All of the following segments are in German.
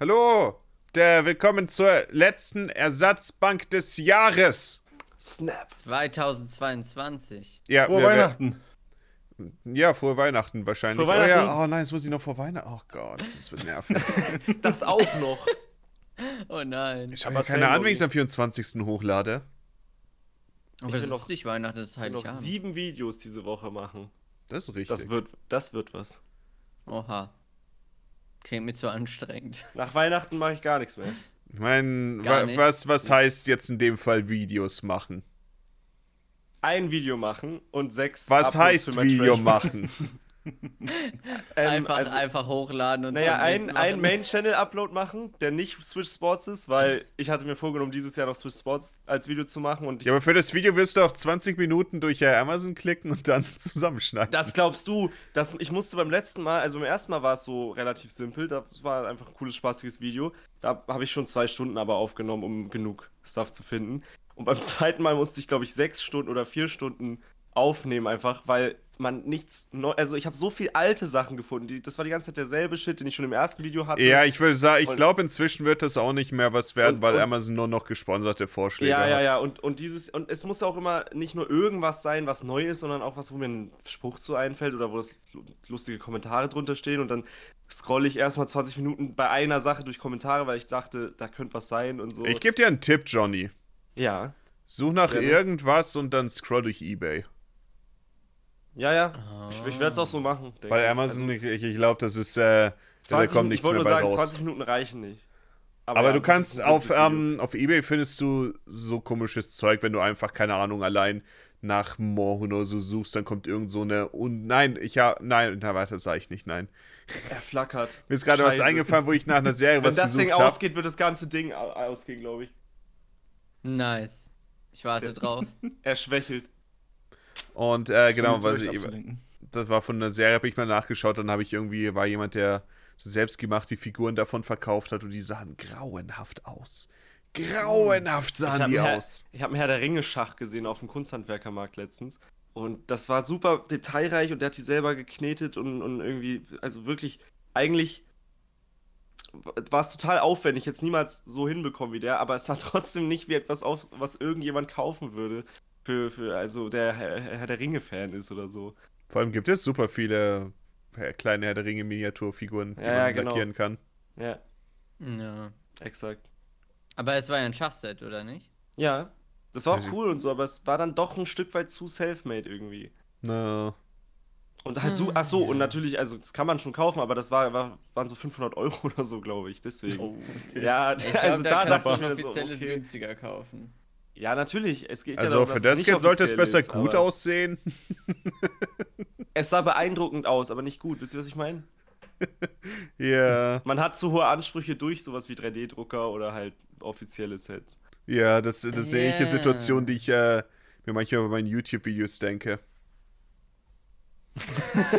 Hallo, der willkommen zur letzten Ersatzbank des Jahres. Snap. 2022. Ja, Frohe Weihnachten. Ja, frohe Weihnachten wahrscheinlich. Frohe Oh, ja. Weihnachten. oh nein, jetzt muss ich noch vor Weihnachten. Oh Gott, das wird nervig. Das auch noch. Oh nein. Ich habe ja keine Ahnung, wenn ich es am 24. hochlade. Aber will das noch- ist nicht Weihnachten, das ist Ich noch sieben Videos diese Woche machen. Das ist richtig. Das wird, das wird was. Oha. Klingt mir zu anstrengend. Nach Weihnachten mache ich gar nichts mehr. ich meine, Gar wa nicht. was, was heißt jetzt in dem Fall Videos machen? Ein Video machen und sechs. Was Uploads heißt Video machen? Ähm, einfach, also, einfach hochladen und Naja, ein, ein Main-Channel-Upload machen, der nicht Switch Sports ist, weil ich hatte mir vorgenommen, dieses Jahr noch Switch Sports als Video zu machen und ich, Ja, aber für das Video wirst du auch 20 Minuten durch äh, Amazon klicken und dann zusammenschneiden. das glaubst du, dass ich musste beim letzten Mal, also beim ersten Mal war es so relativ simpel, das war einfach ein cooles, spaßiges Video. Da habe ich schon zwei Stunden aber aufgenommen, um genug Stuff zu finden. Und beim zweiten Mal musste ich, glaube ich, sechs Stunden oder vier Stunden aufnehmen, einfach, weil man nichts neu. Also ich habe so viel alte Sachen gefunden. Die, das war die ganze Zeit derselbe Shit, den ich schon im ersten Video hatte. ja, ich würde sagen, ich glaube, inzwischen wird das auch nicht mehr was werden, Und- weil und- Amazon nur noch gesponserte Vorschläge Ja, ja, hat. ja. Und, und dieses, und es muss auch immer nicht nur irgendwas sein, was neu ist, sondern auch was, wo mir ein Spruch zu einfällt oder wo das lu- lustige Kommentare drunter stehen. Und dann scrolle ich erstmal 20 Minuten bei einer Sache durch Kommentare, weil ich dachte, da könnte was sein und so. Ich gebe dir einen Tipp, Johnny. ja. Such nach Gerne. irgendwas und dann scroll durch Ebay. Ja, ja. Ah. Ich, ich werde es auch so machen. denke Weil ich. Amazon, Also, ich, ich glaube, das ist, äh, da 20 kommt ich nichts wollte mehr nur bei sagen, raus. 20 Minuten reichen nicht. Aber ja, du kannst auf, ähm, auf Ebay findest du so komisches Zeug, wenn du einfach, keine Ahnung, allein nach Moorhuhn oder so suchst, dann kommt irgend so eine und nein, ich ja, nein, na warte, das sag ich nicht, nein. Er flackert. Mir ist gerade was eingefallen, wo ich nach einer Serie Wenn was das Ding gesucht habe. ausgeht, wird das ganze Ding au- ausgehen, glaube ich. Nice. Ich warte drauf. Er schwächelt. Und äh, genau, euch ich, das war von einer Serie, habe ich mal nachgeschaut, dann habe ich irgendwie, war jemand, der so selbstgemacht die Figuren davon verkauft hat und die sahen grauenhaft aus. Grauenhaft sahen die Herr- aus. Ich habe einen Herr der Ringe Schach gesehen auf dem Kunsthandwerkermarkt letztens. Und das war super detailreich und der hat die selber geknetet und, und irgendwie, also wirklich, eigentlich war es total aufwendig, jetzt niemals so hinbekommen wie der, aber es sah trotzdem nicht wie etwas auf, was irgendjemand kaufen würde. Für, für also der Herr, der Ringe-Fan ist oder so. Vor allem gibt es super viele äh, kleine Herr der Ringe Miniaturfiguren, die Ja, ja, man genau. lackieren kann. Ja, Ja. exakt. Aber es war ja ein Schachset, oder nicht? Ja, das war auch cool und so, aber es war dann doch ein Stück weit zu self-made irgendwie. Na, Und halt so, Hm, ach so, und ja. natürlich, also das kann man schon kaufen, aber das war, war waren so 500 Euro oder so, glaube ich, deswegen. Oh, okay. Ja, Ich glaub, also da da dachte ich mir ein so, offizielles okay. günstiger kaufen. Ja, natürlich, es geht ja also darum, für das Geld sollte es besser ist, gut aussehen. Es sah beeindruckend aus, aber nicht gut, wisst ihr, was ich meine? Ja, Man hat zu hohe Ansprüche durch sowas wie 3D-Drucker oder halt offizielle Sets. ja, das, das ist eine ähnliche Ja. Situation, die ich äh, mir manchmal bei meinen YouTube-Videos denke.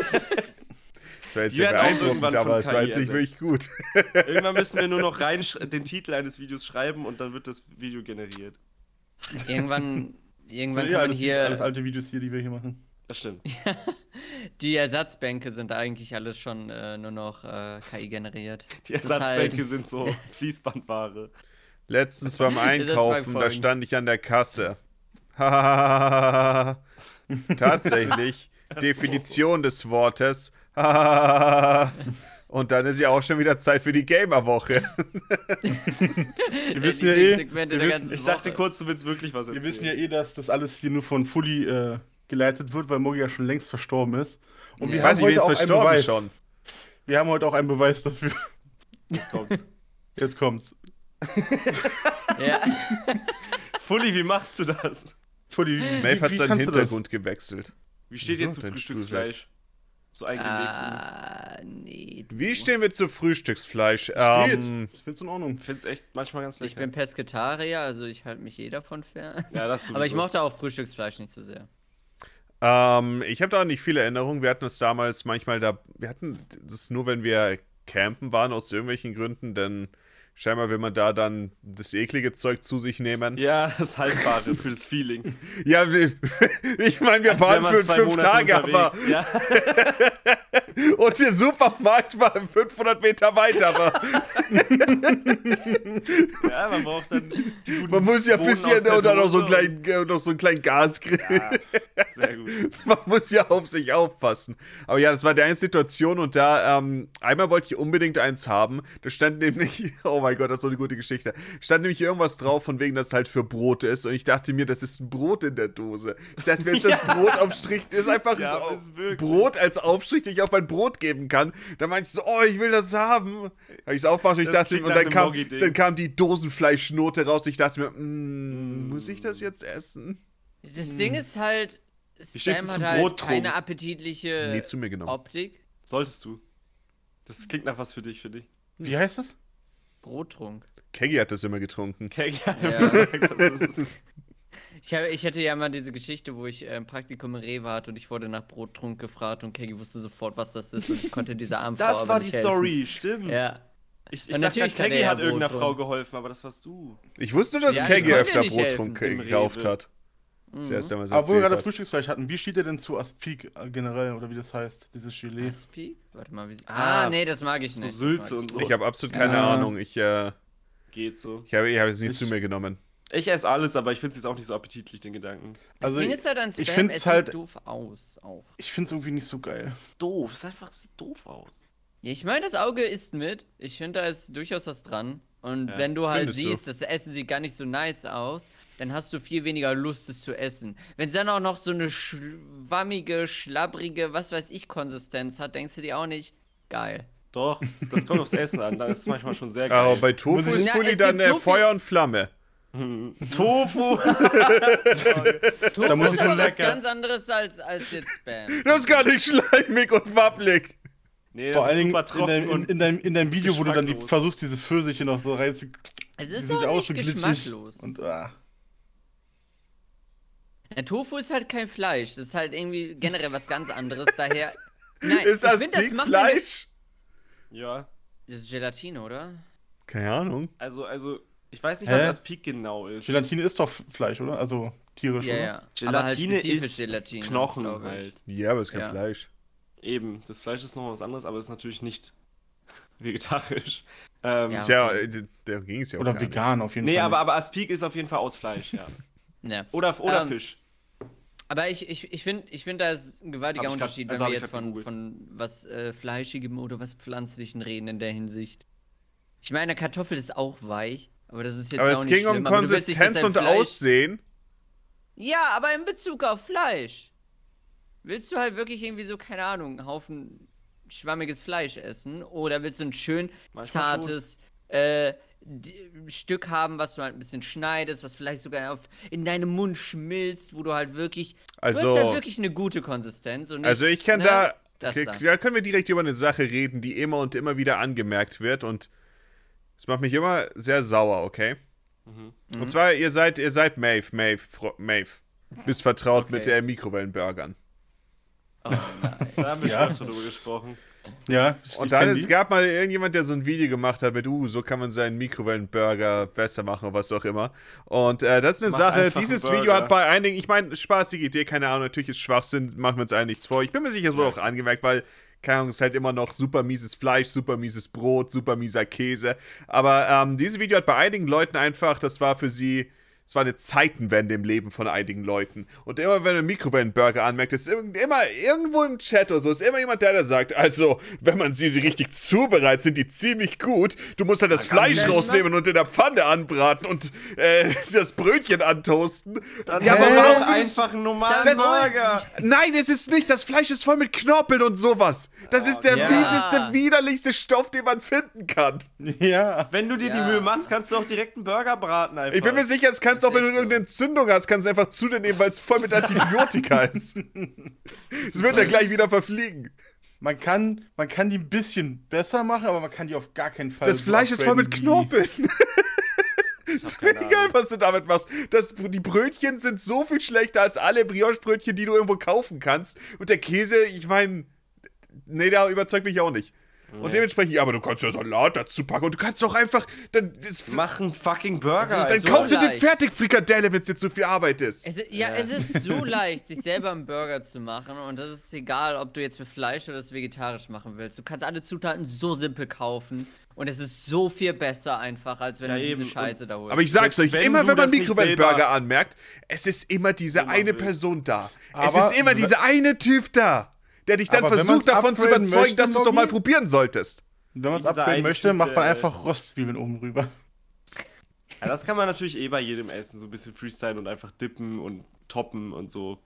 Das war jetzt sehr beeindruckend, aber es war jetzt nicht wirklich gut. Irgendwann müssen wir nur noch rein den Titel eines Videos schreiben und dann wird das Video generiert. Irgendwann, irgendwann Ja, kann man alles, alles hier. alte Videos hier, die wir hier machen. Das stimmt. Die Ersatzbänke sind eigentlich alles schon äh, nur noch äh, KI generiert. Die ist halt- Ersatzbänke sind so Fließbandware. Letztens beim Einkaufen, da stand ich an der Kasse. Tatsächlich, Definition des Wortes. Und dann ist ja auch schon wieder Zeit für die Gamer-Woche. Wir wissen ja eh, wir wissen, Ich dachte Woche. kurz, du willst wirklich was wir erzählen. wissen ja eh, dass das alles hier nur von Fully äh, geleitet wird, weil Mogi ja schon längst verstorben ist. Und Ja. wir Ich weiß haben wen heute auch einen verstorben Beweis. schon. Wir haben heute auch einen Beweis dafür. Jetzt kommt's. Jetzt kommt's. Ja. Fully, wie machst du das? Fully, wie, Maeve hat wie seinen? Hintergrund gewechselt. Wie steht Ja, ihr zu Frühstücksfleisch? Zu eingelegtem. Ah, nee. du. Wie stehen wir zu Frühstücksfleisch? Geht. Ähm, Ich find's in Ordnung. Ich find's echt manchmal ganz Ich lecker. bin Pesketarier, also ich halte mich eh davon fern. ja, das Aber ich mochte auch Frühstücksfleisch nicht so sehr. ähm, ich habe da nicht viele Erinnerungen. Wir hatten es damals manchmal da. Wir hatten das nur, wenn wir campen waren, aus irgendwelchen Gründen, denn scheinbar will man da dann das eklige Zeug zu sich nehmen. Ja, das Haltbare für das Feeling. Ja, ich meine, wir Als waren für fünf Monate Tage, aber unterwegs. Ja, und der Supermarkt war 500 Meter weiter war. Ja, man braucht dann Man muss ja ein bisschen der und dann noch so einen kleinen, noch so einen kleinen Gasgrill. Ja, sehr gut. Man muss ja auf sich aufpassen. Aber ja, das war die eine Situation und da, ähm, einmal wollte ich unbedingt eins haben. Da stand nämlich, oh mein Gott, das ist so eine gute Geschichte. Stand nämlich irgendwas drauf, von wegen, dass es halt für Brot ist. Und ich dachte mir, das ist ein Brot in der Dose. Ich dachte mir, ist das Brotaufstrich, ist einfach Ja, ein ist. Brot als Aufstrich, den ich auf mein Brot geben kann. Da meinte ich so, oh, ich will das haben. Habe ich es aufgemacht und ich dachte, und dann kam, dann kam die Dosenfleischnote raus. Ich dachte mir, mm, muss ich das jetzt essen? Das Ding ist halt, du hat halt Brottrunk? keine appetitliche Nee, zu mir genommen. Optik. Solltest du. Das klingt nach was für dich, finde ich. Wie heißt das? Brottrunk. Keggy hat das immer getrunken. Okay, ja, Ja. gesagt, das ist. Ich, hab, ich hatte ja mal diese Geschichte, wo ich äh, ein Praktikum in Rewe hatte und ich wurde nach Brottrunk gefragt und Keggy wusste sofort, was das ist und ich konnte dieser armen Frau Das aber war die nicht helfen. Story, stimmt. Ja. Ich, ich Und dachte, natürlich der ja hat irgendeiner Frau geholfen, aber das warst du. Ich wusste, dass Ja, Keggy konnte öfter Brottrunk gekauft hat. Mal Aber wo wir gerade hat. Frühstücksfleisch hatten, wie steht ihr denn zu Aspik äh, generell oder wie das heißt, dieses Gelee? Aspik? Warte mal, wie. Ah, Ah, nee, das mag ich so nicht. das Sülze und ich so. Ich habe absolut keine Ja. Ahnung. Ich, äh, Geht so. ich habe ich hab es nie Ich- zu mir genommen. Ich esse alles, aber ich finde es jetzt auch nicht so appetitlich, den Gedanken. Das Also Ding ich- ist halt an ich Spam, find's es halt- sieht doof aus auch. Ich finde es irgendwie nicht so geil. Doof, es ist einfach sieht doof aus. Ja, ich meine, das Auge isst mit. Ich finde, da ist durchaus was dran. Und Ja, wenn du halt findest du? siehst, das Essen sieht gar nicht so nice aus, dann hast du viel weniger Lust, es zu essen. Wenn es dann auch noch so eine schwammige, schlabbrige, was weiß ich, Konsistenz hat, denkst du dir auch nicht, geil. Doch, das kommt aufs Essen an. Da ist es manchmal schon sehr Aber geil. bei Tofu ich- ist Fully es dann so Feuer und Flamme. Hm. Tofu! Tofu muss ist ich aber was lecker. ganz anderes als, als jetzt Spam. Das ist gar nicht schleimig und wabbelig. nee, Vor allen Dingen in deinem, in, und in, deinem, in deinem Video, wo du dann die, versuchst, diese Pfirsiche noch so rein zu. Es ist auch ja auch nicht so geschmacklos. Und, ah. Ja, Tofu ist halt kein Fleisch. Das ist halt irgendwie generell was ganz anderes. Daher. Nein, Ist ich das find, das Fleisch? ja, Das ist Gelatine, oder? Keine Ahnung. also, also, ich weiß nicht, Hä? was Aspik genau ist. Gelatine ist doch Fleisch, oder? Also tierisch, Ja, oder? ja. Gelatine aber halt ist Gelatine, Knochen halt. Ja, aber es ist kein Ja. Fleisch. Eben, das Fleisch ist noch was anderes, aber ist natürlich nicht vegetarisch. Ähm, Ja. Ist ja, äh, der ging es ja auch Oder gar nicht. vegan auf jeden nee, Fall. aber, aber Aspik ist auf jeden Fall aus Fleisch, ja. Ja. Oder, oder Ähm, Fisch. Aber ich, ich, ich finde, ich find, da ist ein gewaltiger grad- Unterschied, also wenn wir ich jetzt von, von was äh, Fleischigem oder was Pflanzlichen reden in der Hinsicht. Ich meine, Kartoffel ist auch weich, aber das ist jetzt Aber auch es nicht ging um schlimm, du Konsistenz und Fleisch- Aussehen. Ja, aber in Bezug auf Fleisch. Willst du halt wirklich irgendwie so, keine Ahnung, einen Haufen schwammiges Fleisch essen? Oder willst du ein schön Manchmal zartes äh, Stück haben, was du halt ein bisschen schneidest, was vielleicht sogar auf, in deinem Mund schmilzt, wo du halt wirklich. du Also- hast halt wirklich eine gute Konsistenz. Und nicht, Also ich kann ne, da, das k- da. da können wir direkt über eine Sache reden, die immer und immer wieder angemerkt wird und es macht mich immer sehr sauer, okay? Mhm. Und zwar, ihr seid, ihr seid Maeve, Maeve, Fro Maeve. Bist vertraut Okay. mit äh, Mikrowellenburgern. Oh nein. Da haben wir Ja. schon drüber gesprochen. Ja, ich, Und dann, es die. gab mal irgendjemand, der so ein Video gemacht hat mit, uh, so kann man seinen Mikrowellenburger besser machen oder was auch immer. Und äh, das ist eine Mach Sache, dieses. Video hat bei einigen, ich meine, spaßige Idee, keine Ahnung, natürlich ist Schwachsinn, machen wir uns allen nichts vor. Ich bin mir sicher, es wurde auch angemerkt, weil, keine Ahnung, ist halt immer noch super mieses Fleisch, super mieses Brot, super mieser Käse. Aber ähm, dieses Video hat bei einigen Leuten einfach, das war für sie. Es war eine Zeitenwende im Leben von einigen Leuten. Und immer, wenn man einen Mikrowellenburger anmerkt, ist irgend- immer irgendwo im Chat oder so, ist immer jemand, der da sagt, also, wenn man sie richtig zubereitet, sind die ziemlich gut. Du musst halt das Fleisch rausnehmen und in der Pfanne anbraten und äh, das Brötchen antoasten. Dann ja, aber aber warum einfach einen normalen Das- Burger? Nein, es ist nicht. Das Fleisch ist voll mit Knorpeln und sowas. Das ist der ja. mieseste, widerlichste Stoff, den man finden kann. Ja. Wenn du dir Ja. die Mühe machst, kannst du auch direkt einen Burger braten einfach. Ich bin mir sicher, es kannst auch, wenn du irgendeine Entzündung hast, kannst du einfach zu dir nehmen, weil es voll mit Antibiotika ist. Es wird dann gleich wieder verfliegen. Man kann, man kann die ein bisschen besser machen, aber man kann die auf gar keinen Fall. Das Fleisch ist voll mit Knorpeln. ist mir egal, was du damit machst. Das, die Brötchen sind so viel schlechter als alle Brioche-Brötchen, die du irgendwo kaufen kannst. Und der Käse, ich meine, nee, der überzeugt mich auch nicht. Und dementsprechend, ja, aber du kannst ja Salat dazu packen und du kannst doch einfach. Dann, das, Mach einen fucking Burger. Ist dann so kauf dir den. Fertigfrikadelle, wenn es dir zu viel Arbeit ist. Es, ist- ja, es ist so leicht, sich selber einen Burger zu machen und das ist egal, ob du jetzt mit Fleisch oder das vegetarisch machen willst. Du kannst alle Zutaten so simpel kaufen und es ist so viel besser einfach, als wenn Ja, du diese eben. Scheiße da holst. Aber ich sag's euch, wenn immer du wenn man Mikrowellenburger anmerkt, es ist immer diese immer eine willst. Person da. es Aber ist immer dieser eine Typ da, der dich dann Aber versucht davon zu überzeugen, möchte, dass du es doch mal probieren solltest. Wenn man es upgraden möchte, macht man der- einfach Röstzwiebeln oben rüber. Ja, das kann man natürlich eh bei jedem essen, so ein bisschen freestylen und einfach dippen und toppen und so.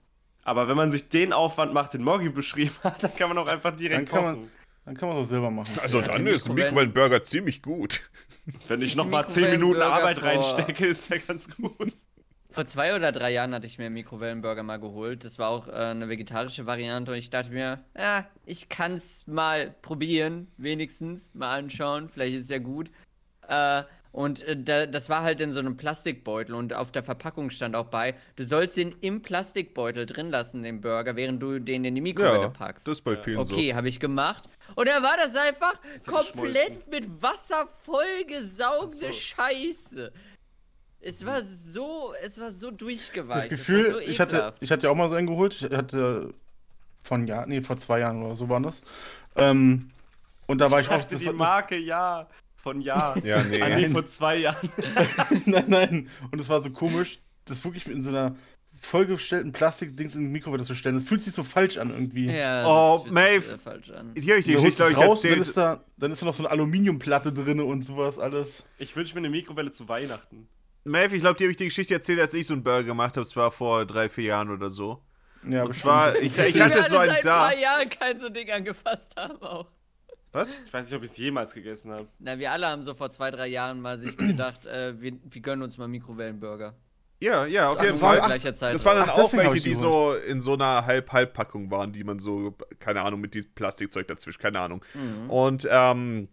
Aber wenn man sich den Aufwand macht, den Moggi beschrieben hat, dann kann man auch einfach direkt Dann kann man- kochen. Dann kann man es auch selber machen. Also Ja, dann ist ein Mikrowellen- Mikrowellenburger ziemlich gut. Wenn ich nochmal 10 Minuten Arbeit vor- reinstecke, ist der ganz gut. Vor zwei oder drei Jahren hatte ich mir einen Mikrowellenburger mal geholt. Das war auch äh, eine vegetarische Variante und ich dachte mir, ja, ich kann's mal probieren, wenigstens mal anschauen, vielleicht ist es ja gut. Äh, und äh, da, das war halt in so einem Plastikbeutel und auf der Verpackung stand auch bei, du sollst den im Plastikbeutel drin lassen, den Burger, während du den in die Mikrowelle Ja, packst. das ist bei vielen so. Okay, habe ich gemacht. Und dann war das einfach ja komplett mit Wasser vollgesaugte so. Scheiße. Es war so, es war so Das durchgeweicht. Gefühl, es war so ich, hatte, ich hatte ja auch mal so einen geholt. Ich hatte von Jahren, nee, vor zwei Jahren oder so war das. Ähm, und da war ich, Ich auch. dachte, Das die war, das, Marke, ja, von ja. Ja, nee. Ah, nee, vor zwei Jahren. nein, nein. Und es war so komisch, das wirklich in so einer vollgestellten Plastikdings in die Mikrowelle zu stellen. Das fühlt sich so falsch an irgendwie. Ja, Oh, das fühlt sich Maeve. falsch an. Hier habe ich die Dann Geschichte euch raus, dann erzählt. ist, da, dann ist da noch so eine Aluminiumplatte drin und sowas alles. Ich wünsche mir eine Mikrowelle zu Weihnachten. Maeve, ich glaube, die habe ich die Geschichte erzählt, als ich so einen Burger gemacht habe. Es war vor drei, vier Jahren oder so. Ja, Und zwar, ich, ich hatte so einen da. zwei Jahren kein so Ding angefasst haben auch. Was? Ich weiß nicht, ob ich es jemals gegessen habe. Na, wir alle haben so vor zwei, drei Jahren mal sich gedacht, äh, wir, wir gönnen uns mal Mikrowellenburger. Ja, ja, auf jeden Fall. gleicher Zeit. Das waren dann Ach, auch welche, ich die die so in so einer Halb-Halb-Packung waren, die man so, keine Ahnung, mit diesem Plastikzeug dazwischen, keine Ahnung. Mhm. Und, ähm,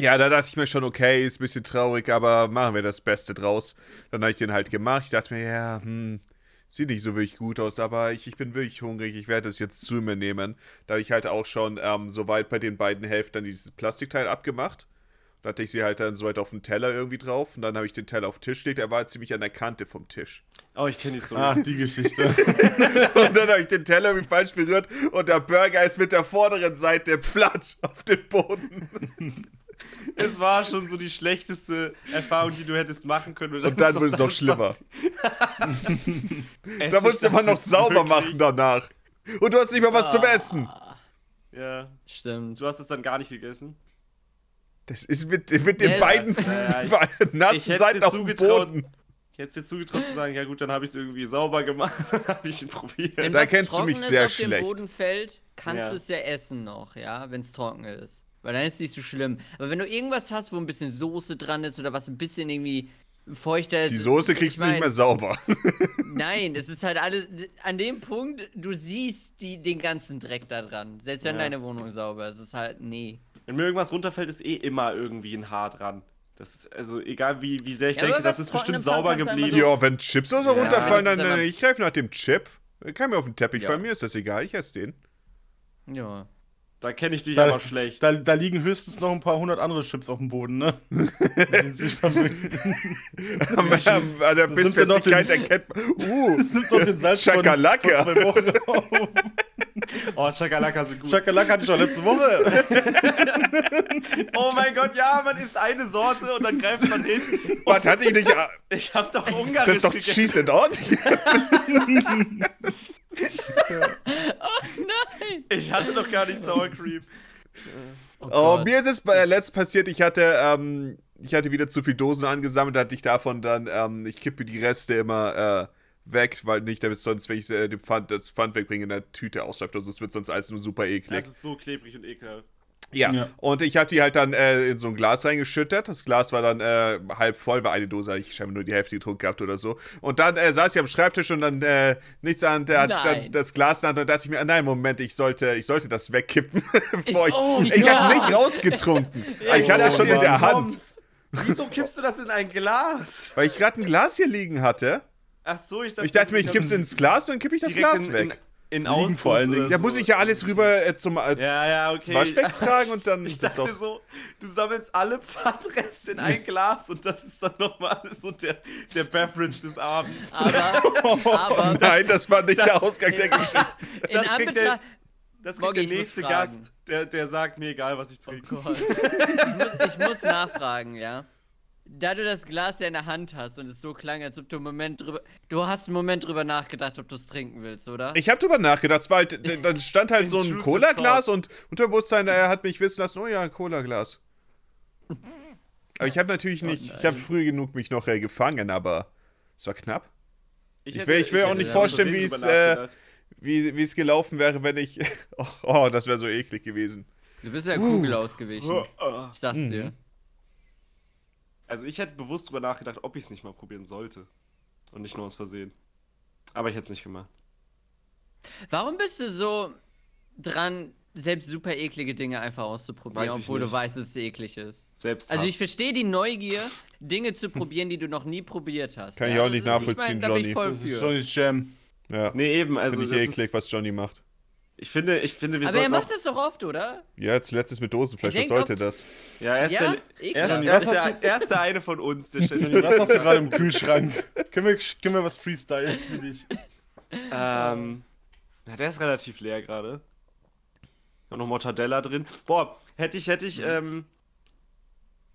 ja, da dachte ich mir schon, okay, ist ein bisschen traurig, aber machen wir das Beste draus. Dann habe ich den halt gemacht. Ich dachte mir, ja, hm, sieht nicht so wirklich gut aus, aber ich, ich bin wirklich hungrig, ich werde das jetzt zu mir nehmen. Da habe ich halt auch schon ähm, soweit bei den beiden Hälften dieses Plastikteil abgemacht. Da hatte ich sie halt dann so weit auf den Teller irgendwie drauf und dann habe ich den Teller auf den Tisch gelegt. Er war ziemlich an der Kante vom Tisch. Oh, ich kenne die Story. Ach, die Geschichte. Und dann habe ich den Teller irgendwie falsch berührt und der Burger ist mit der vorderen Seite platsch auf den Boden. Es war schon so die schlechteste Erfahrung, die du hättest machen können. Und dann ist doch wurde es noch schlimmer. Da musste ich man noch sauber wirklich? machen danach. Und du hast nicht mal was zum Essen. Ah, Ja. Stimmt. Du hast es dann gar nicht gegessen. Das ist mit, mit den Ja, beiden ja, ich- ich nassen Seiten auf dem. Boden. Ich hätte es dir zugetraut zu sagen, ja gut, dann habe ich es irgendwie sauber gemacht, dann habe ich ihn probiert. Wenn Da kennst du mich sehr auf schlecht. den Boden fällt, kannst Ja. du es ja essen noch, ja, wenn es trocken ist. Weil dann ist es nicht so schlimm. Aber wenn du irgendwas hast, wo ein bisschen Soße dran ist oder was ein bisschen irgendwie feuchter ist. Die Soße kriegst ich du nicht mein, mehr sauber. Nein, es ist halt alles. An dem Punkt, du siehst die, den ganzen Dreck da dran. Selbst wenn Ja. deine Wohnung sauber ist. Es ist halt, nee. Wenn mir irgendwas runterfällt, ist eh immer irgendwie ein Haar dran. Das ist, also egal wie, wie sehr ich Ja, denke, das ist bestimmt sauber geblieben. ja, wenn Chips oder so Ja, runterfallen, dann äh, ich greife nach dem Chip. Kann mir auf den Teppich Ja. fallen, mir ist das egal, ich esse den. Ja. Da kenne ich dich Da- aber schlecht. Da, da liegen höchstens noch ein paar hundert andere Chips auf dem Boden, ne? Verwöhnen. An der sind wir noch Bissfestigkeit erkennt man. Uh, Nimmt doch den Salz von, Schakalaka. von zwei Wochen auf. Oh, Chakalaka sind gut. Chakalaka hatte ich doch letzte Woche. oh mein Gott, ja, man isst eine Sorte und dann greift man hin. was hatte ich nicht? Ich habe doch Ungarisch Das ist doch gegessen. Cheese and Out. Nein! Ich hatte doch gar nicht Sour Cream. Oh, Oh, mir ist es bei letzt passiert, ich hatte, ähm, ich hatte wieder zu viel Dosen angesammelt, hatte ich davon dann, ähm, ich kippe die Reste immer, äh, weg, weil nicht, damit sonst, wenn ich äh, dem Pfand, das Pfand wegbringe, in der Tüte ausläuft. Also es wird sonst alles nur super eklig. Das ist so klebrig und ekelhaft. Ja. Ja. Und ich habe die halt dann äh, in so ein Glas reingeschüttet. Das Glas war dann äh, halb voll, weil eine Dose hatte ich scheinbar nur die Hälfte getrunken gehabt oder so. Und dann äh, saß ich am Schreibtisch und dann äh, nichts an, der hatte ich dann das Glas in der Hand und dachte ich mir, ah, nein, Moment, ich sollte, ich sollte das wegkippen. bevor ich Oh ich Gott. habe nicht rausgetrunken. ich hatte es schon in der Hand. kommt's. Wieso kippst du das in ein Glas? Weil ich gerade ein Glas hier liegen hatte. Ach so, ich dachte, Ich dachte mir, ich kipp's ins Glas und dann kippe ich das Glas in, weg. in Liegen Ausguss vor allen Dingen. Ja, so. muss ich ja alles rüber äh, zum. Äh, Ja, ja, okay. zum Waschbecken tragen und dann Ich dachte so, du sammelst alle Pfandreste in ein Glas und das ist dann nochmal so der, der Beverage des Abends. Aber, aber Nein, das war nicht der das- Ausgang der Geschichte. in das kriegt der-. Das kriegt Moggi, der nächste. Gast, der, der sagt mir egal, was ich Oh trinke. Gott. Ich muss, ich muss nachfragen, ja. Da du das Glas ja in der Hand hast und es so klang, als ob du einen Moment drüber. Du hast einen Moment drüber nachgedacht, ob du es trinken willst, oder? Ich habe drüber nachgedacht. Es war halt, dann stand halt so ein Cola-Glas und Unterbewusstsein, er hat mich wissen lassen, oh ja, ein Cola-Glas. Aber ich habe natürlich nicht, ich habe früh genug mich noch äh, gefangen, aber es war knapp. Ich hätte- will- ich will auch hätte nicht vorstellen, wie es, äh. Wie wie es gelaufen wäre, wenn ich. Oh, oh das wäre so eklig gewesen. Du bist ja Kugel ausgewichen. Ah. Ich sag's dir. Also ich hätte bewusst drüber nachgedacht, ob ich es nicht mal probieren sollte. Und nicht nur aus Versehen. Aber ich hätte es nicht gemacht. Warum bist du so dran, selbst super eklige Dinge einfach auszuprobieren, ich obwohl du nicht. weißt, dass es eklig ist? Selbst Also ich verstehe die Neugier, Dinge zu probieren, die du noch nie probiert hast. Kann ich ja? auch nicht Also, nachvollziehen, da bin ich Johnny. voll Das ist für. Johnny's Jam. Ja. Nee, eben, also Finde ich das eklig, ist, was Johnny macht. Ich finde, ich finde, wir Aber er sollten macht auch, das doch oft, oder? Ja, zuletzt ist mit Dosenfleisch, Er was sollte das? Ja, er ist, Ja? der, er er, ist Was hast der, er ist der eine von uns, der was hast du gerade im Kühlschrank? können, wir, können wir was freestylen für dich? Ähm, na, der ist relativ leer gerade. Noch noch Mortadella drin. Boah, hätte ich, hätte ich, ähm,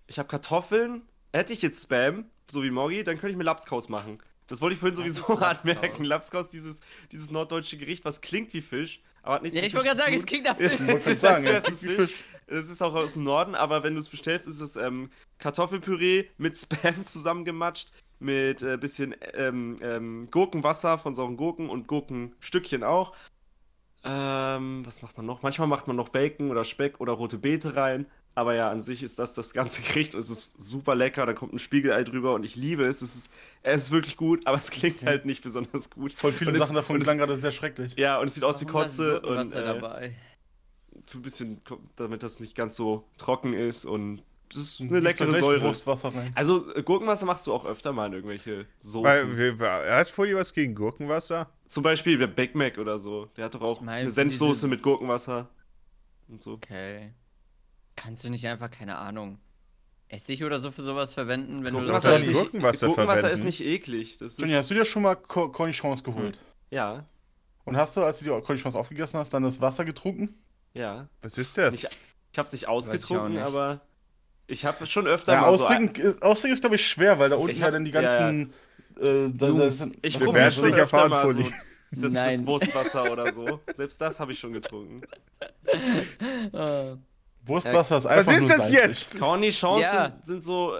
ich habe Kartoffeln. Hätte ich jetzt Spam, so wie Moggi, dann könnte ich mir Lapskaus machen. Das wollte ich vorhin sowieso Lapskaus? anmerken. Lapskaus, dieses, dieses norddeutsche Gericht, was klingt wie Fisch, aber hat nichts Ja, mit ich wollte gerade sagen, es klingt nach Es Fisch. wollte ist, sagen, ja. Fisch. Es ist auch aus dem Norden, aber wenn du es bestellst, ist es ähm, Kartoffelpüree mit Spam zusammengematscht, mit äh, bisschen ähm, ähm, Gurkenwasser von sauren Gurken und Gurkenstückchen auch. Ähm, was macht man noch? Manchmal macht man noch Bacon oder Speck oder rote Beete rein. Aber ja, an sich ist das das ganze Gericht und es ist super lecker. Da kommt ein Spiegelei drüber und ich liebe es. Es ist, es ist wirklich gut, aber es klingt halt nicht besonders gut. Voll viele Und es- Sachen davon und es- klangen gerade sehr schrecklich. Ja, und es sieht aus wie Kotze und Gurkenwasser äh, dabei. für ein bisschen, damit das nicht ganz so trocken ist und das ist eine leckere Säure. Also äh, Gurkenwasser machst du auch öfter mal in irgendwelche Soßen. Weil, er hat vorher was gegen Gurkenwasser. Zum Beispiel der Big Mac oder so. Der hat doch auch Ich mein, eine Senfsoße dieses- mit Gurkenwasser und so. Okay. Kannst du nicht einfach, keine Ahnung, Essig oder so für sowas verwenden, wenn Kannst du das das ist nicht... Gurkenwasser Gurkenwasser verwenden? ist nicht eklig. Das ist, Johnny, hast du dir schon mal Co Cornichons geholt? Ja, Und hast du, als du die Cornichons aufgegessen hast, dann das Wasser getrunken? ja. Was ist das? Nicht- Ich hab's nicht ich ausgetrunken, nicht. aber ich habe schon öfter Ja, mal so. austrinken, äh, austrinken ist, glaube ich, schwer, weil da unten Ich ja hab's- dann die ja, ja. ganzen. Äh, da, da sind, Ich Wir probier werden's schon nicht öfter erfahren, mal so das, das. Wurstwasser oder so. Selbst das habe ich schon getrunken. Wurstwasser ist Was einfach ist nur das jetzt? Cornichons Ja. sind, sind so.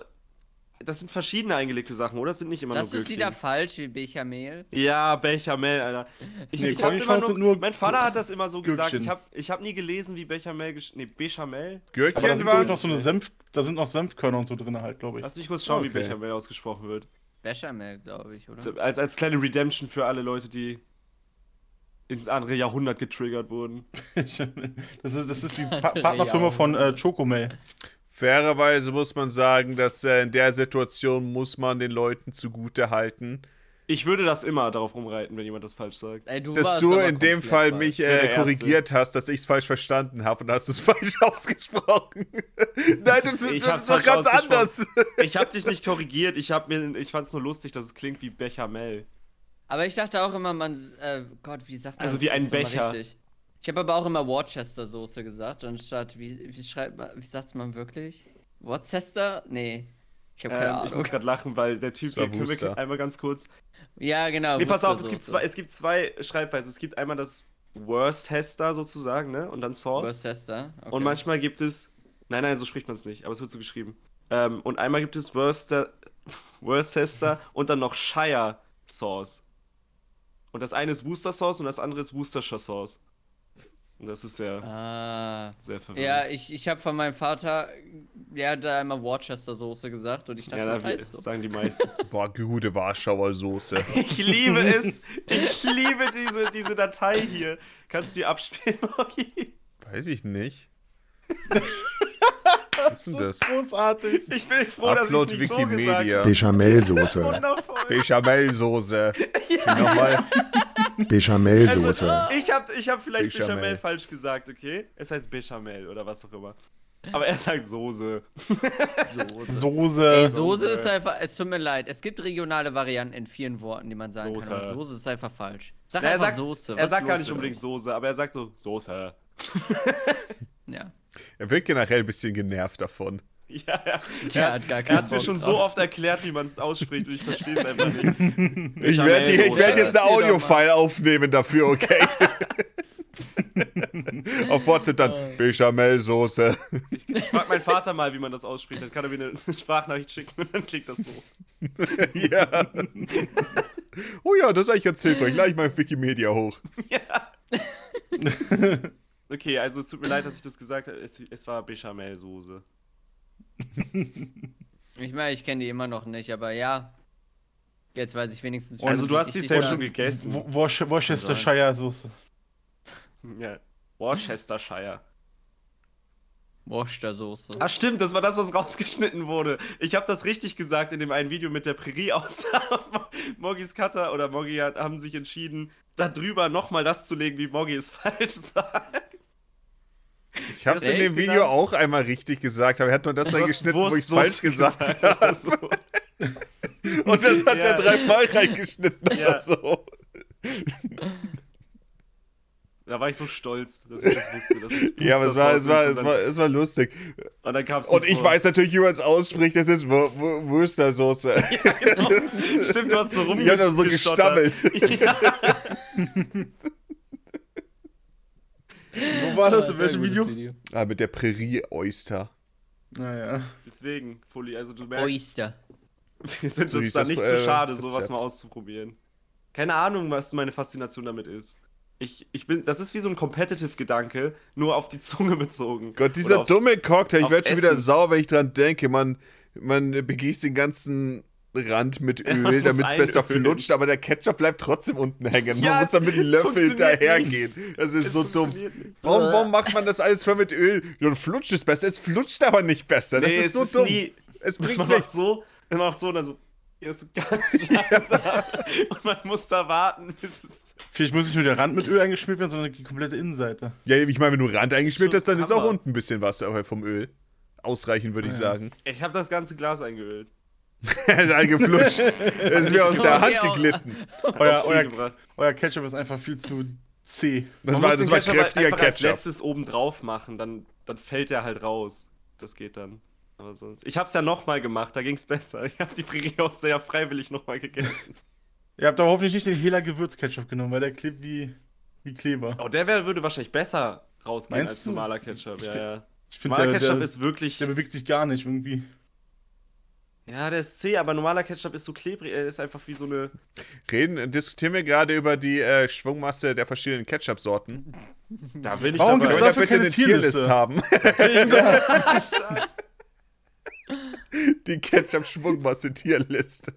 Das sind verschiedene eingelegte Sachen, oder? Das sind nicht immer du nur es Gürkchen. wieder falsch wie Bechamel? Ja, Bechamel, Alter. Ich, Nee, ich hab's immer nur, nur mein Vater hat das immer so gesagt. Gürkchen. Ich habe ich hab nie gelesen, wie Bechamel. gesch- Nee, Bechamel. Gürkchen ich, noch so eine Senf, da sind noch Senfkörner und so drin halt, glaube ich. Lass mich kurz schauen, wie Okay. Bechamel ausgesprochen wird. Bechamel, glaube ich, oder? Als, als kleine Redemption für alle Leute, die ins andere Jahrhundert getriggert wurden. das, ist, das ist die pa Partnerfirma von äh. Chocomel. Fairerweise muss man sagen, dass äh, in der Situation muss man den Leuten zugute halten, Ich würde das immer darauf rumreiten, wenn jemand das falsch sagt. Ey, du dass du in dem Fall falsch. mich äh, korrigiert hast, dass ich es falsch verstanden habe und hast es falsch ausgesprochen. Nein, das, das ist doch ganz anders. Ich habe dich nicht korrigiert, ich, hab mir, ich fand es nur lustig, dass es klingt wie Bechamel. Aber ich dachte auch immer, man. Äh, Gott, wie sagt man Also wie ein Becher. Richtig? Ich habe aber auch immer Worcester-Soße gesagt, anstatt. Wie, wie schreibt man. Wie sagt's man wirklich? Worcester? Nee. Ich habe keine Ähm, ich Ahnung. muss gerade lachen, weil der Typ, Das war den können wir einmal ganz kurz. Ja, genau. Nee, pass auf, es gibt, zwei, es gibt zwei Schreibweisen. Es gibt einmal das Worcester sozusagen, ne? Und dann Sauce. Worcester. Okay. Und manchmal gibt es. Nein, nein, so spricht man es nicht, aber es wird so geschrieben. Ähm, und einmal gibt es Worcester, Worcester und dann noch Shire Sauce. Und das eine ist Worcester Sauce und das andere ist Worcestershire Sauce. Und das ist sehr, Ah. sehr verwirrend. Ja, ich, ich habe von meinem Vater, der hat da einmal Worcester-Soße gesagt und ich dachte, ja das da, heißt so. sagen die meisten. Boah, gute Warschauer Soße. Ich liebe es. Ich liebe diese, diese Datei hier. Kannst du die abspielen, Moggi? Weiß ich nicht. Was ist denn das? Großartig. Ich bin froh, Upload dass ich nicht Wikimedia. so gesagt Bechamelsoße. Bechamelsoße. Nochmal. Bechamelsoße. Ich habe ich hab vielleicht Bechamel. Bechamel falsch gesagt, okay? Es heißt Bechamel oder was auch immer. Aber er sagt Soße. Soße. Ey, Soße. Soße ist einfach, es tut mir leid, es gibt regionale Varianten in vielen Worten, die man sagen Soße. kann, aber Soße ist einfach falsch. Sag Na, er einfach sagt, Soße. er was sagt ist gar nicht unbedingt euch? Soße, aber er sagt so Soße. Ja. Er wirkt generell ein bisschen genervt davon. Ja, ja. Der er hat gar er hat's mir schon drauf. so oft erklärt, wie man es ausspricht und ich verstehe es einfach nicht. Ich werde Bechamelsoße. werd jetzt ein Erzähl doch mal. Audio-File aufnehmen dafür, okay? Auf WhatsApp dann Bechamelsoße. Ich frag meinen Vater mal, wie man das ausspricht. Dann kann er mir eine Sprachnachricht schicken und dann klingt das so. ja. Oh ja, das ist eigentlich ganz hilfreich. Lade ich mal auf Wikimedia hoch. Okay, also es tut mir leid, dass ich das gesagt habe. Es, es war Bechamelsoße. Ich meine, ich kenne die immer noch nicht, aber ja. Jetzt weiß ich wenigstens. wie Also du hast die sagt. schon gegessen. Wo- Worc- Worcestershire Soße. Ja. Worcestershire. Worcestersoße. Ach stimmt, das war das, was rausgeschnitten wurde. Ich habe das richtig gesagt in dem einen Video mit der Prärie aus. Moggis Cutter oder Moggi hat, haben sich entschieden, da drüber nochmal das zu legen, wie Moggi es falsch sagt. Ich habe es in dem Video Genau. auch einmal richtig gesagt, aber er hat nur das reingeschnitten, wo ich es falsch gesagt oder habe. so. Und das hat Ja. er dreimal reingeschnitten Ja. oder so. Da war ich so stolz, dass ich das wusste. Dass es Ja, aber es war, es war, es war, es war lustig. und dann kam's Und ich vor. weiß natürlich, wie man es ausspricht. Das ist Wur- Würstersoße. Genau. Stimmt, du hast so rum. Ich habe da so gestammelt. Wo war das? In welchem Video? Ah, mit der Prärie-Oyster. Naja. Deswegen, Fully, also du merkst, Oyster. wir sind So uns da das, nicht zu schade, sowas Rezept. mal auszuprobieren. Keine Ahnung, was meine Faszination damit ist. Ich, ich bin, das ist wie so ein Competitive-Gedanke, nur auf die Zunge bezogen. Gott, dieser aufs- dumme Cocktail, ich werde schon wieder sauer, wenn ich dran denke. Man, man begießt den ganzen Rand mit Öl, damit es besser einölen. flutscht, aber der Ketchup bleibt trotzdem unten hängen. Ja, man muss dann mit dem Löffel hinterhergehen. Das ist Es so dumm. nicht. Warum, warum macht man das alles voll mit Öl? Dann flutscht es besser. Es flutscht aber nicht besser. Das Nee, ist es so ist dumm. nie- es bringt Man macht nichts. so, man macht so und dann so. Ja, so ganz langsam. und man muss da warten, bis es. Vielleicht muss nicht nur der Rand mit Öl eingeschmiert werden, sondern die komplette Innenseite. Ja, ich meine, wenn du Rand eingeschmiert hast, dann ist auch Hammer. unten ein bisschen Wasser vom Öl. Ausreichend, würde ich Ja. sagen. Ich habe das ganze Glas eingeölt. Er ist eingeflutscht. Es ist mir aus der Hand Okay, oh. geglitten. Euer, euer, euer Ketchup ist einfach viel zu zäh. Das Man war, das war Ketchup kräftiger einfach als Ketchup. letztes oben drauf machen, dann, dann fällt er halt raus. Das geht dann. Aber sonst. Ich hab's ja nochmal gemacht, da ging's besser. Ich hab die auch sehr freiwillig nochmal gegessen. Ihr habt aber hoffentlich nicht den Hela Gewürzketchup genommen, weil der klebt wie, wie Kleber. Oh, der wär, würde wahrscheinlich besser rausgehen Meinst als du? normaler Ketchup. Ich Ja, find- ja. Ich finde, Normaler der, Ketchup der, ist wirklich. der bewegt sich gar nicht irgendwie. Ja, der ist zäh, aber normaler Ketchup ist so klebrig. Er ist einfach wie so eine. Reden, diskutieren wir gerade über die äh, Schwungmasse der verschiedenen Ketchup-Sorten. Da bin ich Warum dabei. gibt's Können wir bitte eine keine Tierlist Tierliste? haben? Die Ketchup-Schwungmasse-Tierliste.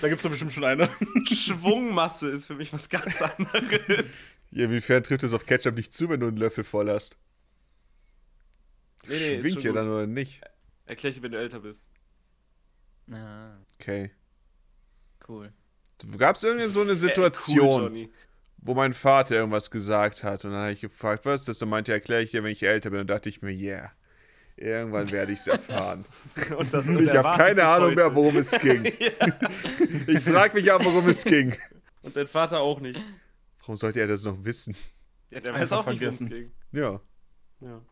Da gibt es doch bestimmt schon eine. Schwungmasse ist für mich was ganz anderes. Ja, inwiefern trifft es auf Ketchup nicht zu, wenn du einen Löffel voll hast? Nee, nee, Schwingt ja dann oder nicht? Erklär ich, wenn du älter bist. Ah, Okay. cool. Gab es irgendwie so eine Äh, cool, Situation, Johnny. wo mein Vater irgendwas gesagt hat und dann habe ich gefragt, was ist das? Und meinte, erkläre ich dir, wenn ich älter bin. Und dachte ich mir, yeah, irgendwann werde ich es erfahren. Und das, und ich habe keine Ahnung heute. mehr, worum es ging. Ich frage mich auch, worum es ging. Und dein Vater auch nicht. Warum sollte er das noch wissen? Ja, der weiß Einfach auch nicht, worum es vergessen. ging. Ja, Ja.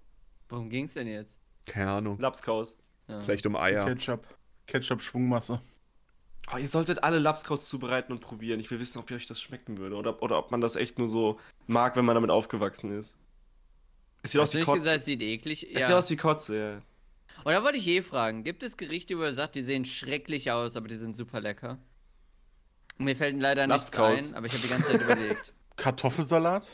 Worum ging's denn jetzt? keine Ahnung. Lapskaus. Ja. Vielleicht um Eier. Ketchup. Ketchup-Schwungmasse. Oh, ihr solltet alle Lapskaus zubereiten und probieren. Ich will wissen, ob euch das schmecken würde. Oder, oder ob man das echt nur so mag, wenn man damit aufgewachsen ist. Es sieht aus Hast wie du nicht Kotze. gesagt, es sieht eklig? Es sieht aus wie Kotze, ja. Und da wollte ich eh fragen, gibt es Gerichte, wo ihr sagt, die sehen schrecklich aus, aber die sind super lecker? Mir fällt leider nichts Lapskaus. ein, aber ich habe die ganze Zeit überlegt. Kartoffelsalat?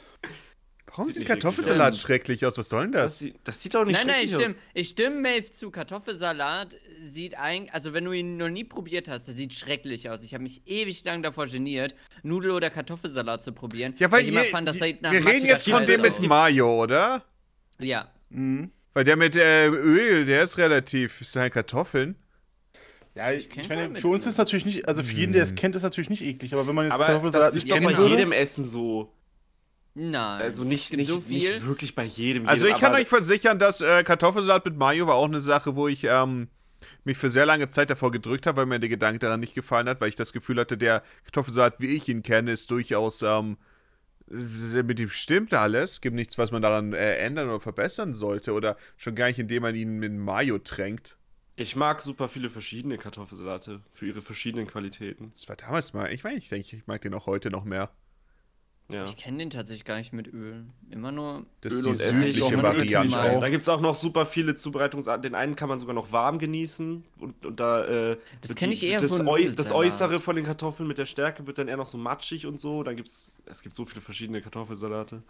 Warum Sieht sieht Kartoffelsalat aus. schrecklich aus? Was soll denn Das, das? sieht- das sieht doch nicht nein, nein, ich schrecklich stimme, ich stimme Maeve zu. Kartoffelsalat sieht eigentlich, also wenn du ihn noch nie probiert hast, der sieht schrecklich aus. Ich habe mich ewig lang davor geniert, Nudel- oder Kartoffelsalat zu probieren. Ja, weil ich immer ihr, fand, das wir reden jetzt von dem mit aus. Mayo, oder? Ja. Mhm. Weil der mit äh, Öl, der ist relativ, ist halt Kartoffeln. Ja, ich, ich meine, für uns ist natürlich nicht, also für jeden, der es kennt, ist natürlich nicht eklig, aber wenn man jetzt Aber Kartoffelsalat das nicht ist doch bei jedem Essen so. Nein. Also nicht, nicht, so viel. nicht wirklich bei jedem. Also jedem, ich kann euch versichern, dass äh, Kartoffelsalat mit Mayo war auch eine Sache, wo ich ähm, mich für sehr lange Zeit davor gedrückt habe, weil mir der Gedanke daran nicht gefallen hat, weil ich das Gefühl hatte, der Kartoffelsalat, wie ich ihn kenne, ist durchaus ähm, äh, mit ihm stimmt alles. Gibt nichts, was man daran äh, ändern oder verbessern sollte oder schon gar nicht, indem man ihn mit Mayo tränkt. Ich mag super viele verschiedene Kartoffelsalate für ihre verschiedenen Qualitäten. Das war damals mal. Ich meine, ich denke, ich mag den auch heute noch mehr. Ja. Ich kenne den tatsächlich gar nicht mit Öl. Immer nur. Das Öl ist die und südliche Öl Variante. Da gibt es auch noch super viele Zubereitungsarten. Den einen kann man sogar noch warm genießen. Und, und da. Äh, Das wird kenn die- ich eher das, von Äu das. Äußere von den Kartoffeln mit der Stärke wird dann eher noch so matschig und so. Dann gibt's. Es gibt so viele verschiedene Kartoffelsalate.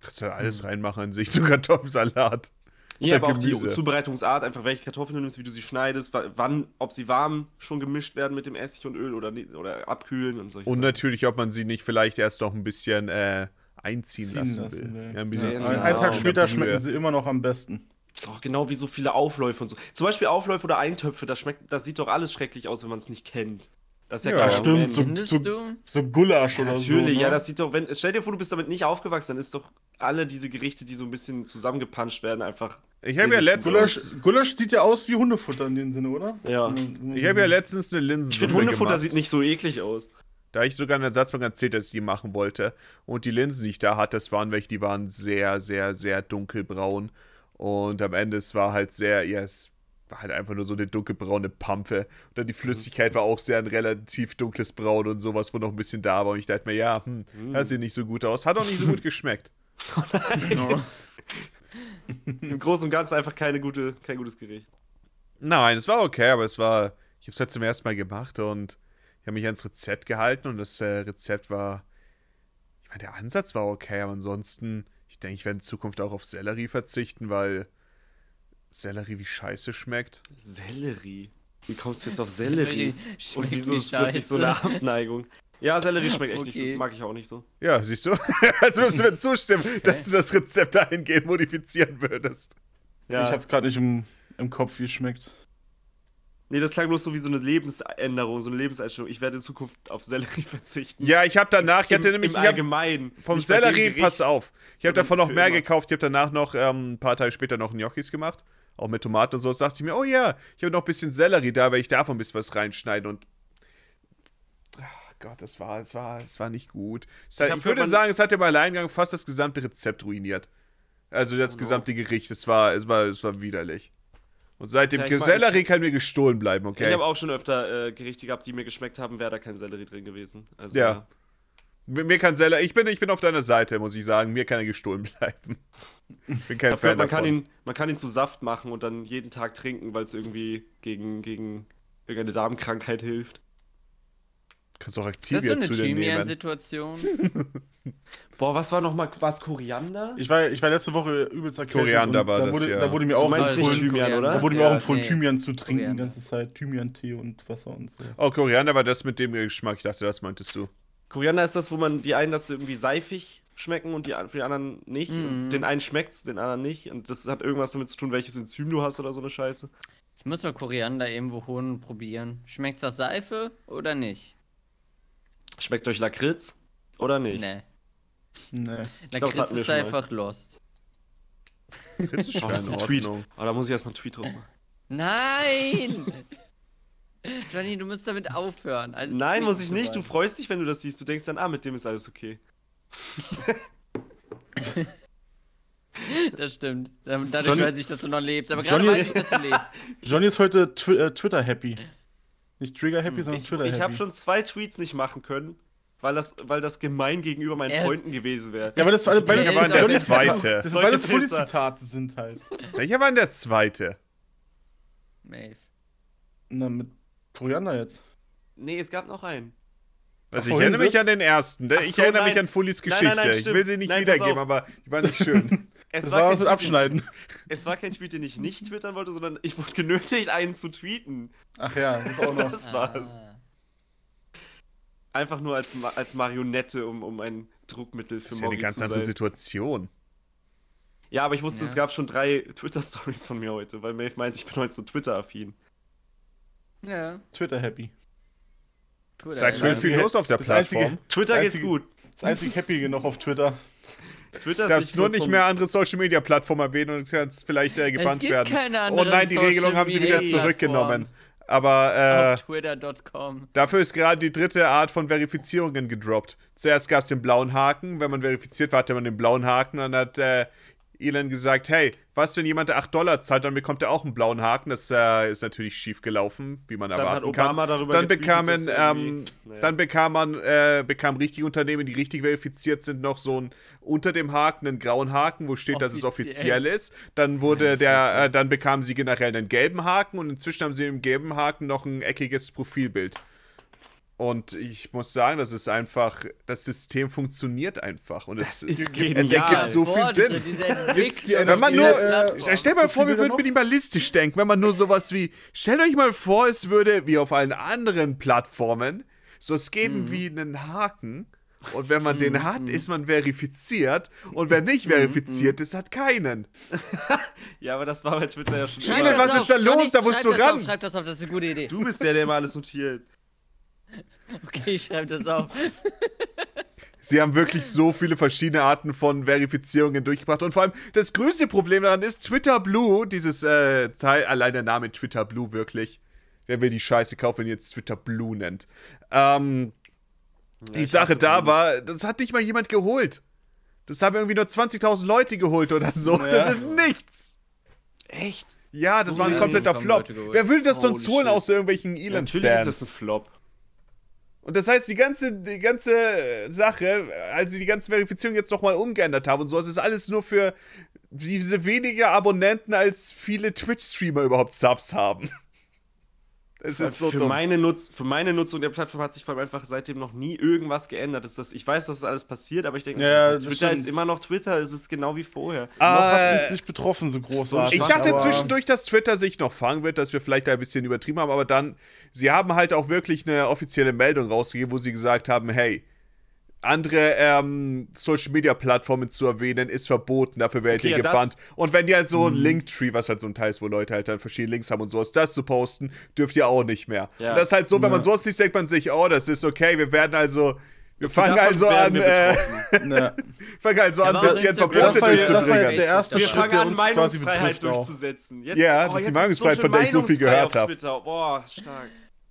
Kannst du da alles reinmachen in sich, so Kartoffelsalat. Ist Ja, halt aber auch die. Zubereitungsart, einfach welche Kartoffeln du nimmst, wie du sie schneidest, wa- wann, ob sie warm schon gemischt werden mit dem Essig und Öl oder, oder abkühlen und solche Und Sachen. natürlich, ob man sie nicht vielleicht erst noch ein bisschen äh, einziehen Ziehen lassen, lassen will. will. Ja, ein bisschen Ja, ziehen genau. einen lassen Tag später schmecken sie immer noch am besten. Auch genau wie so viele Aufläufe und so. Zum Beispiel Aufläufe oder Eintöpfe, das schmeckt, das sieht doch alles schrecklich aus, wenn man es nicht kennt. Das ist ja, Ja, kein stimmt, so- Findest so- du? So Gulasch Ja, oder so. natürlich, ne? ja, das sieht doch, wenn, stell dir vor, du bist damit nicht aufgewachsen, dann ist doch alle diese Gerichte, die so ein bisschen zusammengepanscht werden, einfach. Ich habe ja letztens, Gulasch, Gulasch sieht ja aus wie Hundefutter in dem Sinne, oder? Ja. ich habe ja letztens eine Linsensuppe Ich finde, Hundefutter gemacht. sieht nicht so eklig aus. Da ich sogar eine Ersatzbank erzählt, dass ich die machen wollte. Und die Linsen, die ich da hatte, das waren welche, die waren sehr, sehr, sehr dunkelbraun. Und am Ende, es war halt sehr, ja, es war halt einfach nur so eine dunkelbraune Pampe. Und dann die Flüssigkeit war auch sehr ein relativ dunkles Braun und sowas, wo noch ein bisschen da war. Und ich dachte mir, ja, hm, das sieht nicht so gut aus. Hat auch nicht so gut geschmeckt. Oh. Im Großen und Ganzen einfach keine gute, kein gutes Gericht. Nein, es war okay, aber es war, ich habe es halt zum ersten Mal gemacht und ich habe mich ans Rezept gehalten und das äh, Rezept war, ich meine, der Ansatz war okay, aber ansonsten, ich denke, ich werde in Zukunft auch auf Sellerie verzichten, weil Sellerie wie scheiße schmeckt. Sellerie. Wie kommst du jetzt auf Sellerie? Und wieso wie ist plötzlich so eine Abneigung? Ja, Sellerie schmeckt echt nicht Okay. so. Mag ich auch nicht so. Ja, siehst du? Also wirst du mir zustimmen, dass du das Rezept dahingehend modifizieren würdest. Ja. Ich hab's gerade nicht im, im Kopf, wie es schmeckt. nee, das klang bloß so wie so eine Lebensänderung, so eine Lebenseinstellung. Ich werde in Zukunft auf Sellerie verzichten. Ja, ich habe danach, ich hatte Im, nämlich, im Allgemeinen. Vom Nicht Sellerie, Gericht. pass auf. Ich habe davon noch mehr immer. gekauft. Ich habe danach noch ähm, ein paar Tage später noch Gnocchis gemacht. Auch mit Tomaten und so. Das dachte ich mir, oh ja, ich habe noch ein bisschen Sellerie da, weil ich davon ein bisschen was reinschneiden und. Ach Gott, das war, es war, es war nicht gut. Es hat, Ich ich würde sagen, es hat im Alleingang fast das gesamte Rezept ruiniert. Also das Oh gesamte Gericht. Es war, es war, es war widerlich. Und seitdem Ja, ich Sellerie kann mir gestohlen bleiben, Ich okay? habe auch schon öfter äh, Gerichte gehabt, die mir geschmeckt haben, wäre da kein Sellerie drin gewesen. Also, Ja. Mir, mir kann Sellerie, ich bin, ich bin auf deiner Seite, muss ich sagen. Mir kann er gestohlen bleiben. Bin kein Fan man, davon. kann ihn, man kann ihn zu Saft machen und dann jeden Tag trinken, weil es irgendwie gegen, gegen irgendeine Darmkrankheit hilft. Kannst auch Ist das so Activia eine zu dir nehmen. Thymian-Situation? Boah, was war nochmal, war es Koriander? Ich war, ich war letzte Woche übelst erkältet. Koriander war da das, wurde, ja. Da wurde mir Du auch meinst nicht empfohlen, Thymian, oder? da wurde mir Ja, auch empfohlen, nee. Thymian zu trinken Koriander. die ganze Zeit. Thymian-Tee und Wasser und so. Oh, Koriander war das mit dem Geschmack. Ich dachte, das meintest du. Koriander ist das, wo man die einen das irgendwie seifig schmecken und die, für die anderen nicht. Und Mhm. den einen schmeckt's, den anderen nicht. Und das hat irgendwas damit zu tun, welches Enzym du hast oder so eine Scheiße. Ich muss mal Koriander irgendwo holen und probieren. Schmeckt's nach Seife oder nicht? Schmeckt euch Lakritz oder nicht? Nee. Nee. Lakritz ist einfach lost. Fritz ist Oh, das ist ein Tweet. Aber da muss ich erstmal einen Tweet draus machen. Nein! Johnny, du musst damit aufhören. Nein, muss ich nicht. Du freust dich, wenn du das siehst. Du denkst dann, ah, mit dem ist alles okay. Das stimmt. Da- Dadurch Johnny- weiß ich, dass du noch lebst. Aber gerade Johnny- weiß ich, dass du lebst. Johnny ist heute twi äh, Twitter-happy. Nicht Trigger-happy, sondern Ich, Twitter-happy. ich habe schon zwei Tweets nicht machen können, weil das, weil das gemein gegenüber meinen Er ist- Freunden gewesen wäre. Ja, weil das alles beides, war der zweite. Das beides. Fully-Zitate sind halt. Welcher war denn der zweite? Maeve. Na, mit Koriander jetzt. Nee, es gab noch einen. Also Ach, ich erinnere mich an den ersten. Der, Ach ich so, erinnere nein. mich an Fullis Nein, nein, Geschichte. nein, ich will sie nicht wiedergeben, aber die war nicht schön. Es Das war, war kein was mit Abschneiden. Den ich, es war kein Tweet, den ich nicht twittern wollte, sondern ich wurde genötigt, einen zu tweeten. Ach ja, das auch noch. Das war's. Einfach nur als, als Marionette, um, um ein Druckmittel für Das ist ja eine ganz zu andere sein. Situation. Ja, aber ich wusste, Ja. es gab schon drei Twitter-Stories von mir heute, weil Maeve meinte, ich bin heute so Twitter-affin. Ja. Twitter happy. Twitter, Ist schön viel los auf der Das einzige- Plattform. Twitter geht's gut. Das einzige Happy noch auf Twitter. Twitter Du darfst nur nicht mehr andere Social Media Plattformen erwähnen und kannst vielleicht äh, gebannt gibt werden. keine oh nein, die Social Regelung haben sie wieder zurückgenommen. Aber äh, twitter.com. dafür ist gerade die dritte Art von Verifizierungen gedroppt. Zuerst gab es den blauen Haken. Wenn man verifiziert war, hatte man den blauen Haken. Und dann hat äh, Elon gesagt, hey, was, wenn jemand 8 Dollar zahlt, dann bekommt er auch einen blauen Haken. Das äh, ist natürlich schief gelaufen, wie man Dann erwarten hat Obama kann. darüber dann bekamen, ähm, naja. dann bekam man, äh, bekam richtige Unternehmen, die richtig verifiziert sind, noch so ein unter dem Haken einen grauen Haken, wo steht, dass es Offiziell. offiziell ist. Dann wurde der, äh, dann bekamen sie generell einen gelben Haken und inzwischen haben sie im gelben Haken noch ein eckiges Profilbild. Und ich muss sagen, das ist einfach, das System funktioniert einfach. Und es, ist es genial. ergibt so viel Sinn. Wenn man nur- Plattform. Stell mal vor, wir würden minimalistisch denken, wenn man nur sowas wie, stellt euch mal vor, es würde wie auf allen anderen Plattformen so es geben wie einen Haken und wenn man den hat, ist man verifiziert und wer nicht verifiziert ist, hat keinen. Ja, aber das war bei Twitter ja schon Schreib was das ist da los? Johnny, Da musst du das ran. Auf, schreib das auf, das ist eine gute Idee. Du bist der, der immer alles notiert. Okay, ich schreib das auf. Sie haben wirklich so viele verschiedene Arten von Verifizierungen durchgebracht. Und vor allem, das größte Problem daran ist, Twitter Blue, dieses äh, Teil, allein der Name Twitter Blue wirklich. Wer will die Scheiße kaufen, wenn ihr jetzt Twitter Blue nennt? Ähm, die ich Sache da war, das hat nicht mal jemand geholt. Das haben irgendwie nur 20.000 Leute geholt oder so. Ja. Das ist nichts. Echt? Ja, das So war ein kompletter Flop. Wer würde das sonst Holy holen shit. außer irgendwelchen Ja, natürlich ist das ein Elon-Stands? Flop. Und das heißt, die ganze, die ganze Sache, als sie die ganze Verifizierung jetzt nochmal umgeändert haben und so, es ist alles nur für diese weniger Abonnenten, als viele Twitch-Streamer überhaupt Subs haben. Es ist so für, dumm. meine Nutz für meine Nutzung der Plattform hat sich vor allem einfach seitdem noch nie irgendwas geändert. Ist das, ich weiß, dass das alles passiert, aber ich denke, Ja, Twitter ist immer noch Twitter, es ist genau wie vorher. noch hat Äh, es nicht betroffen, so groß so. Ich dachte zwischendurch, dass Twitter sich noch fangen wird, dass wir vielleicht da ein bisschen übertrieben haben, aber dann, sie haben halt auch wirklich eine offizielle Meldung rausgegeben, wo sie gesagt haben, hey, andere ähm, Social Media Plattformen zu erwähnen, ist verboten, dafür werdet Okay, ihr ja, gebannt. Und wenn ihr so ein Linktree, was halt so ein Teil ist, wo Leute halt dann verschiedene Links haben und sowas, das zu posten, dürft ihr auch nicht mehr. Ja. Und das ist halt so, wenn man sowas liest, denkt man sich, oh, das ist okay, wir werden also, wir fangen Davon also werden an, wir äh, fangen also an, ein bisschen Verbote durchzubringen. jetzt der erste Wir Schritt, fangen an, Meinungsfreiheit durchzusetzen. Jetzt, Ja, oh, das ist die Meinungsfreiheit, von der ich so viel gehört auf hab. Twitter. Boah, stark.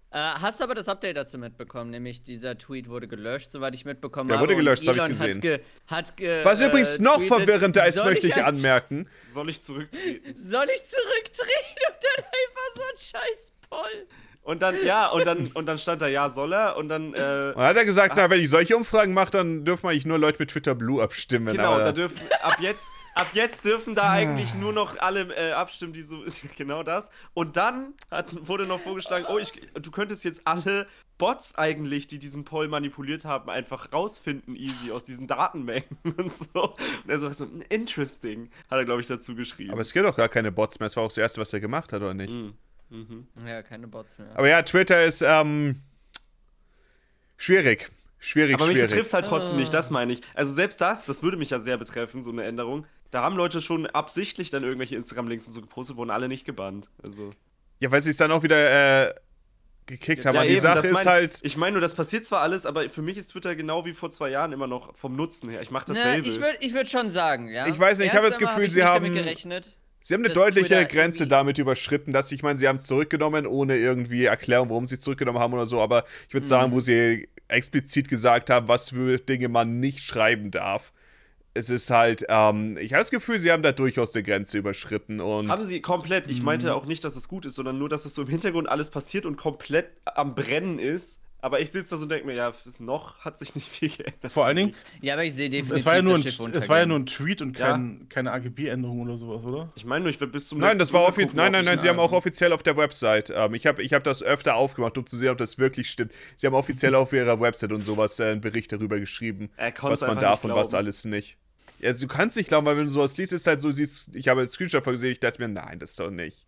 Äh, hast du aber das Update dazu mitbekommen? Nämlich dieser Tweet wurde gelöscht, soweit ich mitbekommen Der habe. wurde und gelöscht, das hab ich Elon gesehen. Hat ge, hat ge, Was äh, übrigens noch tweetet, verwirrender ist, möchte ich als- anmerken. Soll ich zurücktreten? Soll ich zurücktreten und dann einfach so ein scheiß Poll? Und dann, ja, und dann, und dann stand da, ja, soll er. Und dann, äh, Und dann hat er gesagt, na, wenn ich solche Umfragen mache, dann dürfen eigentlich nur Leute mit Twitter Blue abstimmen. genau, aber da dürfen, ab jetzt, ab jetzt dürfen da eigentlich nur noch alle äh, abstimmen, die so, genau das. Und dann hat, wurde noch vorgeschlagen, oh, ich, du könntest jetzt alle Bots eigentlich, die diesen Poll manipuliert haben, einfach rausfinden, easy, aus diesen Datenmengen und so. Und er sagt so, interesting, hat er, glaube ich, dazu geschrieben. aber es gibt doch gar keine Bots mehr. Es war auch das Erste, was er gemacht hat, oder nicht? Mhm. Mhm. Ja, keine Bots mehr. Aber ja, Twitter ist ähm, schwierig. Schwierig, Aber mich schwierig. betrifft es halt trotzdem nicht, Ah. das meine ich. Also selbst das, das würde mich ja sehr betreffen, so eine Änderung. Da haben Leute schon absichtlich dann irgendwelche Instagram-Links und so gepostet, wurden alle nicht gebannt. Also. Ja, weil sie es dann auch wieder äh, gekickt haben. Ja, Aber die eben, Sache ist mein- halt. Ich meine nur, das passiert zwar alles, aber für mich ist Twitter genau wie vor zwei Jahren immer noch vom Nutzen her. Ich mache Ne, dasselbe. ich würde ich würd schon sagen, ja. Ich weiß nicht, ich habe Erst das Gefühl, hab ich sie nicht haben- Damit gerechnet. Sie haben eine deutliche Twitter Grenze damit überschritten, dass ich meine, sie haben es zurückgenommen, ohne irgendwie Erklärung, warum sie es zurückgenommen haben oder so. Aber ich würde Mhm. sagen, wo sie explizit gesagt haben, was für Dinge man nicht schreiben darf. Es ist halt, ähm, ich habe das Gefühl, sie haben da durchaus eine Grenze überschritten und haben sie komplett. Ich meinte Mhm. auch nicht, dass es gut ist, sondern nur, dass es so im Hintergrund alles passiert und komplett am Brennen ist. Aber ich sitze da so und denke mir, ja, noch hat sich nicht viel geändert. Vor allen Dingen, Ja, aber ich sehe definitiv es war, ja nur das ein, es war ja nur ein Tweet und kein, keine AGB-Änderung oder sowas, oder? Ich meine nur, ich will bis zum Nein, letzten das war Mal offiziell. Nein, nein, nein, sie haben auch offiziell auf der Website. Ähm, ich habe ich hab das öfter aufgemacht, um zu sehen, ob das wirklich stimmt. Sie haben offiziell auf ihrer Website und sowas äh, einen Bericht darüber geschrieben, Er was man darf und was alles nicht. Ja, also du kannst nicht glauben, weil wenn du sowas siehst, ist halt so, siehst, ich habe einen Screenshot von gesehen, ich dachte mir, nein, das ist doch nicht.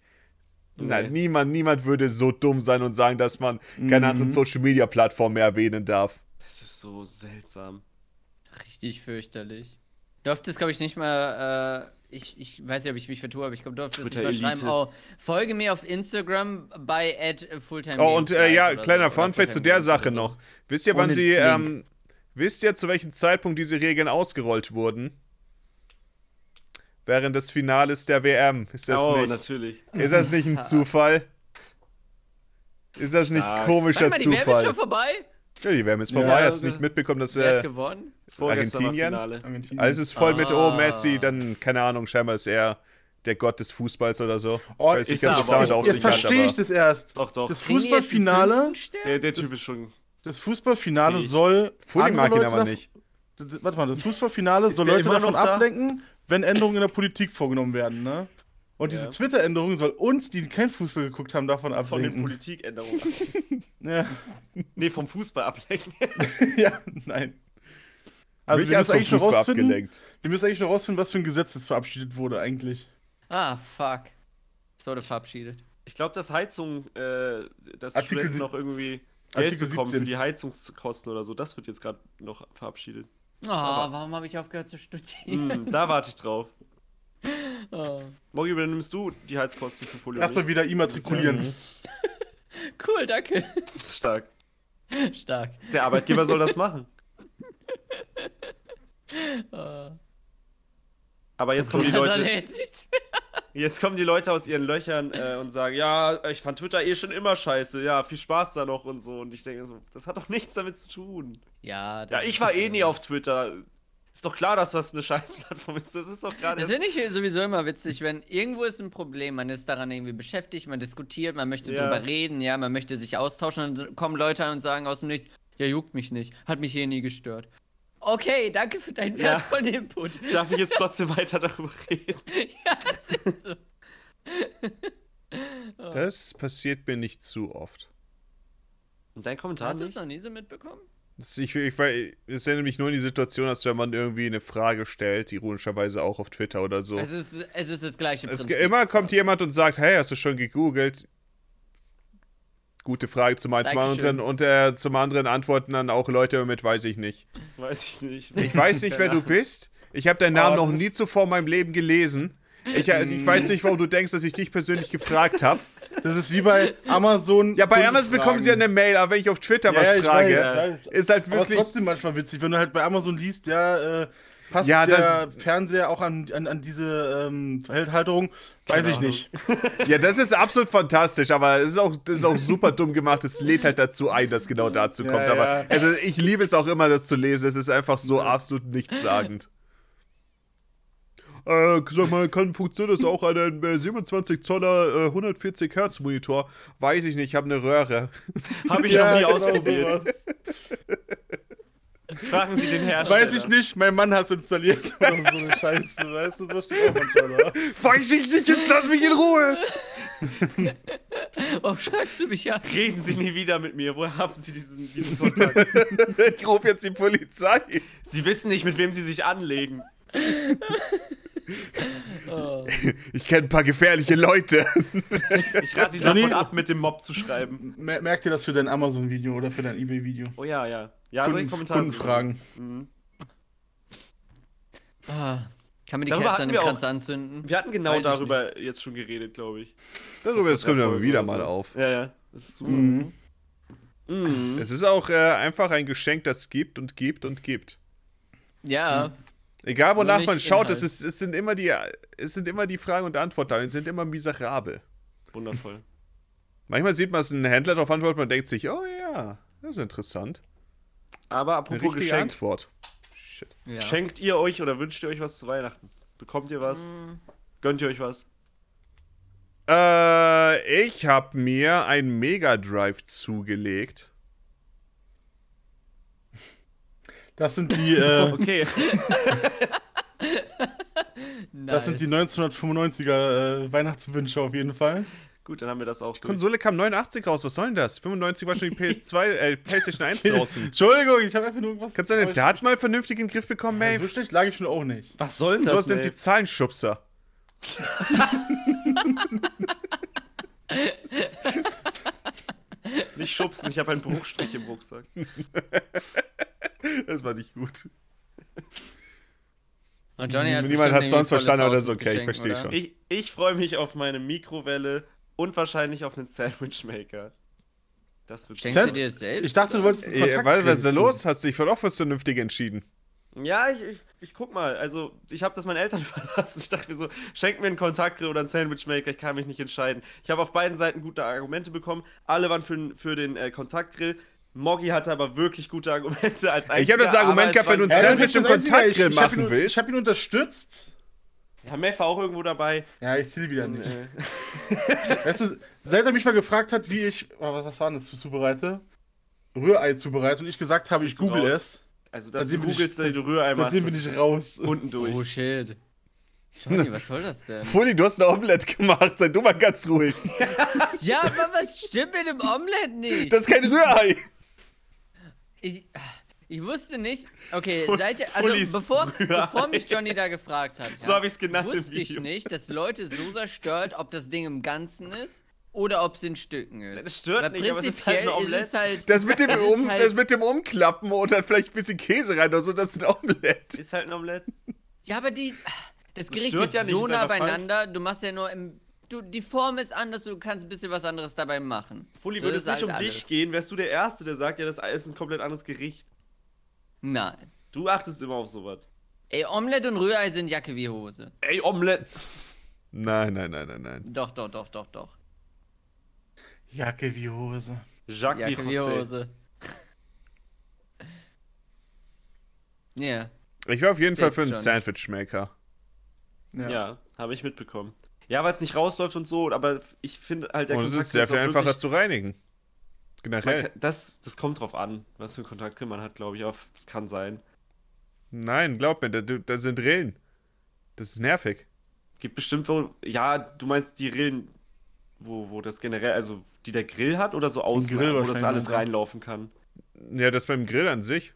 Nein, Nee. niemand, niemand würde so dumm sein und sagen, dass man keine Mhm. anderen Social Media Plattformen mehr erwähnen darf. Das ist so seltsam. Richtig fürchterlich. Durfte es, glaube ich, nicht mal. Äh, ich, ich weiß nicht, ob ich mich vertue, aber ich glaube, durfte es nicht mal schreiben. Oh, folge mir auf Instagram bei Fulltime. Oh, und äh, ja, kleiner so, Funfact zu der Sache so. noch. Wisst ihr, wann Ohne sie, ähm, wisst ihr, zu welchem Zeitpunkt diese Regeln ausgerollt wurden? Während des Finales der WM. Ist das, oh, nicht, natürlich. ist das nicht ein Zufall? Ist das nicht Stark. komischer Warte mal, die WM ist Zufall? schon vorbei? Ja, die WM ist Ja, vorbei. Hast du also- nicht mitbekommen, dass Wer hat äh, gewonnen? Argentinien? Alles ist voll mit, oh, Ah. Messi, dann, keine Ahnung, scheinbar ist er der Gott des Fußballs oder so. Oh, Weiß ist ganz, er was damit auf Jetzt sich hat, verstehe ich das erst. Doch, doch. Das die Fußballfinale? Der, der Typ ist schon. das Fußballfinale soll. Fully mag ihn aber nicht. Warte mal, das Fußballfinale soll Leute davon ablenken, wenn Änderungen in der Politik vorgenommen werden, ne? Und Ja. diese Twitter-Änderung soll uns, die kein Fußball geguckt haben, davon Von den ablenken. Politikänderungen. ja. nee, vom Fußball ablenken. ja, nein. Also Mich wir müssen eigentlich noch Fußball rausfinden, abgelenkt. wir müssen eigentlich noch rausfinden, was für ein Gesetz jetzt verabschiedet wurde eigentlich. Ah, fuck. Es wurde verabschiedet. Ich glaube, dass Heizung, äh, dass Artikel noch irgendwie Geld Artikel bekommen 17. für die Heizungskosten oder so, das wird jetzt gerade noch verabschiedet. Oh, warum habe ich aufgehört zu studieren? Hm, da warte ich drauf. Oh. Mogi, übernimmst du die Heizkosten für Folio? Erstmal wieder immatrikulieren. Cool, danke. Stark. Stark. Der Arbeitgeber soll das machen. Oh. Aber jetzt kommen die Leute, jetzt kommen die Leute aus ihren Löchern äh, und sagen, ja, ich fand Twitter eh schon immer scheiße, ja, viel Spaß da noch und so. Und ich denke so, das hat doch nichts damit zu tun. Ja, Ja, ich war so. eh nie auf Twitter. Ist doch klar, dass das eine Scheißplattform ist. Das ist doch gerade. Das finde ich sowieso immer witzig, wenn irgendwo ist ein Problem, man ist daran irgendwie beschäftigt, man diskutiert, man möchte Ja. drüber reden, ja, man möchte sich austauschen und dann kommen Leute und sagen aus dem Nichts, ja, juckt mich nicht, hat mich eh nie gestört. Okay, danke für deinen Ja. wertvollen Input. Darf ich jetzt trotzdem weiter darüber reden? ja, das ist so. Das passiert mir nicht zu oft. Und dein Kommentar Hast du es noch nie so mitbekommen? Das, ich, ich, ich, es erinnert mich nur in die Situation, dass wenn man irgendwie eine Frage stellt, ironischerweise auch auf Twitter oder so. Es, ist, es ist das gleiche Es, Prinzip. immer kommt jemand und sagt, hey, hast du schon gegoogelt? Gute Frage zum einen, zum anderen. Und äh, zum anderen antworten dann auch Leute mit, weiß ich nicht. Weiß ich nicht. Ich weiß nicht, wer du bist. Ich habe deinen Namen Oh, noch nie zuvor in meinem Leben gelesen. Ich, äh, ich weiß nicht, warum du denkst, dass ich dich persönlich gefragt habe. Das ist wie bei Amazon. Ja, bei. Amazon bekommen sie ja eine Mail, aber wenn ich auf Twitter Ja, was ja, ich frage, weiß, ist halt Aber wirklich. trotzdem manchmal witzig, wenn du halt bei Amazon liest, ja, äh, passt Ja, der Fernseher auch an, an, an diese ähm, Halterung? Weiß ich nicht. Ja, das ist absolut fantastisch, aber es ist auch, das ist auch super dumm gemacht. Es lädt halt dazu ein, dass genau dazu Ja, kommt. ja. Aber also ich liebe es auch immer, das zu lesen. Es ist einfach so absolut nichtssagend. Äh, sag mal, kann, funktioniert das auch an einem äh, 27 Zoller äh, 140 Hertz Monitor? Weiß ich nicht, ich habe eine Röhre. Habe ich noch nie genau ausprobiert. Fragen Sie den Hersteller. Weiß ich nicht, mein Mann hat es installiert oder so eine Scheiße. Weißt du, das steht auch manchmal da. Weiß ich nicht, jetzt lass mich in Ruhe. Warum schreibst du mich an? Reden Sie nie wieder mit mir. Woher haben Sie diesen, diesen Kontakt? Ich rufe jetzt die Polizei. Sie wissen nicht, mit wem Sie sich anlegen. Oh. Ich kenne ein paar gefährliche Leute. Ich rate Johnny- davon ab, mit dem Mob zu schreiben. Mer merkt ihr das für dein Amazon-Video oder für dein Ebay-Video? Oh ja, ja. Ja, solche Kunden, Kommentare. sind Kundenfragen. Mhm. Ah. Kann mir die Darüber Kerze an dem Kranz auch- anzünden? Wir hatten genau Weiß darüber jetzt schon geredet, glaube ich. Darüber, das kommt Der aber wieder mal auf. Ja, ja. Das ist super. Mhm. Mhm. Es ist auch äh, einfach ein Geschenk, das gibt und gibt und gibt. Ja. Egal wonach man schaut, es, ist, es, sind immer die, es sind immer die Fragen und Antworten, die sind immer miserabel. Wundervoll. Manchmal sieht man es einen Händler darauf antworten, man denkt sich, oh ja, das ist interessant. Aber Eine apropos richtige Geschenk. Antwort. Shit. ja. Schenkt ihr euch oder wünscht ihr euch was zu Weihnachten? Bekommt ihr was? Mm, Gönnt ihr euch was? Äh, ich habe mir ein Mega Drive zugelegt. Das sind die, äh, Okay. das sind die nice. 1995er äh, Weihnachtswünsche auf jeden Fall. Gut, dann haben wir das auch. durch. Konsole kam 89 raus, was soll denn das? 95 war schon die PS2, äh, PlayStation 1 draußen. Entschuldigung, ich habe einfach nur was. Kannst du deine Daten mal vernünftig in den Griff bekommen, Ja, Maeve? So schlecht lag ich schon auch nicht. Was soll denn So das? was nennt sie Zahlenschubser. Nicht schubsen, ich habe einen Bruchstrich im Rucksack. Das war nicht gut. Und Johnny hat Niemand hat sonst verstanden, oder so. mit Okay, ich verstehe schon. Ich, ich freue mich auf meine Mikrowelle und wahrscheinlich auf einen Sandwichmaker. Das wird Schenkst du dir das selbst? Ich dachte, du wolltest einen Ey, Kontakt was, was ist tun. los? Hast du dich auch fürs Vernünftige entschieden? Ja, ich, ich, ich guck mal. Also, ich habe das meinen Eltern überlassen. Ich dachte mir so, schenk mir einen Kontaktgrill oder einen Sandwichmaker, ich kann mich nicht entscheiden. Ich habe auf beiden Seiten gute Argumente bekommen. Alle waren für, für den äh, Kontaktgrill. Moggy hatte aber wirklich gute Argumente als Ich habe das einziger, Argument gehabt, wenn du ein Sandwich im Kontaktgrill machen ihn, willst. Ich habe ihn unterstützt. Ja, war auch irgendwo dabei. Ja, ich zähle wieder nicht. äh, Weißt du, seit er mich mal gefragt hat, wie ich, oh, was, was war denn das, zubereite? Rührei zubereite und ich gesagt habe, ich google raus? es. also, dass Seitdem du googelst, dass du Rührei machst, Seitdem bin ich raus. unten durch. Oh shit. Johnny, was soll das denn? Fully, du hast ein Omelette gemacht. Sei du mal ganz ruhig. Ja, aber was stimmt mit dem Omelette nicht? Das ist kein Rührei. Ich, ich wusste nicht. Okay, seit also bevor, bevor mich Johnny da gefragt hat, So hab ich's genannt im wusste ich nicht, dass Leute so sehr stört, ob das Ding im Ganzen ist oder ob es in Stücken ist. Das stört Weil nicht, aber es ist halt es halt, Das mit dem, Das ist um, halt- das mit dem Umklappen und dann vielleicht ein bisschen Käse rein oder so, das ist ein Omelette. Ist halt ein Omelette. Ja, aber die. Das Das Gericht stört ist ja so ist nah einfach falsch. beieinander, du machst ja nur im. Du, die Form ist anders, du kannst ein bisschen was anderes dabei machen. Fully, So würde es nicht um halt dich alles. gehen, wärst du der Erste, der sagt, ja, das ist ein komplett anderes Gericht. Nein. Du achtest immer auf sowas. Ey, Omelette und Rührei sind Jacke wie Hose. Ey, Omelette. Nein, nein, nein, nein, nein. Doch, doch, doch, doch, doch. Jacke wie Hose. Jacques Jacke wie. Hose. Ja. Ich war auf jeden Fall für einen. Sandwichmaker. Ja. Ja, habe ich mitbekommen. Ja, weil es nicht rausläuft und so, aber ich finde halt der Und es ist sehr auch viel einfacher wirklich- zu reinigen. Generell. kann, das, das kommt drauf an, was für einen Kontaktgrill man hat, glaube ich. Aber es kann sein. Nein, glaub mir, da, da sind Rillen. Das ist nervig. Gibt bestimmt wo. Ja, du meinst die Rillen, wo, wo das generell, also die der Grill hat oder so außen, wo das alles reinlaufen kann. Ja, das beim Grill an sich.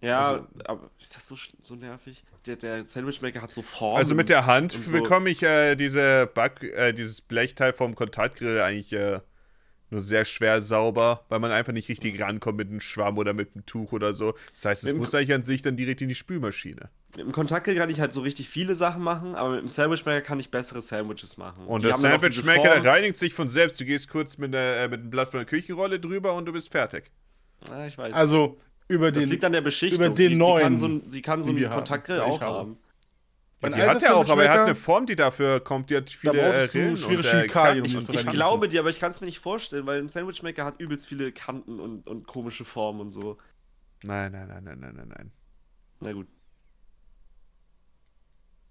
Ja, Also- aber ist das so, so nervig? Der, der Sandwichmaker hat so Formen. Also mit der Hand so. bekomme ich äh, diese Back, äh, dieses Blechteil vom Kontaktgrill eigentlich äh, nur sehr schwer sauber, weil man einfach nicht richtig rankommt mit einem Schwamm oder mit einem Tuch oder so. Das heißt, es muss eigentlich an sich dann direkt in die Spülmaschine. Mit dem Kontaktgrill kann ich halt so richtig viele Sachen machen, aber mit dem Sandwichmaker kann ich bessere Sandwiches machen. Und Die der Sandwichmaker, der Form. reinigt sich von selbst. Du gehst kurz mit, der, äh, mit einem Blatt von der Küchenrolle drüber und du bist fertig. Ah, ich weiß. Also, über das den. liegt an der Beschichtung. über den die, die neuen, kann so sie kann so einen haben, Kontaktgrill ich auch habe. haben. Mein die hat er auch, aber er hat eine Form, die dafür kommt. Die hat viele äh, Rillen. schwere und, äh, Chemikalien, ich, Ich reinigen. glaube dir, aber ich kann es mir nicht vorstellen, weil ein Sandwichmaker hat übelst viele Kanten und, und komische Formen und so. Nein, nein, nein, nein, nein, nein, nein. Na gut.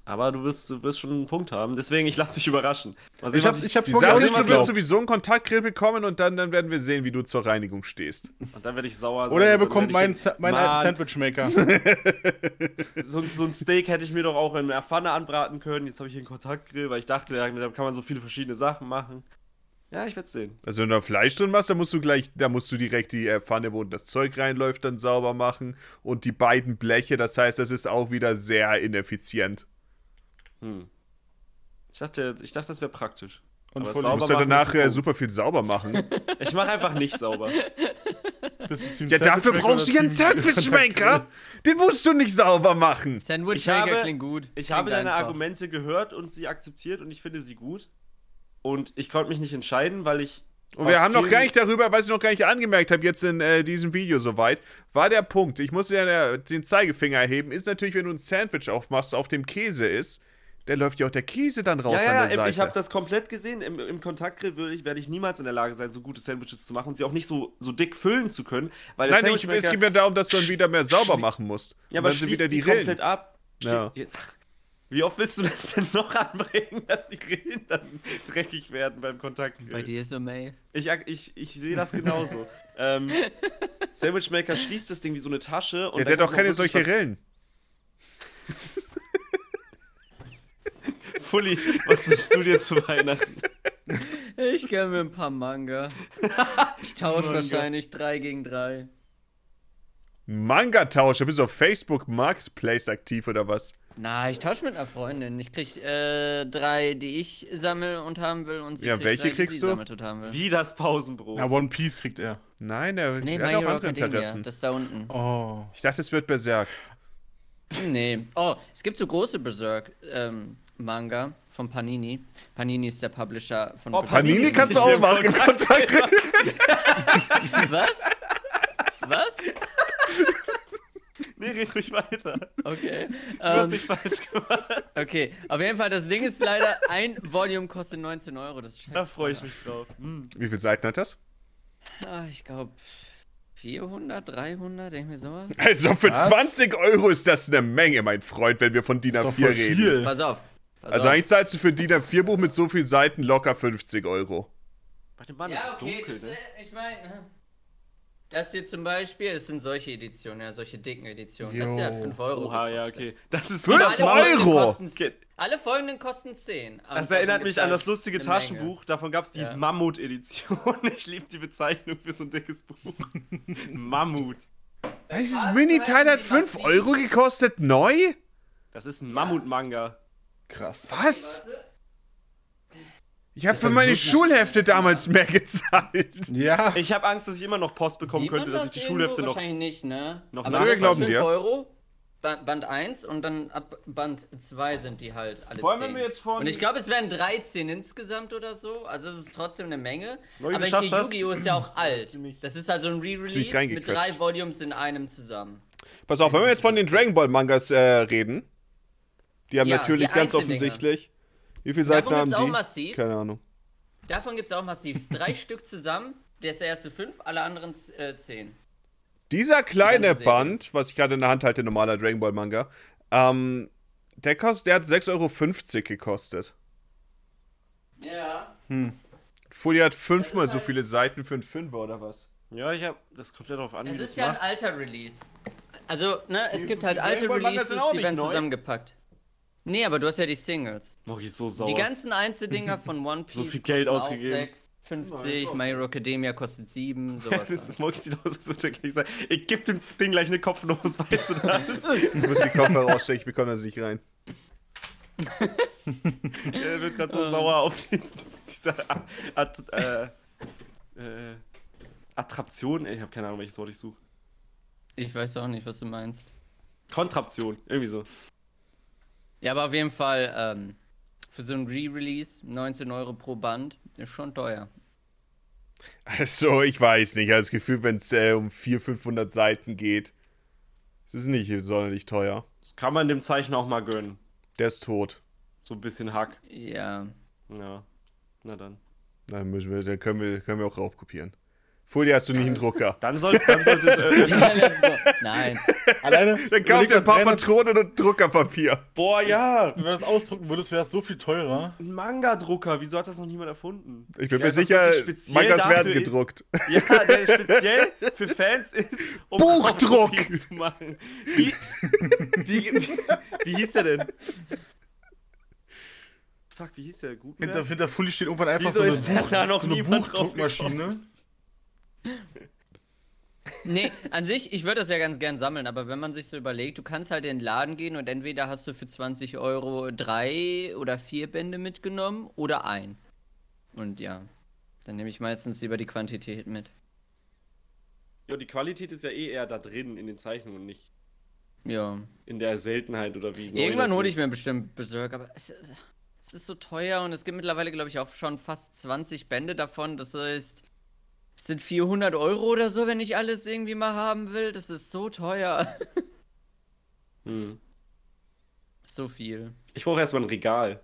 Aber du wirst, du wirst schon einen Punkt haben, deswegen ich lass mich überraschen. Mal sehen, Ich hab, ich hab Die vorhin Sache ist, du wirst sowieso einen Kontaktgrill bekommen und dann, dann werden wir sehen, wie du zur Reinigung stehst. und dann werde ich sauer sein. Oder er bekommt meinen ich Mann. alten Sandwichmaker. so, so ein Steak hätte ich mir doch auch in einer Pfanne anbraten können. Jetzt habe ich hier einen Kontaktgrill, weil ich dachte, da kann man so viele verschiedene Sachen machen. Ja, ich werde sehen. Also wenn du da Fleisch drin machst, dann musst du gleich, da musst du direkt die äh, Pfanne, wo das Zeug reinläuft, dann sauber machen und die beiden Bleche. Das heißt, das ist auch wieder sehr ineffizient. Hm. Ich dachte, ich dachte, das wäre praktisch. Und Aber Du musst ja danach äh, super viel sauber machen. Ich mache einfach nicht sauber. Ja, dafür brauchst du ja einen Sandwichmaker. Den musst du nicht sauber machen. Sandwichmaker Ich habe- klingt gut. Ich Klingt habe deine einfach. Argumente gehört und sie akzeptiert und ich finde sie gut. Und ich konnte mich nicht entscheiden, weil ich. Und wir haben noch gar nicht darüber, was ich noch gar nicht angemerkt habe, jetzt in äh, diesem Video soweit, war der Punkt, ich muss ja den Zeigefinger erheben, ist natürlich, wenn du ein Sandwich aufmachst, auf dem Käse ist, der läuft ja auch der Käse dann raus Ja, an der ja, Seite. ich habe das komplett gesehen. Im, im Kontaktgrill würde ich, werde ich niemals in der Lage sein, so gute Sandwiches zu machen und sie auch nicht so, so dick füllen zu können. Weil Nein, ich, es geht mir darum, dass du dann wieder mehr sauber machen musst. Ja, Und aber dann sind wieder die sie Rillen. komplett ab. Ja. Jetzt, wie oft willst du das denn noch anbringen, dass die Rillen dann dreckig werden beim Kontaktgrill? Bei dir ist so May. Ich, ich, ich sehe das genauso. ähm, Sandwichmaker schließt das Ding wie so eine Tasche. Und Ja, der hat doch keine solche was- Rillen. Fully, was wünschst du dir zu Weihnachten? Ich gönn mir ein paar Manga. Ich tausche Manga. wahrscheinlich 3 gegen 3. Manga-Tausch, bist du auf Facebook Marketplace aktiv oder was? Na, ich tausche mit einer Freundin. Ich krieg äh, drei, die ich sammel und haben will und sie Ja, kriegt welche drei, die kriegst sie du? sammelt und haben will. Wie das Pausenbrot. Ja, One Piece kriegt er. Nein, der, Nee, der My hat auch Hero andere Academia, Interessen. das da unten. Oh. Ich dachte, es wird Berserk. Nee. Oh, es gibt so große Berserk-Manga von Panini. Panini ist der Publisher von Oh, Berserk. Panini kannst du auch machen. Kontakt. Was? Was? Nee, red ruhig weiter. Okay. Du hast Ähm, nichts falsch gemacht. okay, auf jeden Fall, das Ding ist leider, ein Volume kostet 19 Euro. Das ist scheiße. Da freue ich mich drauf. Hm. Wie viele Seiten hat das? Ah, ich glaube 400, 300, irgendwie sowas. Also für Was? 20 Euro ist das eine Menge, mein Freund, wenn wir von DIN Ist doch A4 voll reden. viel. Pass auf. Also auf. eigentlich zahlst du für DIN A4 Buch mit so vielen Seiten locker 50 Euro. Warte, es Ja, ist okay, dunkel, das, ne? ich meine, das hier zum Beispiel, das sind solche Editionen, ja, solche dicken Editionen. Das hier hat Jo. 5 Euro. Oha, ja, gekostet. okay. Das ist Fünf Aber das alle Euro? folgenden kosten- Okay. Alle folgenden kosten 10. Aber Das erinnert mich an das lustige eine Menge. Taschenbuch. Davon gab es die Ja. Mammut-Edition. Ich liebe die Bezeichnung für so ein dickes Buch. Mammut. Dieses Was? Mini-Teil hat Heißen die 5 massiv? Euro gekostet, neu? Das ist ein Mammut-Manga. Krass. Was? Ich habe für das meine Schulhefte damals mehr gezahlt. Ja. Ich habe Angst, dass ich immer noch Post bekommen Sieht könnte, dass ich die? Schulhefte noch. Wahrscheinlich nicht, ne? noch Aber das Wir glauben 5 dir. Euro. Ba- Band 1 und dann ab Band 2 sind die halt alle Vor allem, 10. wenn wir jetzt von- und ich glaube, es wären 13 insgesamt oder so. Also es ist trotzdem eine Menge. Leute, Aber hier das? Yu-Gi-Oh! ist ja auch alt. Das ist also ein Re-Release mit drei Volumes in einem zusammen. Pass auf, wenn wir jetzt von den Dragon Ball Mangas äh, reden, die haben Ja, natürlich die ganz offensichtlich. Wie viele Seiten Davon haben gibt's auch die? massiv. Keine Ahnung. Davon gibt es auch massiv drei Stück zusammen. Das erste fünf, alle anderen äh, zehn. Dieser kleine. Band, was ich gerade in der Hand halte, normaler Dragon Ball Manga, ähm, der, kostet, der hat 6,50 Euro gekostet. Ja. Folie hat fünfmal so halt- viele Seiten für einen Fünfer oder was? Ja, ich hab. Das kommt ja darauf an, Es ist ja ein alter Release. Also, ne, es Die- gibt halt alte Releases, auch die werden neu. zusammengepackt. Nee, aber du hast ja die Singles. Mach ich so sauer. Die ganzen Einzeldinger von One Piece. So viel Geld ausgegeben. 6, 50, My Hero Academia kostet 7, sowas. Das ist. Mox sieht aus, als würde gleich sagen, ich geb dem Ding gleich eine Kopfnuss, weißt du das? Ich muss die Kopfhörer rausstecken, ich bekomme das nicht rein. er wird gerade so sauer auf dieses, diese At, At, äh, äh, Attraktion. Ich habe keine Ahnung, welches Wort ich suche. Ich weiß auch nicht, was du meinst. Kontraktion, irgendwie so. Ja, aber auf jeden Fall, ähm, für so ein Re-Release, 19 Euro pro Band, ist schon teuer. Also, ich weiß nicht. Ich habe das Gefühl, wenn es äh, um 400, 500 Seiten geht, es ist nicht sonderlich teuer. Das kann man dem Zeichen auch mal gönnen. Der ist tot. So ein bisschen Hack. Ja. Ja. Na dann. Dann, müssen wir, dann können, wir, können wir auch raubkopieren. Folie hast du nicht einen Drucker. Dann, soll, dann sollte es. Äh. Nein. Alleine. Dann kauf überleg dir ein paar mal, 300 Patronen und Druckerpapier. boah, ja. Wenn du das ausdrucken würdest, wäre es so viel teurer. Ein Manga-Drucker. Wieso hat das noch niemand erfunden? Ich bin Der mir sicher, Mangas werden ist- gedruckt. Ja, der speziell für Fans ist, um Buchdruck! Zu machen. Wie, wie, wie, wie hieß der denn? Fuck, wie hieß der? Hinter, Gutenberg? hinter Fully steht irgendwann einfach Wieso so eine, ist denn da noch so eine Buchdruckmaschine. Nee, an sich, ich würde das ja ganz gern sammeln, aber wenn man sich so überlegt, du kannst halt in den Laden gehen und entweder hast du für 20 Euro drei oder vier Bände mitgenommen oder ein. Und ja, dann nehme ich meistens lieber die Quantität mit. Ja, die Qualität ist ja eh eher da drin in den Zeichnungen und nicht Ja. in der Seltenheit oder wie. Irgendwann hole ich ist. mir bestimmt Berserk, aber es, es ist so teuer und es gibt mittlerweile, glaube ich, auch schon fast 20 Bände davon. Das heißt, es sind 400 Euro oder so, wenn ich alles irgendwie mal haben will. Das ist so teuer. Hm. so viel. Ich brauche erstmal ein Regal.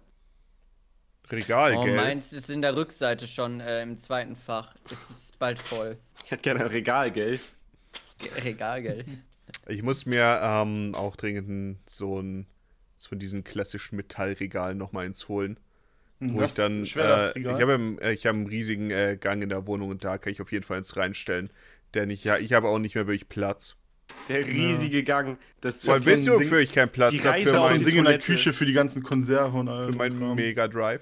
Regal, Oh, gell? meins ist in der Rückseite schon äh, im zweiten Fach. Es ist bald voll. Ich hätte gerne ein Regal, gell? Regal, gell? Ich muss mir ähm, auch dringend ein- so ein so von diesen klassischen Metallregalen nochmal eins holen. Wo Das ich dann. Äh, Schwerlastregal. ich habe äh, ich hab einen riesigen äh, Gang in der Wohnung und da kann ich auf jeden Fall eins reinstellen. Denn ich, ja, ich habe auch nicht mehr wirklich Platz. Der riesige Gang. Das allem so ein wisst ihr, Ding- wofür ich keinen Platz habe für auf so ein die meinen Ding in der. Küche für die ganzen Konserven und all für meinen. Mega Drive.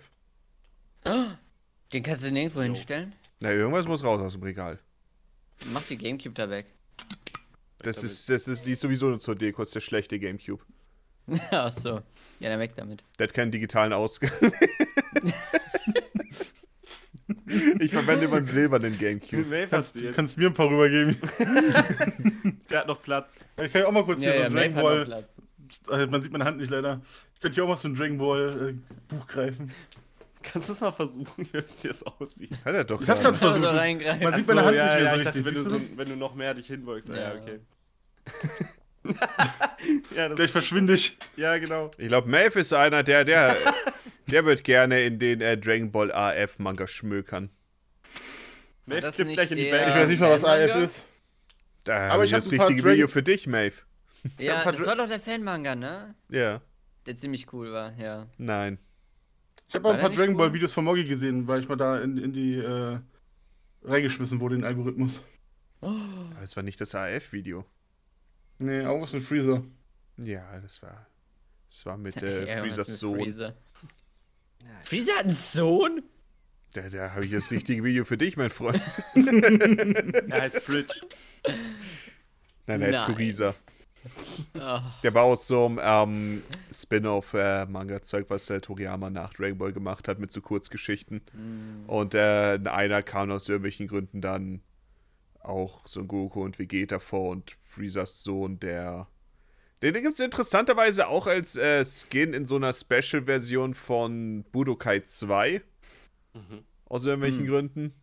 Den kannst du nirgendwo hinstellen. Na, irgendwas muss raus aus dem Regal. Mach die Gamecube da weg. Das ist, das ist, die ist sowieso nur zur Deko, ist der schlechte Gamecube. Ach so. Ja, dann weg damit. Der hat keinen digitalen Ausgang. ich verwende immer einen silbernen Gamecube. Maeve Kannst, hast du du jetzt. kannst mir ein paar rübergeben. Der hat noch Platz. Ich kann ja auch mal kurz Ja, hier ja, so Maeve Dragon Ball, Platz. äh, man sieht meine Hand nicht leider. Ich könnte hier auch mal so ein Dragon Ball äh, Buch greifen. Kannst du es mal versuchen, wie es hier aussieht? Hat er doch Ich hab's gerade. versucht. Also reingreifen. Man sieht meine Hand ja, nicht mehr ja, so ich dachte, richtig. wenn du, so, wenn du noch mehr dich hinbeugst. Ja, Ja. okay. ja, das, Gleich verschwinde ich. ja, genau. Ich glaube, Maeve ist einer, der, der, der wird gerne in den äh, Dragon Ball AF Manga schmökern. Maeve kippt gleich in die Bag. Ich weiß nicht mal, was? AF ist. Da Aber habe ich das richtige Video für dich, Maeve. Ja, das war doch der Fan-Manga, ne? Ja, Der ziemlich cool war, ja. nein. Ich habe auch ein paar Dragon Ball cool? Videos von Moggi gesehen, weil ich mal da in, in die äh, reingeschmissen wurde, in den Algorithmus. Aber es war nicht das AF-Video. Nee, irgendwas mit Freezer. Ja, das war. Das war mit äh, was Freezers Sohn. Freezer. Freezer hat einen Sohn? Da, da habe ich das richtige Video für dich, mein Freund. Er heißt Fridge. Nein, er ist Nein. Kuriza. Oh, Der war aus so einem ähm, Spin-off-Manga-Zeug, was äh, Toriyama nach Dragon Ball gemacht hat, mit so Kurzgeschichten. Und äh, einer kam aus irgendwelchen Gründen dann auch Son Goku und Vegeta vor und Freezers Sohn, der. Den gibt es interessanterweise auch als äh, Skin in so einer Special-Version von Budokai 2. Aus irgendwelchen Gründen.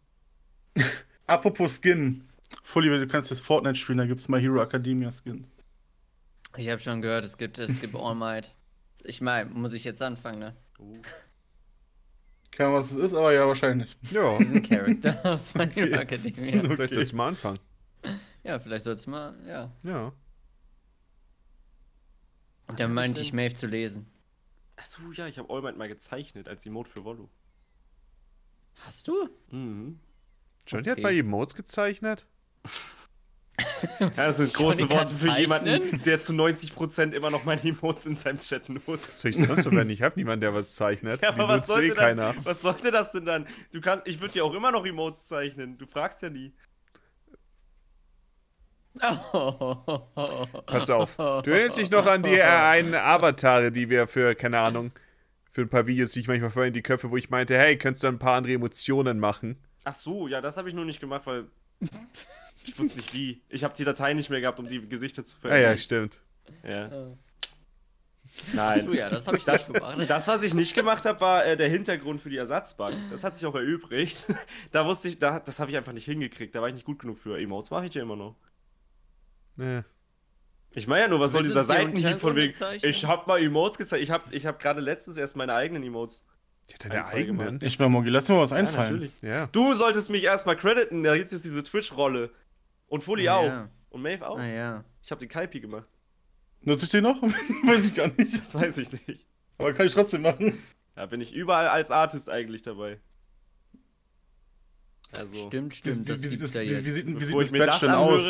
Apropos Skin. Fully, du kannst jetzt Fortnite spielen, da gibt's My Hero Academia Skin. ich habe schon gehört, es gibt, es gibt All Might. Ich meine, muss ich jetzt anfangen, ne? Keine Ahnung, was es ist, aber ja, wahrscheinlich. Ja, Diesen Charakter aus My Hero Academia. vielleicht Okay. sollst du mal anfangen. Ja, vielleicht soll's mal, ja. Ja. Und dann meinte ich, Maeve zu lesen. Achso, ja, ich habe All Might mal gezeichnet als Emote für Volu. Hast du? Mhm. Johnny hat Okay. mal Emotes gezeichnet? Ja, das sind große Worte für zeichnen? jemanden, der zu 90% immer noch meine Emotes in seinem Chat nutzt. Was soll ich sonst so werden? Ich habe niemanden, der was zeichnet. Ja, aber was eh sollte, keiner. dann, was sollte das denn dann? Du kannst, ich würde dir auch immer noch Emotes zeichnen. Du fragst ja nie. Pass auf. Du erinnerst dich noch an die äh, einen Avatare, die wir für, keine Ahnung, für ein paar Videos, die ich manchmal vorhin in die Köpfe, wo ich meinte, hey, könntest du ein paar andere Emotionen machen? Ach so, ja, das habe ich nur nicht gemacht, weil ich wusste nicht wie. Ich habe die Datei nicht mehr gehabt, um die Gesichter zu Ah verändern. ja, stimmt. ja. Oh, Nein. ja, das habe ich Das, nicht gemacht. das, was ich nicht gemacht habe, war äh, der Hintergrund für die Ersatzbank. Das hat sich auch erübrigt. da wusste ich, da, das habe ich einfach nicht hingekriegt. Da war ich nicht gut genug für. Emotes mache ich ja immer noch. Nee. Ich meine ja nur, was soll dieser du Seitenhieb von wegen? Ich habe mal Emotes gezeigt. Ich habe ich hab gerade letztens erst meine eigenen Emotes. Hatte deine eigenen. gemacht. Ich mal, Moggi, lass mir mal was Ja, einfallen. natürlich. Ja. Du solltest mich erstmal crediten. Da gibt es jetzt diese Twitch-Rolle. Und Fully Ah, auch. ja. Und Maeve auch. Ah ja. Ich habe den Kaipi gemacht. Nutze ich den noch? Weiß ich gar nicht. Das weiß ich nicht. Aber kann ich trotzdem machen. Da bin ich überall als Artist eigentlich dabei. Also, Stimmt, stimmt. wie, das wie, sieht das, ja wie, wie sieht, denn- wie sieht das Badge denn aus?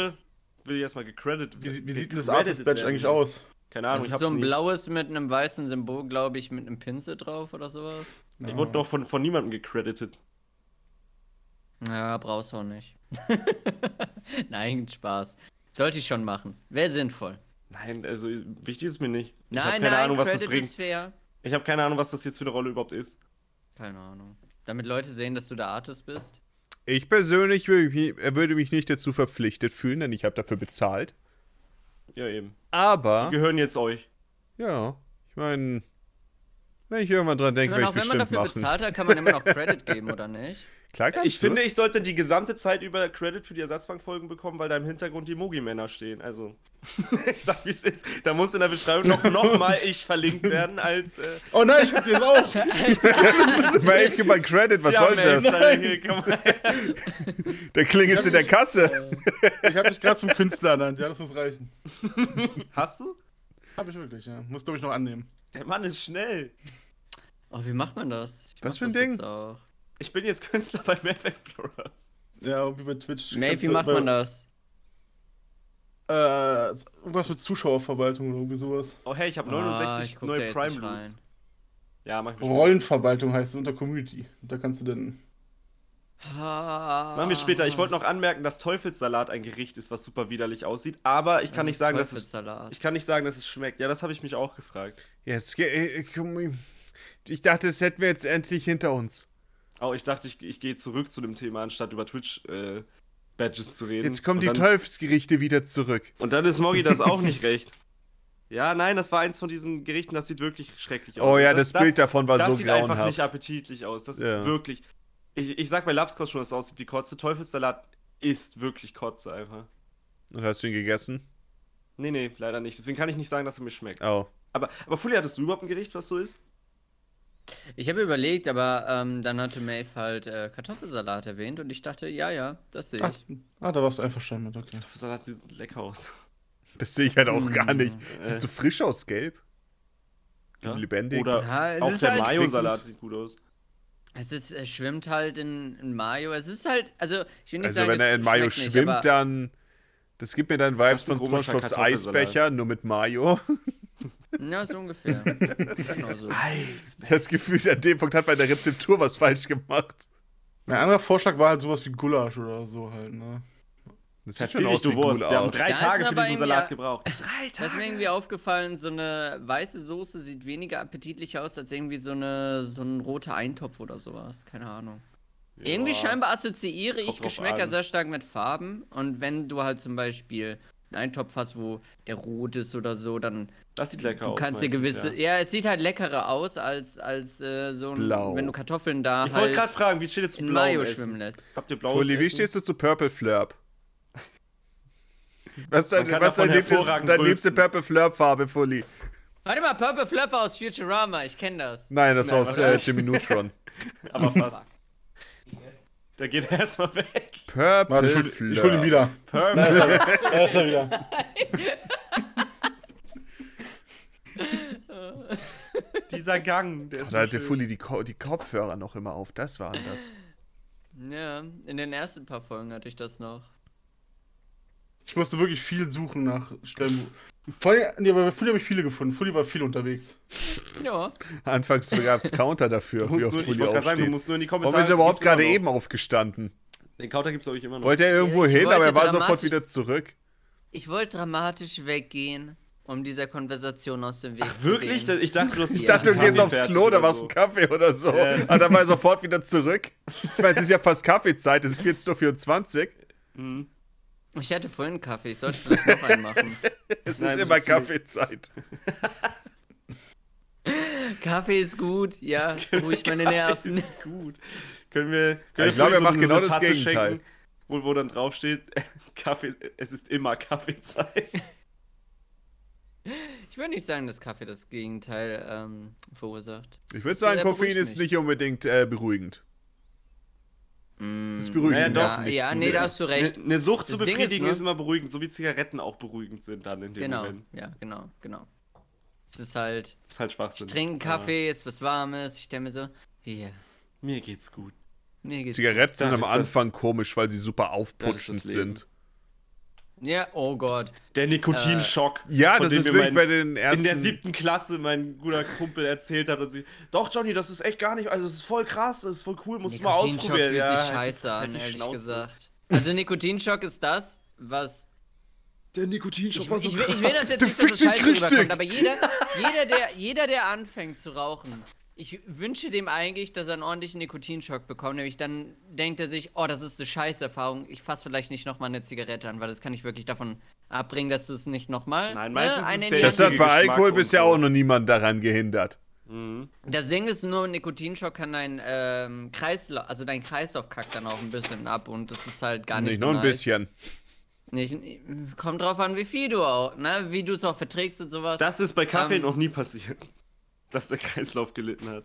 will ich erstmal gecredited Wie, wie sieht denn das Artist Badge eigentlich aus? Keine Ahnung, das ich ist hab's so ein nie. blaues mit einem weißen Symbol, glaube ich, mit einem Pinsel drauf oder sowas. Ich wurde noch von, von niemandem gecredited. Ja, brauchst du auch nicht. Nein, Spaß. Sollte ich schon machen. Wäre sinnvoll. Nein, also wichtig ist mir nicht. ich Nein, habe keine nein, Ahnung, was das Credit bringt. ist fair. Ich habe keine Ahnung, was das jetzt für eine Rolle überhaupt ist. Keine Ahnung. Damit Leute sehen, dass du der Artist bist. Ich persönlich würde mich, äh, würde mich nicht dazu verpflichtet fühlen, denn ich habe dafür bezahlt. Ja, eben. Aber, Die gehören jetzt euch. ja, ich meine, wenn ich irgendwann dran Ich denke, werde auch ich wenn man bestimmt dafür machen. bezahlt hat, kann man immer noch Credit geben, oder nicht? Klar kannst Ich finde, ich sollte die gesamte Zeit über Credit für die Ersatzbankfolgen bekommen, weil da im Hintergrund die Mogi-Männer stehen. Also, ich sag, wie es ist. Da muss in der Beschreibung noch, noch mal ich verlinkt werden als. Äh, Oh nein, ich hab den auch. Maeve, gib mal Credit, was ja, soll Mensch, das? Da klingelt's in der Kasse. Ich hab mich gerade zum Künstler ernannt. Ja, das muss reichen. Hast du? Hab ich wirklich, ja. Muss, glaube ich, noch annehmen. Der Mann ist schnell. Oh, wie macht man das? Ich Was für ein das Ding? Ich bin jetzt Künstler bei Map Explorers. Ja, wie bei Twitch. Kannst wie macht bei- man das? Äh, irgendwas mit Zuschauerverwaltung oder irgendwie sowas. Oh, hey, ich habe Ah, 69 ich guck da neue Prime Loots. Ja, mach ich. Rollenverwaltung heißt es unter Community. Und da kannst du dann. Machen wir später. Ich wollte noch anmerken, dass Teufelssalat ein Gericht ist, was super widerlich aussieht. Aber ich kann nicht sagen, dass es. Teufelssalat. Ich kann nicht sagen, dass es schmeckt. Ja, das habe ich mich auch gefragt. Jetzt, äh, komm, ich dachte, das hätten wir jetzt endlich hinter uns. Oh, ich dachte, ich, ich gehe zurück zu dem Thema, anstatt über Twitch äh, Badges zu reden. Jetzt kommen und die dann, Teufelsgerichte wieder zurück. Und dann ist Moggy das auch nicht recht. Ja, nein, das war eins von diesen Gerichten, das sieht wirklich schrecklich aus. Oh ja, das, Bild davon war das so sieht einfach nicht grauenhaft. appetitlich aus. Das Ja. ist wirklich. Ich, ich sag bei Lapskost schon, dass es aussieht wie Kotze. Teufelssalat ist wirklich Kotze einfach. Und hast du ihn gegessen? Nee, nee, leider nicht. Deswegen kann ich nicht sagen, dass er mir schmeckt. Oh. Aber, aber Fully, hattest du überhaupt ein Gericht, was so ist? Ich habe überlegt, aber ähm, dann hatte Maeve halt äh, Kartoffelsalat erwähnt und ich dachte, ja, ja, das sehe Ah, ich. ah, da warst du einverstanden mit, okay. Teufelssalat sieht lecker aus. Das sehe ich halt auch gar nicht. Äh. Sieht so frisch aus, gelb. Ja. Lebendig. Oder Ja, auch der halt Mayo-Salat sieht gut aus. Es ist, es schwimmt halt in, in Mayo. Es ist halt, also ich will nicht Also sagen, wenn er in Mayo nicht, schwimmt, aber dann. Das gibt mir dann Vibes von Kartoffelsalat. Eisbecher, nur mit Mayo. Ja, so ungefähr. genau so. Eis. Das Gefühl, an dem Punkt hat man in der Rezeptur was falsch gemacht. Ein anderer Vorschlag war halt sowas wie Gulasch oder so halt, ne? Das Verzieh dich, du wie Wurst. Wir haben drei Da Tage mir für diesen irgendwie- Salat gebraucht. Drei Da ist mir irgendwie aufgefallen, so eine weiße Soße sieht weniger appetitlich aus als irgendwie so, eine, so ein roter Eintopf oder sowas. Keine Ahnung. Irgendwie Ja. scheinbar assoziiere ich Geschmäcker an. sehr stark mit Farben. Und wenn du halt zum Beispiel einen Eintopf hast, wo der rot ist oder so, dann Das sieht lecker du aus. kannst dir gewisse. Ja. Ja. es sieht halt leckerer aus als, als äh, so ein. Blau. Wenn du Kartoffeln da Ich wollte halt gerade fragen, wie steht jetzt zu blau Mayo Essen? schwimmen lässt. Habt ihr blaues Fully, wie stehst du zu Purple Flurp? Was ist dein, was dein, hervorragend dein liebste. Purple Flurp-Farbe, Fully? Warte mal, Purple Flapper aus Futurama, ich kenne das. Nein, das war Nein, aus was? äh, Jimmy Neutron. Aber fast. Da geht er erstmal weg. Purple Warte, ich hol, ich hol ihn wieder. Purple. Da ist er, da ist er wieder. Dieser Gang, der ist Da so hatte. Fully die, Ko die Kopfhörer noch immer auf. Das war das. Ja, in den ersten paar Folgen hatte ich das noch. Ich musste wirklich viel suchen nach Stellen. Allem, nee, aber bei Fully habe ich viele gefunden. Fully war viel unterwegs. Ja. Anfangs gab es Counter dafür, Du wie musst oft Fully gerade sagen, du aufsteht. musst nur in die Kommentare. Warum ist er überhaupt gerade eben aufgestanden? Den Counter gibt's, glaube ich, immer noch. Wollte er irgendwo Ich hin, aber er war sofort wieder zurück. Ich wollte dramatisch weggehen, um dieser Konversation aus dem Weg Ach, zu wirklich? gehen. Ich dachte, du hast Ich dachte, du gehst aufs Klo, da oder warst so. ein Kaffee oder so. Ja. Aber dann war er sofort wieder zurück. Ich meine, es ist ja fast Kaffeezeit, es ist 14.24 Uhr. Mhm. Ich hatte vorhin einen Kaffee, ich sollte vielleicht noch einen machen. Es Nein, ist immer. Kaffeezeit. Kaffee ist gut, ja, ruhig meine Nerven. Ist gut. Können wir. Können Ja, ich glaube, er so macht genau das Gegenteil. schenken, Wo, wo dann draufsteht, Kaffee, es ist immer Kaffeezeit. Ich würde nicht sagen, dass Kaffee das Gegenteil ähm, verursacht. Ich würde sagen, Koffein ist nicht unbedingt äh, beruhigend. Mm, Es beruhigt Naja, ihn doch, nicht ja, zu nee, da hast du recht. Eine Sucht zu Das Ding ist, befriedigen ne? ist, immer beruhigend, so wie Zigaretten auch beruhigend sind dann in dem Genau, Moment. ja, genau, genau. Es ist halt, Das ist halt ich Schwachsinn. trinke einen Aber Kaffee, ist was Warmes, ich stelle mir so, hier, Mir geht's gut. mir geht's Zigaretten sind Das am ist das- Anfang komisch, weil sie super Das aufputschend ist das Leben. sind. Ja, oh Gott. Der Nikotinschock. Ja, von das ist wirklich mein- bei den in ersten. der siebten Klasse mein guter Kumpel erzählt hat und sie, doch Johnny, das ist echt gar nicht, also es ist voll krass, das ist voll cool, musst du mal Nikotinschock ausprobieren. fühlt ja, sich halt scheiße halt an, die ehrlich gesagt. Also Nikotinschock ist das, was Der Nikotinschock Ich, ich, will, ich will das jetzt nicht, dass das fick scheiße rüberkommt, aber jeder, jeder, der, jeder, der anfängt zu rauchen, ich wünsche dem eigentlich, dass er einen ordentlichen Nikotinschock bekommt. Nämlich dann denkt er sich, oh, das ist eine Scheißerfahrung. Ich fasse vielleicht nicht nochmal eine Zigarette an, weil das kann ich wirklich davon abbringen, dass du es nicht nochmal. Nein, meistens ist es das hat bei Geschmack Alkohol bisher so. auch noch niemand daran gehindert. Mhm. Das Ding ist nur, Nikotinschock kann dein ähm, Kreislauf, also dein Kreislauf kackt dann auch ein bisschen ab und das ist halt gar nicht, Nicht so nur ein nice. bisschen. Nicht, kommt drauf an, wie viel du auch, ne? Wie du es auch verträgst und sowas. Das ist bei Kaffee Ähm, noch nie passiert. Dass der Kreislauf gelitten hat.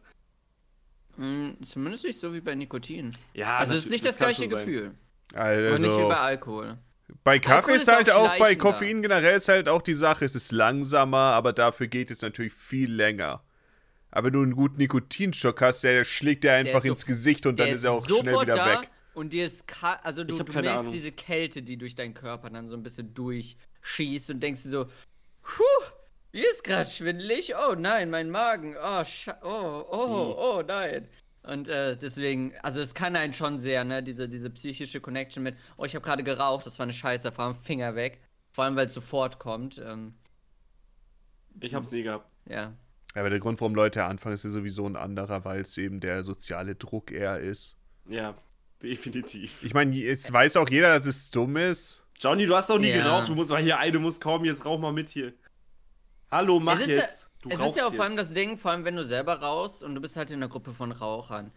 Mm, zumindest nicht so wie bei Nikotin. Ja, also es ist nicht das, kann gleiche. Gefühl. Und nicht wie Also, bei Alkohol. bei Kaffee Alkohol ist ist halt auch auch, bei. Koffein generell ist halt auch die Sache, es ist langsamer, aber dafür geht es natürlich viel länger. Aber wenn du einen guten Nikotinschock hast, der schlägt dir einfach ist ins so- Gesicht und dann Der ist er auch schnell wieder da weg. und dir ist also du, du merkst Ahnung. diese Kälte, die durch deinen Körper dann so ein bisschen durchschießt und denkst dir so, puh, mir ist gerade schwindelig. Oh nein, mein Magen. Oh, oh, oh, oh nein. Und äh, deswegen, also es kann einen schon sehr, ne, diese, diese psychische Connection mit, oh, ich habe gerade geraucht, das war eine Scheiße, Erfahrung, Finger weg. Vor allem, weil es sofort kommt. Ähm, Ich hab's nie gehabt. ja. Aber der Grund, warum Leute anfangen, ist ja sowieso ein anderer, weil es eben der soziale Druck eher ist. Ja, definitiv. Ich meine, es weiß auch jeder, dass es dumm ist. Johnny, du hast doch nie Ja. geraucht. Du musst mal hier ein, du musst kaum, jetzt rauch mal mit hier. Hallo, mach es ist jetzt. Ja, es ist ja auch vor allem das Ding, vor allem wenn du selber rauchst und du bist halt in einer Gruppe von Rauchern.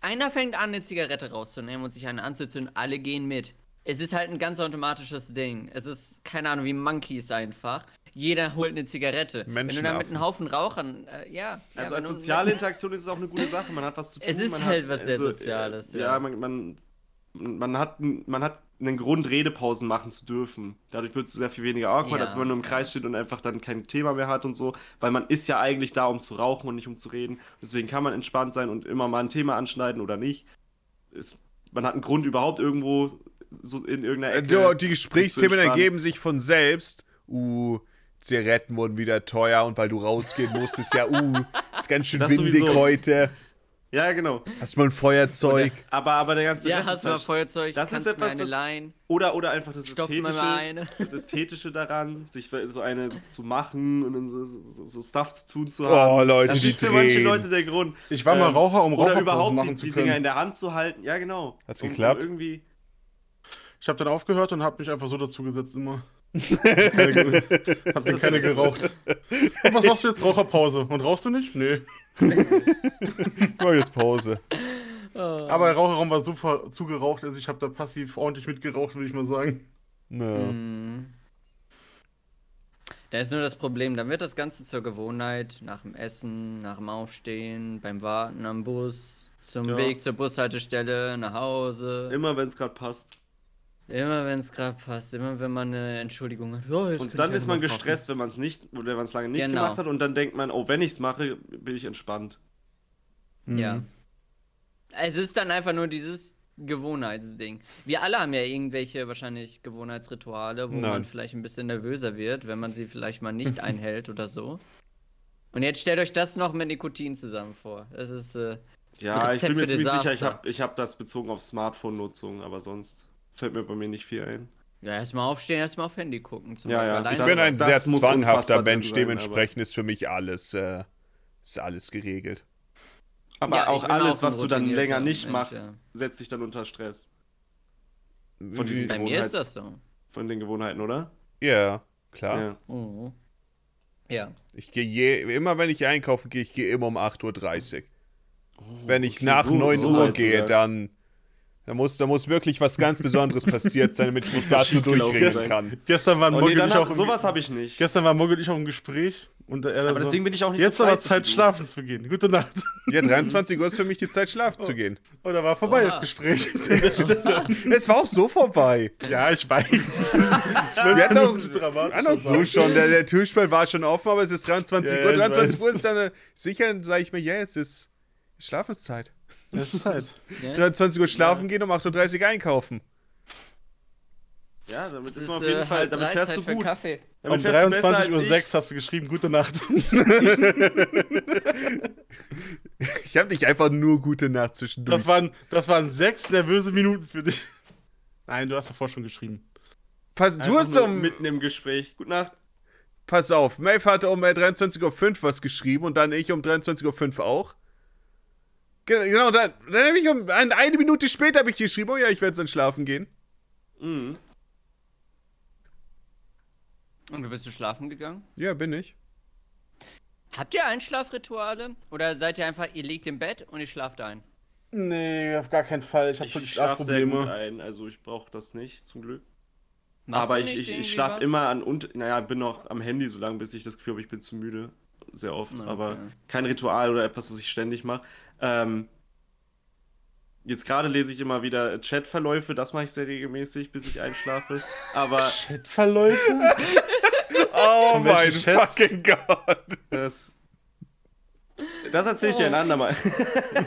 Einer fängt an, eine Zigarette rauszunehmen und sich eine anzuzünden, alle gehen mit. Es ist halt ein ganz automatisches Ding. Es ist, keine Ahnung, wie Monkeys einfach. Jeder holt eine Zigarette. Wenn du da mit einem Haufen Rauchern, äh, ja. Also ja, als soziale Interaktion ist es auch eine gute Sache. Man hat was zu tun. Es ist man halt hat, was sehr also, Soziales, äh, ja. Ja, man, man, man, hat, man hat einen Grund, Redepausen machen zu dürfen. Dadurch wird es sehr viel weniger awkward, Ja, als wenn man nur im ja. Kreis steht und einfach dann kein Thema mehr hat und so. Weil man ist ja eigentlich da, um zu rauchen und nicht um zu reden. Deswegen kann man entspannt sein und immer mal ein Thema anschneiden oder nicht. Es, man hat einen Grund, überhaupt irgendwo so in irgendeiner Äh, Ecke. die zu Gesprächsthemen ergeben sich von selbst. Uh, Zigaretten wurden wieder teuer und weil du rausgehen musstest, ja, uh, ist ganz schön Das windig sowieso. heute. Ja, genau. Hast du mal ein Feuerzeug? Aber, aber der ganze Ja, Rest hast ist du mal Feuerzeug, das ist etwas, eine das- leihen, Oder, oder einfach das Ästhetische, das Ästhetische daran, sich so eine zu machen und dann so, so, so Stuff zu tun zu haben. Oh, Leute, das die ist für manche drehen. Leute der Grund. Ich war mal Ähm, Raucher, um Oder Raucherpausen überhaupt die, die Dinger in der Hand zu halten. Ja, genau. Hat's Um- geklappt? Um irgendwie. Ich habe dann aufgehört und habe mich einfach so dazu gesetzt immer. keine, hab dann keine geraucht. Und was machst du jetzt? Raucherpause. Und rauchst du nicht? Nee. Ich mach jetzt Pause. Aber der Raucherraum war super zugeraucht, also ich habe da passiv ordentlich mitgeraucht, würde ich mal sagen. Nö. Mhm. Da ist nur das Problem, dann wird das Ganze zur Gewohnheit, nach dem Essen, nach dem Aufstehen, beim Warten am Bus, zum Ja. Weg zur Bushaltestelle, nach Hause. Immer wenn es gerade passt. Immer wenn es gerade passt, immer wenn man eine Entschuldigung hat. Jetzt Und dann ist man gestresst, wenn man es nicht, wenn man es lange nicht Genau. gemacht hat. Und dann denkt man, oh, wenn ich es mache, bin ich entspannt. rauchen. Ja. Mhm. Es ist dann einfach nur dieses Gewohnheitsding. Wir alle haben ja irgendwelche wahrscheinlich Gewohnheitsrituale, wo Nein. man vielleicht ein bisschen nervöser wird, wenn man sie vielleicht mal nicht einhält oder so. Und jetzt stellt euch das noch mit Nikotin zusammen vor. Das ist. Äh, das Ja, ich bin mir ziemlich sicher, ich habe ich hab das bezogen auf Smartphone-Nutzung, aber sonst fällt mir bei mir nicht viel ein. Ja, erstmal aufstehen, erstmal auf Handy gucken. Zum Ja, Beispiel. ja. Allein Ich Das- bin ein sehr zwanghafter Mensch, sein, dementsprechend ist für mich alles, äh, ist alles geregelt. Aber Ja, auch auch alles, ein was du dann länger nicht Mensch, machst, ja. setzt dich dann unter Stress. Von diesen Bei mir ist das so. Von den Gewohnheiten, oder? Ja, klar. Ja. Mhm. Ja. Ich gehe je, immer wenn ich einkaufen gehe, ich gehe immer um 8.30 Uhr. wenn ich okay, nach so- 9 so Uhr gehe, sogar. dann da muss, da muss wirklich was ganz Besonderes passiert sein, damit ich mich dazu sein. kann. Gestern waren Oh, nee, Mogel ich auch sowas habe ich nicht. Gestern war Mogel und ich auch im Gespräch und er Aber so, deswegen bin ich auch nicht jetzt so aber Zeit schlafen zu gehen. Gute Nacht. Ja, 23 Uhr ist für mich die Zeit, schlafen zu gehen. Und da war vorbei Oha. das Gespräch. Es war auch so vorbei. ja, ich weiß. ich Wir hatten auch, so sagen. schon, der, der Türspalt war schon offen, aber es ist 23 Ja, Uhr. ja, ich 23 weiß. Uhr ist dann äh, sicher, dann sage ich mir, ja, jetzt ist, ist Schlafenszeit. Es ist Zeit. ja. 23 Uhr schlafen gehen, um 8.30 Uhr einkaufen. Ja, damit Das ist man auf jeden äh, Fall, halb damit fährst Zeit du gut. Kaffee. Damit Um fährst du besser als 23.06 Uhr ich. hast du geschrieben, gute Nacht. Ich habe nicht einfach nur gute Nacht zwischendurch. Das waren, das waren sechs nervöse Minuten für dich. Nein, du hast davor schon geschrieben. Pass, du hast um, mitten im Gespräch. Gute Nacht. pass auf, Maeve hatte um äh, 23.05 Uhr was geschrieben und dann ich um 23.05 Uhr auch. Ge- Genau, dann, dann habe ich um ein, eine Minute später habe ich geschrieben, oh ja, ich werde dann schlafen gehen. Mhm. Und du bist du schlafen gegangen? Ja, bin ich. Habt ihr Einschlafrituale? Oder seid ihr einfach, ihr liegt im Bett und ihr schlaft ein? Nee, auf gar keinen Fall. Ich habe gut Schlafprobleme. ein, also ich brauche das nicht, zum Glück. Machst Aber du ich, nicht ich, ich schlafe immer an und, naja, bin noch am Handy so lange, bis ich das Gefühl habe, ich bin zu müde. Sehr oft. Okay. Aber kein Ritual oder etwas, das ich ständig mache. Ähm, jetzt gerade lese ich immer wieder Chatverläufe, das mache ich sehr regelmäßig, bis ich einschlafe. Aber Chatverläufe? Oh mein Chats? fucking Gott. das. Das erzähle ich dir ein andermal.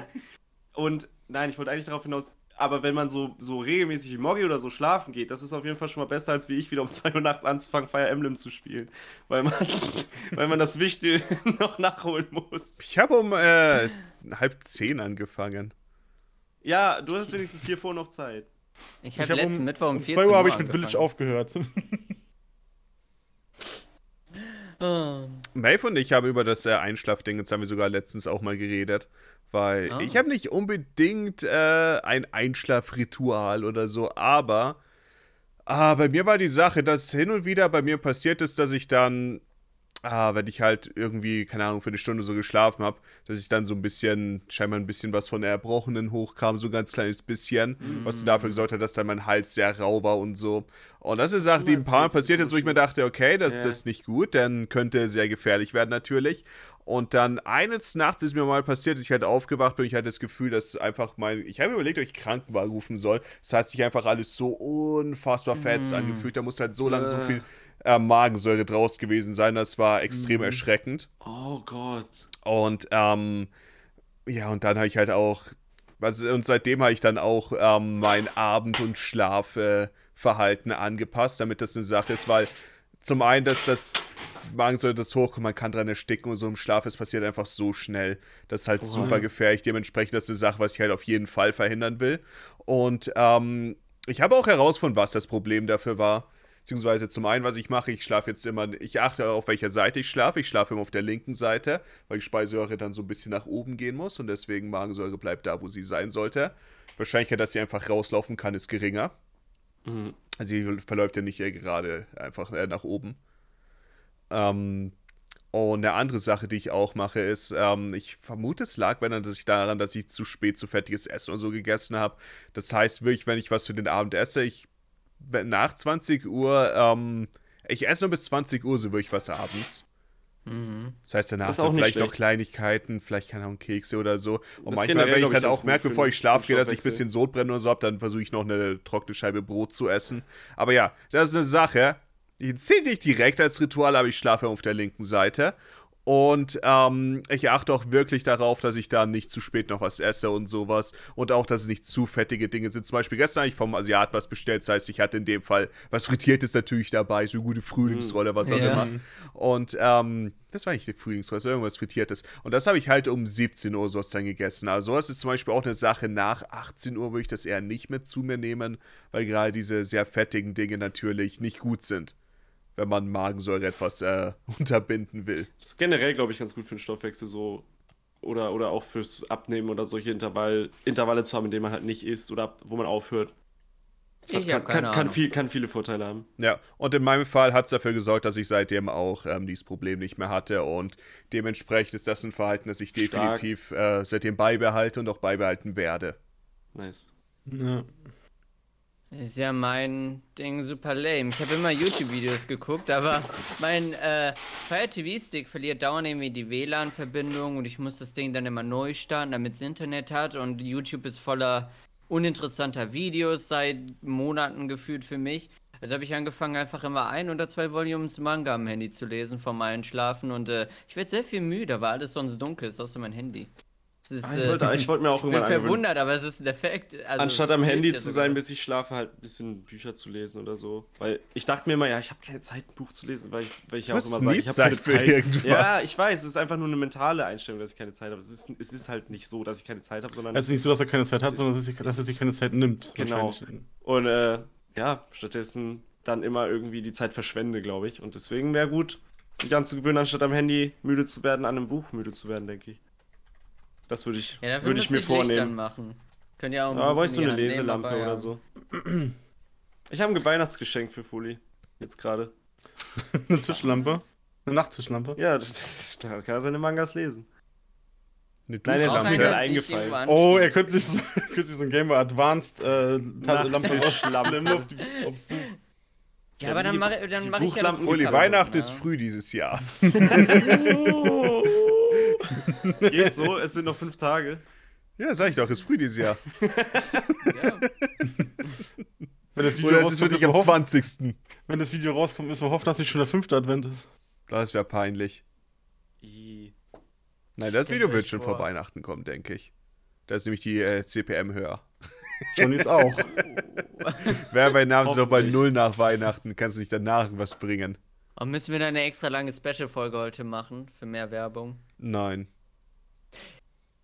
Und nein, ich wollte eigentlich darauf hinaus, aber wenn man so, so regelmäßig wie Moggy oder so schlafen geht, das ist auf jeden Fall schon mal besser, als wie ich wieder um 2 Uhr nachts anzufangen, Fire Emblem zu spielen. Weil man, weil man das Wichtige noch nachholen muss. Ich habe um äh, halb zehn angefangen. Ja, du hast wenigstens hier vor noch Zeit. Ich habe hab letzten um, Mittwoch um um 14 2 Uhr habe ich mit angefangen. Village aufgehört. Ah. Maeve und ich haben über das äh, Einschlafding, jetzt haben wir sogar letztens auch mal geredet, weil Ah. ich habe nicht unbedingt äh, ein Einschlafritual oder so, aber ah, bei mir war die Sache, dass hin und wieder bei mir passiert ist, dass ich dann ah, wenn ich halt irgendwie, keine Ahnung, für eine Stunde so geschlafen habe, dass ich dann so ein bisschen, scheinbar ein bisschen was von der Erbrochenen hochkam, so ein ganz kleines bisschen, mm. was dafür gesorgt hat, dass dann mein Hals sehr rau war und so. Und das ist eine Sache, die ein paar Mal passiert ist, wo ich mir dachte, okay, das, ja. das ist nicht gut, dann könnte sehr gefährlich werden natürlich. Und dann eines Nachts ist mir mal passiert, dass ich halt aufgewacht bin. Ich hatte das Gefühl, dass einfach mein. Ich habe überlegt, ob ich Krankenwagen rufen soll. Das hat sich einfach alles so unfassbar fett mm. angefühlt. Da musste halt so lange so viel äh, Magensäure draus gewesen sein. Das war extrem mm. erschreckend. Oh Gott. Und ähm, ja, und dann habe ich halt auch. Also, und seitdem habe ich dann auch ähm, mein Abend- und Schlafverhalten äh, angepasst, damit das eine Sache ist, weil zum einen, dass das Magensäure das hochkommt, man kann dran ersticken und so im Schlaf, es passiert einfach so schnell. Das ist halt oh, super gefährlich. Dementsprechend das ist eine Sache, was ich halt auf jeden Fall verhindern will. Und ähm, ich habe auch herausgefunden, was das Problem dafür war. Beziehungsweise zum einen, was ich mache, ich schlafe jetzt immer, ich achte auf welcher Seite ich schlafe. Ich schlafe immer auf der linken Seite, weil die Speisesäure dann so ein bisschen nach oben gehen muss und deswegen Magensäure bleibt da, wo sie sein sollte. Wahrscheinlichkeit, dass sie einfach rauslaufen kann, ist geringer. Mhm. Also sie verläuft ja nicht gerade einfach äh, nach oben. Ähm, und eine andere Sache, die ich auch mache, ist, ähm, ich vermute, es lag wenn dass ich daran, dass ich zu spät zu fettiges Essen oder so gegessen habe. Das heißt wirklich, wenn ich was für den Abend esse, ich nach 20 Uhr, ähm, ich esse nur bis 20 Uhr so wirklich was abends. Mhm. Das heißt, danach das dann vielleicht schlecht. noch Kleinigkeiten, vielleicht keine Ahnung, Kekse oder so. Und das manchmal, wenn ich halt auch merke, bevor ich schlafe gehe, dass ich ein bisschen Sodbrennen oder so habe, dann versuche ich noch eine trockene Scheibe Brot zu essen. Aber ja, das ist eine Sache. Ich zähle nicht direkt als Ritual, aber ich schlafe auf der linken Seite. Und ähm, ich achte auch wirklich darauf, dass ich da nicht zu spät noch was esse und sowas. Und auch, dass es nicht zu fettige Dinge sind. Zum Beispiel gestern habe ich vom Asiat was bestellt. Das heißt, ich hatte in dem Fall was Frittiertes natürlich dabei. So eine gute Frühlingsrolle, was auch ja. immer. Und ähm, das war nicht die Frühlingsrolle, irgendwas Frittiertes. Und das habe ich halt um 17 Uhr so dann gegessen. Also das ist zum Beispiel auch eine Sache. Nach 18 Uhr würde ich das eher nicht mehr zu mir nehmen, weil gerade diese sehr fettigen Dinge natürlich nicht gut sind wenn man Magensäure etwas äh, unterbinden will. Das ist generell, glaube ich, ganz gut für den Stoffwechsel so. Oder, oder auch fürs Abnehmen oder solche Intervall, Intervalle zu haben, in denen man halt nicht isst oder wo man aufhört. Ich kann, kann, kann, viel, kann, viele Vorteile haben. Ja, und in meinem Fall hat es dafür gesorgt, dass ich seitdem auch ähm, dieses Problem nicht mehr hatte und dementsprechend ist das ein Verhalten, das ich definitiv äh, seitdem beibehalte und auch beibehalten werde. Nice. Ja. Ist ja mein Ding super lame. Ich habe immer YouTube-Videos geguckt, aber mein äh, Fire TV-Stick verliert dauernd irgendwie die WLAN-Verbindung und ich muss das Ding dann immer neu starten, damit es Internet hat und YouTube ist voller uninteressanter Videos seit Monaten gefühlt für mich. Also habe ich angefangen, einfach immer ein oder zwei Volumes Manga am Handy zu lesen vom Einschlafen und äh, ich werde sehr viel müde, weil alles sonst dunkel ist, außer mein Handy. Ist, ah, ich, wollte, äh, ich wollte mir auch ich bin verwundert, aber es ist ein Effekt. Also Anstatt am Handy zu sein, bis ich schlafe, halt ein bisschen Bücher zu lesen oder so. Weil ich dachte mir immer, ja, ich habe keine Zeit, ein Buch zu lesen, weil ich, weil ich ja auch immer sage, ich habe keine Zeit. Irgendwas. Ja, ich weiß, es ist einfach nur eine mentale Einstellung, dass ich keine Zeit habe. Es ist, es ist halt nicht so, dass ich keine Zeit habe, sondern. Es ist nicht so, dass er keine Zeit hat, sondern dass er sich keine Zeit nimmt. Genau. Und äh, ja, stattdessen dann immer irgendwie die Zeit verschwende, glaube ich. Und deswegen wäre gut, sich anzugewöhnen, anstatt am Handy müde zu werden, an einem Buch müde zu werden, denke ich. Das würde ich, ja, würd ich mir vornehmen. machen. Können ja auch Aber wollte so eine Leselampe oder so. Ich habe ein Weihnachtsgeschenk für Fuli. Jetzt gerade. eine Tischlampe? Eine Nachttischlampe? Ja, da kann er seine Mangas lesen. Eine Nein, das ist mir gerade eingefallen. Oh, er könnte sich so, könnte sich so ein Game Boy Advanced äh, Lampe aufschlappen auf die, aufs Buch. Ja, aber dann mache dann mach ich ja das Uli, Weihnachten ist früh dieses Jahr. Geht so, es sind noch fünf Tage. Ja, sag ich doch, ist früh dieses Jahr. ja. Wenn das Video Oder ist es wirklich am 20. Wenn das Video rauskommt, müssen wir hoffen, dass nicht schon der fünfte Advent ist. Das wäre peinlich. I. Nein, das Video wird schon vor. vor Weihnachten kommen, denke ich. Da ist nämlich die äh, CPM höher. Schon jetzt auch. Wer bei Namen noch bei null nach Weihnachten, kannst du nicht danach was bringen. Und müssen wir dann eine extra lange Special-Folge heute machen für mehr Werbung? Nein.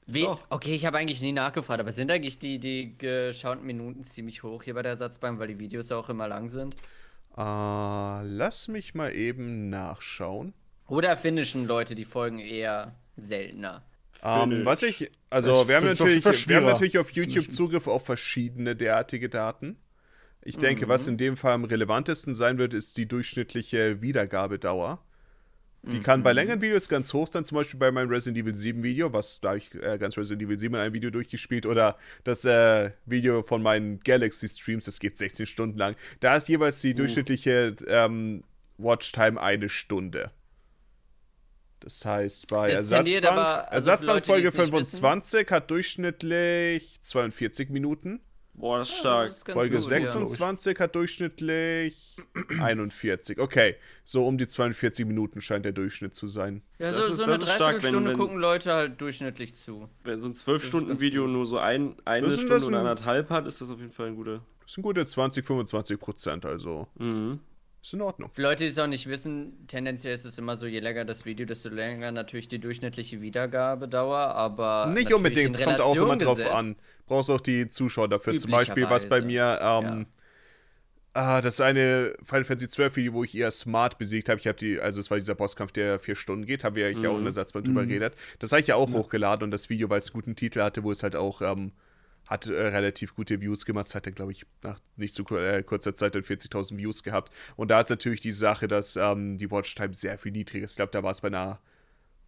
Wie? Okay, ich habe eigentlich nie nachgefragt, aber sind eigentlich die, die geschauten Minuten ziemlich hoch hier bei der Ersatzbank, weil die Videos auch immer lang sind? Uh, lass mich mal eben nachschauen. Oder finnischen Leute die Folgen eher seltener? Um, ähm, was ich, also wir haben, natürlich, wir haben natürlich auf YouTube Zugriff auf verschiedene derartige Daten. Ich denke, mhm. was in dem Fall am relevantesten sein wird, ist die durchschnittliche Wiedergabedauer. Die kann bei längeren Videos ganz hoch sein, zum Beispiel bei meinem Resident Evil 7 Video, was da habe ich äh, ganz Resident Evil 7 in einem Video durchgespielt, oder das äh, Video von meinen Galaxy Streams, das geht 16 Stunden lang. Da ist jeweils die durchschnittliche ähm, Watchtime eine Stunde. Das heißt, bei tendiert Ersatzbank, aber- also Ersatzbank Leute, Folge die es nicht 25 hat durchschnittlich 42 Minuten. Boah, das ist Ja, stark. das ist Folge gut, ja. 26 hat durchschnittlich 41. Okay, so um die 42 Minuten scheint der Durchschnitt zu sein. Ja, so, Das ist- so eine das ist stark, wenn- Dreiviertelstunde gucken Leute halt durchschnittlich zu. Wenn so ein 12-Stunden-Video nur so ein, eine Stunde das oder anderthalb hat, ist das auf jeden Fall ein guter. Das sind gute 20, 25 Prozent, also Mhm. Ist in Ordnung. Für Leute, die es auch nicht wissen, tendenziell ist es immer so, je länger das Video, desto länger natürlich die durchschnittliche Wiedergabedauer, aber. Nicht unbedingt, in es kommt auch immer drauf gesetzt. an. Brauchst auch die Zuschauer dafür. Zum Beispiel, was bei mir, ähm, ah, das eine Final Fantasy 12 Video, wo ich eher Smart besiegt habe. Ich habe die, also es war dieser Bosskampf, der vier Stunden geht, haben wir ja auch in der Satzband drüber geredet. Das habe ich ja auch hochgeladen und das Video, weil es einen guten Titel hatte, wo es halt auch ähm, hat äh, relativ gute Views gemacht. Es hat dann, glaube ich, nach nicht so kur äh, kurzer Zeit dann 40.000 Views gehabt. Und da ist natürlich die Sache, dass ähm, die Watchtime sehr viel niedriger ist. Ich glaube, da war es bei einer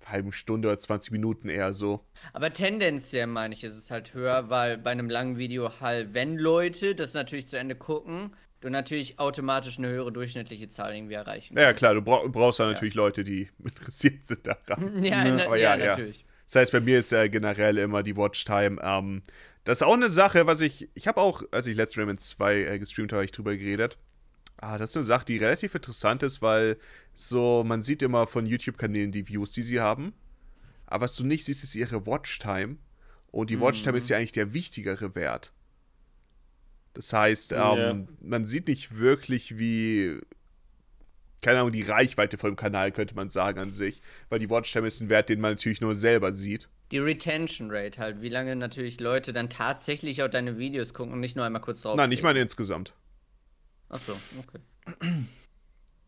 halben Stunde oder 20 Minuten eher so. Aber tendenziell meine ich, ist es halt höher, weil bei einem langen Video halt, wenn Leute das natürlich zu Ende gucken, du natürlich automatisch eine höhere durchschnittliche Zahl irgendwie erreichen Ja, ja, kannst. klar, du brauch, brauchst ja natürlich Leute, die interessiert sind daran. Ja, na, ja, ja, ja. natürlich. Das heißt, bei mir ist ja generell immer die Watchtime. Ähm, das ist auch eine Sache, was ich. Ich habe auch, als ich Let's Rayman 2 äh, gestreamt habe, hab ich drüber geredet. Ah, das ist eine Sache, die relativ interessant ist, weil so, man sieht immer von YouTube-Kanälen die Views, die sie haben. Aber was du nicht siehst, ist ihre Watchtime. Und die Watchtime ist ja eigentlich der wichtigere Wert. Das heißt, ähm, Ja. man sieht nicht wirklich, wie keine Ahnung, die Reichweite vom Kanal, könnte man sagen, an sich. Weil die Watchtime ist ein Wert, den man natürlich nur selber sieht. Die Retention Rate halt, wie lange natürlich Leute dann tatsächlich auch deine Videos gucken und nicht nur einmal kurz drauf. Nein, ich meine insgesamt. Achso, okay.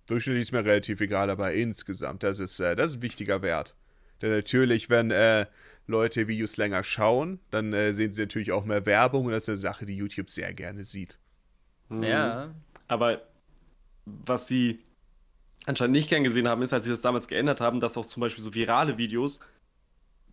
Durchschnittlich ist mir relativ egal, aber insgesamt, das ist, äh, das ist ein wichtiger Wert. Denn natürlich, wenn äh, Leute Videos länger schauen, dann äh, sehen sie natürlich auch mehr Werbung und das ist eine Sache, die YouTube sehr gerne sieht. Mhm. Ja. Aber was sie anscheinend nicht gern gesehen haben, ist, als sie das damals geändert haben, dass auch zum Beispiel so virale Videos,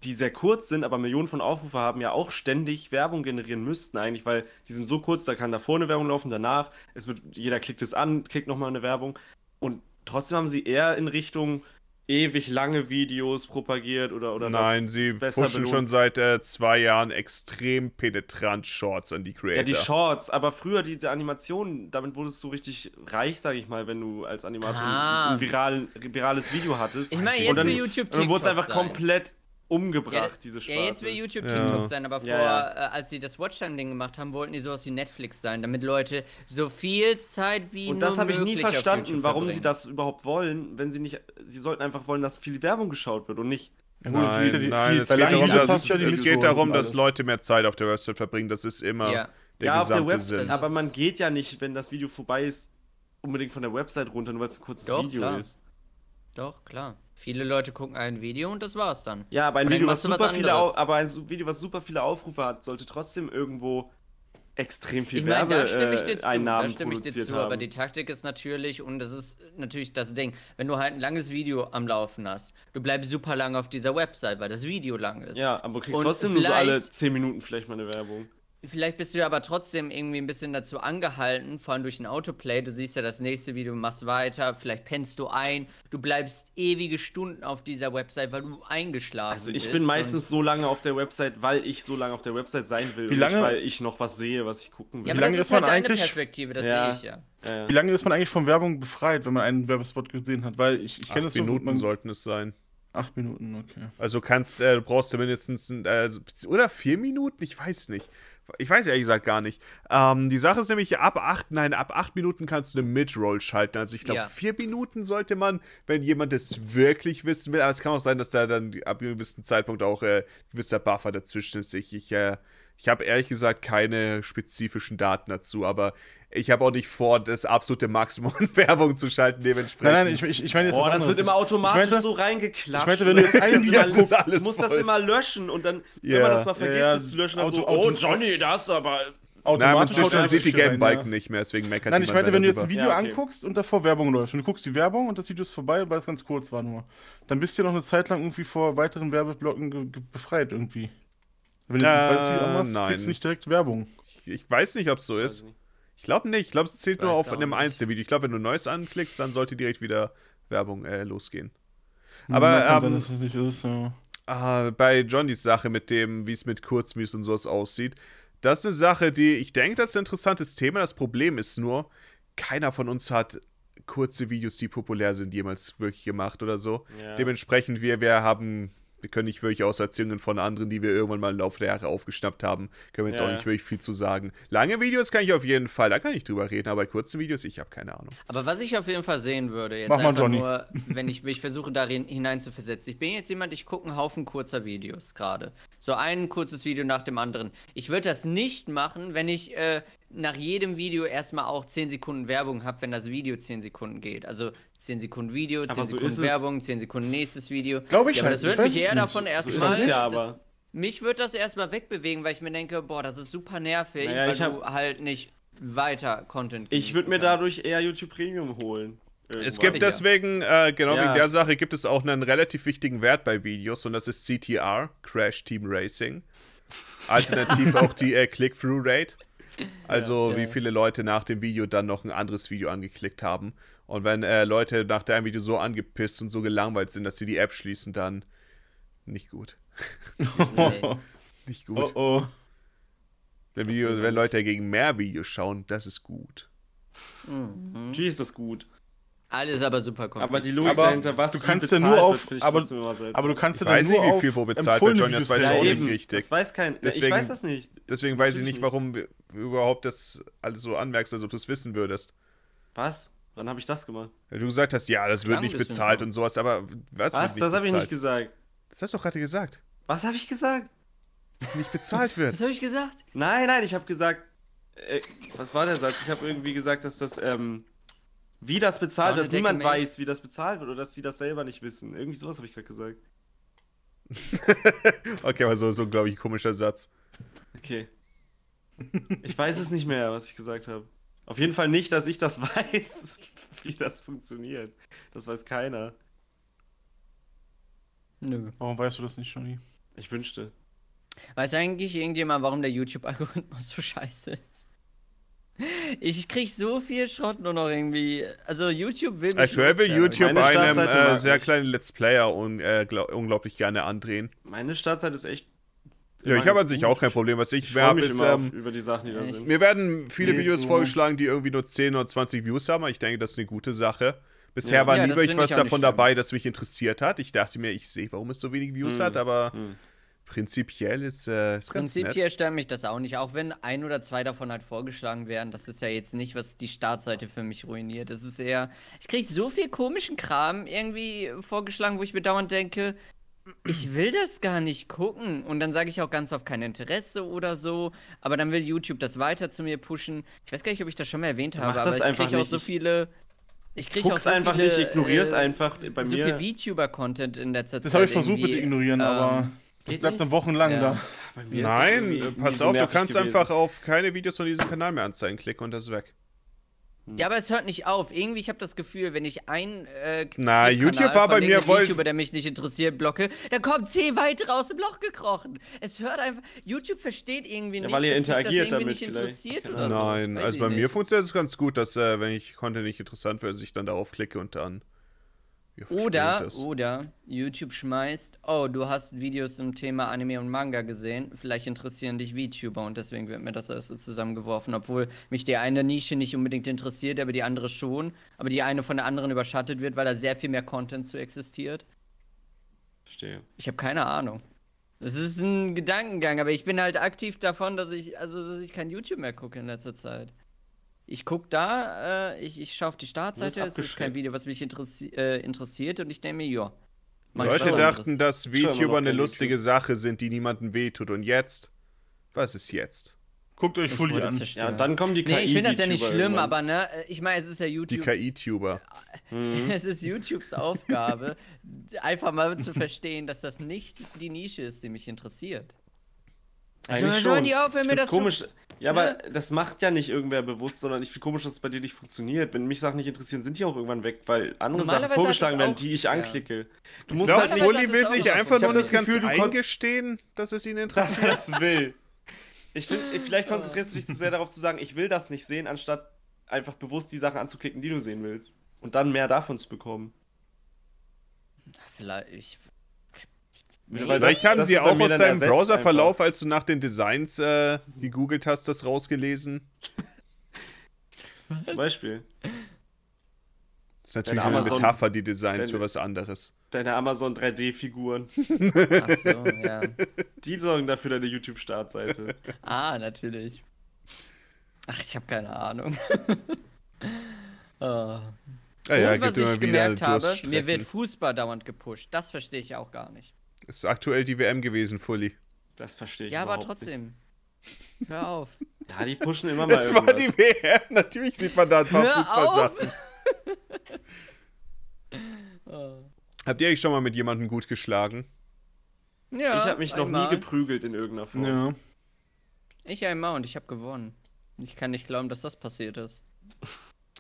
die sehr kurz sind, aber Millionen von Aufrufe haben, ja auch ständig Werbung generieren müssten eigentlich, weil die sind so kurz, da kann da vorne Werbung laufen, danach, es wird, jeder klickt es an, klickt nochmal eine Werbung und trotzdem haben sie eher in Richtung ewig lange Videos propagiert oder, oder Nein, sie besser pushen belohnt. schon seit äh, zwei Jahren extrem penetrant Shorts an die Creator. Ja, die Shorts, aber früher diese Animationen, damit wurdest du richtig reich, sag ich mal, wenn du als Animator Ah. ein, viral, virales Video hattest. Ich meine, jetzt dann- YouTube Und dann wurde es TikTok einfach sein. komplett umgebracht, Ja, diese Sparte. Ja, jetzt will YouTube Ja. TikTok sein, aber vor, Ja, ja. Äh, als sie das Watchtime-Ding gemacht haben, wollten die sowas wie Netflix sein, damit Leute so viel Zeit wie Und das habe ich nie verstanden, warum sie das überhaupt wollen, wenn sie nicht, sie sollten einfach wollen, dass viel Werbung geschaut wird und nicht. Ja, Nein, es geht darum, Videos dass, ja es geht darum, dass. Leute mehr Zeit auf der Website verbringen. Das ist immer Ja. der ja, auf der gesamte Website, Sinn. aber man geht ja nicht, wenn das Video vorbei ist, unbedingt von der Website runter, nur weil es ein kurzes Doch, Video klar. ist. Doch, klar. Viele Leute gucken ein Video und das war's dann. Ja, aber ein Video, was was super viele, aber ein Video, was super viele Aufrufe hat, sollte trotzdem irgendwo extrem viel Ich Werbe stimme ich dir äh, zu, da Einnahmen stimme ich dir produziert zu, haben. aber die Taktik ist natürlich, und das ist natürlich das Ding, wenn du halt ein langes Video am Laufen hast, du bleibst super lang auf dieser Website, weil das Video lang ist. ja, aber du kriegst Und trotzdem nur so alle vielleicht- 10 Minuten vielleicht mal eine Werbung. Vielleicht bist du ja aber trotzdem irgendwie ein bisschen dazu angehalten, vor allem durch ein Autoplay. Du siehst ja das nächste Video, machst weiter, vielleicht pennst du ein, du bleibst ewige Stunden auf dieser Website, weil du eingeschlafen Also bist. ich bin meistens so lange auf der Website, weil ich so lange auf der Website sein will Wie und lange- nicht, weil ich noch was sehe, was ich gucken will. Ja, Wie lange das ist ist halt man eigentlich- Perspektive, das Ja. sehe ich ja. Ja. Wie lange ist man eigentlich von Werbung befreit, wenn man einen Werbespot gesehen hat? Weil ich, ich kenne das so, Minuten man, sollten es sein. Acht Minuten, okay. Also kannst, äh, du brauchst du mindestens, ein, äh, oder vier Minuten? Ich weiß nicht. Ich weiß ehrlich gesagt gar nicht. Ähm, die Sache ist nämlich, ab acht, nein, ab acht Minuten kannst du eine Mid-Roll schalten. Also ich glaube, Ja. vier Minuten sollte man, wenn jemand es wirklich wissen will. Aber es kann auch sein, dass da dann ab einem gewissen Zeitpunkt auch äh, ein gewisser Buffer dazwischen ist. Ich, ich, äh, ich habe ehrlich gesagt keine spezifischen Daten dazu, aber ich habe auch nicht vor, das absolute Maximum an Werbung zu schalten, dementsprechend. Nein, nein, ich, ich, ich meine jetzt Boah, das wird immer automatisch ich meinte, so reingeklatscht. ich meinte, wenn du jetzt ein Video- immer, Das alles du musst das voll. immer löschen und dann, wenn Ja. man das mal vergisst, Ja, das zu löschen, dann Auto- so, Auto- oh Johnny, das aber Nein, man, Automatisch haut man sieht die gelben ja. Balken nicht mehr, deswegen meckert Nein, ich meinte, mehr wenn du jetzt ein. Video Ja, okay. anguckst und davor Werbung läuft und du guckst die Werbung und das Video ist vorbei, weil es ganz kurz war nur, dann bist du ja noch eine Zeit lang irgendwie vor weiteren Werbeblocken befreit irgendwie. Wenn du Äh, anmachst, nein. kriegst du nicht direkt Werbung. Ich weiß nicht, ob es so ist. Ich glaube nicht. Ich glaube, es zählt nur auf einem. Einzelvideo. Ich glaube, wenn du Neues anklickst, dann sollte direkt wieder Werbung äh, losgehen. Ja, Aber ähm, dass es nicht ist, ja. Ah, bei Johnnys Sache mit dem, wie es mit Kurzmüs und sowas aussieht, das ist eine Sache, die ich denke, das ist ein interessantes Thema. Das Problem ist nur, keiner von uns hat kurze Videos, die populär sind, jemals wirklich gemacht oder so. Ja. Dementsprechend, wir, wir haben, wir können nicht wirklich aus Erzählungen von anderen, die wir irgendwann mal im Laufe der Jahre aufgeschnappt haben, können wir jetzt Ja. auch nicht wirklich viel zu sagen. Lange Videos kann ich auf jeden Fall, da kann ich drüber reden, aber bei kurzen Videos, ich habe keine Ahnung. Aber was ich auf jeden Fall sehen würde, jetzt Mach mal, einfach Johnny. nur, wenn ich mich versuche, darin hineinzuversetzen. Ich bin jetzt jemand, ich gucke einen Haufen kurzer Videos gerade. So ein kurzes Video nach dem anderen. Ich würde das nicht machen, wenn ich äh, nach jedem Video erstmal auch 10 Sekunden Werbung habe, wenn das Video 10 Sekunden geht. Also 10 Sekunden Video, 10 Aber so Sekunden es. Werbung, 10 Sekunden nächstes Video. Glaub ich ja, aber halt, das weiß mich es eher nicht. davon So erstmal. es ja das- Mich würde das erstmal wegbewegen, weil ich mir denke, boah, das ist super nervig, Naja, weil ich hab- du halt nicht weiter Content Ich würde mir dadurch eher YouTube Premium holen. Es Irgendwann. gibt ich ja. deswegen, äh, genau Ja. wegen der Sache, gibt es auch einen relativ wichtigen Wert bei Videos und das ist CTR, Crash Team Racing. Alternativ auch die äh, Click-Through-Rate. Also Ja. wie viele Leute nach dem Video dann noch ein anderes Video angeklickt haben. Und wenn äh, Leute nach deinem Video so angepisst und so gelangweilt sind, dass sie die App schließen, dann nicht gut. Nicht Oh gut. oh. Wenn, Video, wenn Leute dagegen mehr Videos schauen, das ist gut. Mhm. Natürlich ist das gut. Alles aber super kompliziert. Aber die Logik Aber dahinter, was du kannst ja nur auf- wird, aber-. Aber du kannst Ich ja weiß nur nicht, wie viel wo bezahlt wird, Johnny, das du ja, auch nicht richtig. Das weiß kein. Deswegen- ich weiß das nicht. Deswegen weiß ich nicht, warum du überhaupt das alles so anmerkst, als ob du es wissen würdest. Was? Wann habe ich das gemacht? Weil du gesagt hast, ja, das wird nicht bezahlt und sowas, aber was? Was? Das habe ich nicht gesagt. Das hast du doch gerade gesagt, Was habe ich gesagt? dass nicht bezahlt wird. Was habe ich gesagt? Nein, nein, ich habe gesagt. Äh, was war der Satz? Ich habe irgendwie gesagt, dass das. Ähm, wie das bezahlt, Sound dass niemand Decke, weiß, wie das bezahlt wird oder dass sie das selber nicht wissen. Irgendwie sowas habe ich gerade gesagt. Okay, aber so, so glaube ich, ein komischer Satz. Okay. Ich weiß es nicht mehr, was ich gesagt habe. Auf jeden Fall nicht, dass ich das weiß, wie das funktioniert. Das weiß keiner. Nö. Warum weißt du das nicht, Johnny? Ich wünschte. Weiß eigentlich irgendjemand, warum der YouTube-Algorithmus so scheiße ist? Ich krieg so viel Schrott nur noch irgendwie. Also YouTube will mich Aktuell will loswerden. YouTube Meine einem äh, sehr ich. kleinen Let's Player un, äh, glaub, unglaublich gerne andrehen. Meine Startzeit ist echt. Ja, ich habe an sich auch kein Problem. Was ich, Ich habe, mich ist, immer auf, ähm, über die Sachen, die da sind. mir werden viele Nee, Videos so- vorgeschlagen, die irgendwie nur 10 oder 20 Views haben. aber Ich denke, das ist eine gute Sache. Bisher Ja. war Ja, was ich nicht davon schlimm. dabei, das mich interessiert hat. Ich dachte mir, ich sehe, warum es so wenig Views Hm. hat, aber Hm. Prinzipiell ist, äh, ist Prinzipiell nett. stört mich das auch nicht, auch wenn ein oder zwei davon halt vorgeschlagen werden. Das ist ja jetzt nicht, was die Startseite für mich ruiniert. Das ist eher. Ich kriege so viel komischen Kram irgendwie vorgeschlagen, wo ich mir dauernd denke, ich will das gar nicht gucken. Und dann sage ich auch ganz oft kein Interesse oder so. Aber dann will YouTube das weiter zu mir pushen. Ich weiß gar nicht, ob ich das schon mal erwähnt Mach habe, das aber ich einfach kriege auch nicht. so Ich- viele. Ich kriege auch Guck's so einfach viele, nicht, ignorier's äh, einfach. Bei so mir. viel VTuber-Content in letzter Das Zeit. habe ich versucht mit ignorieren, ähm, aber das bleibt dann wochenlang Ja. da. Nein, äh, pass so auf, du kannst gewesen. einfach auf keine Videos von diesem Kanal mehr anzeigen klicken und das ist weg. Ja, aber es hört nicht auf. Irgendwie, ich habe das Gefühl, wenn ich ein äh, Na, Kanal YouTube war von bei mir wohl- YouTuber, der mich nicht interessiert, blocke, dann kommen zehn weitere aus dem Loch gekrochen. Es hört einfach. YouTube versteht irgendwie Ja, nicht, weil ihr dass mich interagiert das irgendwie damit nicht vielleicht. interessiert oder so. Nein, Weiß also bei mir funktioniert es ganz gut, dass äh, wenn ich Content nicht interessant dass ich dann darauf klicke und dann. Ja, Oder, oder YouTube schmeißt, oh, du hast Videos zum Thema Anime und Manga gesehen, vielleicht interessieren dich VTuber und deswegen wird mir das alles so zusammengeworfen, obwohl mich die eine Nische nicht unbedingt interessiert, aber die andere schon, aber die eine von der anderen überschattet wird, weil da sehr viel mehr Content zu existiert. Verstehe. Ich habe keine Ahnung. Es ist ein Gedankengang, aber ich bin halt aktiv davon, dass ich, also dass ich kein YouTube mehr gucke in letzter Zeit. Ich gucke da, äh, ich, ich schaue auf die Startseite, es ist kein Video, was mich interessi äh, interessiert und ich denke mir, ja. Leute dachten, dass VTuber eine lustige Sache sind, die niemandem wehtut. Und jetzt? Was ist jetzt? Guckt euch Fully an. Ja, dann kommen die KI. Nee, ich finde das ja nicht schlimm, irgendwann. aber ne, ich meine, es ist ja Die YouTube. KI-Tuber. Mhm. Es ist YouTubes Aufgabe, einfach mal zu verstehen, dass das nicht die Nische ist, die mich interessiert. Eigentlich Also, schon. die auf, wenn ich mir das so- komisch. Ja, aber das macht ja nicht irgendwer bewusst, sondern ich finde komisch, dass es bei dir nicht funktioniert. Wenn mich Sachen nicht interessieren, sind die auch irgendwann weg, weil andere Sachen vorgeschlagen werden, auch- die ich ja. anklicke. Du Ich musst glaube, halt nicht. Uli will sich einfach nur das nicht ganz Gefühl, du konntest- eingestehen, dass es ihn dass interessiert. er das will. Ich finde, vielleicht konzentrierst du dich zu sehr darauf zu sagen, ich will das nicht sehen, anstatt einfach bewusst die Sachen anzuklicken, die du sehen willst. Und dann mehr davon zu bekommen. Vielleicht. Ich, Weil Vielleicht das- haben das sie auch aus deinem Browserverlauf, als du nach den Designs äh, gegoogelt hast, das rausgelesen. Zum Beispiel. Das ist natürlich Deine eine Amazon- Metapher, die Designs deine- für was anderes. Deine Amazon 3D-Figuren. ach so, ja. Die sorgen dafür deine YouTube-Startseite. Ah, natürlich. Ach, ich habe keine Ahnung. oh. Ah ja, Und was gibt immer ich gemerkt habe, mir wird Fußball dauernd gepusht. Das verstehe ich auch gar nicht. Ist aktuell die WM gewesen, Fully. Das verstehe ich ja, aber trotzdem. Hör auf. Nicht. Ja, die pushen immer mal Es war die WM. Natürlich sieht man da ein paar Hör Fußballsachen. Oh. Habt ihr euch schon mal mit jemandem gut geschlagen? Ja, Ich habe mich noch einmal. nie geprügelt in irgendeiner Form. Ja. Ich einmal und ich habe gewonnen. Ich kann nicht glauben, dass das passiert ist.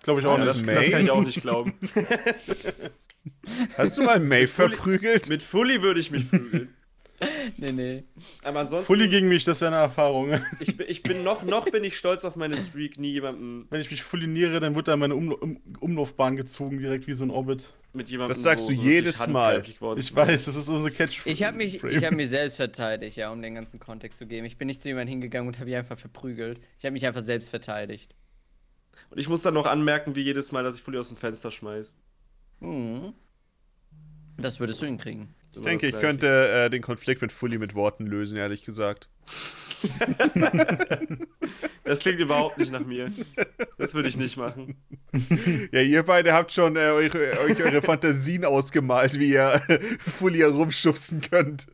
Glaube ich auch nicht. das, das kann ich auch nicht glauben. Hast du mal May verprügelt? Mit Fully würde ich mich prügeln. Nee, nee. Aber ansonsten, Fully gegen mich, das wäre eine Erfahrung. ich, bin- ich bin noch, noch bin ich stolz auf meine Streak, nie jemandem Wenn ich mich fulliniere, dann wird da meine Umla um Umlaufbahn gezogen, direkt wie so ein Orbit. mit jemandem Das sagst du so jedes Mal. Ich weiß, das ist unsere Catch. Ich habe mich, ich habe mich selbst verteidigt, ja, um den ganzen Kontext zu geben. Ich bin nicht zu jemandem hingegangen und habe ihn einfach verprügelt. Ich habe mich einfach selbst verteidigt. Und ich muss dann noch anmerken, wie jedes Mal, dass ich Fully aus dem Fenster schmeiß. Mhm. Das würdest du hinkriegen. Ich denke, ich könnte äh, den Konflikt mit Fully mit Worten lösen, ehrlich gesagt. Das klingt überhaupt nicht nach mir. Das würde ich nicht machen. Ja, ihr beide habt schon äh, eure, euch eure Fantasien ausgemalt, wie ihr Fully herumschubsen könnt.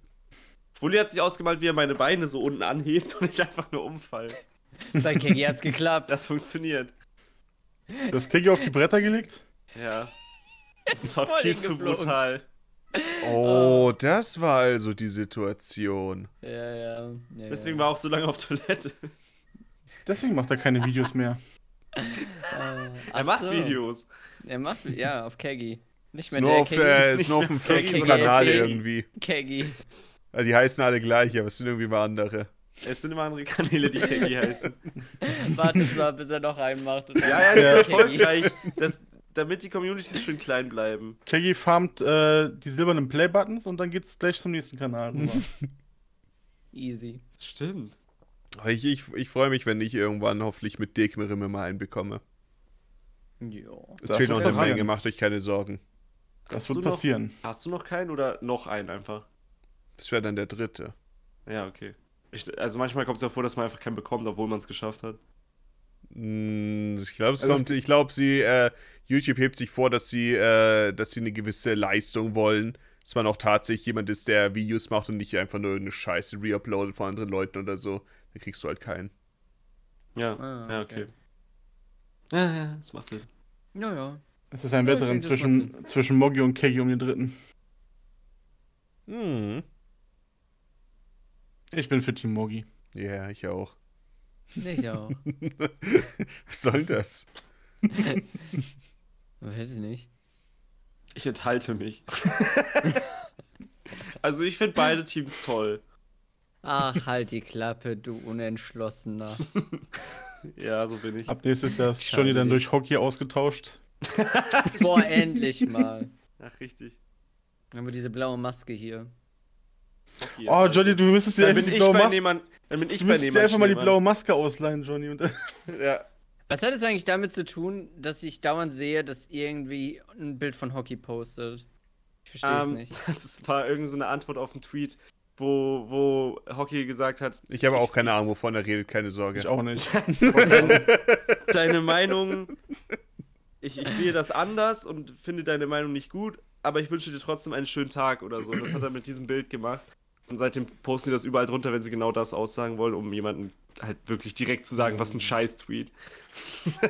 Fully hat sich ausgemalt, wie er meine Beine so unten anhebt und ich einfach nur umfall. Bei Kegi hat's geklappt. Das funktioniert. Du hast Keggy auf die Bretter gelegt? Ja. Das war viel zu brutal. Oh, das war also die Situation. Ja, ja. ja Deswegen ja. war er auch so lange auf Toilette. Deswegen macht er keine Videos mehr. Äh, Er ach macht so. Videos. Er macht, ja, auf Kegi. Nicht mehr nur der auf, Kegi. äh, ist nicht nur auf dem Keggy, sondern Kanal Keggy. irgendwie. Kegi. Also die heißen alle gleich, aber es sind irgendwie mal andere. Es sind immer andere Kanäle, die Keggy heißen. Wartet mal, bis er noch einen macht. Ja, er ist Ja. erfolgreich, dass, damit die Communities schön klein bleiben. Keggy farmt äh, die silbernen Play-Buttons und dann geht's gleich zum nächsten Kanal rüber. Easy. Stimmt. Ich, ich, ich freue mich, wenn ich irgendwann hoffentlich mit Dekmerimme mal einen bekomme. Jo. Es Das fehlt noch eine passieren. Menge, macht euch keine Sorgen. Das Hast wird du noch- passieren. Hast du noch keinen oder noch einen einfach? Das wäre dann der dritte. Ja, okay. Ich, also manchmal kommt es ja vor, dass man einfach keinen bekommt, obwohl man es geschafft hat. Mm, Ich glaube, es Also- kommt, ich glaube, sie, äh, YouTube hebt sich vor, dass sie, äh, dass sie eine gewisse Leistung wollen. Dass man auch tatsächlich jemand ist, der Videos macht und nicht einfach nur irgendeine Scheiße reuploadet von anderen Leuten oder so. Dann kriegst du halt keinen. Ja, Ah, ja, okay. okay. Ja, ja, das macht Sinn. Ja, ja. Es ist ein Ja, Wettrennen zwischen, zwischen Moggy und Keggy um den dritten. Hm. Ich bin für Team Moggy. Ja, ich auch. Ich auch. Was soll das? Weiß ich nicht. Ich enthalte mich. also ich finde beide Teams toll. Ach, halt die Klappe, du Unentschlossener. Ja, so bin ich. Ab nächstes Jahr ist Johnny dann durch Hockey ausgetauscht. Boah, endlich mal. Ach, richtig. Dann haben wir diese blaue Maske hier. Okay, Oh, Johnny, also. du müsstest dir einfach bin die ich blaue bei Maske. Dann bin ich bei Nehmann. einfach mal die blaue Maske ausleihen, Johnny. Und Ja. Was hat es eigentlich damit zu tun, dass ich dauernd sehe, dass irgendwie ein Bild von Hockey postet? Ich verstehe es Ähm, nicht. das war irgendeine so eine Antwort auf einen Tweet, wo, wo Hockey gesagt hat, Ich habe auch keine Ahnung, wovon er redet, keine Sorge. ich auch nicht. deine, deine Meinung, ich, ich sehe das anders und finde deine Meinung nicht gut, aber ich wünsche dir trotzdem einen schönen Tag oder so. Das hat er mit diesem Bild gemacht. Und seitdem posten sie das überall drunter, wenn sie genau das aussagen wollen, um jemanden halt wirklich direkt zu sagen, was ein Scheiß-Tweet.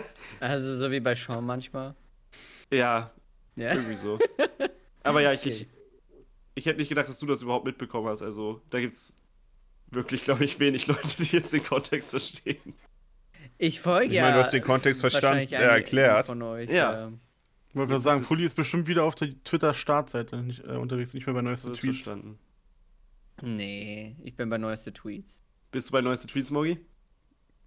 Also so wie bei Sean manchmal. Ja, Ja. irgendwie so. Aber ja, ich, ich, Okay. ich hätte nicht gedacht, dass du das überhaupt mitbekommen hast. Also, da gibt's wirklich, glaube ich, wenig Leute, die jetzt den Kontext verstehen. Ich folge Ich ja. meine, du hast den Kontext verstanden, äh, erklärt. Von euch, Ja. ähm, Ich wollte gerade sagen, Fully ist bestimmt wieder auf der Twitter-Startseite äh, unterwegs, nicht mehr bei neuesten Tweets. verstanden. Nee, ich bin bei neueste Tweets. Bist du bei neueste Tweets, Mogi?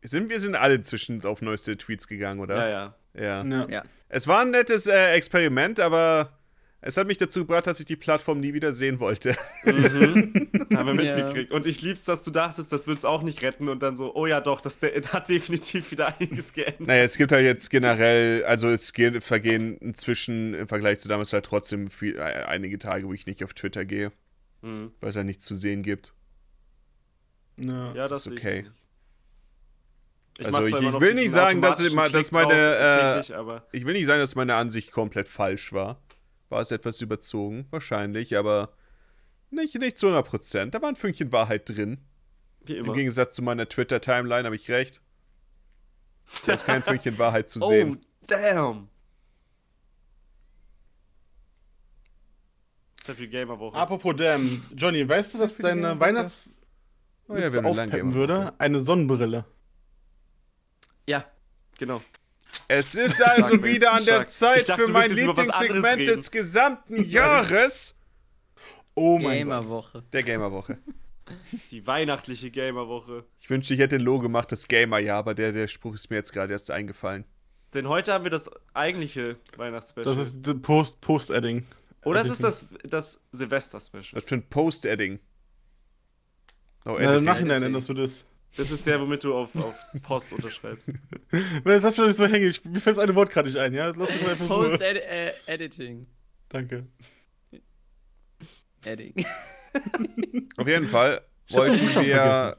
Sind, wir sind alle inzwischen auf neueste Tweets gegangen, oder? Ja, ja. ja. Ja. Ja. Es war ein nettes äh, Experiment, aber es hat mich dazu gebracht, dass ich die Plattform nie wieder sehen wollte. Mhm. Haben wir Ja. mitgekriegt. Und ich lieb's, dass du dachtest, das wird's auch nicht retten und dann so, oh ja doch, das hat definitiv wieder einiges geändert. Naja, es gibt halt jetzt generell, also es vergehen inzwischen im Vergleich zu damals halt trotzdem viel, äh, einige Tage, wo ich nicht auf Twitter gehe, Mhm. weil es halt nichts zu sehen gibt. Ja. Ja, das, ist okay. Ich. Ich Also ich- ich will nicht sagen, dass immer- dass Klick drauf meine, äh, Ich will nicht sagen, dass meine Ansicht komplett falsch war. War es etwas überzogen, wahrscheinlich, aber nicht, nicht zu 100%. Da war ein Fünkchen Wahrheit drin. wie Im. Gegensatz zu meiner Twitter-Timeline habe ich recht. Da ist kein Fünkchen Wahrheit zu oh, sehen. damn. Sehr viel Gamer-Woche. Apropos Damn, Johnny, weißt du, die deine? Weihnachts Oh ja, aufpeppen würde? Eine Sonnenbrille. Ja, genau. Es ist also wieder an der. Zeit dachte, für mein Lieblingssegment des gesamten Jahres Oh mein Gott. Gamerwoche. der Gamerwoche. Die weihnachtliche Gamer-Woche. Ich wünschte, ich hätte ein Logo gemacht, das Gamer-Jahr, aber der, der Spruch ist mir jetzt gerade erst eingefallen. Denn heute haben wir das eigentliche Weihnachtsspecial. Das ist the Post-. Oder es Also ist das, das Silvester-Special. Was für ein Post-Adding. Oh, Na, Im. Nachhinein änderst du das. Das ist der, womit du auf, auf Post unterschreibst. Weil Das schon nicht so hängen. Ich- Mir fällt das eine Wort gerade nicht ein, ja? Lass uns einfach so. Post-Editing. Danke. Editing. Auf jeden Fall wollten wir.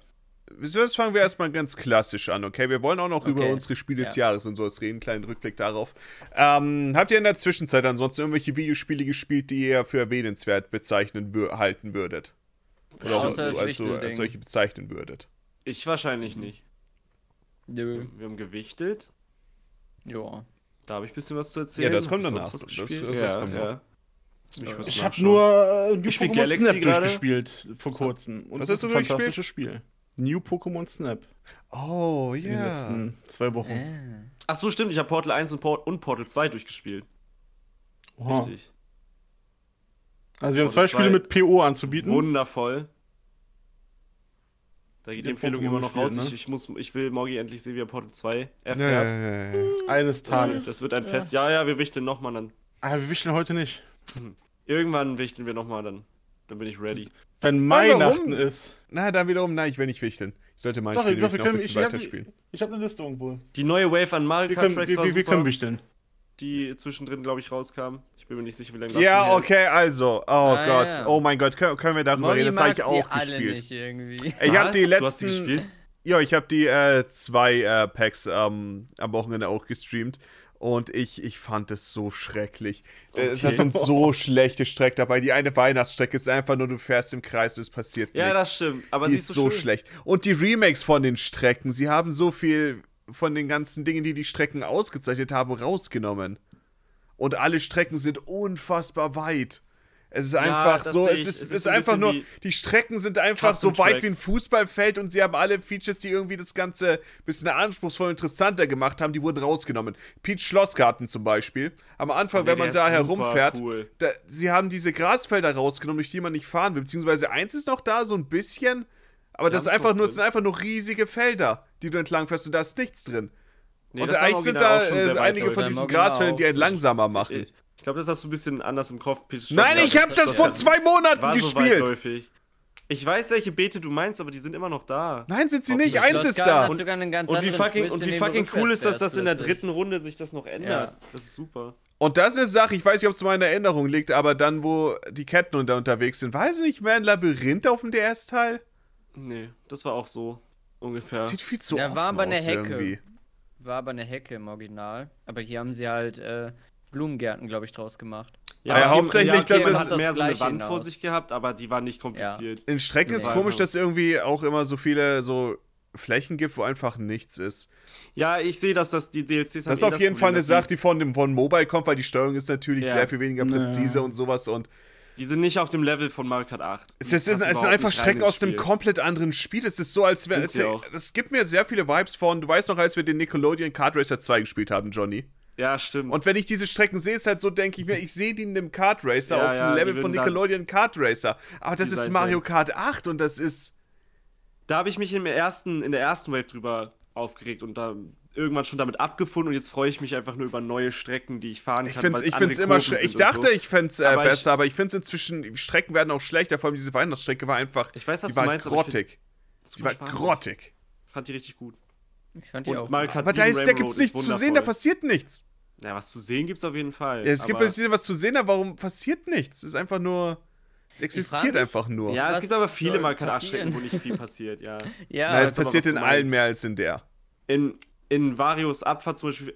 Wieso, das fangen wir erstmal ganz klassisch an, okay? Wir wollen auch noch über Okay. unsere Spiele des Ja. Jahres und sowas reden. Kleinen Rückblick darauf. Ähm, habt ihr in der Zwischenzeit ansonsten irgendwelche Videospiele gespielt, die ihr für erwähnenswert bezeichnen wür halten würdet? Oder auch Außer als, das als, solche bezeichnen würdet? Ich wahrscheinlich nicht. Nö. Wir haben gewichtet. Ja. Da habe ich ein bisschen was zu erzählen. Ja, das kommt danach. Das- gespielt? das- das ja, kommt ja. Ich habe nur äh, Ich spiel Galaxy Snap gerade. durchgespielt vor kurzem. Und Was das ist ein durchgespielt? fantastisches Spiel. New Pokémon Snap. Oh, In den ja. letzten zwei Wochen. Ah. Ach so, stimmt. Ich habe Portal 1 und, Port und Portal 2 durchgespielt. Oha. Richtig. Also wir haben Portal zwei Spiele 2. mit PO anzubieten. Wundervoll. Da geht die Empfehlung immer noch raus. gespielt, Ich, ich, muss, ich will Morgi endlich sehen, wie er Portal 2 Ja, erfährt. ja, ja, ja. Eines Tages. das wird ein Fest. Ja, ja, wir wichteln nochmal dann. Aber wir wichteln heute nicht. Irgendwann wichteln wir nochmal dann. Dann bin ich ready. Wenn? Weihnachten ist. Na, dann wiederum, nein, ich will nicht wichteln. Ich sollte mein Doch, Spiel doch, wir noch ein bisschen ich, ich weiterspielen. habe ich hab eine Liste irgendwo. Die neue Wave an Mario Kart können, Tracks wir, wir, wir können wichteln. die zwischendrin, glaube ich, rauskam. Ich bin mir nicht sicher, wie lange das Ja, her okay, also. Oh Ah, Gott. ja. Oh mein Gott, können, können wir darüber Molly reden? Das habe ich auch alle gespielt. nicht irgendwie. ist. Ich habe die Was? Du hast die letzten. gespielt? Ja, ich habe die äh, zwei äh, Packs ähm, am Wochenende auch gestreamt. Und ich, ich fand es so schrecklich. Okay. Das, sind so schlechte Strecken dabei. Die eine Weihnachtsstrecke ist einfach nur, du fährst im Kreis und es passiert Ja, nichts. das stimmt. Aber die ist so schön. schlecht. Und die Remakes von den Strecken, sie haben so viel von den ganzen Dingen, die die Strecken ausgezeichnet haben, rausgenommen. Und alle Strecken sind unfassbar weit. Es ist einfach das so, es ist, Es ist ist ein einfach nur, die Strecken sind einfach so weit wie ein. Fußballfeld und sie haben alle Features, die irgendwie das Ganze ein bisschen anspruchsvoll und interessanter gemacht haben, die wurden rausgenommen. Peach Schlossgarten zum Beispiel. Am Anfang, Nee, wenn man da herumfährt, cool. da, sie haben diese Grasfelder rausgenommen, durch die man nicht fahren will. Beziehungsweise eins ist noch da, so ein bisschen. Aber Die das ist einfach nur, drin. sind einfach nur riesige Felder, die du entlang fährst und da ist nichts drin. Nee, und eigentlich sind da äh, einige von diesen Grasfeldern, die einen langsamer machen. Glaube, das hast du ein bisschen anders im Kopf. Nein, ich habe das das vor zwei Monaten war so gespielt. weitläufig. Ich weiß, welche Beete du meinst, aber die sind immer noch da. Nein, sind sie Ob nicht. Eins ist da. ganz Und wie fucking, und wie fucking cool ist das, dass in der dritten Runde sich das noch ändert. Ja. Das ist super. Und das ist eine Sache, ich weiß nicht, ob es in meiner Erinnerung liegt, aber dann, wo die Ketten unter unterwegs sind, weiß ich nicht, mehr ein Labyrinth auf dem DS-Teil? Nee, das war auch so ungefähr. Sieht viel zu Ja, offen war aber eine aus Hecke. irgendwie. War aber eine Hecke im Original. Aber hier haben sie halt äh, Blumengärten, glaube ich, draus gemacht. Ja, okay, hauptsächlich, okay, das man ist- hat mehr so eine Wand Gleiche vor hinaus. sich gehabt, aber die war nicht kompliziert. In Strecken ist Nee. komisch, dass irgendwie auch immer so viele so Flächen gibt, wo einfach nichts ist. Ja, ich sehe, dass das die DLCs Das ist auf jeden Fall eine Sache, die von dem von Mobile kommt, weil die Steuerung ist natürlich Ja. sehr viel weniger Ja. präzise und sowas und Die sind nicht auf dem Level von Mario Kart 8. Es, ist, es sind einfach Strecken aus dem komplett anderen Spiel. Es ist so, als wäre es. Es gibt mir sehr viele Vibes von. Du weißt noch, als wir den Nickelodeon Kart Racer 2 gespielt haben, Johnny. Ja, stimmt. Und wenn ich diese Strecken sehe, ist halt so, denke ich mir, ich sehe die in dem Kart Racer Ja, auf ja, dem Level von Nickelodeon Kart Racer. Aber das ist Mario Kart 8 und das ist. da habe ich mich im ersten, in der ersten Wave drüber aufgeregt und da irgendwann schon damit abgefunden und jetzt freue ich mich einfach nur über neue Strecken, die ich fahren kann. Ich finde find's immer schlecht. Ich dachte, so. ich fände es äh, ich- besser, aber ich finde es inzwischen, die Strecken werden auch schlechter. Vor allem diese Weihnachtsstrecke war einfach. Ich weiß, was die du war meinst, grottig. Die war grottig. Fand die richtig gut. Ich fand die Und auch. Kart Aber da, 7 ist, da gibt's ist nichts zu sehen, da passiert nichts. Ja, was zu sehen gibt's auf jeden Fall. Ja, es gibt was zu sehen, aber warum passiert nichts? Es ist einfach nur. Es existiert mich- einfach nur. Ja, es gibt aber viele soll Mario Kart 8 passieren? Strecken, wo nicht viel passiert, ja. ja, Na, es passiert in allen mehr als in der. In, in Varios Abfahrt zum Beispiel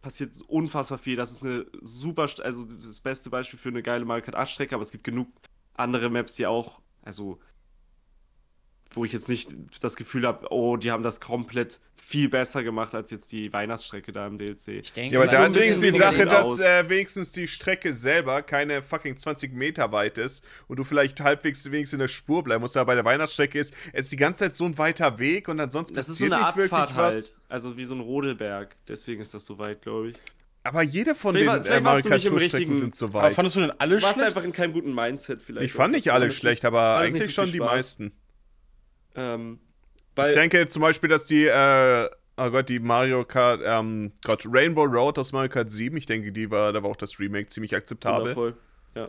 passiert unfassbar viel. Das ist eine super, also das beste Beispiel für eine geile Mario Kart 8 Strecke, aber es gibt genug andere Maps, die auch, also wo ich jetzt nicht das Gefühl habe, oh, die haben das komplett viel besser gemacht als jetzt die Weihnachtsstrecke da im DLC. ich denke, Ja, aber da ist wenigstens die Sache, dass äh, wenigstens die Strecke selber keine fucking 20 Meter weit ist und du vielleicht halbwegs wenigstens in der Spur bleiben musst. Aber bei der Weihnachtsstrecke ist es ist die ganze Zeit so ein weiter Weg und ansonsten Das ist so passiert eine nicht wirklich Abfahrt was. halt, also wie so ein Rodelberg. Deswegen ist das so weit, glaube ich. Aber jede von Vielleicht den äh, vielleicht Mario warst du Kart nicht im Tour Strecken richtigen- sind so Aber weit. fandest du denn alle Du warst schlecht? einfach in keinem guten Mindset vielleicht. Ich fand nicht auch. alle Alles schlecht, aber nicht eigentlich so schon die meisten. Ähm, Ich denke zum Beispiel, dass die, äh, oh Gott, die Mario Kart, ähm, Gott, Rainbow Road aus Mario Kart 7, ich denke, die war, da war auch das Remake ziemlich akzeptabel. wundervoll. Ja.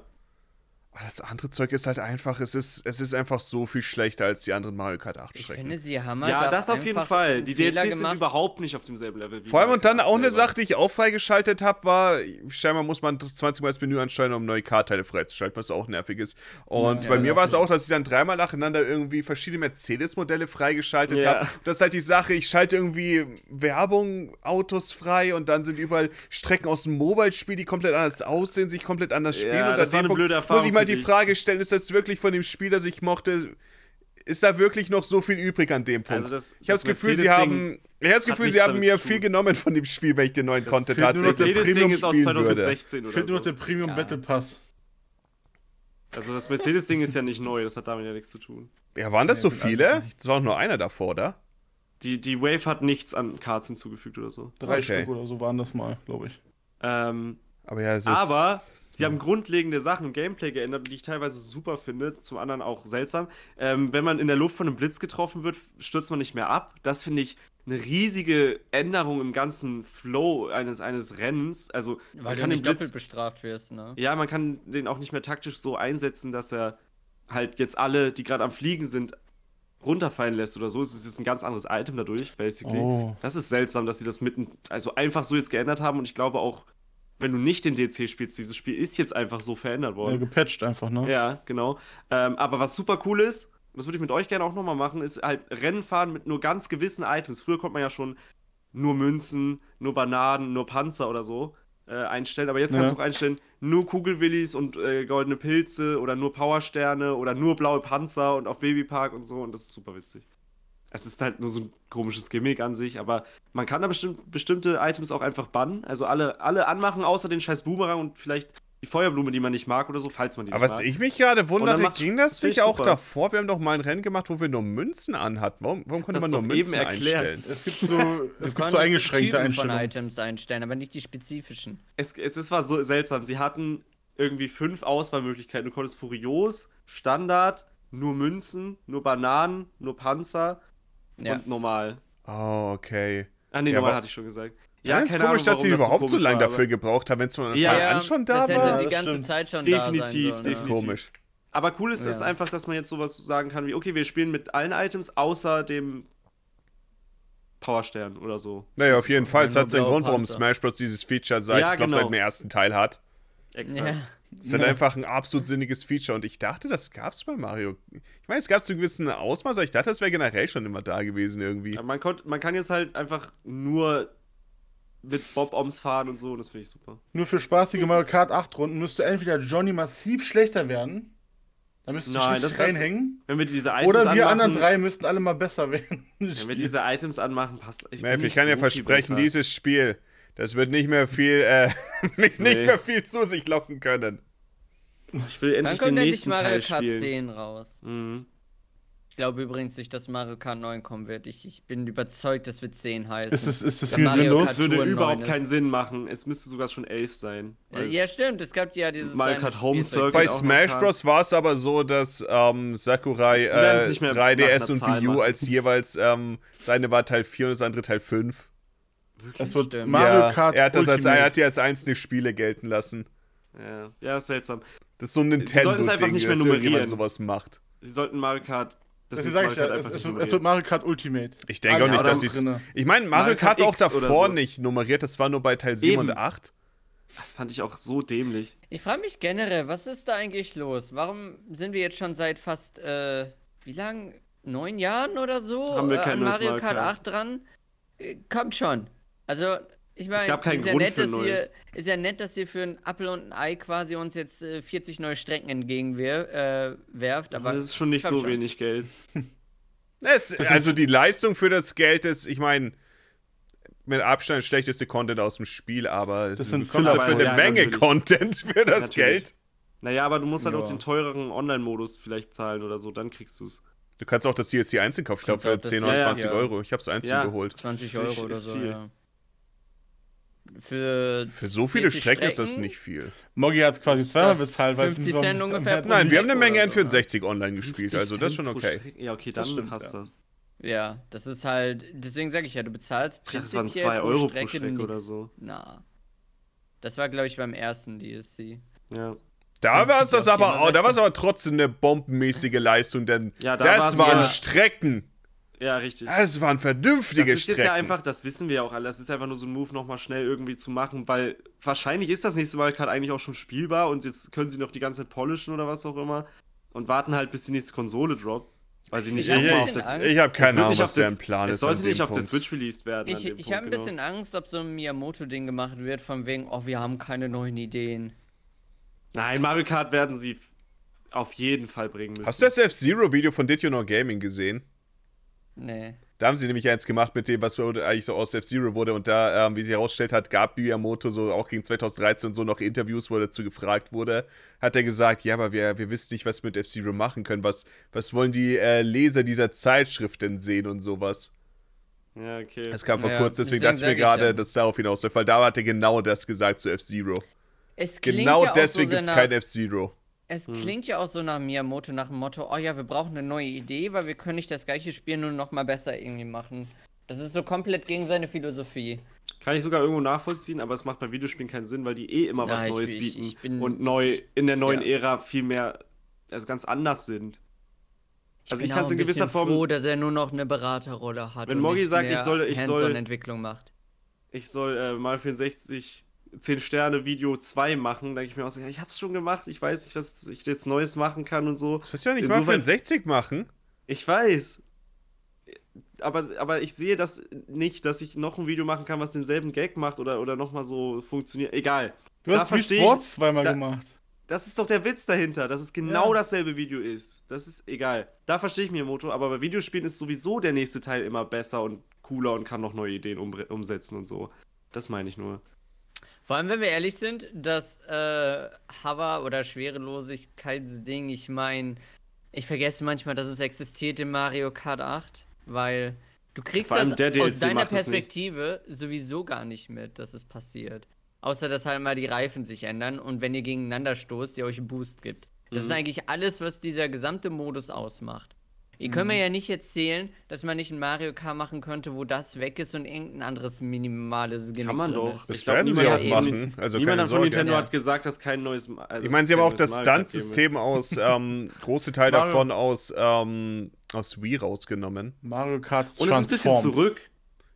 Aber das andere Zeug ist halt einfach, es ist, es ist einfach so viel schlechter als die anderen Mario Kart 8 Ich Strecken. finde, sie haben halt Ja, auch das auf jeden Fall. Die Fehler DLCs sind gemacht. überhaupt nicht auf demselben Level. wie Vor allem und dann auch eine. Sache, die ich auch freigeschaltet habe, war, scheinbar muss man 20 Mal das Menü ansteuern, um neue Kartteile freizuschalten, was auch nervig ist. Und Ja, bei ja, mir war es auch, dass ich dann dreimal nacheinander irgendwie verschiedene Mercedes-Modelle freigeschaltet Ja. habe. Das ist halt die Sache, ich schalte irgendwie Werbung, Autos frei und dann sind überall Strecken aus dem Mobile-Spiel, die komplett anders aussehen, sich komplett anders Ja, spielen. und das war eine blöde muss Erfahrung ich mal die. Frage stellen, ist das wirklich von dem Spiel, das ich mochte, ist da wirklich noch so viel übrig an dem Punkt? Also das- ich habe das, das Gefühl, sie haben, ich habe das Gefühl, sie haben mir viel tun. genommen von dem Spiel, wenn ich den neuen Content nur noch tatsächlich der Mercedes-Ding ist aus spielen würde. 2016 oder Fehlt nur noch so. der Premium Ja. Battle Pass. Also das Mercedes-Ding ist ja nicht neu, das hat damit ja nichts zu tun. Ja, waren das so Nee, sind viele? Es war nur einer davor, oder? Die, die Wave hat nichts an Cards hinzugefügt oder so. Drei Okay. Stück oder so waren das mal, glaube ich. Ähm, Aber ja, es ist. aber sie haben grundlegende Sachen im Gameplay geändert, die ich teilweise super finde, zum anderen auch seltsam. Ähm, wenn man in der Luft von einem Blitz getroffen wird, stürzt man nicht mehr ab. Das finde ich eine riesige Änderung im ganzen Flow eines, eines Rennens. Also Weil man du kann den nicht Blitz doppelt bestraft wirst, ne? Ja, man kann den auch nicht mehr taktisch so einsetzen, dass er halt jetzt alle, die gerade am Fliegen sind, runterfallen lässt oder so. Es ist jetzt ein ganz anderes Item dadurch, basically. Oh. Das ist seltsam, dass sie das mitten, also einfach so jetzt geändert haben und ich glaube auch, wenn du nicht den DLC spielst, dieses Spiel ist jetzt einfach so verändert Ja, worden. gepatcht einfach, ne? Ja, genau. Ähm, aber was super cool ist, das würde ich mit euch gerne auch nochmal machen, ist halt Rennen fahren mit nur ganz gewissen Items. Früher konnte man ja schon nur Münzen, nur Bananen, nur Panzer oder so äh, einstellen, aber jetzt kannst Ja. du auch einstellen, nur Kugelwillis und äh, goldene Pilze oder nur Powersterne oder nur blaue Panzer und auf Babypark und so und das ist super witzig. Es ist halt nur so ein komisches Gimmick an sich, aber man kann da bestimmt, bestimmte Items auch einfach bannen. Also alle, alle anmachen, außer den scheiß Boomerang und vielleicht die Feuerblume, die man nicht mag oder so, falls man die aber nicht was mag. ich mich gerade Und wundere, ging das nicht ich auch super. davor? Wir haben doch mal ein Rennen gemacht, wo wir nur Münzen anhatten. Warum, warum konnte das man nur Münzen einstellen? Es gibt so, es gibt so eingeschränkte Typen von Einstellungen. Items einstellen, aber nicht die spezifischen. Es, es, es war so seltsam. Sie hatten irgendwie fünf Auswahlmöglichkeiten. Du konntest Furios, Standard, nur Münzen, nur Bananen, nur Panzer Ja. und normal. Oh, okay. Ah, nee, Ja, normal aber- hatte ich schon gesagt. Ja, Ja, ist keine komisch, Ahnung, dass sie das überhaupt so komisch lange dafür gebraucht haben, wenn es von Anfang Ja, an schon da das hätte war. die das ganze stimmt. Zeit schon Definitiv, da sein sollen. Das ist definitiv. komisch. Aber cool ist es Ja. einfach, dass man jetzt sowas sagen kann wie, okay, wir spielen mit allen Items außer dem Powerstern oder so. Naja, auf jeden Fall. Es hat seinen Grund, warum. Smash Bros. dieses Feature seit, Ja, ich glaube, genau. seit dem ersten Teil hat. Exakt. Ja. Es ist halt einfach ein absolut sinniges Feature und ich dachte, das gab es bei Mario. Ich meine, es gab es zu gewissen Ausmaß, aber ich dachte, das wäre generell schon immer da gewesen irgendwie. Aber Man, konnt, man kann jetzt halt einfach nur mit Bob-Oms fahren und so und das finde ich super. Nur für spaßige Mario Kart 8 Runden müsste entweder Johnny massiv schlechter werden. Da müsste ich Nein, das- das- reinhängen. Wenn wir diese Items Oder wir anmachen, anderen drei müssten alle mal besser werden. Wenn wir diese Items anmachen, passt. Ich, bin Mav, ich kann dir so viel versprechen, besser. dieses Spiel, das wird nicht mehr viel, äh, nicht, nicht Nee. mehr viel zu sich locken können. Ich will endlich den kommt endlich nächsten Mario Teil Kart spielen. 10 raus? Mhm. Ich glaube übrigens nicht, dass Mario Kart 9 kommen wird. Ich, ich bin überzeugt, das wird 10 heißen. Ist das, ist das sinnlos? Würde überhaupt 9 keinen. Sinn machen. Es müsste sogar schon 11 sein. Ja, stimmt. Es gab ja dieses. Mario Kart Home. Circuit Bei Smash. Bros. war es aber so, dass ähm, Sakurai äh, nicht mehr 3DS nach und Wii U als jeweils ähm, das eine war Teil 4 und das andere Teil 5. Das wird Stimmt. Mario ja, Kart er hat das als, er hat die als einzelne Spiele gelten lassen. Ja, ja, ist seltsam. Das ist so ein sollten es einfach Nintendo-Ding, nicht mehr dass irgendjemand nummerieren. sowas macht. Sie sollten Mario Kart. Das ist sag Mario ich Kart ja, es, einfach es, nicht wird, es wird Mario Kart Ultimate. Ich denke auch nicht, dass ich. Ich meine, Mario Mario Kart Kart war auch davor so. nicht nummeriert, das war nur bei Teil 7 Eben. und 8. Das fand ich auch so dämlich. Ich frage mich generell, was ist da eigentlich los? Warum sind wir jetzt schon seit fast, äh, wie lang? Neun Jahren oder so Haben wir äh, kein an neues Mario Mario Kart Kart. 8 dran? Äh, kommt schon. Also, ich meine, gab keinen ist, ja Grund nett, für dass ihr, ist ja nett, dass ihr für ein Apfel und ein Ei quasi uns jetzt äh, 40 neue Strecken entgegenwerft, äh, aber das ist schon nicht so schon. wenig Geld. Es, also die Leistung für das Geld ist, ich meine, mit Abstand das schlechteste Content aus dem Spiel, aber es bekommst Filler- dafür eine Ja, Menge natürlich. Content für das Natürlich. Geld. Naja, aber du musst halt Ja. auch den teureren Online-Modus vielleicht zahlen oder so, dann kriegst du es. Du kannst auch das DLC einzeln kaufen, ich glaube für das- 10 ja, oder ja. 20 Ja. Euro. Ich habe es einzeln Ja. geholt. 20 Für- Euro oder so, viel. ja. Für, Für so viele 40 Strecken ist das Strecken? nicht viel. Moggi hat es quasi zweimal das bezahlt, weil es 50 so- Cent ungefähr hat- pro Nein, wir haben eine Menge oder so, N64 online gespielt, 50 also das ist schon okay. Ja, okay, Das dann stimmt, passt ja. das. Ja, das ist halt, deswegen sage ich ja, du bezahlst dachte, das waren prinzipiell 2 Euro pro Strecke oder so. Na. Das war, glaube ich, beim ersten DLC. Ja. Da war es das aber, oh, da war es aber trotzdem eine bombenmäßige Leistung, denn Ja, da das waren ja- Strecken. Ja, richtig. Das waren Das vernünftige ist jetzt Strecken. ja einfach, das wissen wir ja auch alle, das ist einfach nur so ein Move, nochmal schnell irgendwie zu machen, weil wahrscheinlich ist das nächste Mal gerade eigentlich auch schon spielbar und jetzt können sie noch die ganze Zeit polischen oder was auch immer und warten halt, bis die nächste Konsole droppt. Weil sie nicht Ich nochmal auf das. Angst. ich habe es keine Ahnung, was deren das- Plan Es ist. an sollte dem nicht auf der. Switch released werden. Ich, ich habe ein genau. bisschen Angst, ob so ein Miyamoto-Ding gemacht wird, von wegen, oh, wir haben keine neuen Ideen. Nein, Mario Kart werden sie auf jeden Fall bringen müssen. Hast du das F-Zero-Video von Did You Know Gaming gesehen? Nee. Da haben sie nämlich eins gemacht mit dem, was eigentlich so aus F-Zero wurde. Und da, ähm, wie sich herausgestellt hat, gab Miyamoto so auch gegen 2013 und so noch Interviews, wo er dazu gefragt wurde. Hat er gesagt, ja, aber wir, wir wissen nicht, was wir mit F-Zero machen können. Was, was wollen die äh, Leser dieser Zeitschrift denn sehen und sowas? Ja, okay. Das kam vor Ja, kurzem, deswegen dachte ich mir gerade, ja. dass darauf hinausläuft, weil da hat er genau das gesagt zu F-Zero. Genau ja deswegen so gibt es kein F-Zero. Es Hm. klingt ja auch so nach Miyamoto, nach dem Motto, oh ja, wir brauchen eine neue Idee, weil wir können nicht das gleiche Spiel nur noch mal besser irgendwie machen. Das ist so komplett gegen seine Philosophie. Kann ich sogar irgendwo nachvollziehen, aber es macht bei Videospielen keinen Sinn, weil die eh immer Ja, was ich- Neues ich- bieten ich bin- und neu in der neuen Ja. Ära viel mehr, also ganz anders sind. Also ich bin kann es in gewisser Form, froh, dass er nur noch eine Beraterrolle hat. Wenn nicht sagt, ich soll- ich soll- Hands-on-Entwicklung macht. ich soll äh, mal 64 10 Sterne Video 2 machen, denke ich mir auch so, ja, ich hab's schon gemacht, ich weiß nicht, was ich jetzt Neues machen kann und so. Das heißt ja nicht mal für Insofern- ein 60 machen. Ich weiß. Aber, aber ich sehe das nicht, dass ich noch ein Video machen kann, was denselben Gag macht oder, oder nochmal so funktioniert. Egal. Du hast Wii Sports zweimal da- gemacht. Das ist doch der Witz dahinter, dass es genau Ja. dasselbe Video ist. Das ist egal. Da verstehe ich Miyamoto, aber bei Videospielen ist sowieso der nächste Teil immer besser und cooler und kann noch neue Ideen um, umsetzen und so. Das meine ich nur. Vor allem, wenn wir ehrlich sind, das äh, Hover- oder Schwerelosigkeitsding, ich meine, ich vergesse manchmal, dass es existiert in Mario Kart 8, weil du kriegst das aus deiner. Perspektive sowieso gar nicht mit, dass es passiert. Außer, dass halt mal die Reifen sich ändern und wenn ihr gegeneinander stoßt, ihr euch einen Boost gibt. Das ist Mhm. eigentlich alles, was dieser gesamte Modus ausmacht. Ihr könnt Mhm. mir ja nicht erzählen, dass man nicht ein Mario Kart machen könnte, wo das weg ist und irgendein anderes minimales Gimmick Kann man drin doch. ist. Das Ich glaub, werden sie niemand auch machen. Also Niemand keine von. Nintendo Ja. hat gesagt, dass kein neues. Also Ich meine, sie haben auch das. Stunt-System aus, ähm, große Teil Mario- davon aus, ähm, aus Wii rausgenommen. Mario Kart Und es ist ein bisschen zurück.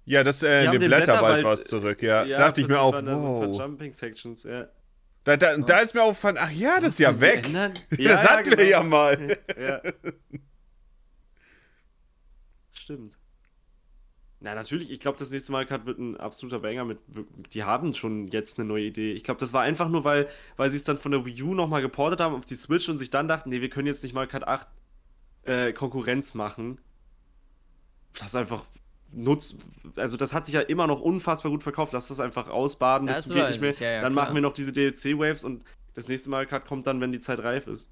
Ja, das äh, Sie in haben dem den Blätterwald war es zurück, ja. da dachte ich mir auch, da so wow. Jumping Sections, ja. Da, da, da ist mir aufgefallen, ach ja, das ist ja sie weg. ändern? das hatten wir genau. ja mal. Ja. Stimmt. Na, natürlich, ich glaube, das nächste Mal Kart wird ein absoluter Banger mit. Die haben schon jetzt eine neue Idee. Ich glaube, das war einfach nur, weil, weil sie es dann von der Wii U nochmal geportet haben auf die Switch und sich dann dachten, nee, wir können jetzt nicht mal Kart 8 äh, Konkurrenz machen. Das einfach nutzt. Also, das hat sich ja immer noch unfassbar gut verkauft. Lass das einfach ausbaden Das zum geht nicht mehr. ich, ja, ja, dann klar. machen wir noch diese DLC-Waves und Das nächste Mario Kart kommt dann, wenn die Zeit reif ist.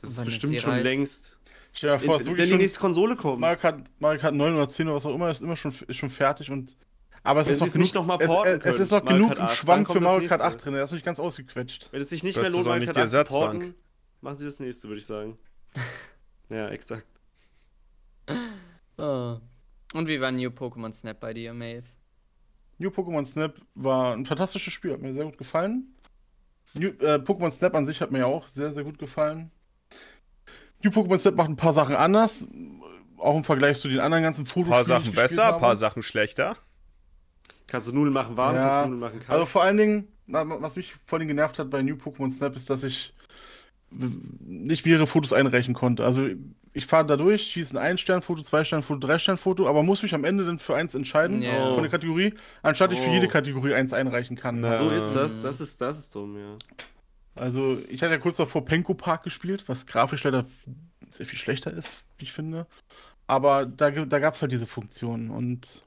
Das ist bestimmt die schon längst. Stell dir vor, es wenn wirklich die nächste Konsole kommt. Mario Kart, Mario Kart 9 oder 10 oder was auch immer, ist immer schon, ist schon fertig und. Aber es Wenn ist noch es genug, nicht noch mal es, porten es, es können, ist noch Mario genug Kart im 8, Schwank für Mario Kart nächste. 8 drin, der ist noch nicht ganz ausgequetscht. Wenn es sich nicht Das mehr lohnt, Mario Kart die 8 zu porten, machen sie das nächste, würde ich sagen. ja, exakt. Oh. Und wie war New Pokémon Snap bei dir, Maeve? New Pokémon Snap war ein fantastisches Spiel, hat mir sehr gut gefallen. New, äh, Pokémon Snap an sich hat mir ja auch sehr, sehr gut gefallen. New Pokémon Snap macht ein paar Sachen anders, auch im Vergleich zu den anderen ganzen Fotos. Ein paar Sachen besser, ein paar Sachen schlechter. Kannst du Nudeln machen warm, Ja, kannst du Nudeln machen kalt. Also vor allen Dingen, wa- wa- was mich vor allem genervt hat bei New Pokémon Snap, ist, dass ich nicht mehrere Fotos einreichen konnte. Also ich fahre da durch, schieße ein Ein-Stern-Foto, Zwei-Stern-Foto, Drei-Stern-Foto, aber muss mich am Ende dann für eins entscheiden Ja. von der Kategorie, anstatt ich für Oh. jede Kategorie eins einreichen kann. Na. so ist das, das ist, das ist dumm, ja. Also ich hatte ja kurz davor Penko Park gespielt, was grafisch leider sehr viel schlechter ist, wie ich finde. Aber da, da gab es halt diese Funktion und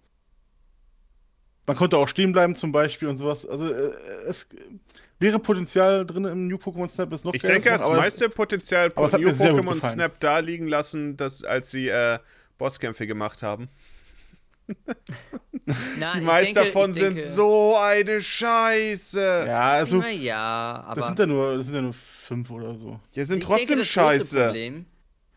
man konnte auch stehen bleiben zum Beispiel und sowas. Also äh, es wäre Potenzial drin im New Pokémon Snap, ist noch Ich denke, das es- meiste Potenzial es hat New Pokémon. Snap da liegen lassen, dass, als sie äh, Bosskämpfe gemacht haben. Na, Die meisten davon sind denke- so eine Scheiße. Ja, also Na ja, aber. das sind ja nur, das sind ja nur fünf oder so. Die sind trotzdem denke, das scheiße. Problem,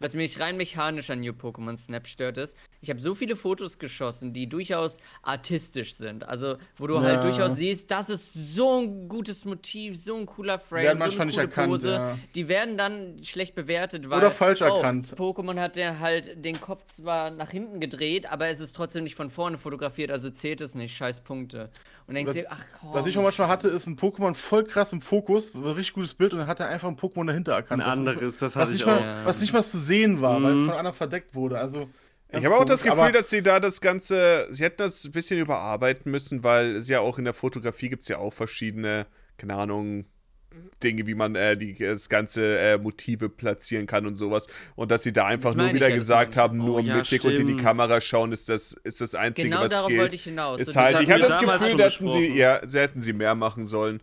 was mich rein mechanisch an New Pokémon Snap stört, ist, ich habe so viele Fotos geschossen, die durchaus artistisch sind. Also, wo du Ja. halt durchaus siehst, das ist so ein gutes Motiv, so ein cooler Frame, Werden so eine nicht coole erkannt, Pose. ja. Die werden dann schlecht bewertet, weil Oder falsch oh, erkannt. Pokémon hat der halt den Kopf zwar nach hinten gedreht, aber es ist trotzdem nicht von vorne fotografiert, also zählt es nicht. Scheiß Punkte. Und denkst Was- dir, ach komm. Was ich auch manchmal hatte, ist ein Pokémon voll krass im Fokus, richtig gutes Bild und dann hat er einfach ein Pokémon dahinter erkannt. Ein anderes, das was hatte ich nicht auch. mal, Ja. Was nicht mal zu sehen war, weil es Mhm. von anderen verdeckt wurde. Also, Ich habe auch das Gefühl, dass sie da das Ganze, sie hätten das ein bisschen überarbeiten müssen, weil es ja auch in der Fotografie gibt es ja auch verschiedene, keine Ahnung, Dinge, wie man äh, die, das ganze äh, Motive platzieren kann und sowas. Und dass sie da einfach nur wieder gesagt haben, nur Oh ja, mittig und in die stimmt. Kamera schauen, ist das, ist das Einzige, genau was darauf wollte ich hinaus. Ist halt, ich habe das Gefühl, schon da hätten sie, ja, sie hätten sie mehr machen sollen.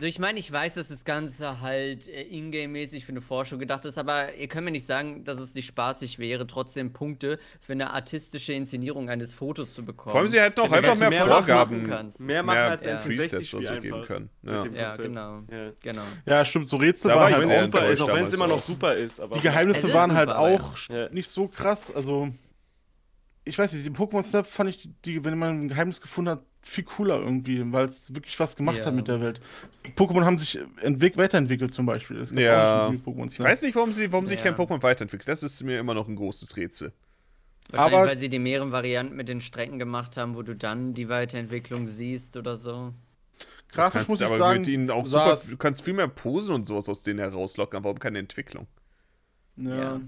So, ich meine, ich weiß, dass das Ganze halt äh, Ingame-mäßig für eine Vorschau gedacht ist, aber ihr könnt mir nicht sagen, dass es nicht spaßig wäre, trotzdem Punkte für eine artistische Inszenierung eines Fotos zu bekommen. Vor allem, sie hätten du einfach mehr mehr Vorgaben. Mehr machen als ja. ein Presets 64 oder so geben können. Ja. Ja, genau. Ja. Genau. Ja, stimmt, so Rätsel Da war waren ich halt super ist, auch wenn es immer noch super ist. Aber die Geheimnisse ist waren halt super, aber auch ja. nicht so krass. Also, ich weiß nicht, die Pokémon Snap fand ich, die, wenn man ein Geheimnis gefunden hat, viel cooler irgendwie, weil es wirklich was gemacht Ja. hat mit der Welt. Pokémon haben sich entwick weiterentwickelt zum Beispiel. Das gab's Ja. auch nicht in Pokémon Ich weiß nicht, warum sie, warum sich Ja. kein Pokémon weiterentwickelt. Das ist mir immer noch ein großes Rätsel. Wahrscheinlich, Aber- weil sie die mehreren Varianten mit den Strecken gemacht haben, wo du dann die Weiterentwicklung siehst oder so. Grafisch kannst muss ich aber sagen, mit ihnen auch super, du kannst viel mehr Posen und sowas aus denen herauslocken, aber warum keine Entwicklung? Ja. Ja.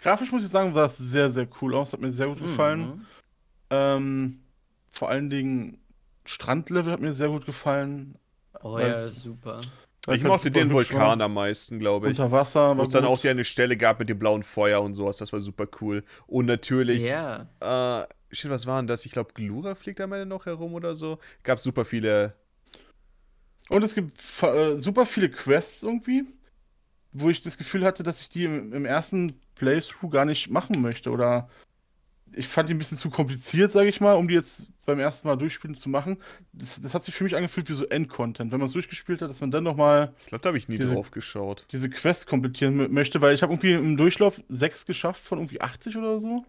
Grafisch muss ich sagen, sah es sehr, sehr cool aus. Hat mir sehr gut gefallen. Mhm. Ähm, vor allen Dingen Strandlevel hat mir sehr gut gefallen. Oh ja, Weil's- super. Ich mochte den Vulkan am meisten, glaube ich. Unter Wasser. Wo es dann gut. auch die eine Stelle gab mit dem blauen Feuer und sowas, das war super cool. Und natürlich, Ja. äh, shit, was war denn das? Ich glaube, Glura fliegt am Ende noch herum oder so. Gab super viele. Und es gibt äh, super viele Quests irgendwie, wo ich das Gefühl hatte, dass ich die im, im ersten Playthrough gar nicht machen möchte. Oder ich fand die ein bisschen zu kompliziert, sage ich mal, um die jetzt beim ersten Mal durchspielen zu machen. Das, das hat sich für mich angefühlt wie so Endcontent. Wenn man es durchgespielt hat, dass man dann nochmal Ich glaube, da habe ich nie Diese- drauf geschaut. diese Quests komplettieren mö- möchte, weil ich habe irgendwie im Durchlauf sechs geschafft von irgendwie 80 oder so.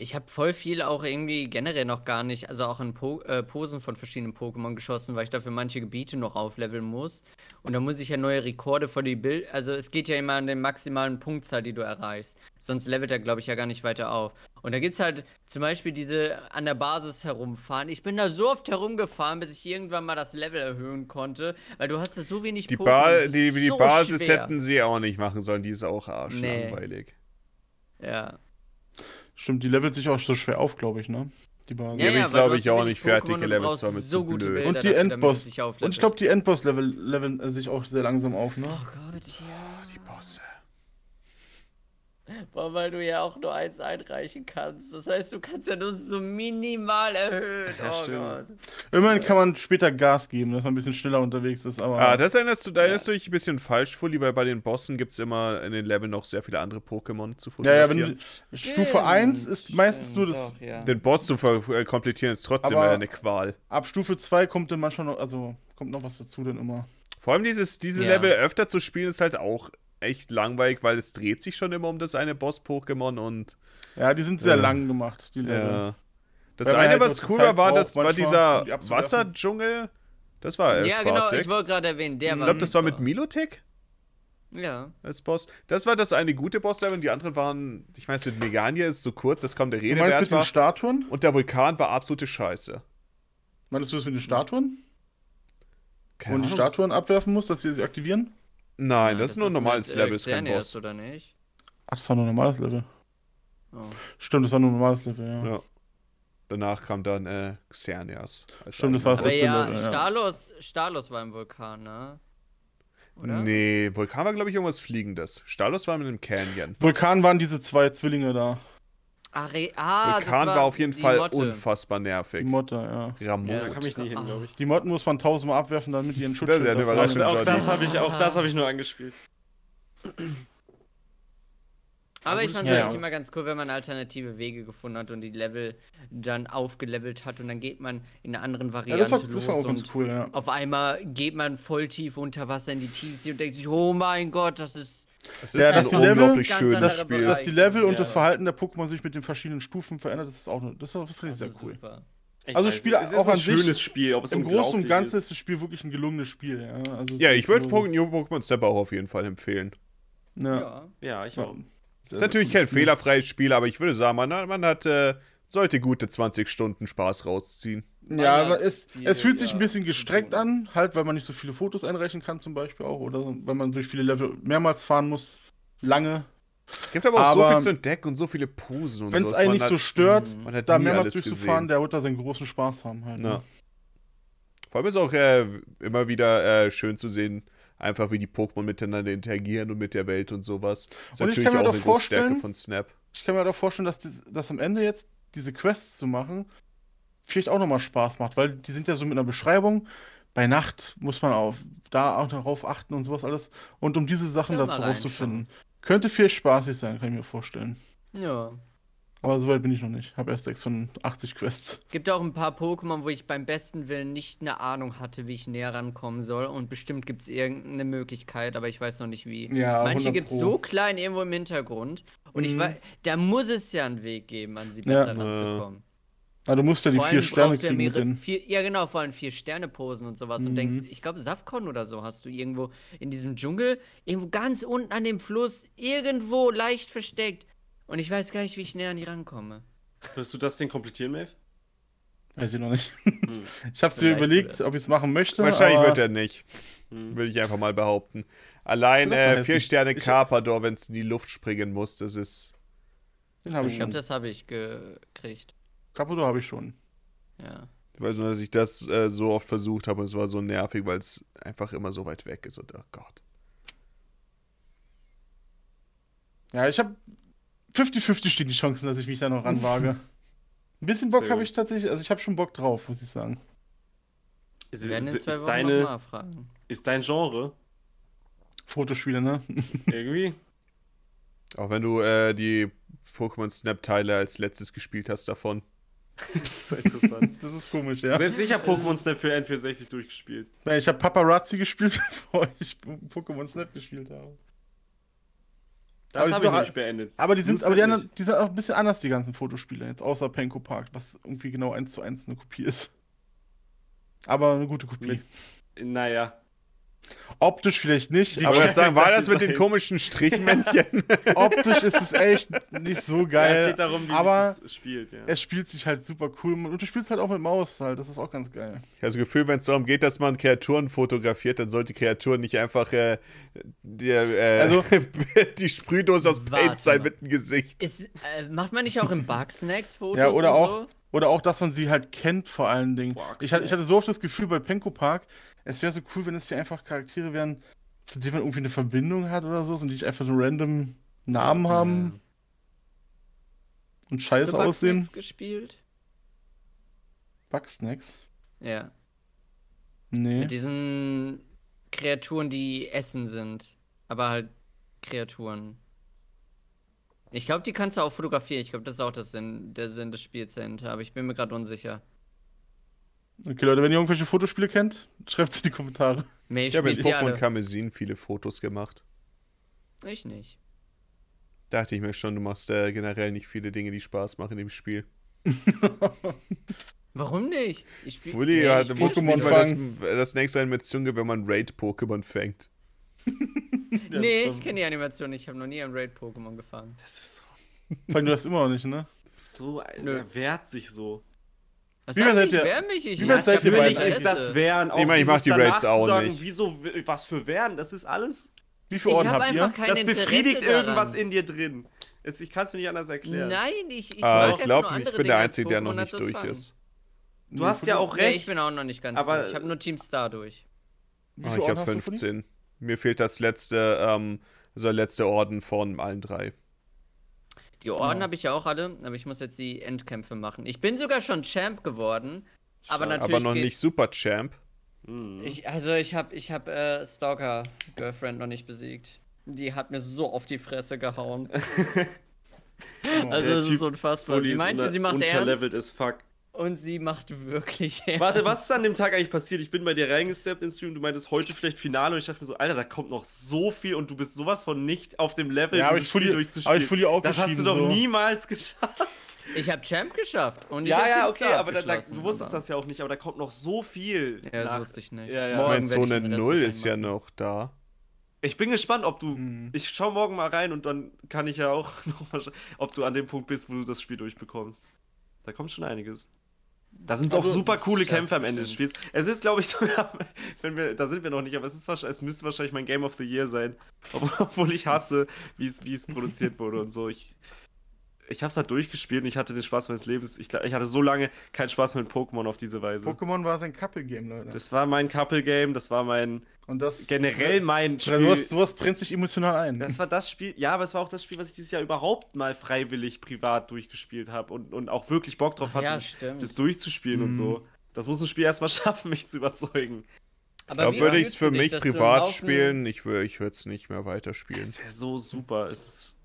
Ich habe voll viel auch irgendwie generell noch gar nicht, also auch in po äh, Posen von verschiedenen Pokémon geschossen, weil ich dafür manche Gebiete noch aufleveln muss. Und da muss ich ja neue Rekorde für die Bild. Also es geht ja immer an den maximalen Punktzahl, die du erreichst. Sonst levelt er, glaube ich, ja gar nicht weiter auf. Und da gibt es halt zum Beispiel diese an der Basis herumfahren. Ich bin da so oft herumgefahren, bis ich irgendwann mal das Level erhöhen konnte, weil du hast da so wenig Die, Pokémon, ba die, die so Basis schwer. hätten sie auch nicht machen sollen, die ist auch Nee. arschlangweilig. Ja. Stimmt, die levelt sich auch so schwer auf, glaube ich, ne? Die Basis. Die hab ich, weil glaub du ich, auch nicht fertig gelevelt, brauchst das war mir so zu gute. Bilder Und die dafür, Endboss. sich Und ich glaube, die Endboss level, leveln äh, sich auch sehr langsam auf, ne? Oh Gott, ja. Die Bosse. Weil du ja auch nur eins einreichen kannst. Das heißt, du kannst ja nur so minimal erhöhen. Ja, oh stimmt. Gott. Immerhin kann man später Gas geben, dass man ein bisschen schneller unterwegs ist, aber. Ah, das erinnerst du, da erinnerst du dich ein bisschen falsch, Fully, weil bei den Bossen gibt es immer in den Leveln noch sehr viele andere Pokémon zu ja, ja, wenn fotografieren. du, Stufe 1 ist meistens nur das. Doch, ja. Den Boss zu äh, komplettieren ist trotzdem Aber- eine Qual. Ab Stufe 2 kommt dann manchmal noch, also kommt noch was dazu dann immer. Vor allem dieses, diese Ja. Level öfter zu spielen ist halt auch echt langweilig, weil es dreht sich schon immer um das eine Boss-Pokémon und Ja, die sind sehr Ja. lang gemacht, die Level. ja. Das Weil eine, halt was auch cool Zeit war, das, war dieser die. Wasserdschungel. Das war äh, Ja, genau, spaßig. ich wollte gerade erwähnen, der ich war. glaube, das war mit. Milotic Ja. als Boss. Das war das eine gute Boss-Level und die anderen waren, ich weiß, mit Megania ist so kurz, dass kaum der mit den war. Statuen? Und der Vulkan war absolute Scheiße. Meinst du das mit den Statuen? Keine Wo man die. Statuen abwerfen muss, dass sie sie aktivieren? Nein, Ja, das ist nur ein normales äh, Level, ist kein Boss. oder nicht? Ach, das war nur ein normales Level. Oh. Stimmt, das war nur ein normales Level, ja. Ja. Danach kam dann äh, Xerneas. Stimmt, das war das ja, Level, ja. Stalos, Stalos war im Vulkan, ne? Oder? Nee, Vulkan war, glaube ich, irgendwas Fliegendes. Stalos war mit einem Canyon. Vulkan waren diese zwei Zwillinge da. Ach, ah, das Vulkan war, auf jeden die Fall Motte. unfassbar Die nervig. Motte, ja. Ramot. Ja, Da kam ich nie hin, Ah. glaube ich. Die Motten muss man tausendmal abwerfen, damit die ihren Schutz Das ist ja eine Überraschung, Auch das habe ich, auch das habe ich nur angespielt. Aber ich fand es eigentlich Ja. immer ganz cool, wenn man alternative Wege gefunden hat und die Level dann aufgelevelt hat und dann geht man in eine andere Ja, Variante das war, los das war auch ganz und cool, ja. auf einmal geht man voll tief unter Wasser in die Tiefsee und denkt sich, oh mein Gott, das ist Es Ja, ist dass ein Level- unglaublich Ganz schönes Spiel. Dass die Level und Ja. das Verhalten der Pokémon sich mit den verschiedenen Stufen verändert, das ist auch das, ist, das finde ich das sehr ist cool. super. Ich Also Spiel es ist auch ein an sich- schönes Spiel, ob es Im Großen und Ganzen ist. ist das Spiel wirklich ein gelungenes Spiel, ja. Also Ja, ich würde New Pokémon Snap auch auf jeden Fall empfehlen. Ja. Ja. Ja, ich Ja. auch. Ist natürlich kein fehlerfreies Spiel, aber ich würde sagen, man, man hat, äh, sollte gute 20 Stunden Spaß rausziehen. Ja, aber es, es fühlt sich ein bisschen gestreckt an, halt, weil man nicht so viele Fotos einreichen kann, zum Beispiel auch, oder weil man durch viele Level mehrmals fahren muss, lange. Es gibt aber auch so viel zu entdecken und so viele Posen und Wenn es einen nicht so stört, man hat da mehrmals durchzufahren, gesehen. der wird da seinen großen Spaß haben halt. Ja. Ne? Vor allem ist auch äh, immer wieder äh, schön zu sehen, einfach wie die Pokémon miteinander interagieren und mit der Welt und sowas. Ist Und ich natürlich kann mir auch eine große Stärke vorstellen- von Snap. Ich kann mir doch vorstellen, dass, das, dass am Ende jetzt diese Quests zu machen, vielleicht auch nochmal Spaß macht, weil die sind ja so mit einer Beschreibung. Bei Nacht muss man auf, da auch darauf achten und sowas alles. Und um diese Sachen Ja, dazu rauszufinden. Könnte viel spaßig sein, kann ich mir vorstellen. Ja. Aber soweit bin ich noch nicht. Habe erst 6 von 80 Quests. Gibt auch ein paar Pokémon, wo ich beim besten Willen nicht eine Ahnung hatte, wie ich näher rankommen soll. Und bestimmt gibt es irgendeine Möglichkeit, aber ich weiß noch nicht wie. Ja, Manche 100 gibt es so klein irgendwo im Hintergrund. Und ich Mhm. weiß, da muss es ja einen Weg geben, an sie Ja. besser ranzukommen. Ah, du musst ja die Vor vier Sterne ja, kriegen mit mehrere, vier, ja genau, vor allem vier Sterne posen und sowas. Und Mhm. denkst, ich glaube, Safkon oder so hast du irgendwo in diesem Dschungel, irgendwo ganz unten an dem Fluss, irgendwo leicht versteckt. Und ich weiß gar nicht, wie ich näher an die rankomme. Wirst du das denn komplettieren, Maeve? Weiß ich noch nicht. Hm. Ich habe mir überlegt, ob ich es machen möchte. Wahrscheinlich aber wird er nicht, Hm. würde ich einfach mal behaupten. Allein äh, vier Sterne Ich- Carpador, wenn es in die Luft springen muss, das ist. Den habe ich Ich glaube, das habe ich gekriegt. Caputo habe ich schon. Ja. Ich weiß nur, dass ich das äh, so oft versucht habe und es war so nervig, weil es einfach immer so weit weg ist. Und oh Gott. Ja, ich habe 50-50 stehen die Chancen, dass ich mich da noch ranwage. Ein bisschen Bock habe ich tatsächlich, also ich habe schon Bock drauf, muss ich sagen. Ist, ist, zwei ist, Wochen deine, ist dein Genre Fotospiele, ne? irgendwie? Auch wenn du äh, die Pokémon Snap-Teile als letztes gespielt hast davon. das ist so interessant. Das ist komisch, ja. Selbst ich habe Pokémon Snap für N64 durchgespielt. Ich habe Paparazzi gespielt, bevor ich Pokémon Snap gespielt habe. Das habe ich doch- nicht beendet. Aber die sind, aber die, anderen, die sind auch ein bisschen anders, die ganzen Fotospiele, jetzt außer Penko Park, was irgendwie genau eins zu eins eine Kopie ist. Aber eine gute Kopie. Mit- Naja. Optisch vielleicht nicht, Die Aber würde sagen, war Das mit ist den komischen Strichmännchen? optisch ist es echt nicht so Ja, es geil. geht darum, wie aber sich das spielt. Ja. es spielt sich halt super cool und du spielst halt auch mit Maus halt, das ist auch ganz geil. Ich habe das Gefühl, wenn es darum geht, dass man Kreaturen fotografiert, dann sollte die Kreatur nicht einfach äh, die, äh, Also- die Sprühdose aus Paint sein mit dem Gesicht. Ist, äh, macht man nicht auch im Bugsnacks Fotos? Ja, oder und auch, So? oder auch, dass man sie halt kennt vor allen Dingen. Boah, Ich, hatte- ich hatte so oft das Gefühl bei Penko Park, es wäre so cool, wenn es hier einfach Charaktere wären, zu denen man irgendwie eine Verbindung hat oder so, und die einfach so random Namen haben und Hast scheiße du aussehen. Bugsnax gespielt? Bugsnacks? Ja. Nee. Mit diesen Kreaturen, die Essen sind. Aber halt Kreaturen. Ich glaube, die kannst du auch fotografieren. Ich glaube, das ist auch das Sinn, der Sinn des Spiels dahinter. Aber ich bin mir gerade unsicher. Okay, Leute, wenn ihr irgendwelche Fotospiele kennt, schreibt sie in die Kommentare. Nee, ich habe in Pokémon alle. Karmesin viele Fotos gemacht. Ich nicht. Dachte ich mir schon, du machst äh, generell nicht viele Dinge, die Spaß machen im Spiel. Warum nicht? Ich spiele. Fully, ja, spiel- Pokémon mal das, fangen. das nächste Animation gibt, wenn man Raid-Pokémon fängt. Nee, ich kenne die Animation nicht. Ich habe noch nie ein Raid-Pokémon gefangen. Das ist so, allem, du das immer noch nicht, ne? so Nö. er wehrt sich so. Was Wie weit heißt, seid ich ihr- wehr mich? Ich wie weit seid ihr Natürlich beide ist das Wehren. Auch Ich ich mach die Raids auch sagen, nicht. Wieso, was für Wehren? Das ist alles. Wie viele Ich Orden habe habt einfach ihr? kein das Interesse befriedigt daran. irgendwas in dir drin. Es- Ich kann es mir nicht anders erklären. Nein, ich, ich, mag ich glaube, ich bin Dinge der Einzige, der noch nicht durch Fangen. ist. Du hast ja auch Nee, recht. ich bin auch noch nicht ganz aber- durch. Ich habe nur Team Star durch. Ah, ich habe hast du von ihm? 15. Mir fehlt das letzte, ähm, also der letzte Orden von allen drei. Die Orden Genau. habe ich ja auch alle, aber ich muss jetzt die Endkämpfe machen. Ich bin sogar schon Champ geworden, aber Schade. natürlich Aber noch nicht Super Champ. Hm. Ich, also ich habe ich hab, äh, Stalker Girlfriend noch nicht besiegt. Die hat mir so auf die Fresse gehauen. also Der das Typ ist unfassbar. Ist meinte, sie macht ernst unterlevelt as fuck. Und sie macht wirklich ernst. Warte, was ist an dem Tag eigentlich passiert? Ich bin bei dir reingesteppt ins Stream, du meintest heute vielleicht Finale und ich dachte mir so, Alter, da kommt noch so viel und du bist sowas von nicht auf dem Level, Ja, dieses ich fully- Spiel aber durchzuspielen. ich fully das hast du doch so. niemals geschafft. Ich habe Champ geschafft und ich ja, ja, okay, Star aber da, da, du wusstest das ja auch nicht, aber da kommt noch so viel. Ja, das nach. wusste ich nicht. Ja, ja. Ich Morgen meine, so eine Null ist ja noch da. Ich bin gespannt, ob du. Mhm. Ich schau morgen mal rein und dann kann ich ja auch noch mal scha- ob du an dem Punkt bist, wo du das Spiel durchbekommst. Da kommt schon einiges. Da sind auch Also, super coole Kämpfe am Ende des Spiels. Es ist, glaube ich, sogar, wenn wir, da sind wir noch nicht, aber es ist wahrscheinlich, es müsste wahrscheinlich mein Game of the Year sein. Obwohl, ich hasse, wie es, wie es produziert wurde und so. Ich, ich habe es halt durchgespielt und ich hatte den Spaß meines Lebens. Ich, ich hatte so lange keinen Spaß mit Pokémon auf diese Weise. Pokémon war sein Couple-Game, Leute. Das war mein Couple-Game, das war mein, Und das generell mein Spiel. sowas, sowas brennt sich emotional ein. Das war das Spiel, ja, aber es war auch das Spiel, was ich dieses Jahr überhaupt mal freiwillig privat durchgespielt habe und, und auch wirklich Bock drauf Ach hatte, ja, das durchzuspielen und Mhm. so. Das muss ein Spiel erstmal schaffen, mich zu überzeugen. Da wie würde ich es für du dich, mich du privat spielen. Ich, wür- ich würde es nicht mehr weiterspielen. Es wäre so super. Es ist,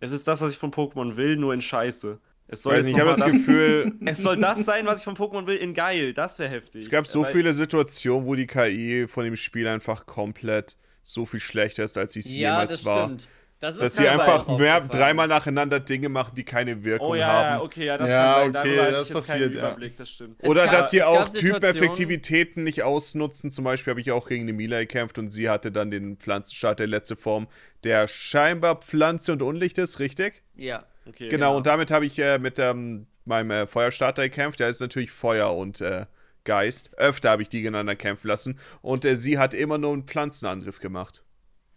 es ist das, was ich von Pokémon will, nur in Scheiße. Es soll, Weiß nicht, ich habe das Gefühl, es soll das sein, was ich von Pokémon will, in geil. Das wäre heftig. es gab so Weil- viele Situationen, wo die KI von dem Spiel einfach komplett so viel schlechter ist, als sie es ja, jemals das war. stimmt. Das ist Dass sie einfach mehr, dreimal nacheinander Dinge machen, die keine Wirkung Oh ja, haben. ja, okay, ja, das Ja, kann sein. okay, Darüber das ich jetzt keinen passiert, ja. Überblick, das stimmt. Oder gab- dass sie auch Typeneffektivitäten nicht ausnutzen. Zum Beispiel habe ich auch gegen eine Mila gekämpft und sie hatte dann den Pflanzenstaat der letzte Form, der scheinbar Pflanze und Unlicht ist, richtig? Ja. Okay, Genau, genau. und damit habe ich äh, mit ähm, meinem äh, Feuerstarter gekämpft. Der ist natürlich Feuer und äh, Geist. Öfter habe ich die gegeneinander kämpfen lassen. Und äh, sie hat immer nur einen Pflanzenangriff gemacht.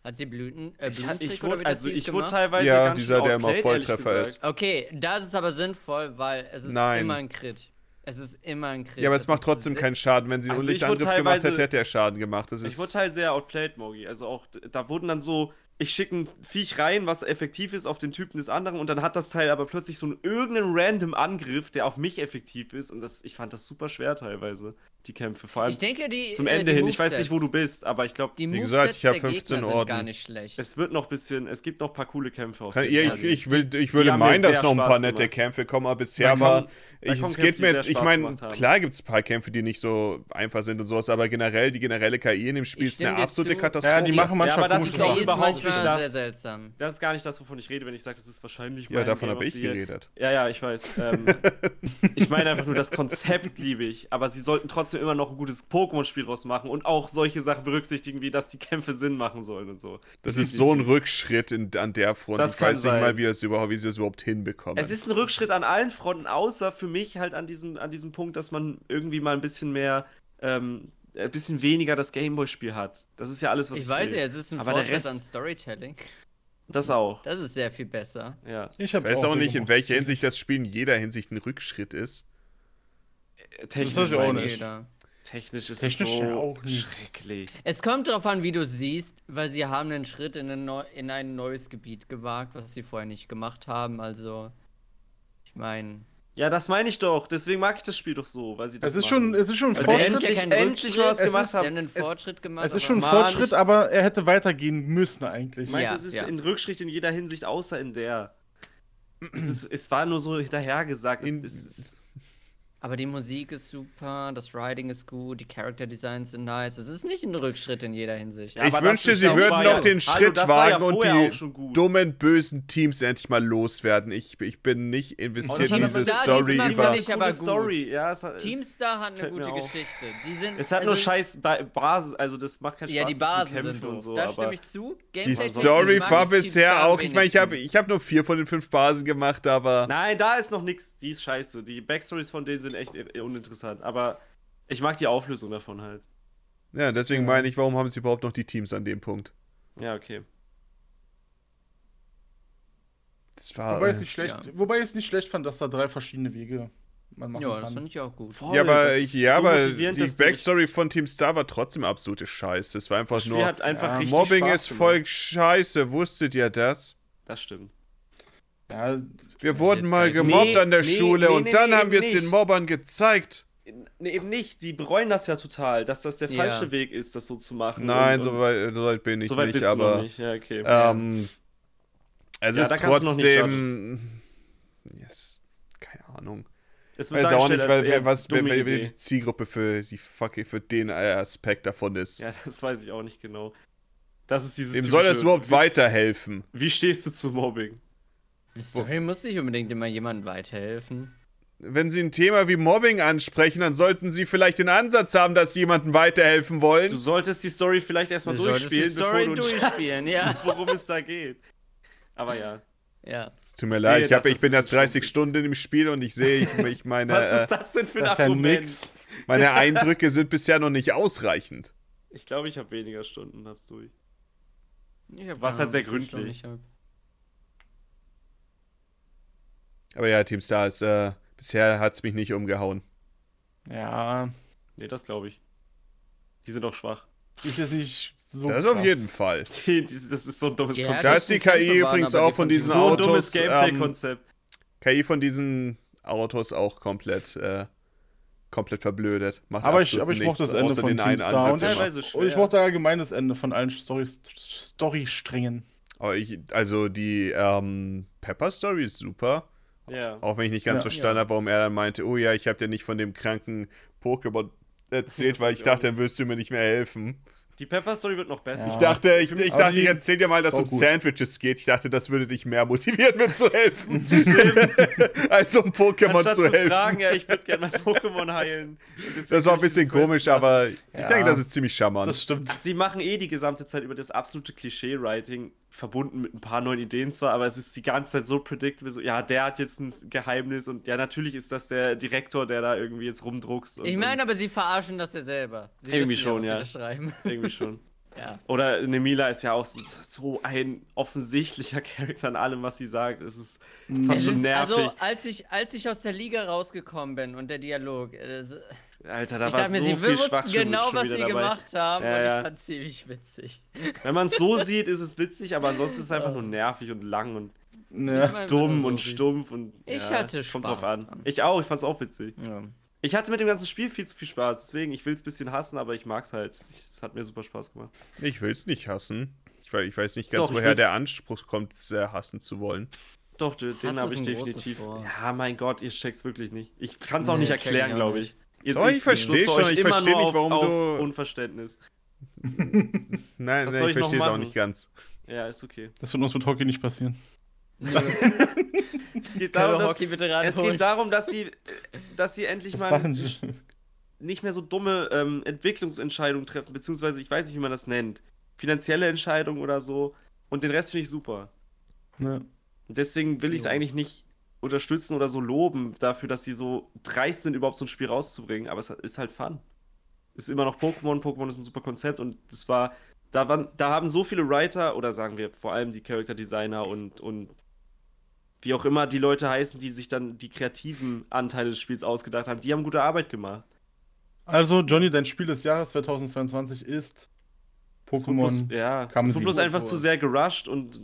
Hat sie Blüten, äh, Ich, Blumentrick ich oder wurde, das also ich wurde teilweise Ja, ganz dieser, der immer Volltreffer ist. Okay, das ist aber sinnvoll, weil es ist Nein. immer ein Crit. Es ist immer ein Crit. Ja, aber es macht ist trotzdem keinen Schaden. Wenn sie einen Also Unlichtangriff gemacht hätte, hätte er Schaden gemacht. Das ist Ich wurde halt sehr outplayed, Mogi. Also auch, da wurden dann so, ich schicke ein Viech rein, was effektiv ist auf den Typen des anderen und dann hat das Teil aber plötzlich so einen irgendeinen random Angriff, der auf mich effektiv ist und das, ich fand das super schwer teilweise, die Kämpfe. Vor allem Ich denke, die. zum äh, Ende die hin. Ich weiß nicht, wo du Movesets- bist, aber ich glaube, Die Wie gesagt, Movesets ich hab der 15 Gegner sind Orden. gar nicht schlecht. es wird noch bisschen, es gibt noch ein paar coole Kämpfe auf Kann, jeden ja, Fall. ich, ich, will, ich würde meinen, dass noch ein paar nette gemacht. Kämpfe kommen, aber bisher war. Ich, es Kämpfe, geht mir, ich meine, klar gibt es ein paar Kämpfe, die nicht so einfach sind und sowas, aber generell, die generelle KI in dem Spiel Ich ist eine absolute zu. Katastrophe. Ja, die machen manchmal aber das ist auch überhaupt manchmal nicht das. sehr seltsam. Das ist gar nicht das, wovon ich rede, wenn ich sage, das ist wahrscheinlich ja, davon habe ich geredet. Ja, ja, ich weiß. Ähm, ich meine einfach nur, das Konzept liebe ich. Aber sie sollten trotzdem immer noch ein gutes Pokémon-Spiel draus machen und auch solche Sachen berücksichtigen, wie dass die Kämpfe Sinn machen sollen und so. Das ist so ein Rückschritt in, an der Front. Das ich weiß nicht sein. mal, wie, das überhaupt, wie sie das überhaupt hinbekommen. Es ist ein Rückschritt an allen Fronten, außer für mich halt an diesem, an diesem Punkt, dass man irgendwie mal ein bisschen mehr, ähm, ein bisschen weniger das Gameboy-Spiel hat. Das ist ja alles, was Ich weiß will. ja, es ist ein Aber der Fortschritt Rest- an Storytelling. Das auch, Das ist sehr viel besser. ja. Ich, ich weiß auch nicht, in welcher Hinsicht das Spiel in jeder Hinsicht ein Rückschritt ist. Technisch, weiß ich auch meine nicht. ich. Jeder. Technisch ist Technisch es so ja auch nicht. schrecklich. Es kommt darauf an, wie du siehst, weil sie haben einen Schritt in ein, neu, in ein neues Gebiet gewagt, was sie vorher nicht gemacht haben. Also, ich meine, Ja, das meine ich doch. Deswegen mag ich das Spiel doch so, weil sie das Es ist machen. schon, es ist schon ein Also Fortschritt. endlich- endlich Rückschritt. was Es gemacht ist- haben. Einen Es- Fortschritt gemacht. Es ist aber- schon ein Fortschritt, aber er hätte weitergehen müssen eigentlich. Ich meinte, Ja, es ist ja. in Rückschritt in jeder Hinsicht, außer in der. es, ist, es war nur so hinterhergesagt. In- es ist, Aber die Musik ist super, das Writing ist gut, die Character Designs sind nice. Es ist nicht ein Rückschritt in jeder Hinsicht. Ja, ich wünschte, sie würden noch ja- den Hallo, Schritt das war ja wagen und die dummen, bösen Teams endlich mal loswerden. Ich, ich bin nicht investiert in diese Story diesmal über. finde ich aber. Story. Ja, es hat, es, Teamstar hat eine gute. Geschichte. Die sind, es hat also, nur scheiß ba Basis, also das macht keinen Spaß. Ja, die Bekämpfen sind und so, da stimme ich zu. Die Gameplay-technisch Story war bisher auch. Ich meine, ich habe ich hab nur vier von den fünf Basen gemacht, aber. Nein, da ist noch nichts. Die ist scheiße. Die Backstories von denen sind echt i- uninteressant. Aber ich mag die Auflösung davon halt. Ja, deswegen meine ich, warum haben sie überhaupt noch die Teams an dem Punkt? Ja, okay. Das war. Wobei, es nicht schlecht, Ja. wobei ich es nicht schlecht fand, dass da drei verschiedene Wege man machen Ja, das kann. fand ich auch gut. Voll, ja, aber, das ja, so aber die Backstory von Team Star war trotzdem absolute Scheiße. Es war einfach Das Spiel nur. hat einfach Ja, richtig Mobbing Spaß ist gemacht. voll scheiße. Wusstet ihr das? Das stimmt. Ja, Wir wurden mal gemobbt Nee, an der nee, Schule nee, und nee, dann nee, haben wir es den. Mobbern gezeigt. Nee, eben nicht. Die bereuen das ja total, dass das der Ja. falsche Weg ist, das so zu machen. Nein, und, so weit, so weit bin ich so weit nicht, bist du aber. noch nicht. Ja, okay. Ähm, es Ja, ist du trotzdem. Yes, keine Ahnung. es Ich weiß auch nicht, weil, wer, was wer, wer die Zielgruppe für, die, fuck, für den Aspekt davon ist. Ja, das weiß ich auch nicht genau. Das ist dieses. Wem soll das überhaupt wie, weiterhelfen? Wie stehst du zu Mobbing? Die Story muss nicht unbedingt immer jemandem weiterhelfen. Wenn Sie ein Thema wie Mobbing ansprechen, dann sollten Sie vielleicht den Ansatz haben, dass Sie jemandem weiterhelfen wollen. Du solltest die Story vielleicht erstmal Du solltest die durchspielen, Story bevor du durchspielen, ja. worum es da geht. Aber ja. Ja. Tut mir Ich leid, sehe, ich, hab, ich bin erst bisschen 30 stumpf ist. Stunden im Spiel und ich sehe, ich, ich meine, Was äh, ist das denn für ein ja Argument? nix. meine Eindrücke sind bisher noch nicht ausreichend. ich glaube, ich habe weniger Stunden und hab's durch. Ich hab Was halt sehr viel Stunden gründlich. ich hab. Aber ja, Team Stars, äh, bisher hat es mich nicht umgehauen. ja, Nee, das glaube ich. Die sind auch schwach. ist jetzt nicht so. das auf krass. jeden Fall. Die, die, das ist so ein dummes Ja, Konzept. Da ist die KI waren, übrigens die auch von fand ich diesen so ein dummes Autos. Ähm, Gameplay-Konzept. KI von diesen Autos auch komplett, äh, komplett verblödet. Macht Aber ich, aber ich nichts, mochte das Ende von den einen Star und, und ich mochte allgemein das Ende von allen Story, Storysträngen. Aber ich, also die ähm, Pepper Story ist super. Ja. Auch wenn ich nicht ganz Ja. verstanden Ja. habe, warum er dann meinte, oh ja, ich habe dir nicht von dem kranken Pokémon erzählt, weil ich dachte, dann wirst du mir nicht mehr helfen. Die Pepper-Story wird noch besser. Ja. Ich dachte, ich, ich dachte, ich erzähl dir mal, dass es um gut. Sandwiches geht. Ich dachte, das würde dich mehr motivieren, mir zu helfen. als um Pokémon Anstatt zu zu helfen. fragen, ja, ich würde gerne mein Pokémon heilen. Das war ein bisschen Quest komisch, machen. aber ich denke, das ist ziemlich charmant. Das stimmt. Sie machen eh die gesamte Zeit über das absolute Klischee-Writing, verbunden mit ein paar neuen Ideen zwar, aber es ist die ganze Zeit so predictable, so, ja, der hat jetzt ein Geheimnis und ja, natürlich ist das der Direktor, der da irgendwie jetzt rumdruckst. Und, Ich meine, aber sie verarschen das ja selber. Sie Irgendwie schon, ja. Und irgendwie schon. ja. Oder Nemila ist ja auch so, so ein offensichtlicher Charakter an allem, was sie sagt. Es ist fast Es schon ist, nervig. also, als ich, als ich aus der Liga rausgekommen bin und der Dialog, äh, das, Alter, da ich war dachte mir, so sie viel wussten Schwachsinn genau, was sie dabei. gemacht haben Ja, und ja. ich fand ziemlich witzig. Wenn man es so sieht, ist es witzig, aber ansonsten ist es einfach nur nervig und lang und Ja. Dumm so und stumpf und Ich ja, hatte kommt Spaß drauf an. dran. Ich auch, ich fand's auch witzig. Ja. Ich hatte mit dem ganzen Spiel viel zu viel Spaß, deswegen, ich will es ein bisschen hassen, aber ich mag's halt. Es hat mir super Spaß gemacht. Ich will es nicht hassen. Ich weiß, ich weiß nicht ganz, Doch, woher der Anspruch kommt, es äh, hassen zu wollen. Doch, den habe ich definitiv. Ja, mein Gott, ihr checkt's wirklich nicht. Ich kann's auch Nee, nicht erklären, glaube ich. Ihr, Doch, ich versteh stoß schon, euch ich immer versteh nur nicht, auf, warum auf du- Unverständnis. Nein, nein ich verstehe es auch nicht ganz. Ja, ist okay. Das wird uns mit Hockey nicht passieren. Es geht darum, dass, es geht darum, dass sie, dass sie endlich Was mal nicht mehr so dumme ähm, Entwicklungsentscheidungen treffen, beziehungsweise ich weiß nicht, wie man das nennt. Finanzielle Entscheidungen oder so. Und den Rest finde ich super. Und deswegen will ich es eigentlich nicht unterstützen oder so loben dafür, dass sie so dreist sind, überhaupt so ein Spiel rauszubringen. Aber es ist halt Fun. Ist immer noch Pokémon. Pokémon ist ein super Konzept und das war. Da, waren, da haben so viele Writer oder sagen wir vor allem die Character Designer und, und wie auch immer die Leute heißen, die sich dann die kreativen Anteile des Spiels ausgedacht haben, die haben gute Arbeit gemacht. Also, Johnny, dein Spiel des Jahres 2022 ist Es Pokémon. ja, es wurde bloß einfach zu sehr gerusht und.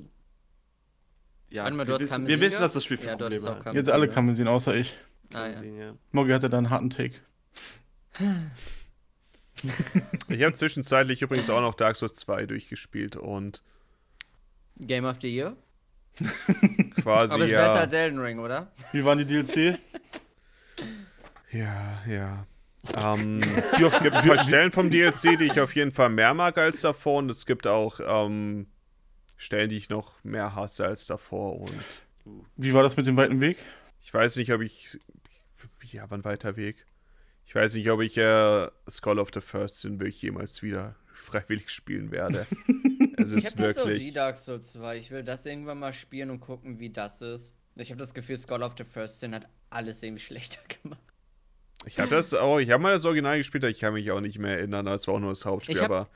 Ja, Warte mal, du wir, hast wissen, wir wissen, dass das Spiel für Ja, Probleme hat. Jetzt alle ne? Kamezin, außer ich. Ah, ja. Moggi hatte da einen harten Take. Ich habe zwischenzeitlich übrigens auch noch Dark Souls 2 durchgespielt und Game of the Year. quasi Aber ist ja. besser als Elden Ring, oder? Wie waren die DLC? Ja, ja. Ähm, es gibt ein paar Stellen vom DLC, die ich auf jeden Fall mehr mag als davor. Und es gibt auch ähm, Stellen, die ich noch mehr hasse als davor. Und Wie war das mit dem weiten Weg? ich weiß nicht, ob ich. Ja, wann weiter Weg? Ich weiß nicht, ob ich äh, Skull of the First Sin wirklich jemals wieder freiwillig spielen werde. es Ich ist habe das OG wirklich. Dark Souls 2. Ich will das irgendwann mal spielen und gucken, wie das ist. Ich habe das Gefühl, Skull of the First Sin hat alles irgendwie schlechter gemacht. Ich habe das auch. Ich habe mal das Original gespielt, aber ich kann mich auch nicht mehr erinnern. Das war auch nur das Hauptspiel. Ich hab- aber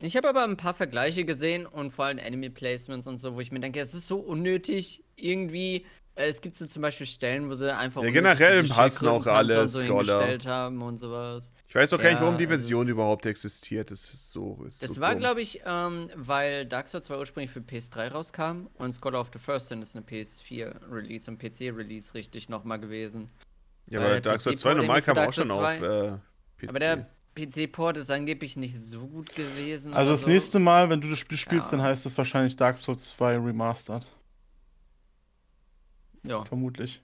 Ich habe aber ein paar Vergleiche gesehen und vor allem Enemy Placements und so, wo ich mir denke, es ist so unnötig irgendwie. Äh, Es gibt so zum Beispiel Stellen, wo sie einfach Ja, generell hassen auch alle so Scholar. haben und sowas. ich weiß auch gar nicht, warum Ja, die Version überhaupt existiert. Das ist so. Ist Das so war, glaube ich, ähm, weil Dark Souls 2 ursprünglich für PS3 rauskam und Scholar of the First Sin ist eine PS4-Release und PC-Release richtig nochmal gewesen. Ja, Weil aber der Dark Souls PC 2 normal kam auch schon Souls auf 2. äh, PC. Aber der PC-Port ist angeblich nicht so gut gewesen. Also das so. nächste Mal, wenn du das Spiel spielst, Ja. dann heißt es wahrscheinlich Dark Souls 2 Remastered. Ja. Vermutlich.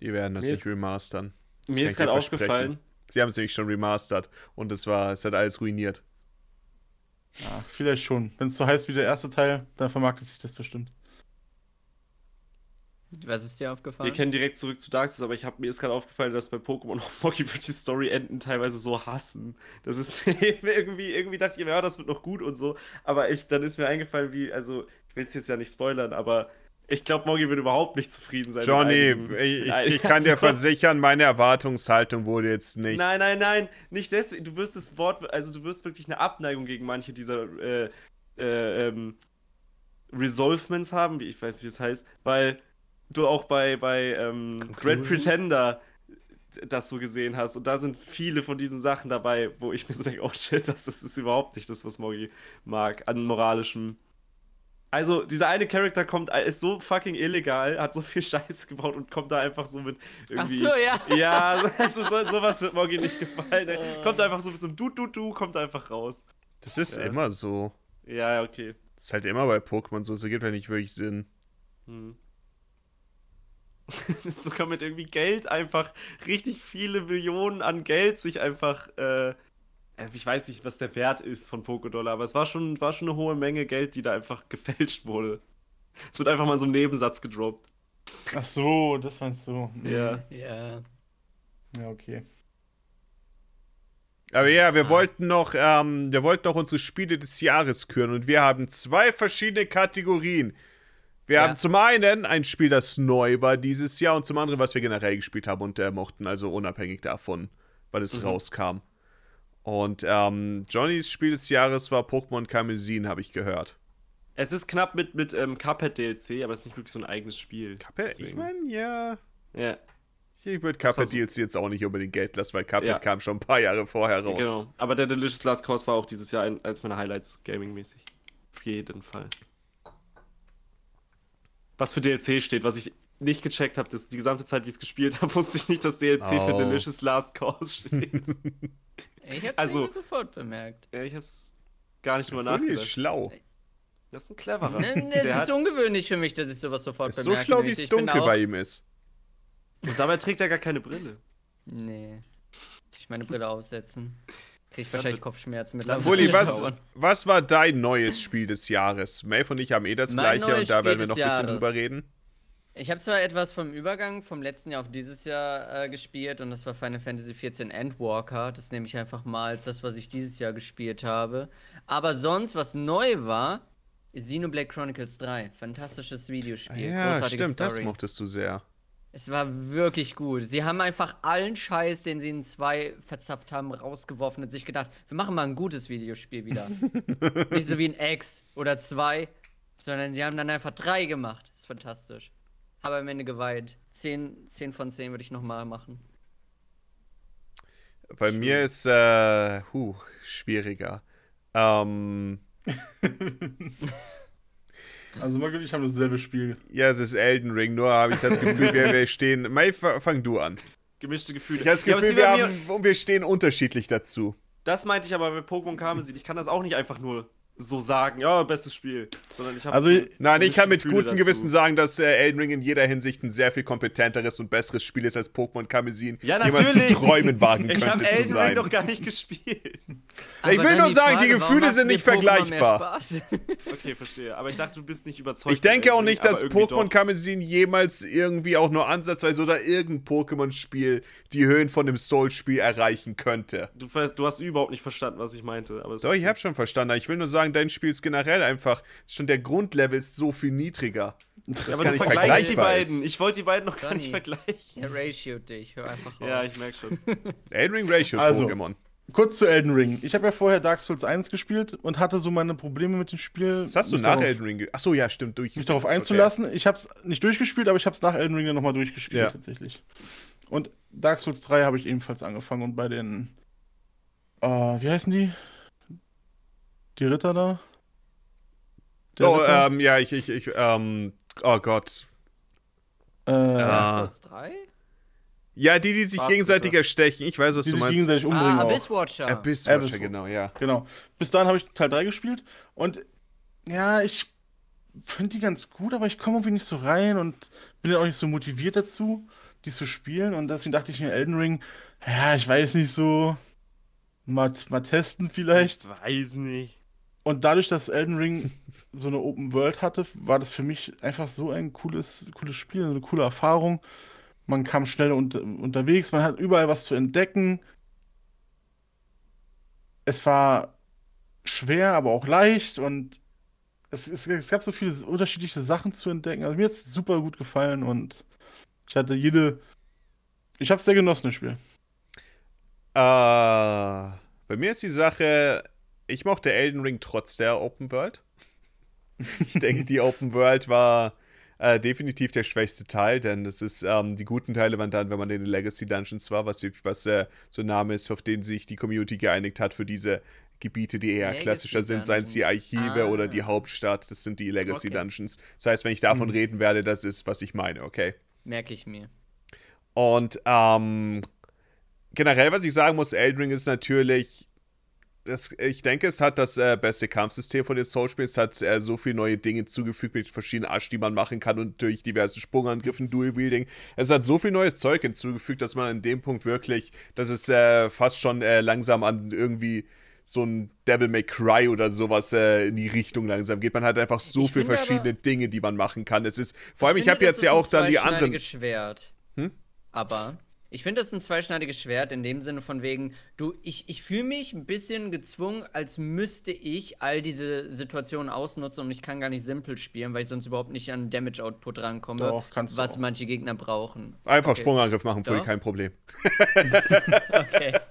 Die werden das Mir nicht remastern. Das Mir ist gerade aufgefallen, Sie haben es nämlich schon remastert und es war, es hat alles ruiniert. Ja, vielleicht schon. Wenn es so heißt wie der erste Teil, dann vermarktet sich das bestimmt. Was ist dir wir aufgefallen? kennen direkt zurück zu Dark Souls, aber ich hab, mir ist gerade aufgefallen, dass bei Pokémon auch wird die Story-Enden teilweise so hassen. Das ist mir irgendwie, irgendwie dachte ich mir, ja, das wird noch gut und so. Aber ich, dann ist mir eingefallen, wie, also, ich will es jetzt ja nicht spoilern, aber ich glaube, Moggy wird überhaupt nicht zufrieden sein. mit Johnny, einigen- ich, ich, kann dir versichern, meine Erwartungshaltung wurde jetzt nicht. Nein, nein, nein, nicht deswegen. Du wirst das Wort, also du wirst wirklich eine Abneigung gegen manche dieser äh, äh, ähm, Resolvements haben, wie ich weiß, wie es heißt, weil du auch bei, bei ähm, Great? Pretender das so gesehen hast. Und da sind viele von diesen Sachen dabei, wo ich mir so denke, oh shit, das, das ist überhaupt nicht das, was Moggy mag, an moralischem. Also, dieser eine Charakter kommt, ist so fucking illegal, hat so viel Scheiß gebaut und kommt da einfach so mit Ach irgendwie. so, ja. Ja, also so, sowas wird Moggy nicht gefallen. ey. Kommt einfach so mit so einem Du, Du, Du, kommt einfach raus. Das ist Ja. immer so. Ja, okay. Das ist halt immer bei Pokémon so. Es ergibt ja nicht wirklich Sinn. Hm. so kann mit irgendwie Geld einfach richtig viele Millionen an Geld sich einfach, äh, äh, ich weiß nicht, was der Wert ist von Pokédollar, aber es war schon, war schon eine hohe Menge Geld, die da einfach gefälscht wurde. Es wird einfach mal so einem Nebensatz gedroppt. Ach so, das meinst du. Ja. Ja. Ja, okay. Aber ja, wir Ah. wollten noch, ähm, wir wollten noch unsere Spiele des Jahres küren und wir haben zwei verschiedene Kategorien. Wir Ja. haben zum einen ein Spiel, das neu war dieses Jahr und zum anderen, was wir generell gespielt haben und äh, mochten, also unabhängig davon, weil es Mhm. rauskam. Und ähm, Johnnys Spiel des Jahres war Pokémon Kamezin, habe ich gehört. Es ist knapp mit, mit ähm, Cuphead DLC, aber es ist nicht wirklich so ein eigenes Spiel. Cuphead, ich Deswegen- meine, ja. Ja, Ich würde Cuphead so- DLC jetzt auch nicht unbedingt Geld lassen, weil Cuphead Ja. kam schon ein paar Jahre vorher raus. genau. Aber der Delicious Last Course war auch dieses Jahr ein, als meine Highlights gaming-mäßig. Auf jeden Fall. Was für DLC steht, was ich nicht gecheckt habe, die gesamte Zeit, wie ich es gespielt habe, wusste ich nicht, dass DLC für Oh. Delicious Last Course steht. Ich hab's Also- sofort bemerkt. ja, ich hab's gar nicht drüber nachgedacht. schlau. Das ist ein cleverer. Ne, Es ist hat, ungewöhnlich für mich, dass ich sowas sofort Ist so schlau, wie es dunkel bei ihm ist. und dabei trägt er gar keine Brille. Nee. Ich meine Brille aufsetzen. Krieg ich wahrscheinlich Kopfschmerzen mittlerweile. Fully, was, was war dein neues Spiel des Jahres? Maeve und ich haben eh das Mein gleiche und da Spiel werden wir noch ein bisschen Jahres. drüber reden. Ich habe zwar etwas vom Übergang vom letzten Jahr auf dieses Jahr äh, gespielt und das war Final Fantasy XIV Endwalker. Das nehme ich einfach mal als das, was ich dieses Jahr gespielt habe. Aber sonst, was neu war, ist Xenoblade Chronicles 3. Fantastisches Videospiel. ja, großartige stimmt, das Story. mochtest du sehr. Es war wirklich gut. Sie haben einfach allen Scheiß, den sie in zwei verzapft haben, rausgeworfen und sich gedacht, wir machen mal ein gutes Videospiel wieder. Nicht so wie ein X oder zwei, sondern sie haben dann einfach drei gemacht. Das ist fantastisch. Habe am Ende geweint. 10, 10 von 10 würde ich nochmal machen. Bei mir ist, äh, huh, schwieriger. Ähm, Also Marc und ich haben dasselbe Spiel. ja, es ist Elden Ring, nur habe ich das Gefühl, wir, wir stehen. Mai, fa- fang du an. Gemischte Gefühle. Ich habe das Ja, Gefühl, wie wir, haben, wir stehen unterschiedlich dazu. Das meinte ich aber bei Pokémon Karmesin. Ich kann das auch nicht einfach nur so sagen, ja, bestes Spiel. Sondern ich habe Also, Nein, ich kann mit Gefühle gutem dazu. Gewissen sagen, dass äh, Elden Ring in jeder Hinsicht ein sehr viel kompetenteres und besseres Spiel ist als Pokémon Karmesin. Ja, jemals zu träumen wagen Ich habe könnte zu Elden Ring sein. noch gar nicht gespielt. Ich will nur sagen, die warum Gefühle sind nicht vergleichbar. Okay, verstehe. Aber ich dachte, du bist nicht überzeugt. Ich denke auch Elden nicht, dass Pokémon doch. Karmesin jemals irgendwie auch nur ansatzweise oder irgendein Pokémon-Spiel die Höhen von dem Soul-Spiel erreichen könnte. Du, du hast überhaupt nicht verstanden, was ich meinte. So, ich habe schon verstanden. Ich will nur sagen, dein Spiel ist generell einfach, schon der Grundlevel ist so viel niedriger. Das Ja, aber gar du vergleichst die beiden. Ich wollte die beiden noch gar Johnny. nicht vergleichen. Er ratio dich, hör einfach auf. Ja, ich merke schon. Elden Ring Ratio Also. Pokémon. Kurz zu Elden Ring. Ich habe ja vorher Dark Souls 1 gespielt und hatte so meine Probleme mit dem Spiel. Das hast du nach darauf, Elden Ring. Achso, ja, stimmt. Durch. Mich darauf einzulassen. Ich habe es nicht durchgespielt, aber ich habe es nach Elden Ring dann nochmal durchgespielt Ja. tatsächlich. Und Dark Souls 3 habe ich ebenfalls angefangen und bei den. Äh, wie heißen die? Die Ritter da? Der Oh, Ritter? ähm, ja, ich, ich, ich, ähm, oh Gott. äh, ja. Souls 3? Ja, die, die sich Schwarz, gegenseitig bitte. erstechen. Ich weiß, was die du sich meinst. gegenseitig umbringen Ah, auch. Abysswatcher. Abysswatcher, Abyss- genau, ja. Genau. Bis dahin habe ich Teil 3 gespielt und ja, ich finde die ganz gut, aber ich komme irgendwie nicht so rein und bin ja auch nicht so motiviert dazu, die zu spielen. Und deswegen dachte ich mir, Elden Ring, ja, ich weiß nicht so, mal, mal testen vielleicht. Ich weiß nicht. Und dadurch, dass Elden Ring so eine Open World hatte, war das für mich einfach so ein cooles, cooles Spiel, eine coole Erfahrung. Man kam schnell unter, unterwegs, man hat überall was zu entdecken. Es war schwer, aber auch leicht und es, es, es gab so viele unterschiedliche Sachen zu entdecken. Also mir hat es super gut gefallen und ich hatte jede. Ich habe es sehr genossen, das Spiel. Äh, bei mir ist die Sache, ich mochte Elden Ring trotz der Open World. Ich denke, die Open World war äh, definitiv der schwächste Teil, denn das ist, ähm, die guten Teile waren dann, wenn man in den Legacy Dungeons war, was, was äh, so ein Name ist, auf den sich die Community geeinigt hat für diese Gebiete, die eher Legacy klassischer sind, seien es die Archive Ah. oder die Hauptstadt, das sind die Legacy Okay. Dungeons. Das heißt, wenn ich davon reden werde, das ist, was ich meine, okay? Merke ich mir. Und ähm, generell, was ich sagen muss, Elden Ring ist natürlich. Das, ich denke, es hat das äh, beste Kampfsystem von den Soul-Spielen. Es hat äh, so viele neue Dinge zugefügt mit verschiedenen Asch, die man machen kann und durch diverse Sprungangriffen, Dual-Wielding. Es hat so viel neues Zeug hinzugefügt, dass man an dem Punkt wirklich, dass es äh, fast schon äh, langsam an irgendwie so ein Devil May Cry oder sowas äh, in die Richtung langsam geht. Man hat einfach so Ich viele verschiedene aber- Dinge, die man machen kann. Es ist, vor allem, ich, finde, habe jetzt ja auch dann die anderen. Schwert. Hm? Aber ich finde das ein zweischneidiges Schwert in dem Sinne von wegen, du, ich, ich fühle mich ein bisschen gezwungen, als müsste ich all diese Situationen ausnutzen und ich kann gar nicht simpel spielen, weil ich sonst überhaupt nicht an Damage Output rankomme, Doch, kannst du was auch. manche Gegner brauchen. Einfach Okay. Sprungangriff machen, Doch. kein Problem. Okay.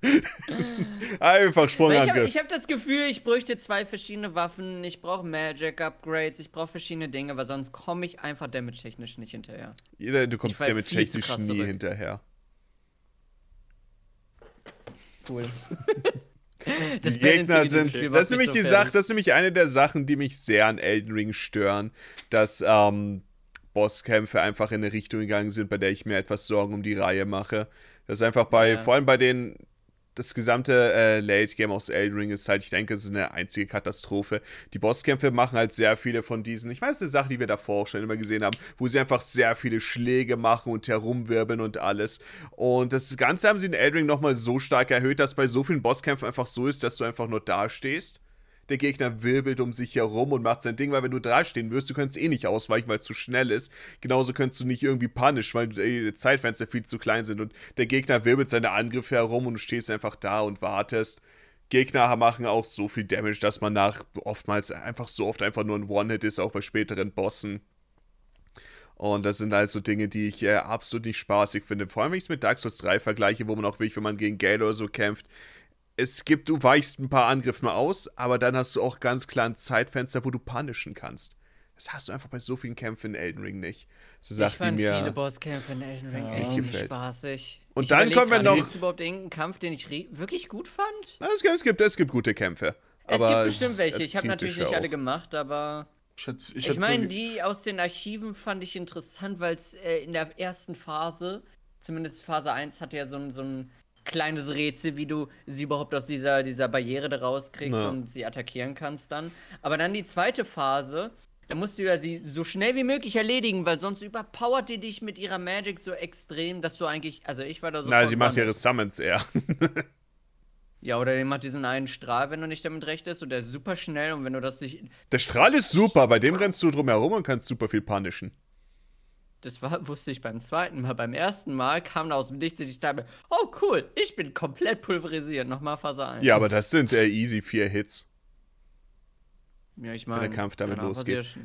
Einfach Weil ich habe Sprungangriff. ich hab das Gefühl, ich bräuchte zwei verschiedene Waffen, ich brauche Magic-Upgrades, ich brauche verschiedene Dinge, weil sonst komme ich einfach damage-technisch nicht hinterher. Jeder, du kommst Ich fall ja mit viel zu technisch krass nie zurück. hinterher. Cool. Die Gegner sind. Das ist nämlich die Sache, das ist nämlich eine der Sachen, die mich sehr an Elden Ring stören, dass ähm, Bosskämpfe einfach in eine Richtung gegangen sind, bei der ich mir etwas Sorgen um die Reihe mache. Das ist einfach bei, Ja. vor allem bei den, das gesamte äh, Late Game aus Elden Ring ist halt, ich denke, es ist eine einzige Katastrophe. Die Bosskämpfe machen halt sehr viele von diesen, ich weiß, eine Sache, die wir davor auch schon immer gesehen haben, wo sie einfach sehr viele Schläge machen und herumwirbeln und alles. Und das Ganze haben sie in Elden Ring nochmal so stark erhöht, dass bei so vielen Bosskämpfen einfach so ist, dass du einfach nur dastehst. Der Gegner wirbelt um sich herum und macht sein Ding, weil wenn du dastehen wirst, du kannst eh nicht ausweichen, weil es zu schnell ist. Genauso kannst du nicht irgendwie punish, weil die Zeitfenster viel zu klein sind und der Gegner wirbelt seine Angriffe herum und du stehst einfach da und wartest. Gegner machen auch so viel Damage, dass man nach oftmals einfach so oft einfach nur ein One-Hit ist, auch bei späteren Bossen. Und das sind also Dinge, die ich äh, absolut nicht spaßig finde. Vor allem, wenn ich es mit Dark Souls 3 vergleiche, wo man auch wirklich, wenn man gegen Gale oder so kämpft, es gibt, du weichst ein paar Angriffe mal aus, aber dann hast du auch ganz klar ein Zeitfenster, wo du punishen kannst. Das hast du einfach bei so vielen Kämpfen in Elden Ring nicht. So ich sagt die fand mir. viele Bosskämpfe in Elden Ring Ja. echt nicht gefällt. spaßig. Und ich dann kommen wir noch- Gibt's überhaupt irgendeinen Kampf, den ich wirklich gut fand? Na, es, gibt, es, gibt, es gibt gute Kämpfe. Es gibt bestimmt es- welche. es Ich habe natürlich nicht alle auch. gemacht, aber Ich, ich, ich, so meine, ge- die aus den Archiven fand ich interessant, weil es äh, in der ersten Phase, zumindest Phase 1, hatte ja so ein, so ein kleines Rätsel, wie du sie überhaupt aus dieser, dieser Barriere da rauskriegst Ja. und sie attackieren kannst dann. Aber dann die zweite Phase, da musst du ja sie so schnell wie möglich erledigen, weil sonst überpowert die dich mit ihrer Magic so extrem, dass du eigentlich, also ich war da so Na, sie macht ihre Summons eher. Ja, oder die macht diesen einen Strahl, wenn du nicht damit rechnest, und der ist super schnell und wenn du das nicht. Der Strahl ist super, bei dem rennst du drum herum und kannst super viel punishen. Das war, wusste ich beim zweiten Mal. Beim ersten Mal kam da aus dem Nichts und ich dachte, oh cool, ich bin komplett pulverisiert. Nochmal Phase 1. Ja, aber das sind äh, easy vier Hits. ja ich wenn meine, der Kampf damit losgeht.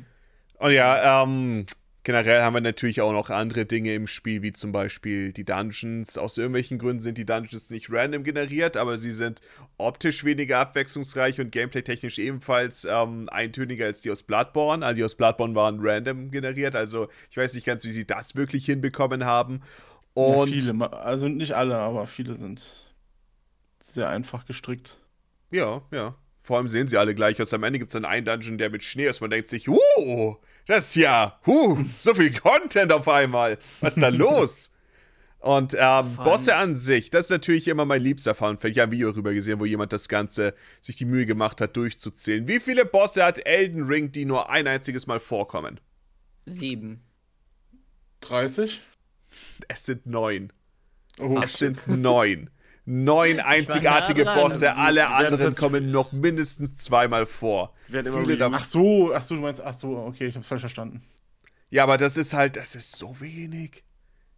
Und ja, ähm, generell haben wir natürlich auch noch andere Dinge im Spiel, wie zum Beispiel die Dungeons. Aus irgendwelchen Gründen sind die Dungeons nicht random generiert, aber sie sind optisch weniger abwechslungsreich und gameplay-technisch ebenfalls ähm, eintöniger als die aus Bloodborne. Also die aus Bloodborne waren random generiert, also ich weiß nicht ganz, wie sie das wirklich hinbekommen haben. ja, Und viele, ma- also nicht alle, aber viele sind sehr einfach gestrickt. Ja, ja. Vor allem sehen sie alle gleich aus. Am Ende gibt es dann einen Dungeon, der mit Schnee ist. Man denkt sich, uh, das ist ja, huh, so viel Content auf einmal. Was ist da los? Und ähm, Bosse an sich, das ist natürlich immer mein liebster Fun. Ich habe ein Video darüber gesehen, wo jemand das Ganze sich die Mühe gemacht hat, durchzuzählen. Wie viele Bosse hat Elden Ring, die nur ein einziges Mal vorkommen? Sieben. 30? Es sind neun. Oh, Es sind neun. Neun einzigartige nah dran. Bosse, Also die- alle anderen kommen noch mindestens zweimal vor. Viele davon ach so, ach so, du meinst, ach so, okay, ich hab's falsch verstanden. Ja, aber das ist halt, das ist so wenig.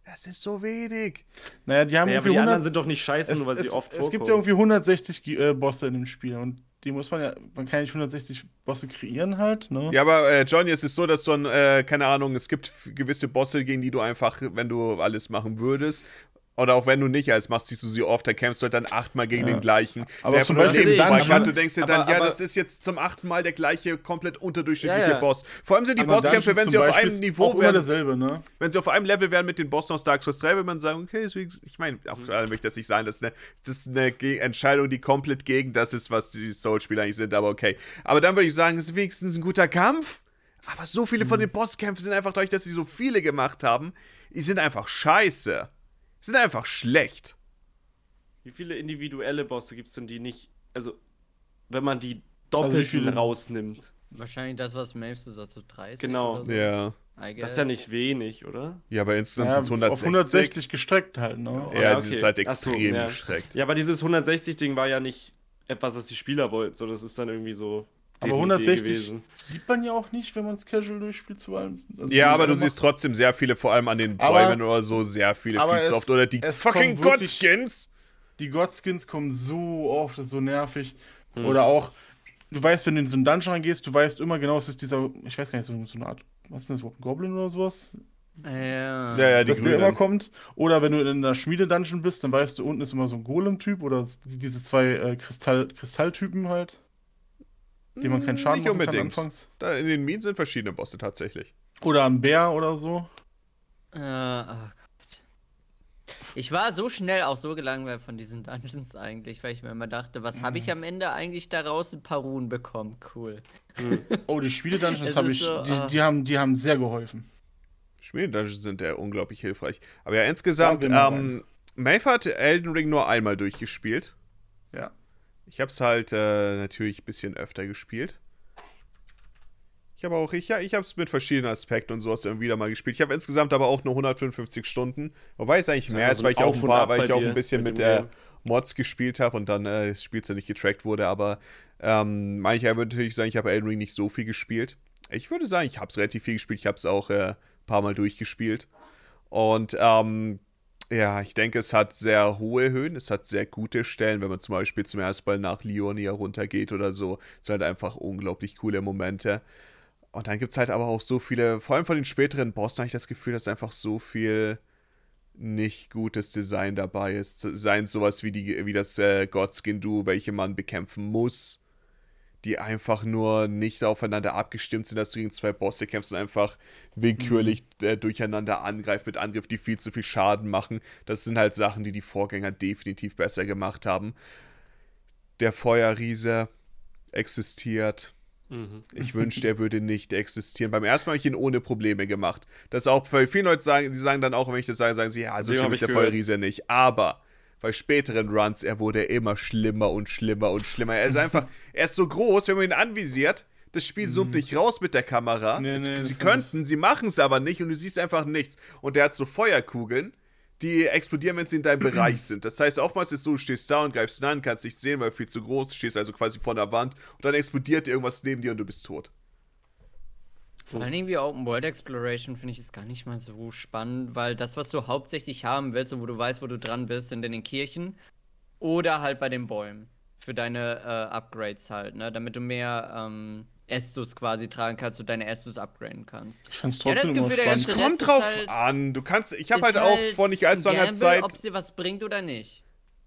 Das ist so wenig. Naja, die haben Naja, aber die 100 anderen sind doch nicht scheiße, es, nur weil es, sie oft es vorkommen. gibt ja irgendwie 160 Gi- äh, Bosse in dem Spiel und die muss man ja, man kann ja nicht 160 Bosse kreieren halt, ne? Ja, aber äh, Johnny, es ist so, dass so ein, äh, keine Ahnung, es gibt gewisse Bosse, gegen die du einfach, wenn du alles machen würdest, oder auch wenn du nicht alles machst, siehst du sie oft, da kämpfst du halt dann achtmal gegen Ja. den gleichen. Aber der von nur Dungeon- hat. Du denkst dir dann, aber- ja, das ist jetzt zum achten Mal der gleiche, komplett unterdurchschnittliche Ja, ja. Boss. Vor allem sind die Bosskämpfe, wenn sie auf einem Niveau wären, derselbe, ne? wenn sie auf einem Level wären mit den Bossen aus Dark Souls 3, würde man sagen, okay, deswegen, ich meine, auch Mhm. möchte ich das nicht sein, das ist eine, das ist eine Ge Entscheidung, die komplett gegen das ist, was die Souls-Spiele eigentlich sind, aber okay. Aber dann würde ich sagen, es ist wenigstens ein guter Kampf. Aber so viele Mhm. von den Bosskämpfen sind einfach dadurch, dass sie so viele gemacht haben, die sind einfach scheiße. Sind einfach schlecht. Wie viele individuelle Bosse gibt es denn, die nicht. Also, wenn man die Also doppelten viele? rausnimmt. Wahrscheinlich das, was Maves so zu 30. Genau. Oder so, Ja. Das ist ja nicht wenig, oder? Ja, aber insgesamt Ja, sind es auf 160. 160 gestreckt halt, ne? Ja, Ja, das okay. ist halt Ach so, extrem ja. gestreckt. Ja, aber dieses 160-Ding war ja nicht etwas, was die Spieler wollten, so das ist dann irgendwie so. Aber deren Idee 160 gewesen. sieht man ja auch nicht, wenn man es casual durchspielt, zu allem. Also Ja, aber du macht- siehst trotzdem sehr viele, vor allem an den Aber- Bäumen oder so, sehr viele, oft. Oder die fucking Godskins. Die Godskins kommen so oft, das ist so nervig. Hm. Oder auch, du weißt, wenn du in so einen Dungeon reingehst, du weißt immer genau, es ist dieser, ich weiß gar nicht, so, so eine Art, was ist das, ein Goblin oder sowas? Ja. Ja, ja, die dass der immer kommt. Oder wenn du in einer Schmiede-Dungeon bist, dann weißt du, unten ist immer so ein Golem-Typ oder diese zwei äh, Kristall Kristalltypen halt, die man keinen Schaden Nicht machen kann unbedingt. anfangs. Da in den Minen sind verschiedene Bosse tatsächlich. Oder ein Bär oder so. Äh, oh Gott. Ich war so schnell auch so gelangweilt von diesen Dungeons eigentlich, weil ich mir immer dachte, was habe Mhm. ich am Ende eigentlich daraus? Ein paar Runen bekommen. Cool. Oh, die Spiele-Dungeons habe ich, so, die, ah. die, haben, die haben sehr geholfen. Spiele-Dungeons sind ja unglaublich hilfreich. Aber ja, insgesamt, Ja, mal ähm, Maeve hat Elden Ring nur einmal durchgespielt. Ich habe es halt äh, natürlich ein bisschen öfter gespielt. Ich habe auch, ich, ja, ich habe es mit verschiedenen Aspekten und sowas immer wieder mal gespielt. Ich habe insgesamt aber auch nur 155 Stunden. Wobei es eigentlich mehr ist, weil ich auch ein paar, weil ich auch ein bisschen mit mit äh. Mods gespielt habe und dann äh, das Spiel nicht getrackt wurde. Aber ähm, mancher würde natürlich sagen, ich habe Elden Ring nicht so viel gespielt. Ich würde sagen, ich habe es relativ viel gespielt. Ich habe es auch äh, ein paar Mal durchgespielt. Und ähm, ja, ich denke, es hat sehr hohe Höhen, es hat sehr gute Stellen, wenn man zum Beispiel zum ersten Mal nach Lionia runtergeht oder so. Es sind halt einfach unglaublich coole Momente. Und dann gibt es halt aber auch so viele, vor allem von den späteren Bossen habe ich das Gefühl, dass einfach so viel nicht gutes Design dabei ist. Seien sowas wie, die, wie das äh, Godskin-Du, welche man bekämpfen muss. Die einfach nur nicht aufeinander abgestimmt sind, dass du gegen zwei Bosse kämpfst und einfach willkürlich Mhm. äh, durcheinander angreifst mit Angriffen, die viel zu viel Schaden machen. Das sind halt Sachen, die die Vorgänger definitiv besser gemacht haben. Der Feuerriese existiert. Mhm. Ich wünschte, er würde nicht existieren. Beim ersten Mal habe ich ihn ohne Probleme gemacht. Das auch, weil viele Leute sagen, die sagen dann auch, wenn ich das sage, sagen sie, ja, so schlimm ist ich der gehört. Feuerriese nicht. Aber bei späteren Runs, er wurde immer schlimmer und schlimmer und schlimmer. Er ist einfach, er ist so groß, wenn man ihn anvisiert, das Spiel zoomt nicht raus mit der Kamera. Mhm. Nee, Es- nee, sie könnten, sie machen es aber nicht und du siehst einfach nichts. Und der hat so Feuerkugeln, die explodieren, wenn sie in deinem Bereich sind. Das heißt, oftmals ist es so, du stehst da und greifst ihn an, kannst nicht sehen, weil viel zu groß, stehst also quasi vor der Wand und dann explodiert irgendwas neben dir und du bist tot. Vor allen Dingen wie Open World Exploration finde ich es gar nicht mal so spannend, weil das, was du hauptsächlich haben willst und wo du weißt, wo du dran bist, sind in den Kirchen oder halt bei den Bäumen. Für deine äh, Upgrades halt, ne? Damit du mehr ähm, Estus quasi tragen kannst und deine Estus upgraden kannst. Ich fand's Ja, das trotzdem immer Gefühl, ganze- Kommt drauf halt- an. Du kannst, ich habe Ist halt auch vor nicht allzu langer Zeit. Ob sie was bringt oder nicht.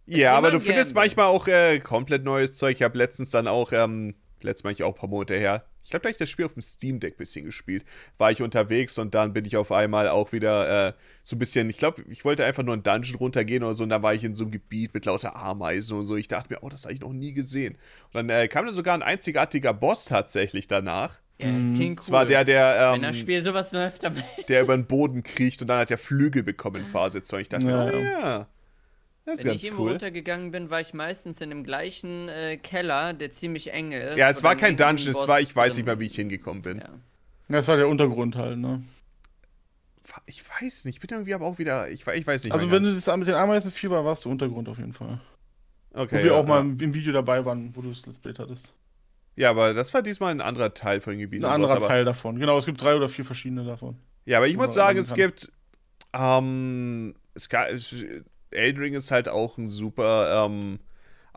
Ja, aber du findest Gamble. manchmal auch äh, komplett neues Zeug. Ich habe letztens dann auch, ähm, letztes Mal ich auch ein paar Monate her, ich glaube, da hab ich das Spiel auf dem Steam Deck ein bisschen gespielt. War ich unterwegs und dann bin ich auf einmal auch wieder äh, so ein bisschen, ich glaube, ich wollte einfach nur einen Dungeon runtergehen oder so und dann war ich in so einem Gebiet mit lauter Ameisen und so. Ich dachte mir, oh, das habe ich noch nie gesehen. Und dann äh, kam da sogar ein einzigartiger Boss tatsächlich danach. Ja, das klingt cool. Das war der, der, Wenn das ähm, Spiel sowas nur öfter macht. der über den Boden kriecht und dann hat er Flügel bekommen in Phase 2. Ich dachte Ja, mir, oh ja. Ja, das ist Wenn ganz ich irgendwo cool. runtergegangen bin, war ich meistens in dem gleichen äh, Keller, der ziemlich eng ist. Ja, es war kein Dungeon, es war, ich weiß nicht mehr, wie ich hingekommen bin. Ja. Das war der Untergrund halt, ne? Ich weiß nicht, ich bin irgendwie aber auch wieder, ich, we- ich weiß nicht Also wenn du ganz. das mit den Ameisen viel war, warst du Untergrund auf jeden Fall. okay, Wo wir ja, auch mal ja. im Video dabei waren, wo du das Let's Play hattest. ja, aber das war diesmal ein anderer Teil von den Gebieten. Ein sowas, anderer aber, Teil davon. Genau, es gibt drei oder vier verschiedene davon. Ja, aber ich muss sagen, es kann. gibt, ähm, Sky, Elden Ring ist halt auch ein super, ähm,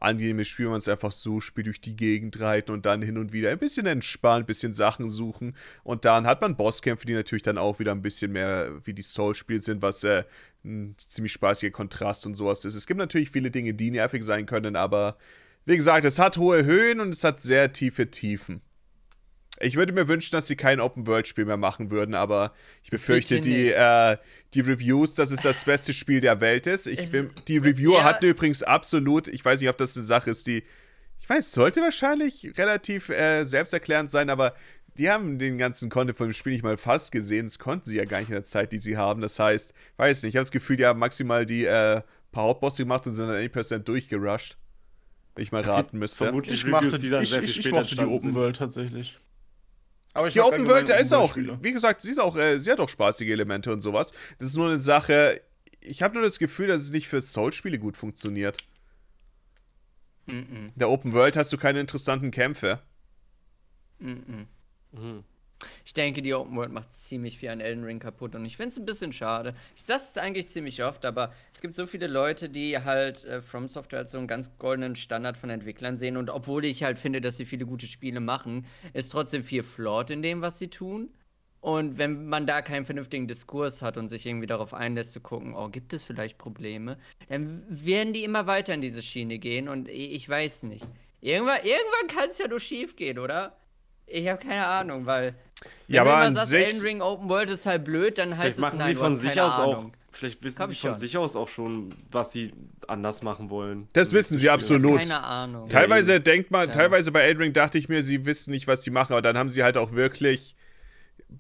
angenehmes Spiel, wenn man es einfach so spielt, durch die Gegend reiten und dann hin und wieder ein bisschen entspannen, ein bisschen Sachen suchen. Und dann hat man Bosskämpfe, die natürlich dann auch wieder ein bisschen mehr wie die Soul-Spiele sind, was äh, ein ziemlich spaßiger Kontrast und sowas ist. Es gibt natürlich viele Dinge, die nervig sein können, aber wie gesagt, es hat hohe Höhen und es hat sehr tiefe Tiefen. Ich würde mir wünschen, dass sie kein Open-World-Spiel mehr machen würden, aber ich befürchte, die, äh, die Reviews, dass es das beste Spiel der Welt ist. Ich bin, die Reviewer ja. hatten übrigens absolut, ich weiß nicht, ob das eine Sache ist, die, ich weiß, sollte wahrscheinlich relativ äh, selbsterklärend sein, aber die haben den ganzen Content von dem Spiel nicht mal fast gesehen. Das konnten sie ja gar nicht in der Zeit, die sie haben. Das heißt, weiß nicht, ich habe das Gefühl, die haben maximal die äh, paar Hauptbosse gemacht und sind dann 1% durchgerusht. Wenn ich mal raten müsste. vermutlich Ich, Reviews, mochte, die dann ich, sehr viel ich, ich später mochte die Open sind. World tatsächlich. Aber ich Die Open World, da ist auch, wie gesagt, sie ist auch, äh, sie hat auch spaßige Elemente und sowas. Das ist nur eine Sache, ich habe nur das Gefühl, dass es nicht für Soul-Spiele gut funktioniert. Mhm. In der Open World hast du keine interessanten Kämpfe. Mhm. Mhm. Ich denke, die Open World macht ziemlich viel an Elden Ring kaputt und ich finde es ein bisschen schade. Ich sage es eigentlich ziemlich oft, aber es gibt so viele Leute, die halt äh, From Software als so einen ganz goldenen Standard von Entwicklern sehen und obwohl ich halt finde, dass sie viele gute Spiele machen, ist trotzdem viel flawed in dem, was sie tun. Und wenn man da keinen vernünftigen Diskurs hat und sich irgendwie darauf einlässt zu gucken, oh, gibt es vielleicht Probleme, dann werden die immer weiter in diese Schiene gehen und ich, weiß nicht. Irgendwann, irgendwann kann es ja nur schief gehen, oder? Ich habe keine Ahnung, weil wenn Ja, aber immer an sagst, sich- Elden Ring Open World ist halt blöd, dann heißt Vielleicht es machen nein, sie von sich aus auch. Ahnung. Vielleicht wissen Komm sie von schon. sich aus auch schon, was sie anders machen wollen. Das wissen sie absolut. Keine Ahnung. Teilweise denkt man, Ja. teilweise bei Elden Ring dachte ich mir, sie wissen nicht, was sie machen, aber dann haben sie halt auch wirklich,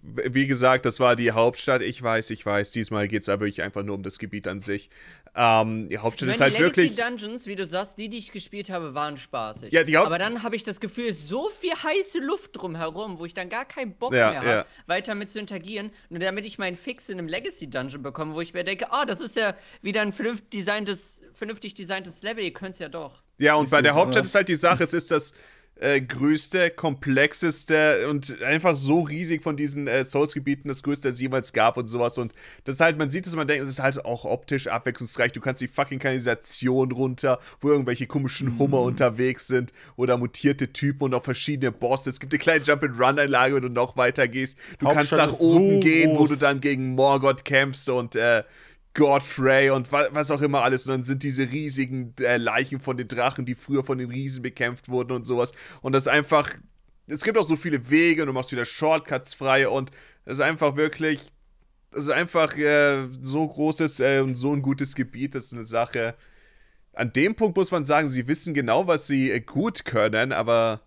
wie gesagt, das war die Hauptstadt. Ich weiß, ich weiß, diesmal geht es aber wirklich einfach nur um das Gebiet an sich. Ähm, die Hauptstadt Ich ist meine, halt die Legacy wirklich. Dungeons, wie du sagst, die, die ich gespielt habe, waren spaßig. Ja, die Haupt- Aber dann habe ich das Gefühl, es ist so viel heiße Luft drumherum, wo ich dann gar keinen Bock Ja, mehr habe, ja. weiter mit zu interagieren. Nur damit ich meinen Fix in einem Legacy Dungeon bekomme, wo ich mir denke, ah, das ist ja wieder ein vernünftig designtes, vernünftig designtes Level, ihr könnt es ja doch. Ja, und bei der Hauptstadt ist halt die Sache, es ist das äh, größte, komplexeste und einfach so riesig von diesen äh, Souls-Gebieten, das größte, das es jemals gab und sowas. Und das ist halt, man sieht es, man denkt, es ist halt auch optisch abwechslungsreich. Du kannst die fucking Kanalisation runter, wo irgendwelche komischen Hummer Mhm. unterwegs sind oder mutierte Typen und auch verschiedene Bosse. Es gibt eine kleine Jump-and-Run-Einlage, wenn du noch weiter gehst. Du kannst Hauptstadt nach ist so oben gehen, wo groß. du dann gegen Morgoth kämpfst und äh, Godfrey und wa was auch immer alles. Und dann sind diese riesigen äh, Leichen von den Drachen, die früher von den Riesen bekämpft wurden und sowas. Und das ist einfach. Es gibt auch so viele Wege und du machst wieder Shortcuts frei und es ist einfach wirklich. Es ist einfach äh, so großes äh, und so ein gutes Gebiet. Das ist eine Sache. An dem Punkt muss man sagen, sie wissen genau, was sie äh, gut können, aber.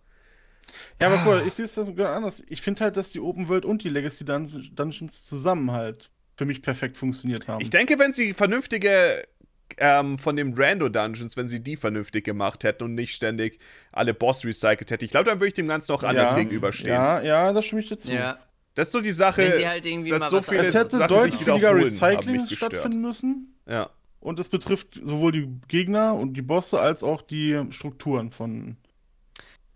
Ja, aber cool, ich sehe es sogar anders. Ich finde halt, dass die Open World und die Legacy Dun Dungeons zusammen halt für mich perfekt funktioniert haben. Ich denke, wenn sie vernünftige ähm, von dem Rando Dungeons, wenn sie die vernünftig gemacht hätten und nicht ständig alle Boss recycelt hätten, ich glaube, dann würde ich dem Ganzen auch anders ja, gegenüberstehen. Ja, ja, das stimme ich dazu. Ja. Das ist so die Sache, halt irgendwie dass mal so viele Es hätte Sachen deutlich sich weniger Recycling stattfinden müssen. Ja. Und es betrifft sowohl die Gegner und die Bosse als auch die Strukturen von.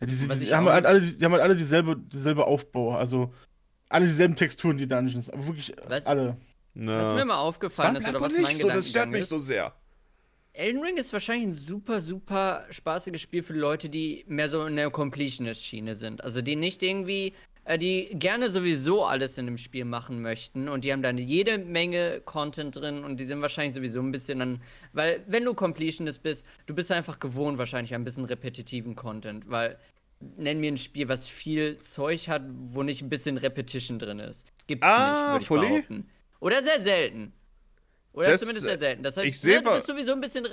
Ja, die, die, die, haben halt alle, die haben halt alle dieselbe, dieselbe Aufbau. Also alle dieselben Texturen, die Dungeons. Aber wirklich Was- alle. Na. Was mir mal aufgefallen ist, oder was mein so, das stört mich ist, so sehr. Elden Ring ist wahrscheinlich ein super, super spaßiges Spiel für Leute, die mehr so in der Completionist-Schiene sind. Also die nicht irgendwie, äh, die gerne sowieso alles in dem Spiel machen möchten und die haben dann jede Menge Content drin und die sind wahrscheinlich sowieso ein bisschen dann, weil wenn du Completionist bist, du bist einfach gewohnt wahrscheinlich ein bisschen repetitiven Content, weil nenn mir ein Spiel, was viel Zeug hat, wo nicht ein bisschen Repetition drin ist. Gibt's Ah, nicht, würde Fully? ich behaupten. Oder sehr selten. Oder Das- zumindest sehr selten. Das heißt, ich seh du bist sowieso ein bisschen,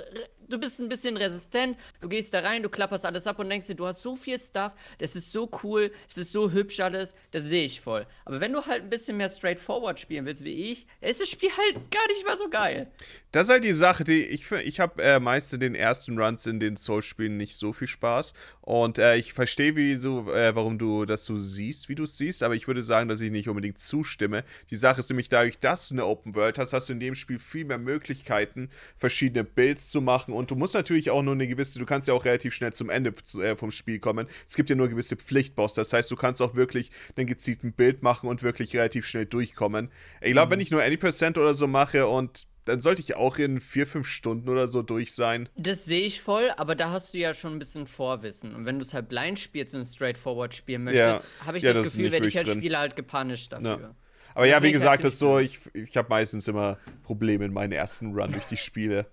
du bist ein bisschen resistent. Du gehst da rein, du klapperst alles ab und denkst dir, du hast so viel Stuff, das ist so cool, es ist so hübsch alles, das sehe ich voll. Aber wenn du halt ein bisschen mehr straightforward spielen willst wie ich, ist das Spiel halt gar nicht mal so geil. Das ist halt die Sache, die ich ich habe äh, meist in den ersten Runs in den Souls-Spielen nicht so viel Spaß und äh, ich verstehe, wie du, äh, warum du das so siehst, wie du es siehst, aber ich würde sagen, dass ich nicht unbedingt zustimme. Die Sache ist nämlich dadurch, dass du eine Open World hast, hast du in dem Spiel viel mehr Möglichkeiten, verschiedene Builds zu machen und du musst natürlich auch nur eine gewisse, du kannst ja auch relativ schnell zum Ende äh, vom Spiel kommen. Es gibt ja nur gewisse Pflichtboss, das heißt, du kannst auch wirklich einen gezielten Bild machen und wirklich relativ schnell durchkommen. Ich glaube, wenn ich nur 80% oder so mache und dann sollte ich auch in vier, fünf Stunden oder so durch sein. Das sehe ich voll, aber da hast du ja schon ein bisschen Vorwissen. Und wenn du es halt blind spielst und straightforward spielen möchtest, habe ich Ja, das das Gefühl, werde ich als drin. Spieler halt gepunished dafür. Ja. Aber ja, Das wie finde ich gesagt, das ist so, ich, ich habe meistens immer Probleme in meinen ersten Run durch die Spiele.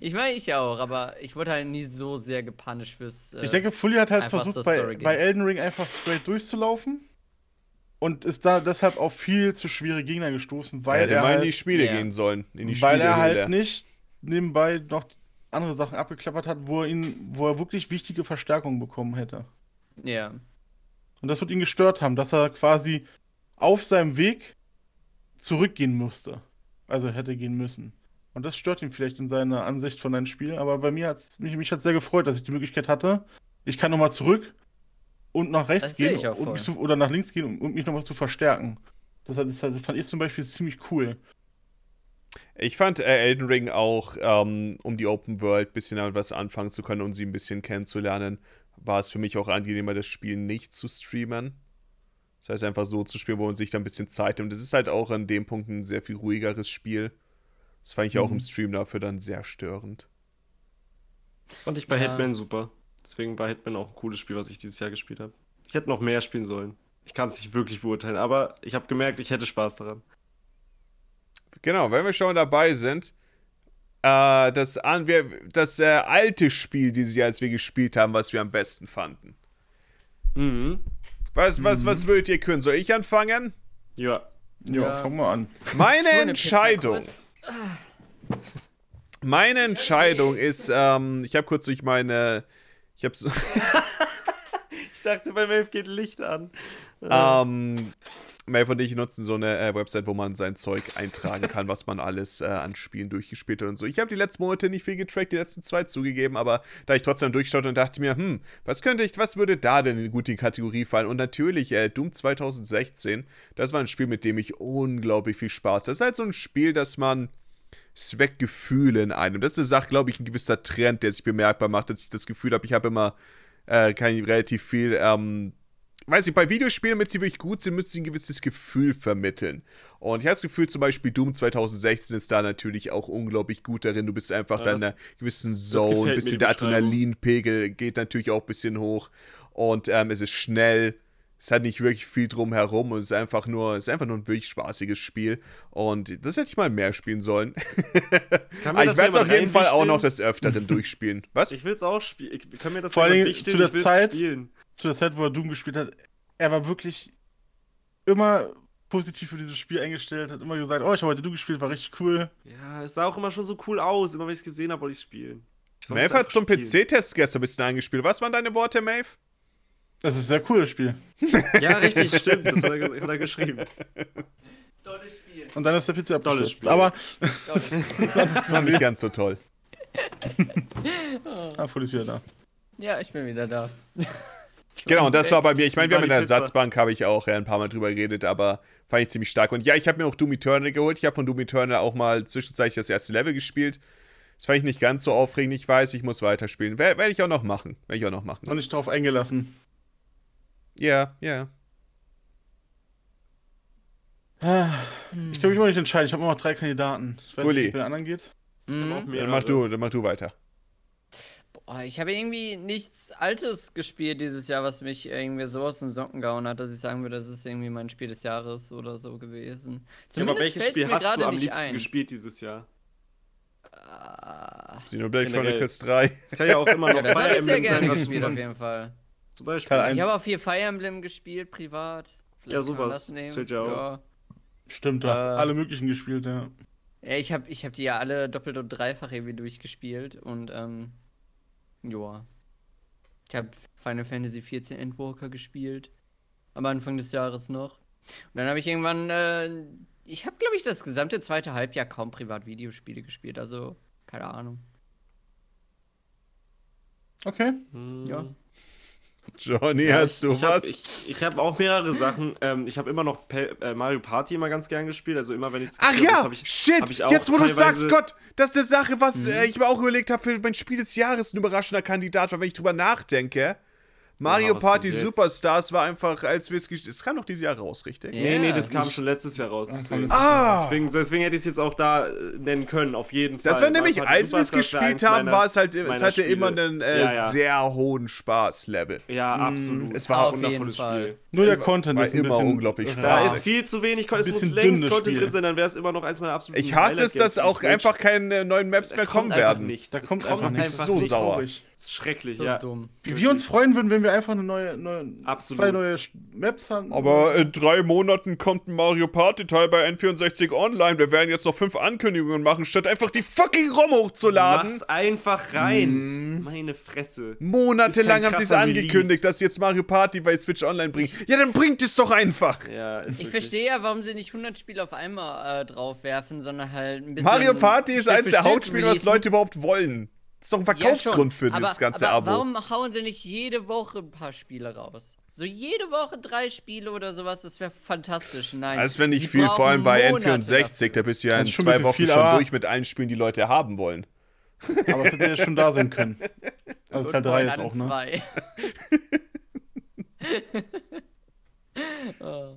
Ich meine, ich auch, aber ich wurde halt nie so sehr gepunished fürs. Äh, Ich denke, Fully hat halt versucht, bei, bei Elden Ring einfach straight durchzulaufen. Und ist da deshalb auf viel zu schwere Gegner gestoßen, weil Weil er mal in halt, die Spiele Ja. gehen sollen. In die weil er Spielehöhle. halt nicht nebenbei noch andere Sachen abgeklappert hat, wo er ihn, wo er wirklich wichtige Verstärkungen bekommen hätte. ja. Und das wird ihn gestört haben, dass er quasi auf seinem Weg zurückgehen musste. Also hätte gehen müssen. Und das stört ihn vielleicht in seiner Ansicht von einem Spiel, aber bei mir hat es mich, mich hat's sehr gefreut, dass ich die Möglichkeit hatte. Ich kann nochmal zurück und nach rechts Das sehe gehen ich auch und zu, oder nach links gehen und, und mich nochmal zu verstärken. Das, hat- das, das fand ich zum Beispiel ziemlich cool. Ich fand äh, Elden Ring auch, ähm, um die Open World ein bisschen damit was anfangen zu können und sie ein bisschen kennenzulernen, war es für mich auch angenehmer, das Spiel nicht zu streamen. Das heißt, einfach so zu spielen, wo man sich da ein bisschen Zeit nimmt. Das ist halt auch an dem Punkt ein sehr viel ruhigeres Spiel. Das fand ich auch Mhm. im Stream dafür dann sehr störend. Das fand ich bei Ja. Hitman super. Deswegen war Hitman auch ein cooles Spiel, was ich dieses Jahr gespielt habe. Ich hätte noch mehr spielen sollen. Ich kann es nicht wirklich beurteilen, aber ich habe gemerkt, ich hätte Spaß daran. Genau, wenn wir schon dabei sind, äh, das, an, wir, das äh, alte Spiel dieses Jahr, als wir gespielt haben, was wir am besten fanden. Mhm. Was, was, was würdet ihr können? Soll ich anfangen? Ja. Ja, Ja. fang mal an. Meine Entscheidung. kurz. Meine Entscheidung ist, ähm, ich habe kurz durch meine, ich habe so, Ich dachte, beim Elf geht Licht an. ähm, Melv und ich nutzen so eine äh, Website, wo man sein Zeug eintragen kann, was man alles äh, an Spielen durchgespielt hat und so. Ich habe die letzten Monate nicht viel getrackt, die letzten zwei zugegeben, aber da ich trotzdem durchgeschaut und dachte mir, hm, was könnte ich, was würde da denn in die Kategorie fallen? Und natürlich, äh, Doom 2016, das war ein Spiel, mit dem ich unglaublich viel Spaß. Das ist halt so ein Spiel, das man es weckt Gefühle in einem. Das ist eine Sache, glaube ich, ein gewisser Trend, der sich bemerkbar macht, dass ich das Gefühl habe, ich habe immer äh, kein, relativ viel, ähm, weiß nicht, bei Videospielen, damit sie wirklich gut sind, müssen sie ein gewisses Gefühl vermitteln. Und ich habe das Gefühl, zum Beispiel Doom 2016 ist da natürlich auch unglaublich gut darin. Du bist einfach Ja, da in einer gewissen Zone, mir, bisschen der. Adrenalinpegel geht natürlich auch ein bisschen hoch. Und ähm, es ist schnell. es hat nicht wirklich viel drumherum und es ist einfach nur, es ist einfach nur ein wirklich spaßiges Spiel. Und das hätte ich mal mehr spielen sollen. Kann Aber ich werde es auf jeden Fall auch reinwichteln? noch des Öfteren durchspielen. Was? Ich will es auch spielen. Ich kann mir das Vor wichteln, zu der ich Zeit- Spielen. Zu der Zeit, wo er Doom gespielt hat, er war wirklich immer positiv für dieses Spiel eingestellt, hat immer gesagt, oh, ich habe heute Doom gespielt, war richtig cool. Ja, es sah auch immer schon so cool aus. Immer wenn ich es gesehen habe, wollte ich spielen. Maeve hat zum. PC-Test gestern ein bisschen eingespielt. Was waren deine Worte, Maeve? Das ist ein sehr cooles Spiel. Ja, richtig, stimmt. Das hat er, ges- hat er geschrieben. Tolles Spiel. Und dann ist der PC Tolles abgestürzt. Spiel. Aber Das war nicht ganz so toll. ah, Fully ist wieder da. Ja, ich bin wieder da. Genau, und das war bei mir. Ich meine, wir haben in der? Ersatzbank, habe ich auch äh, ein paar Mal drüber geredet, aber fand ich ziemlich stark. Und ja, ich habe mir auch Doom Eternal geholt. Ich habe von Doom Eternal auch mal zwischenzeitlich das erste Level gespielt. Das fand ich nicht ganz so aufregend. Ich weiß, ich muss weiterspielen. Wer- Werde ich auch noch machen. Werde ich auch noch machen. Noch nicht drauf eingelassen. Ja, ja. Ich kann mich immer nicht entscheiden. Ich habe immer noch drei Kandidaten. Ich weiß Fully. nicht, wie es bei den anderen geht. Mhm. Dann mach du, dann mach du weiter. Boah, ich habe irgendwie nichts Altes gespielt dieses Jahr, was mich irgendwie so aus den Socken gehauen hat, dass ich sagen würde, das ist irgendwie mein Spiel des Jahres oder so gewesen. Ja, aber Zumindest welches Spiel hast gerade du am nicht liebsten ein. gespielt dieses Jahr? Ah, Xenoblade. Chronicles 3. Das kann ja auch immer ja, noch ich sehr Emblem gerne sein, was gespielt auf jeden Fall. Zum Beispiel. Ich habe auch viel Fire Emblem gespielt, privat. Vielleicht Ja, sowas. das ja auch. Stimmt, du hast Äh. alle möglichen gespielt, ja. Ja, ich habe ich hab die ja alle doppelt und dreifach irgendwie durchgespielt und ähm, joa. Ich habe Final Fantasy XIV Endwalker gespielt. Am Anfang des Jahres noch. Und dann habe ich irgendwann, äh, ich habe glaube ich das gesamte zweite Halbjahr kaum privat Videospiele gespielt, also keine Ahnung. Okay. Hm. Ja. Johnny, Ja, hast du ich, was? Hab, ich ich habe auch mehrere Sachen. Ähm, ich habe immer noch Pe äh, Mario Party immer ganz gern gespielt. Also immer wenn ich Ach ja, hab ich, shit, hab ich jetzt wo du sagst, Gott, das ist eine Sache, was äh, ich mir auch überlegt habe für mein Spiel des Jahres, ein überraschender Kandidat war, wenn ich drüber nachdenke. Mario Ja, Party? Superstars war einfach, als wir es gesch- Es kam noch dieses Jahr raus, richtig? Ja. Nee, nee, das kam ich- schon letztes Jahr raus. Deswegen, Ah! deswegen, deswegen hätte ich es jetzt auch da äh, nennen können, auf jeden Fall. Das war nämlich, als wir es gespielt haben, meiner- war es halt, es hatte Spiele. immer einen äh, Ja, ja. sehr hohen Spaßlevel. Ja, absolut. Es war Auf ein wundervolles. Spiel. Nur der Content war ist ein immer bisschen unglaublich Da Spaß. rar. ist viel zu wenig Content. Es muss längst Content Spiel. drin sein, dann wäre es immer noch eins meiner absoluten Ich hasse es, dass auch einfach keine neuen Maps Da mehr kommen werden. Da kommt einfach nichts. so sauer. Das ist schrecklich, So ja. dumm. Wie wir uns freuen würden, wenn wir einfach eine neue, neue Absolut. zwei neue Maps haben. Aber in drei Monaten kommt ein Mario Party Teil bei N64 Online. Wir werden jetzt noch fünf Ankündigungen machen, statt einfach die fucking ROM hochzuladen. Mach's einfach rein. Meine Fresse. Monatelang haben sie es angekündigt, dass sie jetzt Mario Party bei Switch Online bringen. Ja, dann bringt es doch einfach. Ja, ist Ich wirklich- verstehe ja, warum sie nicht 100 Spiele auf einmal äh, draufwerfen, sondern halt ein bisschen. Mario Party ist eins der Hauptspiele, was. Leute überhaupt wollen. Das ist doch ein Ja, Verkaufsgrund schon. für aber, das ganze aber Abo. Warum hauen sie nicht jede Woche ein paar Spiele raus? So jede Woche drei Spiele oder sowas, das wäre fantastisch. Nein. Das wäre nicht viel, vor allem bei Monate N64. Da bist du ja in zwei Wochen viel, schon durch mit allen Spielen, die Leute haben wollen. Aber es hätte ja schon da sein können. Also Und Teil 3 ist auch, ne? 2. oh,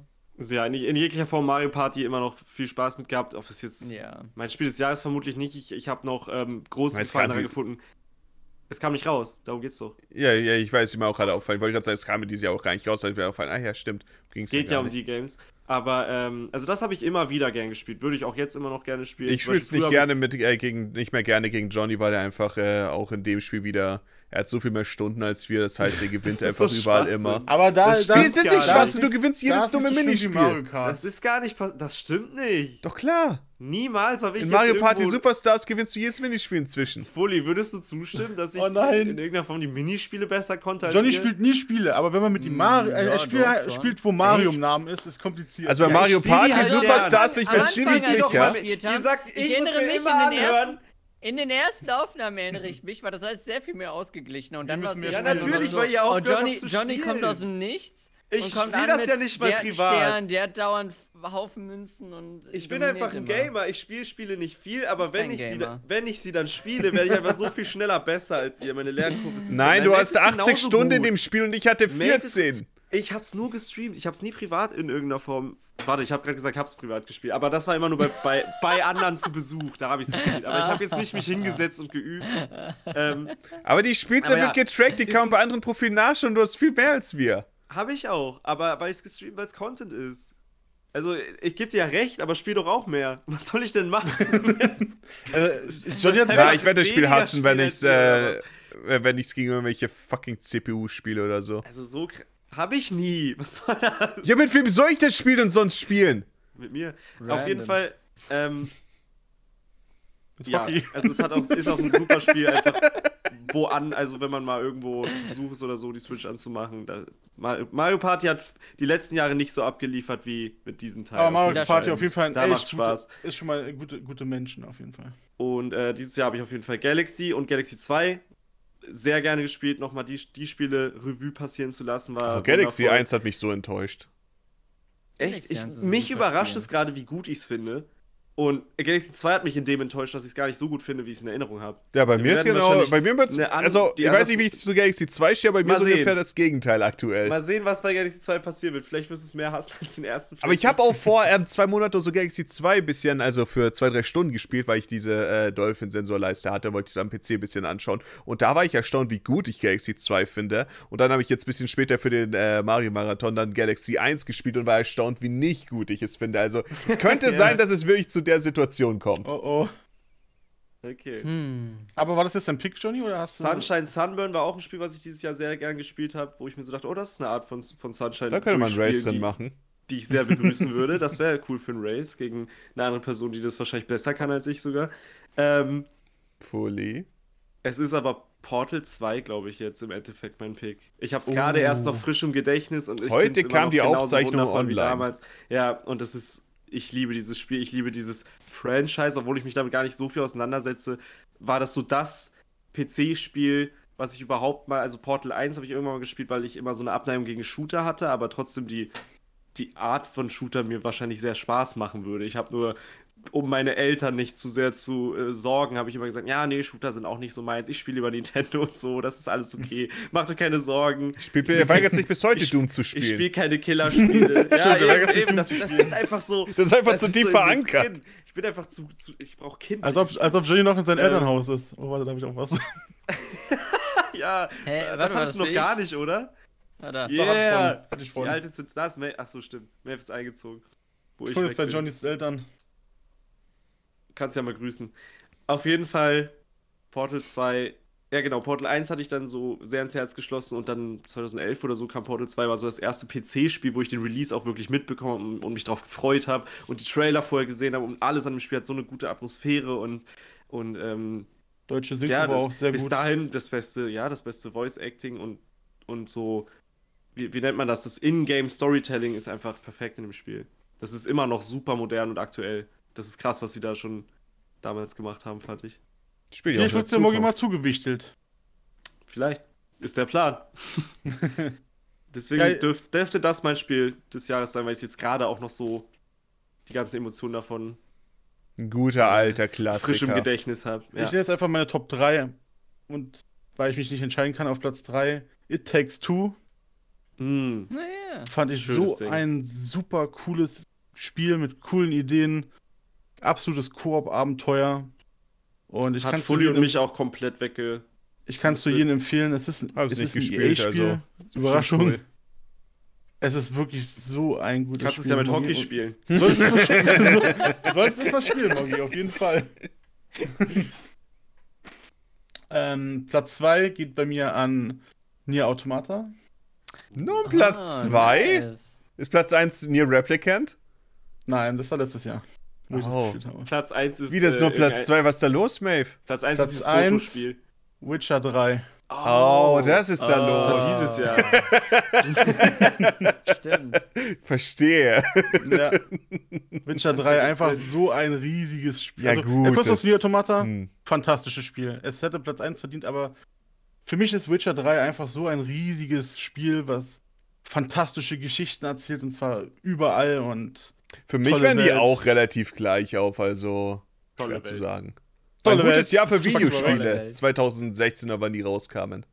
ja, in, in jeglicher Form Mario Party immer noch viel Spaß mit gehabt. Ob es jetzt ja. mein Spiel des Jahres vermutlich nicht. Ich, ich habe noch ähm, großen Gefallen daran die- gefunden. Es kam nicht raus, darum geht's doch. Ja, ja, ich weiß, ist mir auch gerade auffallen. Ich wollte gerade sagen, es kam mir dieses Jahr auch gar nicht raus, als mir auffallen. Ah ja, stimmt. Ging's Es geht ja um nicht. die Games. Aber, ähm, also das habe ich immer wieder gern gespielt. Würde ich auch jetzt immer noch gerne spielen. Ich spiele es nicht gerne mit, äh, gegen, nicht mehr gerne gegen Johnny, weil er einfach äh, auch in dem Spiel wieder, er hat so viel mehr Stunden als wir, das heißt, er gewinnt ist einfach so überall immer. Aber da, Das ist das gar nicht. Schwachsinn? Du gewinnst jedes ist dumme Minispiel. Mario. Das ist gar nicht, das stimmt nicht. Doch klar. Niemals habe ich In jetzt Mario Party Superstars gewinnst du jedes Minispiel inzwischen. Fully, würdest du zustimmen, dass ich Oh nein. in irgendeiner Form die Minispiele besser konnte als Johnny ihr? spielt nie Spiele, aber wenn man mit ihm Mario, äh, ja, er Spiel, doch, spielt, wo Mario Echt? im Namen ist, ist kompliziert. Also bei Ja, Mario Party halt Superstars bin ich mir ziemlich sicher. Ihr sagt, ich, erinnere mich immer in den anhören. In den ersten Aufnahmen erinnere ich mich, war das alles sehr viel mehr ausgeglichener. Und dann war es müssen ja natürlich, so, weil ihr oh, aufgehört Johnny, zu Johnny kommt aus dem Nichts. Ich und kommt spiel an das mit, ja nicht mal der privat. Stern, der hat dauernd Haufen Münzen und Ich bin einfach ein immer. Gamer. Ich spiele Spiele nicht viel, aber wenn ich, sie, Gamer. wenn ich sie dann spiele, werde ich einfach so viel schneller besser als ihr. Meine Lernkurve ist Nein, du hast Mac ist 80 genauso Stunden in gut. dem Spiel und ich hatte Maeve ist- 14. Ich hab's nur gestreamt. Ich hab's nie privat in irgendeiner Form. Warte, ich habe gerade gesagt, ich hab's privat gespielt. Aber das war immer nur bei, bei, bei anderen zu Besuch. Da habe ich's gespielt. Aber ich habe jetzt nicht mich hingesetzt und geübt. Ähm, Aber die Spielzeit Aber wird ja, getrackt, die kann man bei anderen Profilen nachschauen. Du hast viel mehr als wir. Habe ich auch, aber weil ich es gestreamt, weil es Content ist. Also, ich gebe dir ja recht, aber spiel doch auch mehr. Was soll ich denn machen? Äh, ich jetzt halt- Ja, ich werde das Spiel hassen, wenn ich als äh, wenn ich's gegen irgendwelche fucking CPU spiele oder so. also, so habe ich nie. Was soll das? Ja, mit wem soll ich das Spiel denn sonst spielen? Mit mir. Auf Random. jeden Fall, ähm, ja, also es hat auch, ist auch ein super Spiel, einfach wo an, also wenn man mal irgendwo zu Besuch ist oder so, die Switch anzumachen. Da, Mario, Mario Party hat die letzten Jahre nicht so abgeliefert wie mit diesem Teil. Aber Mario Party auf jeden Fall ein Da echt macht's Spaß. Gute, ist schon mal gute, gute Menschen auf jeden Fall. Und äh, dieses Jahr habe ich auf jeden Fall Galaxy und Galaxy 2 sehr gerne gespielt, nochmal die, die Spiele Revue passieren zu lassen. War Also Galaxy wundervoll. 1 hat mich so enttäuscht. Echt? Ich, 1 ist mich überrascht es gerade, wie gut ich es finde. Und Galaxy 2 hat mich in dem enttäuscht, dass ich es gar nicht so gut finde, wie ich es in Erinnerung habe. Ja, bei Wir mir ist genau, bei mir wird's, also ich weiß nicht, wie ich zu Galaxy 2 stehe, aber bei mir ist ungefähr das Gegenteil aktuell. Mal sehen, was bei Galaxy 2 passieren wird. Vielleicht wirst du es mehr hassen als den ersten. Aber ich habe auch vor ähm, zwei Monaten so Galaxy 2 bisschen, also für zwei, drei Stunden gespielt, weil ich diese äh, Dolphin-Sensorleiste hatte, wollte ich es am PC ein bisschen anschauen. Und da war ich erstaunt, wie gut ich Galaxy 2 finde. Und dann habe ich jetzt ein bisschen später für den äh, Mario-Marathon dann Galaxy 1 gespielt und war erstaunt, wie nicht gut ich es finde. Also es könnte Ja. sein, dass es wirklich zu der Situation kommt. Oh oh. Okay. Hm. Aber war das jetzt dein Pick, Johnny, oder hast du. Sunshine Sunburn war auch ein Spiel, was ich dieses Jahr sehr gern gespielt habe, wo ich mir so dachte, oh, das ist eine Art von, von Sunshine. Da könnte man Race drin machen. Die ich sehr begrüßen würde. Das wäre cool für einen Race gegen eine andere Person, die das wahrscheinlich besser kann als ich sogar. Ähm, Fully. es ist aber Portal 2, glaube ich, jetzt im Endeffekt mein Pick. Ich habe es gerade Oh. erst noch frisch im Gedächtnis und ich Heute kam noch die Aufzeichnung online. Damals. Ja, und das ist, ich liebe dieses Spiel, ich liebe dieses Franchise, obwohl ich mich damit gar nicht so viel auseinandersetze, war das so das PC-Spiel, was ich überhaupt mal, also Portal 1 habe ich irgendwann mal gespielt, weil ich immer so eine Abneigung gegen Shooter hatte, aber trotzdem die, die Art von Shooter mir wahrscheinlich sehr Spaß machen würde. Ich habe nur, um meine Eltern nicht zu sehr zu äh, sorgen, habe ich immer gesagt, ja, nee, Shooter sind auch nicht so meins. Ich spiele lieber Nintendo und so, das ist alles okay. Macht euch keine Sorgen. Spielt, er weigert sich bis heute Ich- Doom zu Ich spielen. spiele keine Killerspiele. ja, eben, eben, das, das ist einfach so. Das ist einfach zu ist tief so verankert. Ich bin einfach zu, zu ich brauche Kinder. Als ob, als ob Johnny noch in seinem Ähm. Elternhaus ist. Oh, warte, da habe ich auch was. ja, Hä, das warte hast das du noch bin gar ich? nicht, oder? Ah, da. Doch, hatte ich Yeah. vorhin. Hatte ich Die alte sind, da ist Maeve, ach so, stimmt. Maeve ist eingezogen. Wo Ich bin jetzt bei. Johnnys Eltern. Kannst ja mal grüßen. Auf jeden Fall Portal 2. Ja, genau, Portal 1 hatte ich dann so sehr ins Herz geschlossen und dann 2011 oder so kam Portal 2, war so das erste PC-Spiel, wo ich den Release auch wirklich mitbekommen und, mich drauf gefreut habe und die Trailer vorher gesehen habe und alles an dem Spiel hat so eine gute Atmosphäre und, und ähm, Deutsche Synchro ja, war auch sehr bis gut. dahin das beste, ja, das beste Voice-Acting und, und so, wie, wie nennt man das? Das In-Game-Storytelling ist einfach perfekt in dem Spiel. Das ist immer noch super modern und aktuell. Das ist krass, was sie da schon damals gemacht haben, fand ich. Spiel Vielleicht wird es der Mogi mal zugewichtelt. Vielleicht ist der Plan. Deswegen Ja, dürf, dürfte das mein Spiel des Jahres sein, weil ich jetzt gerade auch noch so die ganzen Emotionen davon Ein guter alter frisch im Klassiker. Gedächtnis habe. Ich nenne jetzt einfach meine Top 3. Und weil ich mich nicht entscheiden kann, auf Platz 3 It Takes Two. Mm. Naja. Fand ich Schönes so Ding. ein super cooles Spiel mit coolen Ideen. Absolutes Koop-Abenteuer. Und ich Hat kann Fully und mich auch komplett wegge. Ich kann es zu jedem empfehlen. Es ist, es nicht ist ein gespielt, EA-Spiel. also. Überraschung. Cool. Es ist wirklich so ein gutes Kannst es Spiel. ja mit Mogi. Hockey spielen. Solltest du es mal spielen, Mogi, auf jeden Fall. ähm, Platz 2 geht bei mir an Nier Automata. Nur Platz Ah, 2? nice. Ist Platz 1 Near Replicant? Nein, das war letztes Jahr. Oh. das. Platz 1 ist. Wie, das ist äh, nur Platz irgendein- 2? Was ist da los, Maeve? Platz 1 Platz ist dieses eins. Fotospiel. Witcher 3. Oh, das ist da Oh. Das war los. dieses Jahr. Stimmt. Verstehe. Ja. Witcher 3, einfach so ein riesiges Spiel. Ja, gut, Ja, kurz das- aus Nier Automata. Hm. fantastisches Spiel. Es hätte Platz 1 verdient, aber für mich ist Witcher 3 einfach so ein riesiges Spiel, was fantastische Geschichten erzählt und zwar überall und Für mich Tolle werden die Welt. auch relativ gleich auf, also Tolle schwer zu Welt. sagen. Tolle ein gutes Welt. Jahr für Videospiele. Welt. 2016er, wann die rauskamen.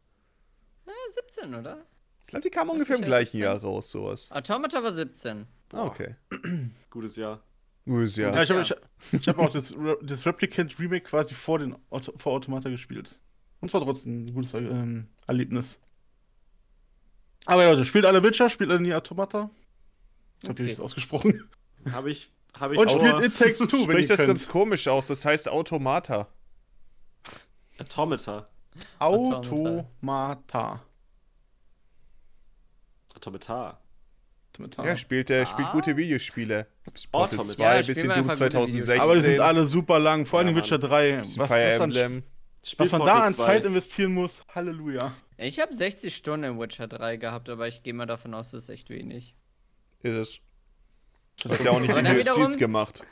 Ja, 17, oder? Ich glaube, die kamen ungefähr im gleichen 17? Jahr raus, sowas. Automata war 17. Ah, okay. Gutes Jahr. Gutes ja, Jahr. ich habe Ja. ich, ich hab auch das, Re- das Replicant Remake quasi vor, den Auto, vor Automata gespielt. Und zwar trotzdem ein gutes ähm, Erlebnis. Aber ja, Leute, spielt alle Witcher, spielt alle Nier Automata. Ich hab Okay. jetzt ausgesprochen. Habe ich, habe ich Und auch. spielt It Takes Two, Spricht das könnt. ganz komisch aus, das heißt Automata. Automata. Automata. Automata. Automata. Ja, spielt, spielt Ah. gute Videospiele. Portal Automata. 2, Ja, bisschen Doom einfach gute 2016. Aber die sind alle super lang, vor allem Ja, Witcher 3. bisschen Was, Fire das dann, Emblem. Spiel was man da an 2. Zeit investieren muss, Halleluja. Ich habe 60 Stunden in Witcher 3 gehabt, aber ich gehe mal davon aus, das ist echt wenig. Ist es. Du hast ja auch nicht die DLCs gemacht.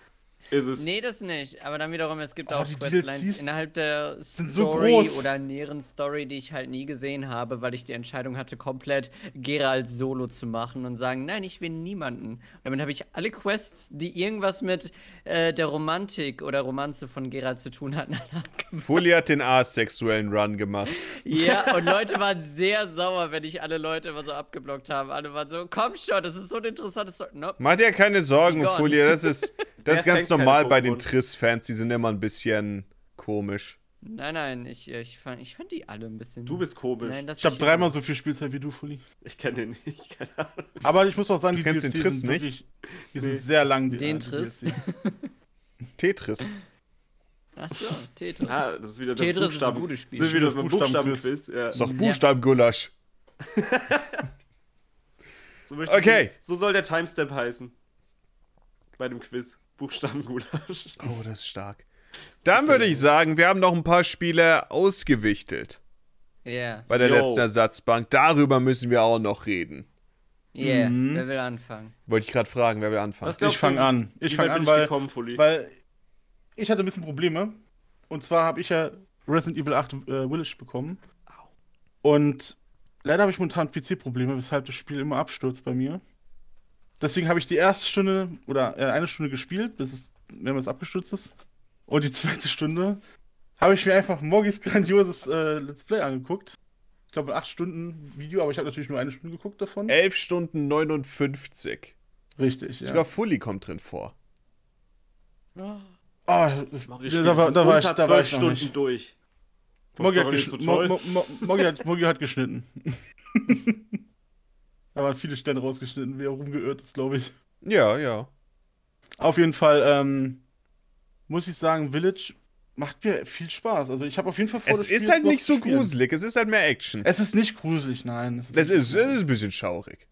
Ist es. Nee, das nicht. Aber dann wiederum, es gibt Oh, auch Questlines innerhalb der sind so Story groß. oder näheren Story, die ich halt nie gesehen habe, weil ich die Entscheidung hatte, komplett Geralt solo zu machen und sagen, nein, ich will niemanden. Und damit habe ich alle Quests, die irgendwas mit äh, der Romantik oder Romanze von Geralt zu tun hatten. Fully hat den asexuellen Run gemacht. Ja, und Leute waren sehr sauer, wenn ich alle Leute immer so abgeblockt habe. Alle waren so, komm schon, das ist so eine interessante Story. Nope. Mach dir keine Sorgen. Fully. Das ist, das ist ganz keine normal bei den? Triss-Fans. Die sind immer ein bisschen komisch. Nein, nein, ich, ich, fand, ich fand die alle ein bisschen. Du bist komisch. Nein, das Ich habe dreimal so viel Spielzeit wie du, Fully. Ich kenne den nicht. Keine Ahnung. Aber ich muss auch sagen, die kennst den DLCs Triss sind nicht? wirklich, die sind sehr lang. Die, Den äh, Triss? Tetris. Ach so, Tetris. Ah, das ist wieder das Tetris ist ein Buchstaben. gutes Spiel. Sind wir wieder beim Buchstabenquiz. Ja. Ist doch. Buchstabengulasch. So, Okay. Ich, so soll der Timestamp heißen. Bei dem Quiz. Buchstabengulasch. Oh, das ist stark. Dann würde ich sagen, wir haben noch ein paar Spiele ausgewichtelt Yeah. bei der Yo. letzten Ersatzbank. Darüber müssen wir auch noch reden. Yeah. Mhm. Wer will anfangen? Wollte ich gerade fragen, wer will anfangen? Ich fange an. Ich fange an, ich weil, gekommen, Fully? weil ich hatte ein bisschen Probleme. Und zwar habe ich ja Resident Evil 8 äh, Village bekommen. Und leider habe ich momentan PC-Probleme, weshalb das Spiel immer abstürzt bei mir. Deswegen habe ich die erste Stunde oder äh, eine Stunde gespielt, bis es mehrmals abgestürzt ist. Und die zweite Stunde habe ich mir einfach Morgis grandioses äh, Let's Play angeguckt. Ich glaube, ein 8 Stunden Video, aber ich habe natürlich nur eine Stunde geguckt davon. 11 Stunden 59. Richtig, ja. Sogar Fully kommt drin vor. Oh. Ah, das, ich da, da, war, da, war ich, da war 12 ich Stunden nicht. durch. Ist hat, doch nicht gesch so Mo. Mo Mo hat geschnitten. da waren viele Stellen rausgeschnitten, wie er rumgeirrt ist, glaube ich. Ja, ja. Auf jeden Fall, ähm, muss ich sagen, Village macht mir viel Spaß. Also ich habe auf jeden Fall vor, Es ist halt nicht so spielen. gruselig, es ist halt mehr Action. Es ist nicht gruselig, nein. Es ist, es ist ein bisschen schaurig.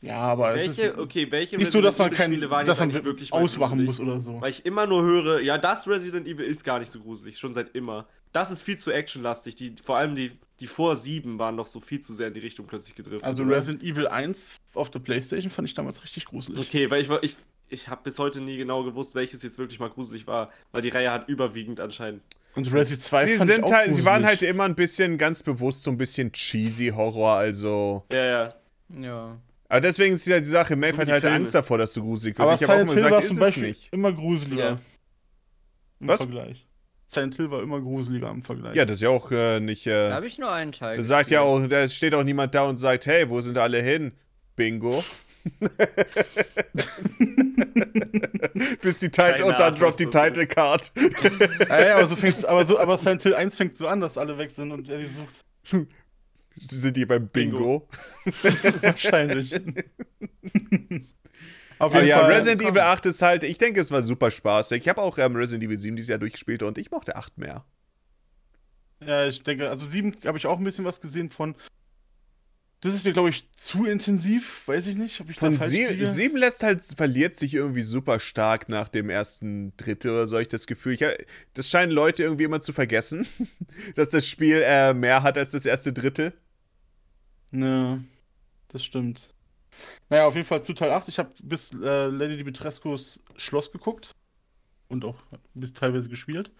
Ja, aber es Welche, ist okay, welche nicht so, dass man kein, Evil-Spiele waren dass man eigentlich wirklich mal ausmachen gruselig? muss oder so. Weil ich immer nur höre, ja, das Resident Evil ist gar nicht so gruselig, schon seit immer. Das ist viel zu actionlastig. Die, vor allem die, die vor sieben waren noch so viel zu sehr in die Richtung plötzlich gedriftet. Also oder? Resident Evil 1 auf der Playstation fand ich damals richtig gruselig. Okay, weil ich, war- ich, ich habe bis heute nie genau gewusst, welches jetzt wirklich mal gruselig war, weil die Reihe hat überwiegend anscheinend. Und Resident 2 Sie, fand ich sind auch halt, sie waren halt immer ein bisschen ganz bewusst so ein bisschen cheesy Horror, also. Ja, ja. Ja. Aber deswegen ist ja die Sache, Maeve So hat halt Filme. Angst davor, dass du gruselig wirst. Aber Ich habe auch immer gesagt, ist es nicht. immer gruseliger. Ja. Im Was? Vergleich. Silent Hill war immer gruseliger im Vergleich. Ja, das ist ja auch äh, nicht. Da Äh, habe ich nur einen Teil. da sagt ja auch, da steht auch niemand da und sagt, hey, wo sind alle hin? Bingo. Bis die Title und dann droppt die das Title Card. Ja, ja, aber so fängt's, aber so, aber Silent Hill 1 fängt so an, dass alle weg sind und er die sucht. sind die beim Bingo. Bingo. Wahrscheinlich. Auf Aber ja, Fall- Resident Evil 8 ist halt, ich denke, es war super spaßig. Ich habe auch ähm, Resident Evil 7 dieses Jahr durchgespielt und ich mochte 8 mehr. Ja, ich denke, also 7 habe ich auch ein bisschen was gesehen von. Das ist mir, glaube ich, zu intensiv, weiß ich nicht. Ob ich Von da falsch liege. 7 lässt halt, verliert sich irgendwie super stark nach dem ersten Drittel oder so, ich das Gefühl. Ich, das scheinen Leute irgendwie immer zu vergessen, dass das Spiel äh, mehr hat als das erste Drittel. Ne, das stimmt. Naja, auf jeden Fall zu Teil 8. Ich habe bis äh, Lady Dimitrescu's Schloss geguckt. Und auch bis teilweise gespielt.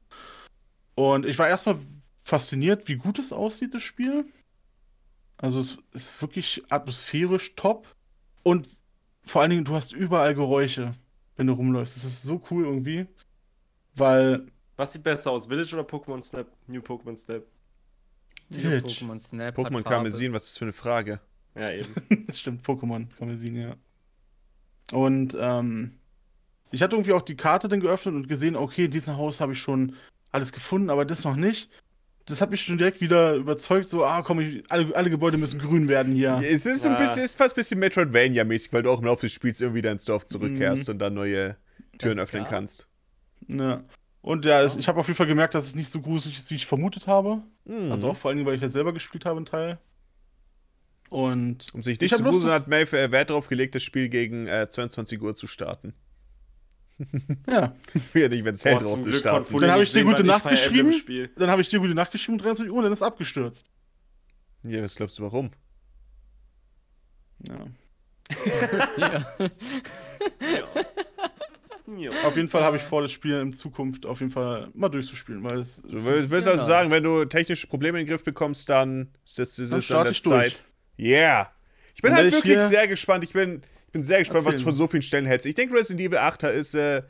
Und ich war erstmal fasziniert, wie gut es aussieht, das Spiel. Also es ist wirklich atmosphärisch top. Und vor allen Dingen, du hast überall Geräusche, wenn du rumläufst. Das ist so cool irgendwie. Weil, Was sieht besser aus, Village oder Pokémon Snap? New Pokémon Snap. New Village. Pokémon Snap. Pokémon. Karmesin, was ist das für eine Frage? Ja, eben. das stimmt, Pokémon, kann man sehen, ja. Und ähm, ich hatte irgendwie auch die Karte dann geöffnet und gesehen, okay, in diesem Haus habe ich schon alles gefunden, aber das noch nicht. das hat mich schon direkt wieder überzeugt, so, ah komm, ich, alle, alle Gebäude müssen grün werden hier. Es ist so ein Ja. bisschen, ist fast ein bisschen Metroidvania-mäßig, weil du auch im Laufe des Spiels irgendwie wieder ins Dorf zurückkehrst Mhm. und dann neue Türen Das öffnen da? kannst. Ja. Und ja, es, ich habe auf jeden Fall gemerkt, dass es nicht so gruselig ist, wie ich vermutet habe. Mhm. Also auch vor allem, weil ich ja selber gespielt habe, einen Teil. Und um sich Ich nicht zu das- hat Maeve äh, Wert darauf gelegt, das Spiel gegen äh, 22 Uhr zu starten. ja, Ja, nicht, wenn es hell draußen starten. Dann hab nicht ich dir gute Nacht geschrieben. dann habe ich dir gute Nacht geschrieben, 23 Uhr, und dann ist abgestürzt. Ja, was glaubst du, warum? Ja. Ja. Ja. Ja. Auf jeden Fall habe ich vor, das Spiel in Zukunft auf jeden Fall mal durchzuspielen, weil es. Du willst, willst also sagen, wenn du technische Probleme in den Griff bekommst, dann ist es, an starte der ich durch. Yeah. Ich bin Dann halt wirklich sehr gespannt. Ich bin, ich bin sehr gespannt, was du von so vielen Stellen hältst. Ich denke, Resident Evil 8 ist, äh,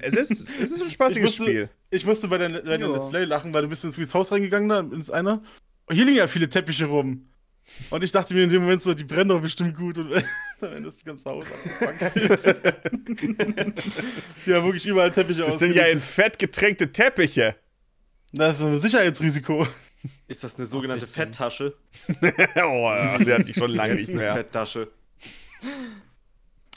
es ist, es ist ein spaßiges Ich wusste- Spiel. Ich musste bei deinem Ja. Let's Play lachen, weil du bist ins Haus reingegangen, da ins eine. Und hier liegen ja viele Teppiche rum. Und ich dachte mir in dem Moment so, die brennen doch bestimmt gut und am Ende ist das ganze Haus abgefangen. ja, wirklich überall Teppiche Das sind ja in ausgelegt. Fett getränkte Teppiche. Das ist ein Sicherheitsrisiko. Ist das eine sogenannte. Fetttasche? oh, ja, der hatte ich schon lange nicht Eine mehr. Fetttasche.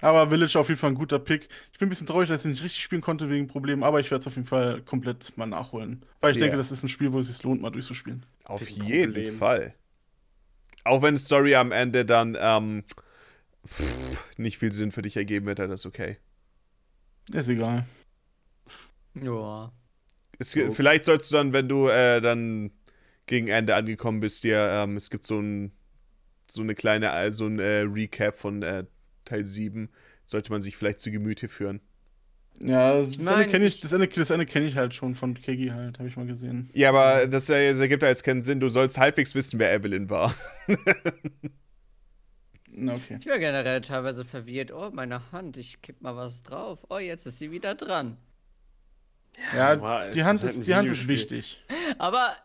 Aber Village auf jeden Fall ein guter Pick. Ich bin ein bisschen traurig, dass ich nicht richtig spielen konnte wegen Problemen, aber ich werde es auf jeden Fall komplett mal nachholen. Weil ich Ja. denke, das ist ein Spiel, wo es sich lohnt, mal durchzuspielen. Auf Kein jeden Problem. Fall. Auch wenn Story am Ende dann ähm, pff, nicht viel Sinn für dich ergeben wird, dann ist okay. Ist egal. ja. Es, Okay. Vielleicht sollst du dann, wenn du äh, dann gegen Ende angekommen bist, dir, ähm, es gibt so ein so eine kleine, äh, so ein äh, Recap von äh, Teil 7, sollte man sich vielleicht zu Gemüte führen. Ja, das, mein, Ende kenne ich, das Ende, das Ende kenne ich halt schon von Kegi halt, habe ich mal gesehen. Ja, aber das, äh, das ergibt ja jetzt keinen Sinn. Du sollst halbwegs wissen, wer Evelyn war. Okay. Ich war generell teilweise verwirrt. Oh, meine Hand, ich kipp mal was drauf. Oh, jetzt ist sie wieder dran. Ja, aber es die Hand ist halt die Hand ist wichtig. Aber,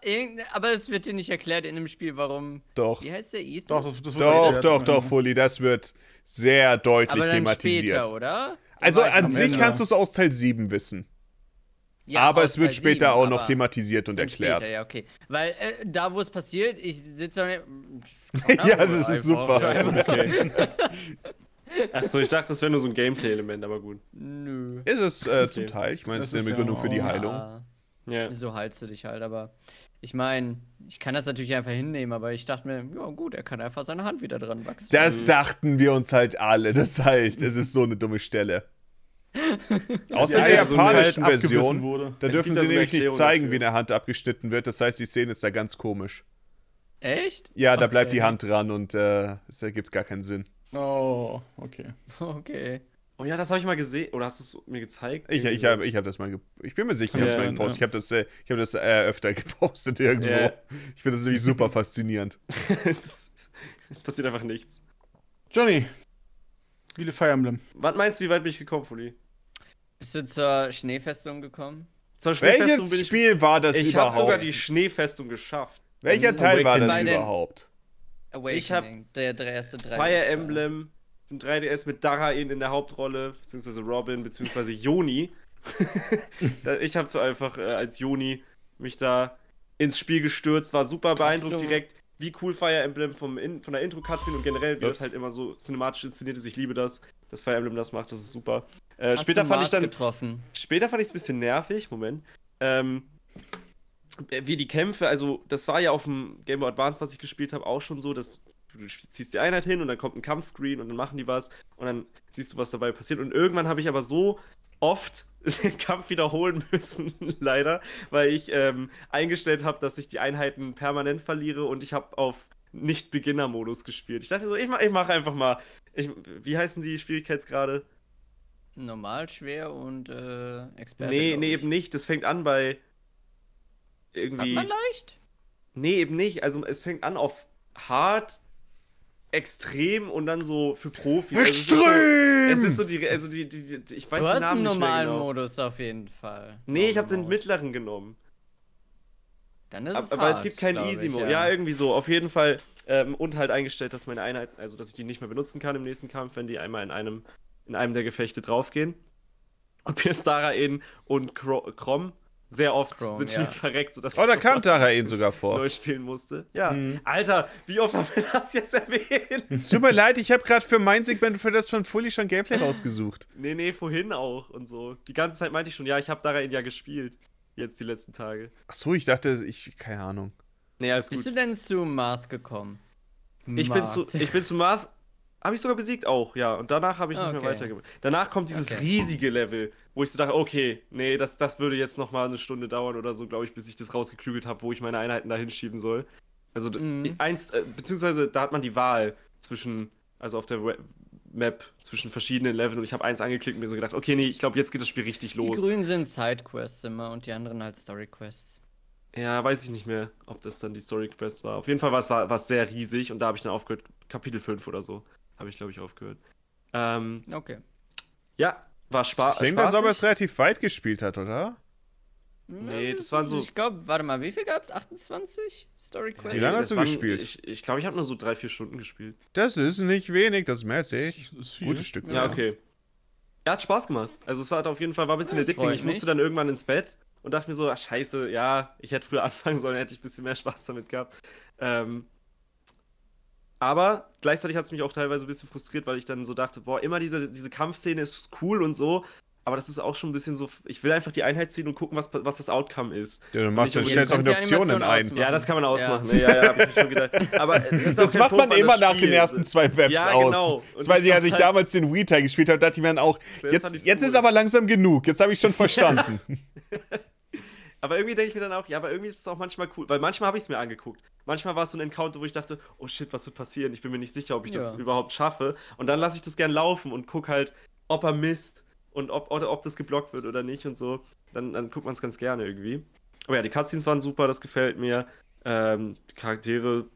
aber es wird dir nicht erklärt in dem Spiel, warum. Doch. Wie heißt der Ethan? Doch, das, das Doch, doch, doch, Fully, das wird sehr deutlich aber dann thematisiert. später, oder? Also Der war an sich Ende. kannst du es aus Teil 7 wissen. Ja, aber es wird Teil später 7, auch noch thematisiert und erklärt. Später, ja, okay. Weil äh, da, wo es passiert, ich sitze da. Ja, das ist super. Okay. Achso, ich dachte, das wäre nur so ein Gameplay-Element, aber gut. Nö. Ist es äh, zum. Teil. Ich meine, es ist eine ist ja Begründung für die Heilung. Ja, so heilst du dich halt, aber ich meine, ich kann das natürlich einfach hinnehmen, aber ich dachte mir, ja gut, er kann einfach seine Hand wieder dran wachsen. Das Mhm. dachten wir uns halt alle. Das heißt, es ist so eine dumme Stelle. Außer Ja, der so japanischen Halt abgebissen Version, Wurde. da Es dürfen sie so nämlich nicht zeigen, dafür. wie eine Hand abgeschnitten wird. Das heißt, die Szene ist da ganz komisch. Echt? Ja, da Okay. bleibt die Hand dran und äh, es ergibt gar keinen Sinn. Oh, okay. Okay. Oh ja, das habe ich mal gesehen. Oder hast du es mir gezeigt? Ich, ich habe ich hab das mal, ich bin mir sicher, ich habe Ja, mal gepostet. ja. Ich habe das, äh, ich hab das äh, öfter gepostet irgendwo. Ja. Ich finde das nämlich super faszinierend. es, es passiert einfach nichts. Johnny, wie viele Fire Emblem? Was meinst du, wie weit bin ich gekommen, Fuli? Bist du zur Schneefestung gekommen? Zur Schneefestung Welches bin ich. Spiel war das ich habe überhaupt? sogar die Schneefestung geschafft. Welcher Teil war das überhaupt? Awakening, Ich hab der, der erste drei. Fire Emblem, ein 3DS mit Darain in der Hauptrolle, beziehungsweise Robin, beziehungsweise Joni. Ich habe so einfach äh, als Joni mich da ins Spiel gestürzt, war super beeindruckt direkt, wie cool Fire Emblem vom In von der Intro-Cutscene und generell, wie Ups. das halt immer so cinematisch inszeniert ist. Ich liebe das, dass Fire Emblem das macht, das ist super. Äh, Hast später du fand ich dann, getroffen. Später fand ich es ein bisschen nervig, Moment. Ähm, wie die Kämpfe, also das war ja auf dem Game Boy Advance, was ich gespielt habe, auch schon so, dass du ziehst die Einheit hin und dann kommt ein Kampfscreen und dann machen die was und dann siehst du, was dabei passiert. Und irgendwann habe ich aber so oft den Kampf wiederholen müssen, leider, weil ich ähm, eingestellt habe, dass ich die Einheiten permanent verliere und ich habe auf Nicht-Beginner-Modus gespielt. Ich dachte so, ich, mach, ich mache einfach mal. Ich, wie heißen die Schwierigkeitsgrade? Normal, schwer und äh, Experte. Nee, nee, eben nicht. Das fängt an bei Hat irgendwie. man leicht? Nee, eben nicht. Also es fängt an auf hart, extrem und dann so für Profis. Also es ist so- Extrem! Es ist so die, also die, die, die ich weiß du den hast Namen einen nicht mehr normalen genau. Modus auf jeden Fall. Nee, ich habe den mittleren genommen. Dann ist Aber, es aber es hart, gibt keinen Easy ich, Mode. Ja. irgendwie so. Auf jeden Fall. Ähm, und halt eingestellt, dass meine Einheiten, also dass ich die nicht mehr benutzen kann im nächsten Kampf, wenn die einmal in einem, in einem der Gefechte draufgehen. Und Pierce Darain und Kro Krom Sehr oft Chrome, sind die ja. verreckt, sodass Oh, da ich kam nochmal Tara ihn sogar vor. neu spielen musste. Ja. Mhm. Alter, wie oft haben wir das jetzt erwähnt? Es tut mir leid, ich habe gerade für mein Segment für das von Fully schon Gameplay rausgesucht. Nee, nee, vorhin auch und so. Die ganze Zeit meinte ich schon, ja, ich habe daran ja gespielt. Jetzt die letzten Tage. Achso, ich dachte, ich, keine Ahnung. Nee, alles Bist gut. du denn zu Marth gekommen? Ich bin, zu, ich bin zu Marth. Habe ich sogar besiegt auch, ja. Und danach habe ich nicht Okay. mehr weitergemacht. Danach kommt dieses Okay. riesige Level, wo ich so dachte, okay, nee, das, das würde jetzt noch mal eine Stunde dauern oder so, glaube ich, bis ich das rausgeklügelt habe, wo ich meine Einheiten da hinschieben soll. Also Mhm. eins, äh, beziehungsweise da hat man die Wahl zwischen, also auf der We Map, zwischen verschiedenen Leveln und ich habe eins angeklickt und mir so gedacht, okay, nee, ich glaube, jetzt geht das Spiel richtig Die los. Grünen sind Sidequests immer und die anderen halt Storyquests. Ja, weiß ich nicht mehr, ob das dann die Story Quest war. Auf jeden Fall war es war, war es sehr riesig und da habe ich dann aufgehört, Kapitel 5 oder so, habe ich glaube ich aufgehört. Ähm, Okay. ja, war Spa Das klingt, als ob er es relativ weit gespielt hat, oder? Nee, das waren so- Ich glaube, warte mal, wie viel gab's? 28 Storyquests? Wie lange hast Das du waren- gespielt? Ich glaube, ich, glaub, ich habe nur so drei, vier Stunden gespielt. Das ist nicht wenig, das als ich. Gutes Stück. Ja, Ja. okay. Ja, hat Spaß gemacht. Also es war auf jeden Fall war ein bisschen das addicting. Ich musste mich. dann irgendwann ins Bett und dachte mir so, ach scheiße, ja, ich hätte früher anfangen sollen, hätte ich ein bisschen mehr Spaß damit gehabt. Ähm, aber gleichzeitig hat es mich auch teilweise ein bisschen frustriert, weil ich dann so dachte, boah, immer diese, diese Kampfszene ist cool und so, aber das ist auch schon ein bisschen so, ich will einfach die Einheit ziehen und gucken, was, was das Outcome ist. Ja, dann, macht, dann Ja, stellst auch eine kannst die Optionen Animation ein. ausmachen. Ja, das kann man Ja. ausmachen. Ne? Ja, ja, hab ich schon gedacht. Aber ist Das kein macht man Vorwand, immer das nach Spiel. den ersten zwei Maps Ja, aus. genau. Das Und weiß ich ich, als ich halt- damals den Wii-Teil gespielt habe, dachte ich mir dann auch, jetzt, jetzt ist cool. aber langsam genug. Jetzt habe ich schon verstanden. Aber irgendwie denke ich mir dann auch, ja, aber irgendwie ist es auch manchmal cool, weil manchmal habe ich es mir angeguckt. Manchmal war es so ein Encounter, wo ich dachte, oh shit, was wird passieren? Ich bin mir nicht sicher, ob ich das Ja. überhaupt schaffe. Und dann lasse ich das gern laufen und guck halt, ob er misst und ob, oder ob das geblockt wird oder nicht und so. Dann, dann guckt man es ganz gerne irgendwie. Aber ja, die Cutscenes waren super, das gefällt mir. Ähm, die Charaktere,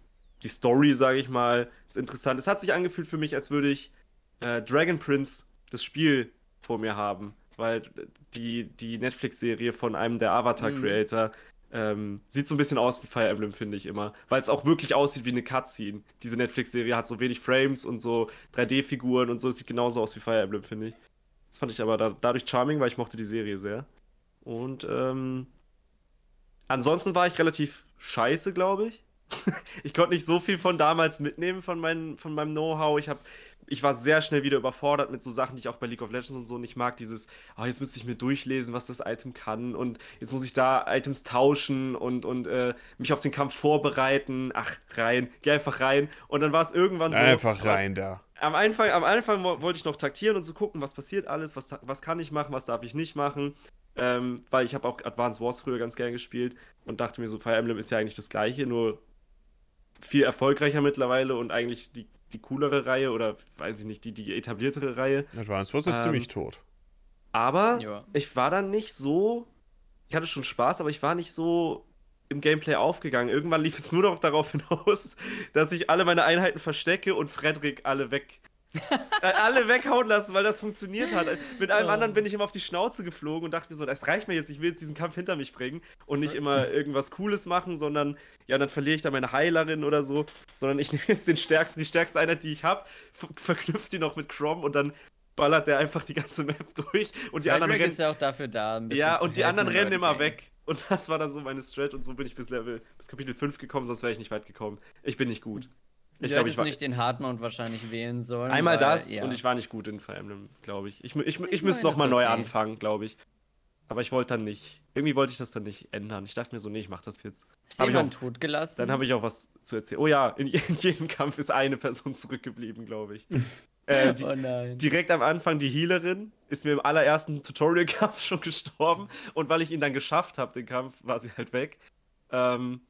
die Story, sage ich mal, ist interessant. Es hat sich angefühlt für mich, als würde ich äh, Dragon Prince, das Spiel, vor mir haben. Weil die, die Netflix-Serie von einem der Avatar-Creator ähm, sieht so ein bisschen aus wie Fire Emblem, finde ich immer. Weil es auch wirklich aussieht wie eine Cutscene. Diese Netflix-Serie hat so wenig Frames und so 3D-Figuren und so. Es sieht genauso aus wie Fire Emblem, finde ich. Das fand ich aber da, dadurch charming, weil ich mochte die Serie sehr. Und ähm, ansonsten war ich relativ scheiße, glaube ich. ich konnte nicht so viel von damals mitnehmen, von, mein, von meinem Know-how. Ich, hab, ich war sehr schnell wieder überfordert mit so Sachen, die ich auch bei League of Legends und so nicht mag. Dieses, oh, jetzt müsste ich mir durchlesen, was das Item kann und jetzt muss ich da Items tauschen und, und äh, mich auf den Kampf vorbereiten. Ach, rein, geh einfach rein. Und dann war es irgendwann so. Einfach rein da. Am Anfang, am Anfang wo- wollte ich noch taktieren und so gucken, was passiert alles, was, was kann ich machen, was darf ich nicht machen. Ähm, weil ich habe auch Advanced Wars früher ganz gern gespielt und dachte mir so, Fire Emblem ist ja eigentlich das gleiche, nur viel erfolgreicher mittlerweile und eigentlich die, die coolere Reihe oder weiß ich nicht, die, die etabliertere Reihe. Advance Wars ist Ähm, ziemlich tot. Aber Ja. ich war dann nicht so. Ich hatte schon Spaß, aber ich war nicht so im Gameplay aufgegangen. Irgendwann lief es nur noch darauf hinaus, dass ich alle meine Einheiten verstecke und Frederik alle weg. Äh, alle weghauen lassen, weil das funktioniert hat. Mit allem Ja. anderen bin ich immer auf die Schnauze geflogen und dachte mir so, das reicht mir jetzt, ich will jetzt diesen Kampf hinter mich bringen und nicht immer irgendwas Cooles machen, sondern ja, dann verliere ich da meine Heilerin oder so, sondern ich nehme jetzt den stärksten, die stärkste Einheit, die ich habe, verknüpfe die noch mit Crom und dann ballert der einfach die ganze Map durch und die anderen Frederick rennen ist ja auch dafür da, ein bisschen ja, und die anderen rennen immer Game. weg. Und das war dann so meine Strat und so bin ich bis Level, bis Kapitel 5 gekommen, sonst wäre ich nicht weit gekommen. Ich bin nicht gut. Ich du glaube, ich hättest war nicht den Hardmount wahrscheinlich wählen sollen. einmal weil, das ja. und ich war nicht gut in Fire Emblem, glaube ich. Ich, mü- ich, ich, Ich müsste nochmal ist neu okay. anfangen, glaube ich. Aber ich wollte dann nicht, irgendwie wollte ich das dann nicht ändern. Ich dachte mir so, nee, ich mach das jetzt. Ist hab ich jemand auch- tot gelassen? Dann habe ich auch was zu erzählen. Oh ja, in, in jedem Kampf ist eine Person zurückgeblieben, glaube ich. äh, die, oh nein. direkt am Anfang die Healerin ist mir im allerersten Tutorial-Kampf schon gestorben und weil ich ihn dann geschafft habe, den Kampf, war sie halt weg. Ähm,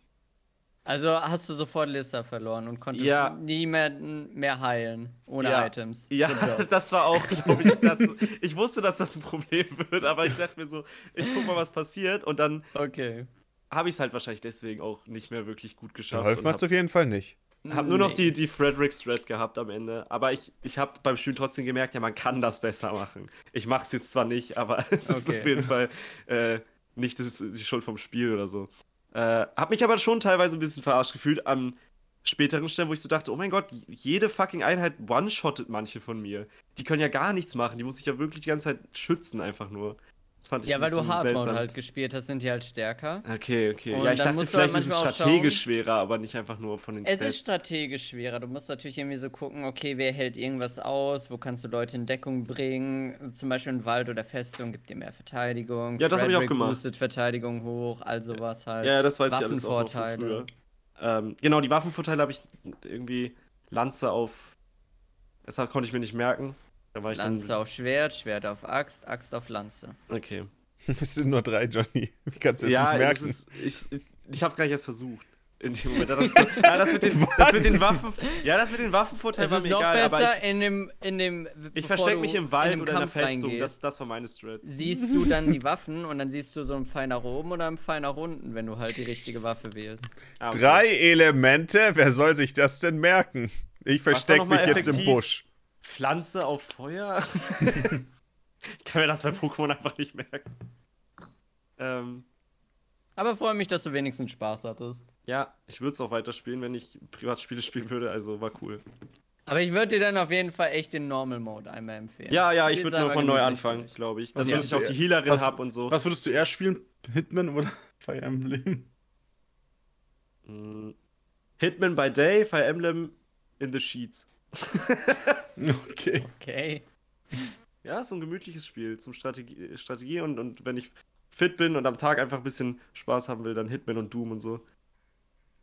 Also hast du sofort Lissa verloren und konntest Ja. niemanden mehr heilen ohne Ja. Items. ja, das war auch, glaube ich, das. Ich wusste, dass das ein Problem wird, aber ich dachte mir so, ich guck mal, was passiert und dann Okay. habe ich es halt wahrscheinlich deswegen auch nicht mehr wirklich gut geschafft. Geholfen hat es auf jeden Fall nicht. hab, nur noch Nee. die, die Frederick Strat gehabt am Ende. Aber ich, ich habe beim Spielen trotzdem gemerkt, ja, man kann das besser machen. Ich mache es jetzt zwar nicht, aber es ist Okay. auf jeden Fall äh, nicht das ist die Schuld vom Spiel oder so. Äh, hab mich aber schon teilweise ein bisschen verarscht gefühlt an späteren Stellen, wo ich so dachte, oh mein Gott, jede fucking Einheit one-shottet manche von mir. Die können ja gar nichts machen, die muss ich ja wirklich die ganze Zeit schützen einfach nur. Das fand ich Ja, weil du bisschen Hard Mode seltsam. halt gespielt hast, sind die halt stärker. Okay, okay. Und ja, ich dachte, halt vielleicht ist es strategisch schauen- schwerer, aber nicht einfach nur von den Es Stats. ist strategisch schwerer. Du musst natürlich irgendwie so gucken, okay, wer hält irgendwas aus, wo kannst du Leute in Deckung bringen. Also Zum Beispiel ein Wald oder Festung gibt dir mehr Verteidigung. Ja, das hab ich auch gemacht. boostet Verteidigung hoch, all sowas halt. Ja, das weiß ich alles auch noch von früher. Ähm, genau, die Waffenvorteile habe ich irgendwie Lanze auf. Das konnte ich mir nicht merken. Da war ich Lanze dann. auf Schwert, Schwert auf Axt, Axt auf Lanze. Okay. Das sind nur drei, Johnny. Wie kannst du das ja, nicht merken? das ist, ich, ich habe es gar nicht erst versucht. In dem Moment. Das, so, ja, das, mit den, das mit den Waffen. Ja, das mit den Waffenvorteilen war ist mir noch egal, aber besser ich, in dem, in dem. ich verstecke mich im Wald den oder in der Kampf Festung. Das, das war meine Strat. Siehst du dann die Waffen und dann siehst du so einen Pfeil nach oben oder einen Pfeil nach unten, wenn du halt die richtige Waffe wählst. Ah, okay. Drei Elemente, wer soll sich das denn merken? Ich verstecke mich mal jetzt im effektiv? Busch. Pflanze auf Feuer? ich kann mir das bei Pokémon einfach nicht merken. Ähm, Aber freue mich, dass du wenigstens Spaß hattest. ja, ich würde es auch weiterspielen, wenn ich Privatspiele spielen würde, also war cool. Aber ich würde dir dann auf jeden Fall echt den Normal Mode einmal empfehlen. Ja, ja, ich würde nochmal neu anfangen, glaube ich. Damit ich auch die Healerin habe und so. Was würdest du eher spielen? Hitman oder Fire Emblem? Mm, Hitman by Day, Fire Emblem in the Sheets. Okay. Okay. Ja, ist so ein gemütliches Spiel zum Strategie, Strategie und, und wenn ich fit bin und am Tag einfach ein bisschen Spaß haben will, dann Hitman und Doom und so.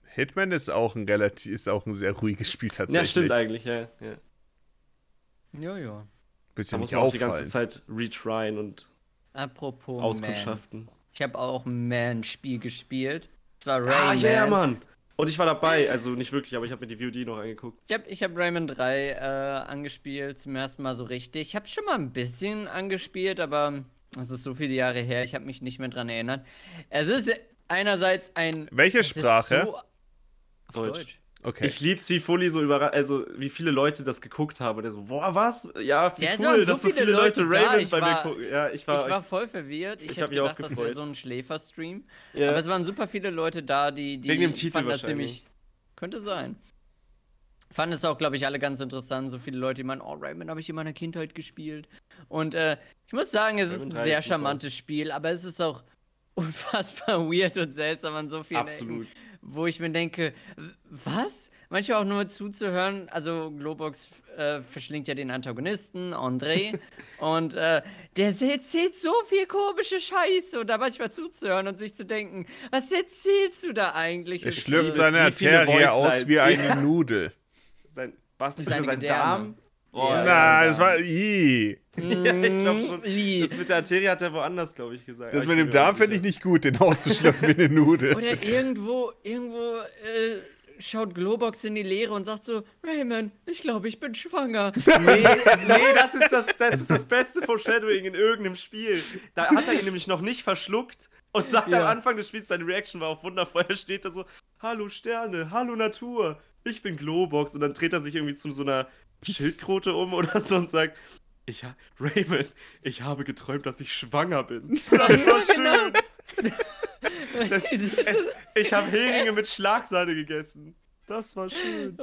Hitman ist auch ein relativ, ist auch ein sehr ruhiges Spiel tatsächlich. Ja, stimmt eigentlich, ja. ja. Jojo. Willst Da ja muss nicht man auch die ganze. Zeit retryen und Apropos Man. Auskundschaften. Ich habe auch ein Man-Spiel gespielt. Das war Ah, Rayman. ja, Mann! Und ich war dabei, also nicht wirklich, aber ich habe mir die VOD noch angeguckt. Ich habe ich hab Rayman 3 äh, angespielt, zum ersten Mal so richtig. Ich habe schon mal ein bisschen angespielt, aber es ist so viele Jahre her, ich habe mich nicht mehr dran erinnert. Es ist einerseits ein. Welche Sprache? So, auf Deutsch. Deutsch. Okay. Ich lieb's, wie Fully so überrascht, also wie viele Leute das geguckt haben. Der so, boah, was? Ja, wie Ja, cool, waren so dass so viele viele Leute, Leute Ich bei war- mir gucken. Ja, ich war, ich war voll verwirrt. Ich, ich hätte hab mich auch gedacht, das wäre so ein Schläferstream. ja. Aber es waren super viele Leute da, die. die Wegen dem Titel fanden das ziemlich. Könnte sein. Fanden es auch, glaube ich, alle ganz interessant. So viele Leute, die meinen, oh, Rayman habe ich in meiner Kindheit gespielt. Und äh, ich muss sagen, es ist ein 3 sehr charmantes Spiel, aber es ist auch unfassbar weird und seltsam an so vielen Absolut. Ecken, wo ich mir denke, was? Manchmal auch nur zuzuhören. Also Globox äh, verschlingt ja den Antagonisten, André, und äh, der erzählt so viel komische Scheiße und da manchmal zuzuhören und sich zu denken, was erzählst du da eigentlich? Er schlürft seine Arterie aus wie eine Ja. Nudel. Sein, was nicht Seine sein Gedärme. Darm? Oh, Ja, ja, Na, das war. Ih. ja, ich glaube schon. Das mit der Arterie hat er woanders, glaube ich, gesagt. Das mit dem Darm finde ich nicht gut, den auszuschlürfen wie eine Nudel. Oder irgendwo, irgendwo äh, schaut Globox in die Leere und sagt so, Raymond, ich glaube, ich bin schwanger. Nee, nee das, ist das, das ist das Beste Foreshadowing in irgendeinem Spiel. Da hat er ihn nämlich noch nicht verschluckt und sagt Ja. am Anfang des Spiels, seine Reaction war auch wundervoll. Er steht da so: Hallo Sterne, hallo Natur, ich bin Globox. Und dann dreht er sich irgendwie zu so einer Schildkröte um oder so und sagt: ich ha Raymond, ich habe geträumt, dass ich schwanger bin. Das war genau. schön. Das, es, ich habe Heringe mit Schlagsahne gegessen. Das war schön.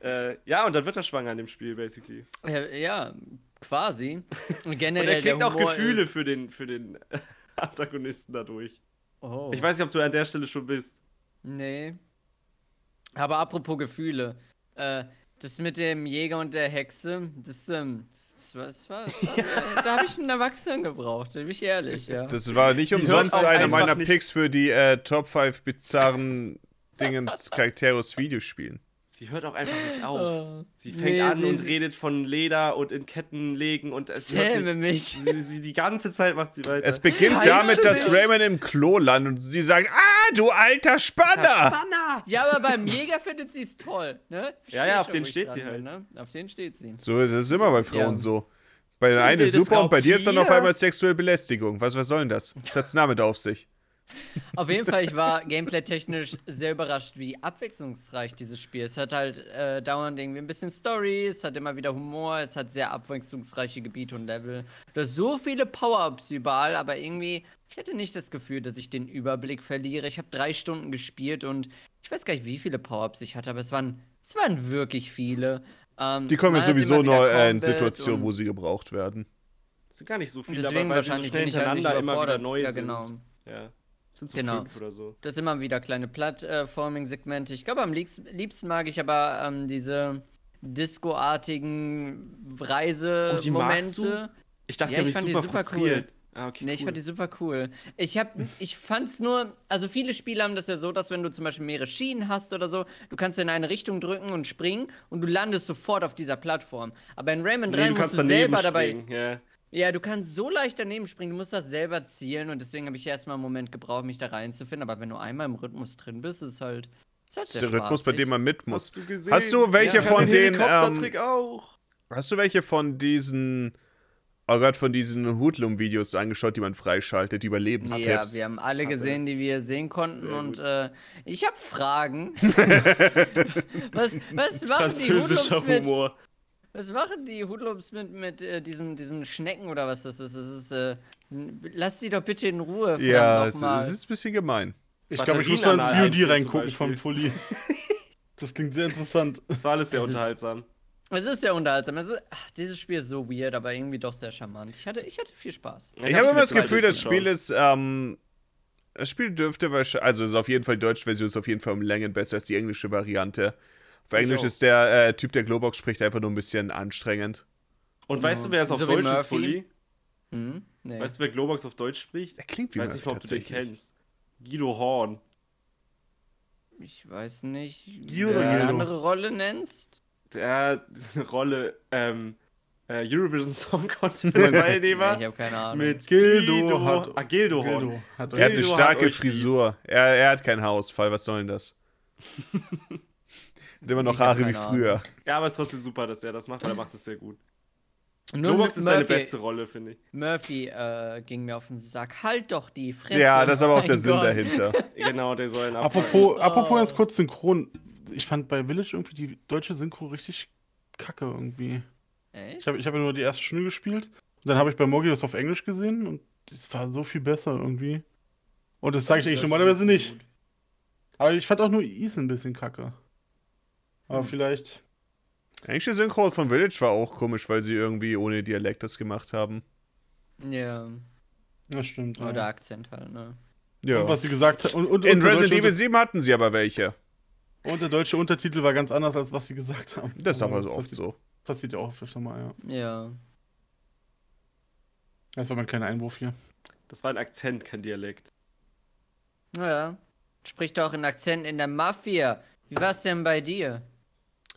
Äh, ja, und dann wird er schwanger in dem Spiel, basically. ja, ja, quasi. Und Und generell er kriegt auch Gefühle ist, für den, für den Antagonisten dadurch. Oh. Ich weiß nicht, ob du an der Stelle schon bist. Nee. Aber apropos Gefühle, äh, das mit dem Jäger und der Hexe, das, ähm, das war, das war, das war äh, da habe ich einen Erwachsenen gebraucht, bin ich ehrlich, ja. Das war nicht Sie umsonst einer meiner nicht- Picks für die äh, Top 5 bizarren Dingens Charaktere aus Videospielen. Sie hört auch einfach nicht auf. Oh. Sie fängt Nee, an sie- und redet von Leder und in Ketten legen und es hört nicht, mich. sie, sie, die ganze Zeit macht sie weiter. Es beginnt Peitsche damit, dass! Raymond im Klo landet und sie sagt, ah, du alter Spanner! Banner! Ja, aber beim Jäger findet sie es toll, ne? Versteh Ja, ja, auf den steht dran sie halt. Ne? Auf den steht sie. So, das ist immer bei Frauen Ja. so. Bei der einen ist super und bei dir ist dann auf einmal sexuelle Belästigung. Was, was soll denn das? Was hat's damit auf sich? Auf jeden Fall, ich war gameplay-technisch sehr überrascht, wie abwechslungsreich dieses Spiel ist. Es hat halt äh, dauernd irgendwie ein bisschen Story, es hat immer wieder Humor, es hat sehr abwechslungsreiche Gebiete und Level. Du hast so viele Power-Ups überall, aber irgendwie, ich hatte nicht das Gefühl, dass ich den Überblick verliere. Ich habe drei Stunden gespielt und ich weiß gar nicht, wie viele Power-Ups ich hatte, aber es waren, es waren wirklich viele. Ähm, Die kommen ja sowieso nur äh, in Situationen, wo sie gebraucht werden. Es sind gar nicht so viele, Deswegen aber weil sie so wahrscheinlich schnell halt hintereinander immer wieder neu ja, sind. genau. Ja. Sind so Genau. fünf oder so. Das sind immer wieder kleine Plattforming-Segmente. Ich glaube, am liebsten, mag ich aber ähm, diese Disco-artigen Oh, Reisemomente. Ich dachte, Ja, ich ich fand die super, super frustriert. Ah, okay, Nee, ich cool. fand die super cool. Ich hab, ich fand's nur, also viele Spiele haben das ja so, dass wenn du zum Beispiel mehrere Schienen hast oder so, du kannst in eine Richtung drücken und springen und du landest sofort auf dieser Plattform. Aber in Rayman 3 nee, du musst kannst du selber dabei. springen. Ja. Ja, du kannst so leicht daneben springen, du musst das selber zielen und deswegen habe ich erstmal einen Moment gebraucht, mich da reinzufinden. Aber wenn du einmal im Rhythmus drin bist, ist es halt. Ist halt Das ist der Rhythmus, bei dem man mit muss. Hast du gesehen? Hast du welche Ja, von den, ähm, auch. hast du welche von diesen, oh Gott, von diesen Hoodlum-Videos angeschaut, die man freischaltet, die Ja, Überlebenstipps? wir haben alle gesehen, die wir sehen konnten Sehr und äh, ich habe Fragen. was, was machen die Hoodlums mit, Humor. Was machen die Hoodlums mit, mit äh, diesen, diesen Schnecken oder was das ist? Das ist äh, lass sie doch bitte in Ruhe. ja, es, nochmal. es ist ein bisschen gemein. Ich glaube, ich muss mal ins VOD reingucken vom Fully. Das klingt sehr interessant. Das war alles sehr Es ist- unterhaltsam. Es ist sehr unterhaltsam. Es ist, ach, dieses Spiel ist so weird, aber irgendwie doch sehr charmant. Ich hatte, ich hatte viel Spaß. Ich, habe immer das Gefühl, das Spiel ist, ähm, das Spiel dürfte wahrscheinlich, also ist auf jeden Fall, die deutsche Version ist auf jeden Fall um Längen besser als die englische Variante. Auf ich Englisch auch. ist der äh, Typ, der Globox spricht, einfach nur ein bisschen anstrengend. Und weißt du, wer es auf So Deutsch ist? Fully? Hm? Nee. Weißt du, wer Globox auf Deutsch spricht? Er klingt Ich wie weiß Murphy nicht ob du den kennst. Guido Horn. ich weiß nicht, Guido wie du oder eine Guido? andere Rolle nennst. Der Rolle, ähm, äh, Eurovision Song Contest Ja, Teilnehmer. ich habe keine Ahnung. mit Gildo Gildo, hat- ah, Gildo Horn. Gildo hat Er hat eine starke. Frisur. Er, er hat keinen Haarausfall, was soll denn das? hat immer noch Ich Haare wie früher. Ja, aber es ist trotzdem super, dass er das macht, weil er macht das sehr gut. Nur Globox ist seine beste Rolle, finde ich. Murphy äh, ging mir auf den Sack. Halt doch die Fresse. Ja, das ist aber auch der Sinn Gott. dahinter. Genau, der soll ihn Apropos, Oh. apropos ganz kurz Synchron. Ich fand bei Village irgendwie die deutsche Synchro richtig kacke irgendwie. Ich Echt? habe ich hab ja nur die erste Stunde gespielt. Und dann habe ich bei Morgi das auf Englisch gesehen und es war so viel besser irgendwie. Und das sage ich eigentlich normalerweise nicht. gut. Aber ich fand auch nur Ethan ein bisschen kacke. Aber Hm. vielleicht. Eigentlich die Synchro von Village war auch komisch, weil sie irgendwie ohne Dialekt das gemacht haben. Ja, Ja, stimmt. oder Ja. Akzent halt, ne? Ja. Und was sie gesagt hat. Und, und, In und, Resident Evil 7 hatten sie aber welche. und der deutsche Untertitel war ganz anders, als was sie gesagt haben. Das ist aber so das oft so. Passiert ja auch öfter mal, ja. Ja. Das war mein kleiner Einwurf hier. Das war ein Akzent, kein Dialekt. Naja. Spricht auch in Akzent in der Mafia. Wie war's denn bei dir?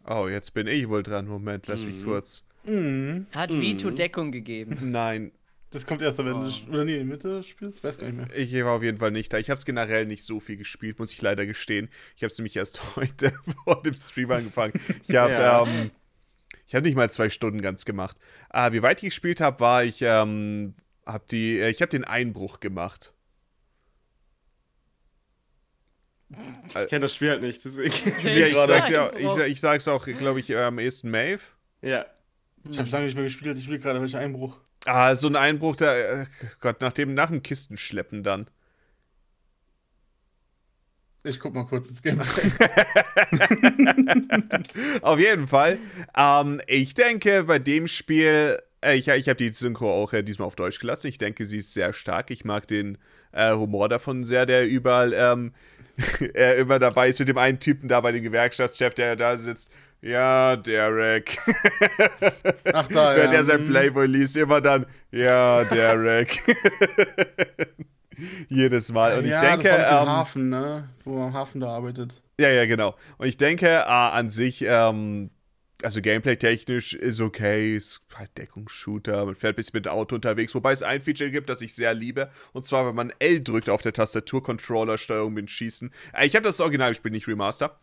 Oh, jetzt bin ich wohl dran. Moment, lass mich Mhm. kurz. Mhm. Hat Mhm. Vito Deckung gegeben. Nein, Das kommt erst, wenn Oh. du. Oder nee, in der Mitte spielst? Weiß gar nicht mehr. ich war auf jeden Fall nicht da. Ich habe es generell nicht so viel gespielt, muss ich leider gestehen. Ich habe es nämlich erst heute vor dem Stream angefangen. Ich habe Ja. ähm, ich habe nicht mal zwei Stunden ganz gemacht. Ah, wie weit ich gespielt habe, war ich ähm, habe die äh, ich habe den Einbruch gemacht. Ich kenne das Spiel halt nicht, deswegen. Ja, ich, gerade. sag's ja, ich, ich sag's auch, glaube ich, am ehesten Maeve. ja. Ich habe lange nicht mehr gespielt. Ich will gerade welcher Einbruch. Ah, so ein Einbruch, da, äh, Gott, nach dem, nach dem Kistenschleppen dann. Ich guck mal kurz ins Game. Auf jeden Fall. Ähm, ich denke, bei dem Spiel, äh, ich, ich habe die Synchro auch äh, diesmal auf Deutsch gelassen. Ich denke, sie ist sehr stark. Ich mag den äh, Humor davon sehr, der überall ähm, äh, immer dabei ist mit dem einen Typen da bei dem Gewerkschaftschef, der da sitzt. Ja, Derek. Ach da, ja. Während er sein Hm. Playboy liest, immer dann, ja, Derek. Jedes Mal. Und ich ja, denke, das war ähm, Hafen, ne? Wo man am Hafen da arbeitet. ja, ja, genau. Und ich denke, äh, an sich, ähm, also gameplay-technisch ist okay, ist halt Deckungsshooter, man fährt ein bisschen mit dem Auto unterwegs, wobei es ein Feature gibt, das ich sehr liebe, und zwar, wenn man L drückt auf der Tastatur, Controller-Steuerung mit Schießen. Äh, ich habe das Original gespielt, nicht Remaster.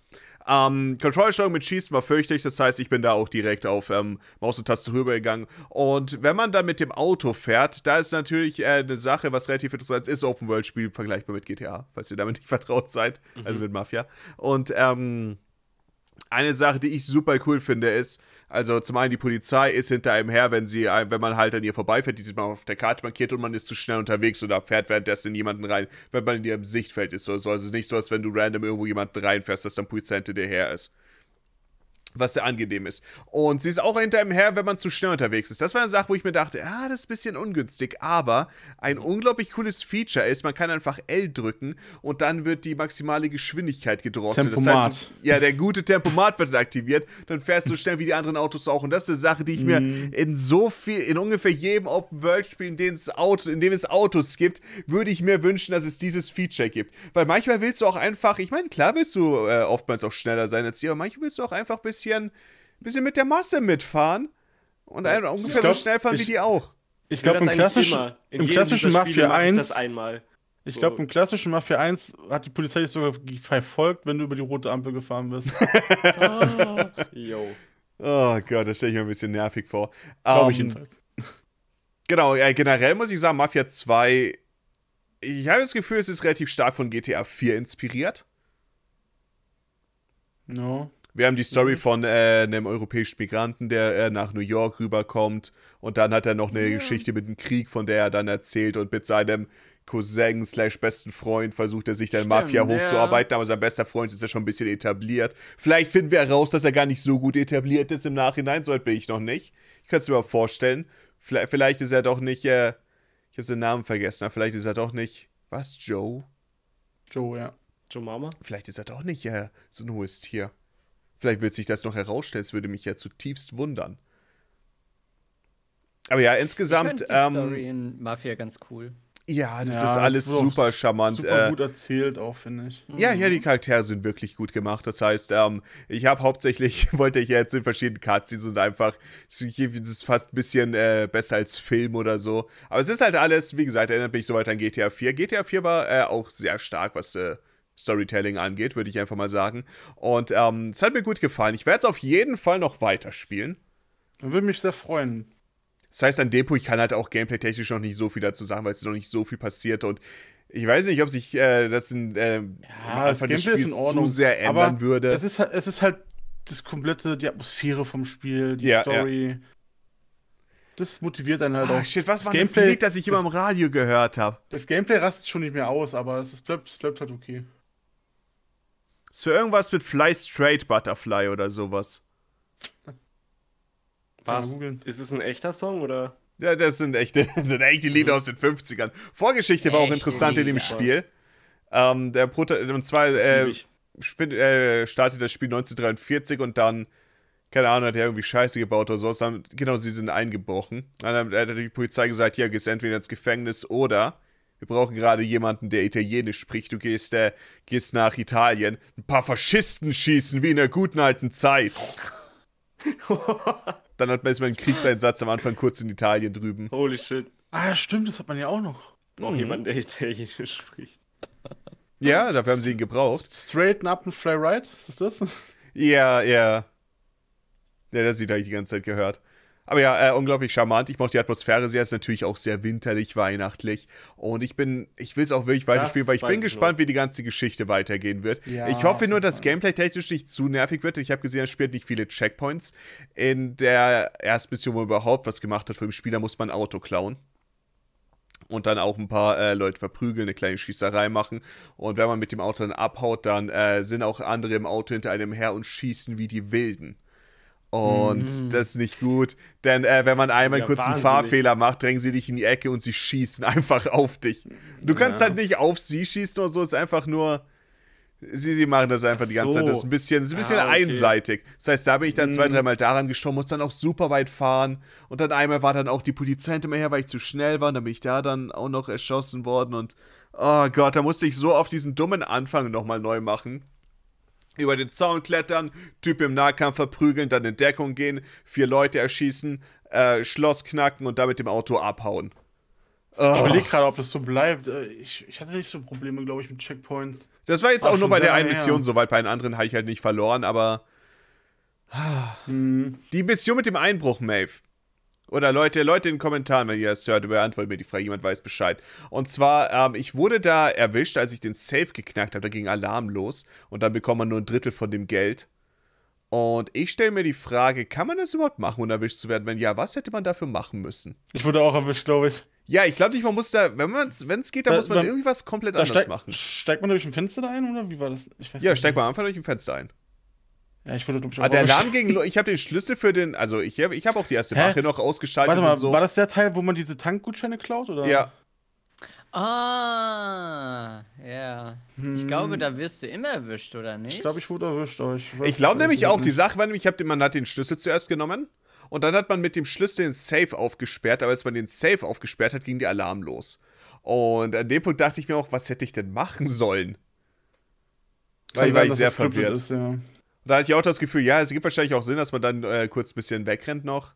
Ähm, Controller-Steuerung mit Schießen war fürchterlich, das heißt, ich bin da auch direkt auf ähm, Maus und Tastatur übergegangen. Und wenn man dann mit dem Auto fährt, da ist natürlich äh, eine Sache, was relativ interessant ist, Open-World-Spiel vergleichbar mit GTA, falls ihr damit nicht vertraut seid, also mit Mafia. Und ähm, eine Sache, die ich super cool finde, ist, also zum einen die Polizei ist hinter einem her, wenn sie, ein- wenn man halt an ihr vorbeifährt, die sieht man auf der Karte markiert und man ist zu schnell unterwegs oder fährt währenddessen jemanden rein, wenn man in ihrem Sichtfeld ist oder so. Also es ist nicht so, als wenn du random irgendwo jemanden reinfährst, dass dann Polizei hinter dir her ist. Was sehr angenehm ist. Und sie ist auch hinter ihm her, wenn man zu schnell unterwegs ist. Das war eine Sache, wo ich mir dachte, ah, das ist ein bisschen ungünstig, aber ein unglaublich cooles Feature ist, man kann einfach L drücken und dann wird die maximale Geschwindigkeit gedrosselt. Tempomat. Das heißt, ja, der gute Tempomat wird aktiviert, dann fährst du schnell wie die anderen Autos auch. Und das ist eine Sache, die ich mir in so viel, in ungefähr jedem Open-World-Spiel, in, dem es Auto, in dem es Autos gibt, würde ich mir wünschen, dass es dieses Feature gibt. Weil manchmal willst du auch einfach, ich meine, klar willst du äh, oftmals auch schneller sein als hier, aber manchmal willst du auch einfach ein bisschen bisschen, bisschen mit der Masse mitfahren und ja, ungefähr glaub, so schnell fahren ich, wie die auch. Ich glaube, im klassischen, im klassischen Mafia 1. Das einmal. Ich glaube, im klassischen Mafia 1 hat die Polizei dich sogar verfolgt, wenn du über die rote Ampel gefahren bist. oh. Yo. Oh Gott, das stelle ich mir ein bisschen nervig vor. Glaube um, ich jedenfalls. Genau, ja, generell muss ich sagen, Mafia 2, ich habe das Gefühl, es ist relativ stark von GTA 4 inspiriert. No. Wir haben die Story mhm. von äh, einem europäischen Migranten, der äh, nach New York rüberkommt. Und dann hat er noch eine ja. Geschichte mit dem Krieg, von der er dann erzählt. Und mit seinem Cousin slash besten Freund versucht er sich dann Stimmt, Mafia hochzuarbeiten. Ja. Aber sein bester Freund ist ja schon ein bisschen etabliert. Vielleicht finden wir heraus, dass er gar nicht so gut etabliert ist im Nachhinein. So weit bin ich noch nicht. Ich kann es mir mal vorstellen. Vielleicht, vielleicht, ist er doch nicht. Äh, ich habe seinen Namen vergessen. Aber vielleicht ist er doch nicht. Was? Joe? Joe, ja. Joe Mama? Vielleicht ist er doch nicht äh, so ein hohes Tier. Vielleicht wird sich das noch herausstellen, es würde mich ja zutiefst wundern. Aber ja, insgesamt. Ich die ähm, Story in Mafia ganz cool. Ja, das ja, ist alles das super charmant. Super äh, gut erzählt auch, finde ich. Ja, ja, die Charaktere sind wirklich gut gemacht. Das heißt, ähm, ich habe hauptsächlich, wollte ich jetzt in verschiedenen Cutscenes und einfach, das ist fast ein bisschen äh, besser als Film oder so. Aber es ist halt alles, wie gesagt, erinnert mich soweit an GTA 4. GTA 4 war äh, auch sehr stark, was äh, Storytelling angeht, würde ich einfach mal sagen. Und ähm, es hat mir gut gefallen. Ich werde es auf jeden Fall noch weiterspielen. Würde mich sehr freuen. Das heißt, an Depot, ich kann halt auch gameplay-technisch noch nicht so viel dazu sagen, weil es noch nicht so viel passiert und ich weiß nicht, ob sich äh, das in, äh, ja, das des Spiels zu sehr ändern würde. Es ist, halt, es ist halt das komplette, die Atmosphäre vom Spiel, die ja, Story. Ja. Das motiviert dann halt oh, auch. Shit, was war das Lied, das ich immer im Radio gehört habe? Das Gameplay rastet schon nicht mehr aus, aber es bleibt, es bleibt halt okay. Ist für irgendwas mit Fly Straight Butterfly oder sowas. Was? Ist es ein echter Song oder? Ja, das sind echte, das sind echte Lieder mhm. aus den 50ern. Vorgeschichte war auch interessant in dem Spiel. Ähm, der Proto und zwar äh, äh, startet das Spiel 1943 und dann, keine Ahnung, hat er irgendwie Scheiße gebaut oder so. Dann, genau, sie sind eingebrochen. Dann hat die Polizei gesagt, ja, gehst entweder ins Gefängnis oder wir brauchen gerade jemanden, der Italienisch spricht. Du gehst, äh, gehst nach Italien. Ein paar Faschisten schießen, wie in der guten alten Zeit. Dann hat man erstmal einen Kriegseinsatz am Anfang kurz in Italien drüben. Holy shit. Ah, stimmt, das hat man ja auch noch. Noch mhm. jemand, der Italienisch spricht. Ja, dafür haben sie ihn gebraucht. Straighten up and fly right? Ist das? Ja, ja. Ja, das habe ich die ganze Zeit gehört. Aber ja, äh, unglaublich charmant. Ich mochte die Atmosphäre sehr. Es ist natürlich auch sehr winterlich, weihnachtlich. Und ich bin, ich will es auch wirklich weiterspielen, weil ich bin gespannt, nur. wie die ganze Geschichte weitergehen wird. Ja, ich hoffe nur, dass Gameplay technisch nicht zu nervig wird. Ich habe gesehen, es spielt nicht viele Checkpoints. In der Erstmission, wo man überhaupt was gemacht hat für den Spieler, muss man ein Auto klauen und dann auch ein paar äh, Leute verprügeln, eine kleine Schießerei machen. Und wenn man mit dem Auto dann abhaut, dann äh, sind auch andere im Auto hinter einem her und schießen wie die Wilden. Und mhm. das ist nicht gut, denn äh, wenn man einmal ja, kurz einen Fahrfehler macht, drängen sie dich in die Ecke und sie schießen einfach auf dich. Du kannst ja. halt nicht auf sie schießen oder so, es ist einfach nur. Sie, sie machen das einfach Ach die ganze so. Zeit. Das ist ein bisschen, ist ein bisschen ah, okay. einseitig. Das heißt, da bin ich dann mhm. zwei, dreimal daran gestorben, muss dann auch super weit fahren. Und dann einmal war dann auch die Polizei hinter mir her, weil ich zu schnell war. Und dann bin ich da dann auch noch erschossen worden. Und oh Gott, da musste ich so auf diesen dummen Anfang nochmal neu machen über den Zaun klettern, Typ im Nahkampf verprügeln, dann in Deckung gehen, vier Leute erschießen, äh, Schloss knacken und dann mit dem Auto abhauen. Oh. Ich überlege gerade, ob das so bleibt. Äh, ich, ich, hatte nicht so Probleme, glaube ich, mit Checkpoints. Das war jetzt war auch nur bei der einen Mission soweit. Bei den anderen habe ich halt nicht verloren, aber. Hm. Die Mission mit dem Einbruch, Maeve. Oder Leute, Leute in den Kommentaren, wenn ihr das hört, beantwortet mir die Frage, jemand weiß Bescheid. Und zwar, ähm, ich wurde da erwischt, als ich den Safe geknackt habe, da ging Alarm los und dann bekommt man nur ein Drittel von dem Geld. Und ich stelle mir die Frage, kann man das überhaupt machen, um erwischt zu werden? Wenn ja, was hätte man dafür machen müssen? Ich wurde auch erwischt, glaube ich. Ja, ich glaube nicht, man muss da, wenn es geht, dann da, muss man da, irgendwie was komplett anders steig, machen. Steigt man durch ein Fenster da ein oder wie war das? ja, steigt man einfach durch ein Fenster ein. Ja, ich würde, glaube ich, Ah, der auch- Alarm ging. Ich habe den Schlüssel für den. Also, ich habe ich hab auch die erste? Wache noch ausgeschaltet Warte mal, und so. war das der Teil, wo man diese Tankgutscheine klaut? Oder? Ja. Ah, ja. Ich glaube, da wirst du immer erwischt, oder nicht? Ich glaube, ich wurde erwischt. aber Ich, weiß Ich glaube nämlich auch, die. Sache war nämlich, hab man hat den Schlüssel zuerst genommen und dann hat man mit dem Schlüssel den Safe aufgesperrt, aber als man den Safe aufgesperrt hat, ging der Alarm los. Und an dem Punkt dachte ich mir auch, was hätte ich denn machen sollen? Kann Weil ich war sein, ich sehr verwirrt. Ist, ja. Da hatte ich auch das Gefühl, ja, es gibt wahrscheinlich auch Sinn, dass man dann äh, kurz ein bisschen wegrennt noch.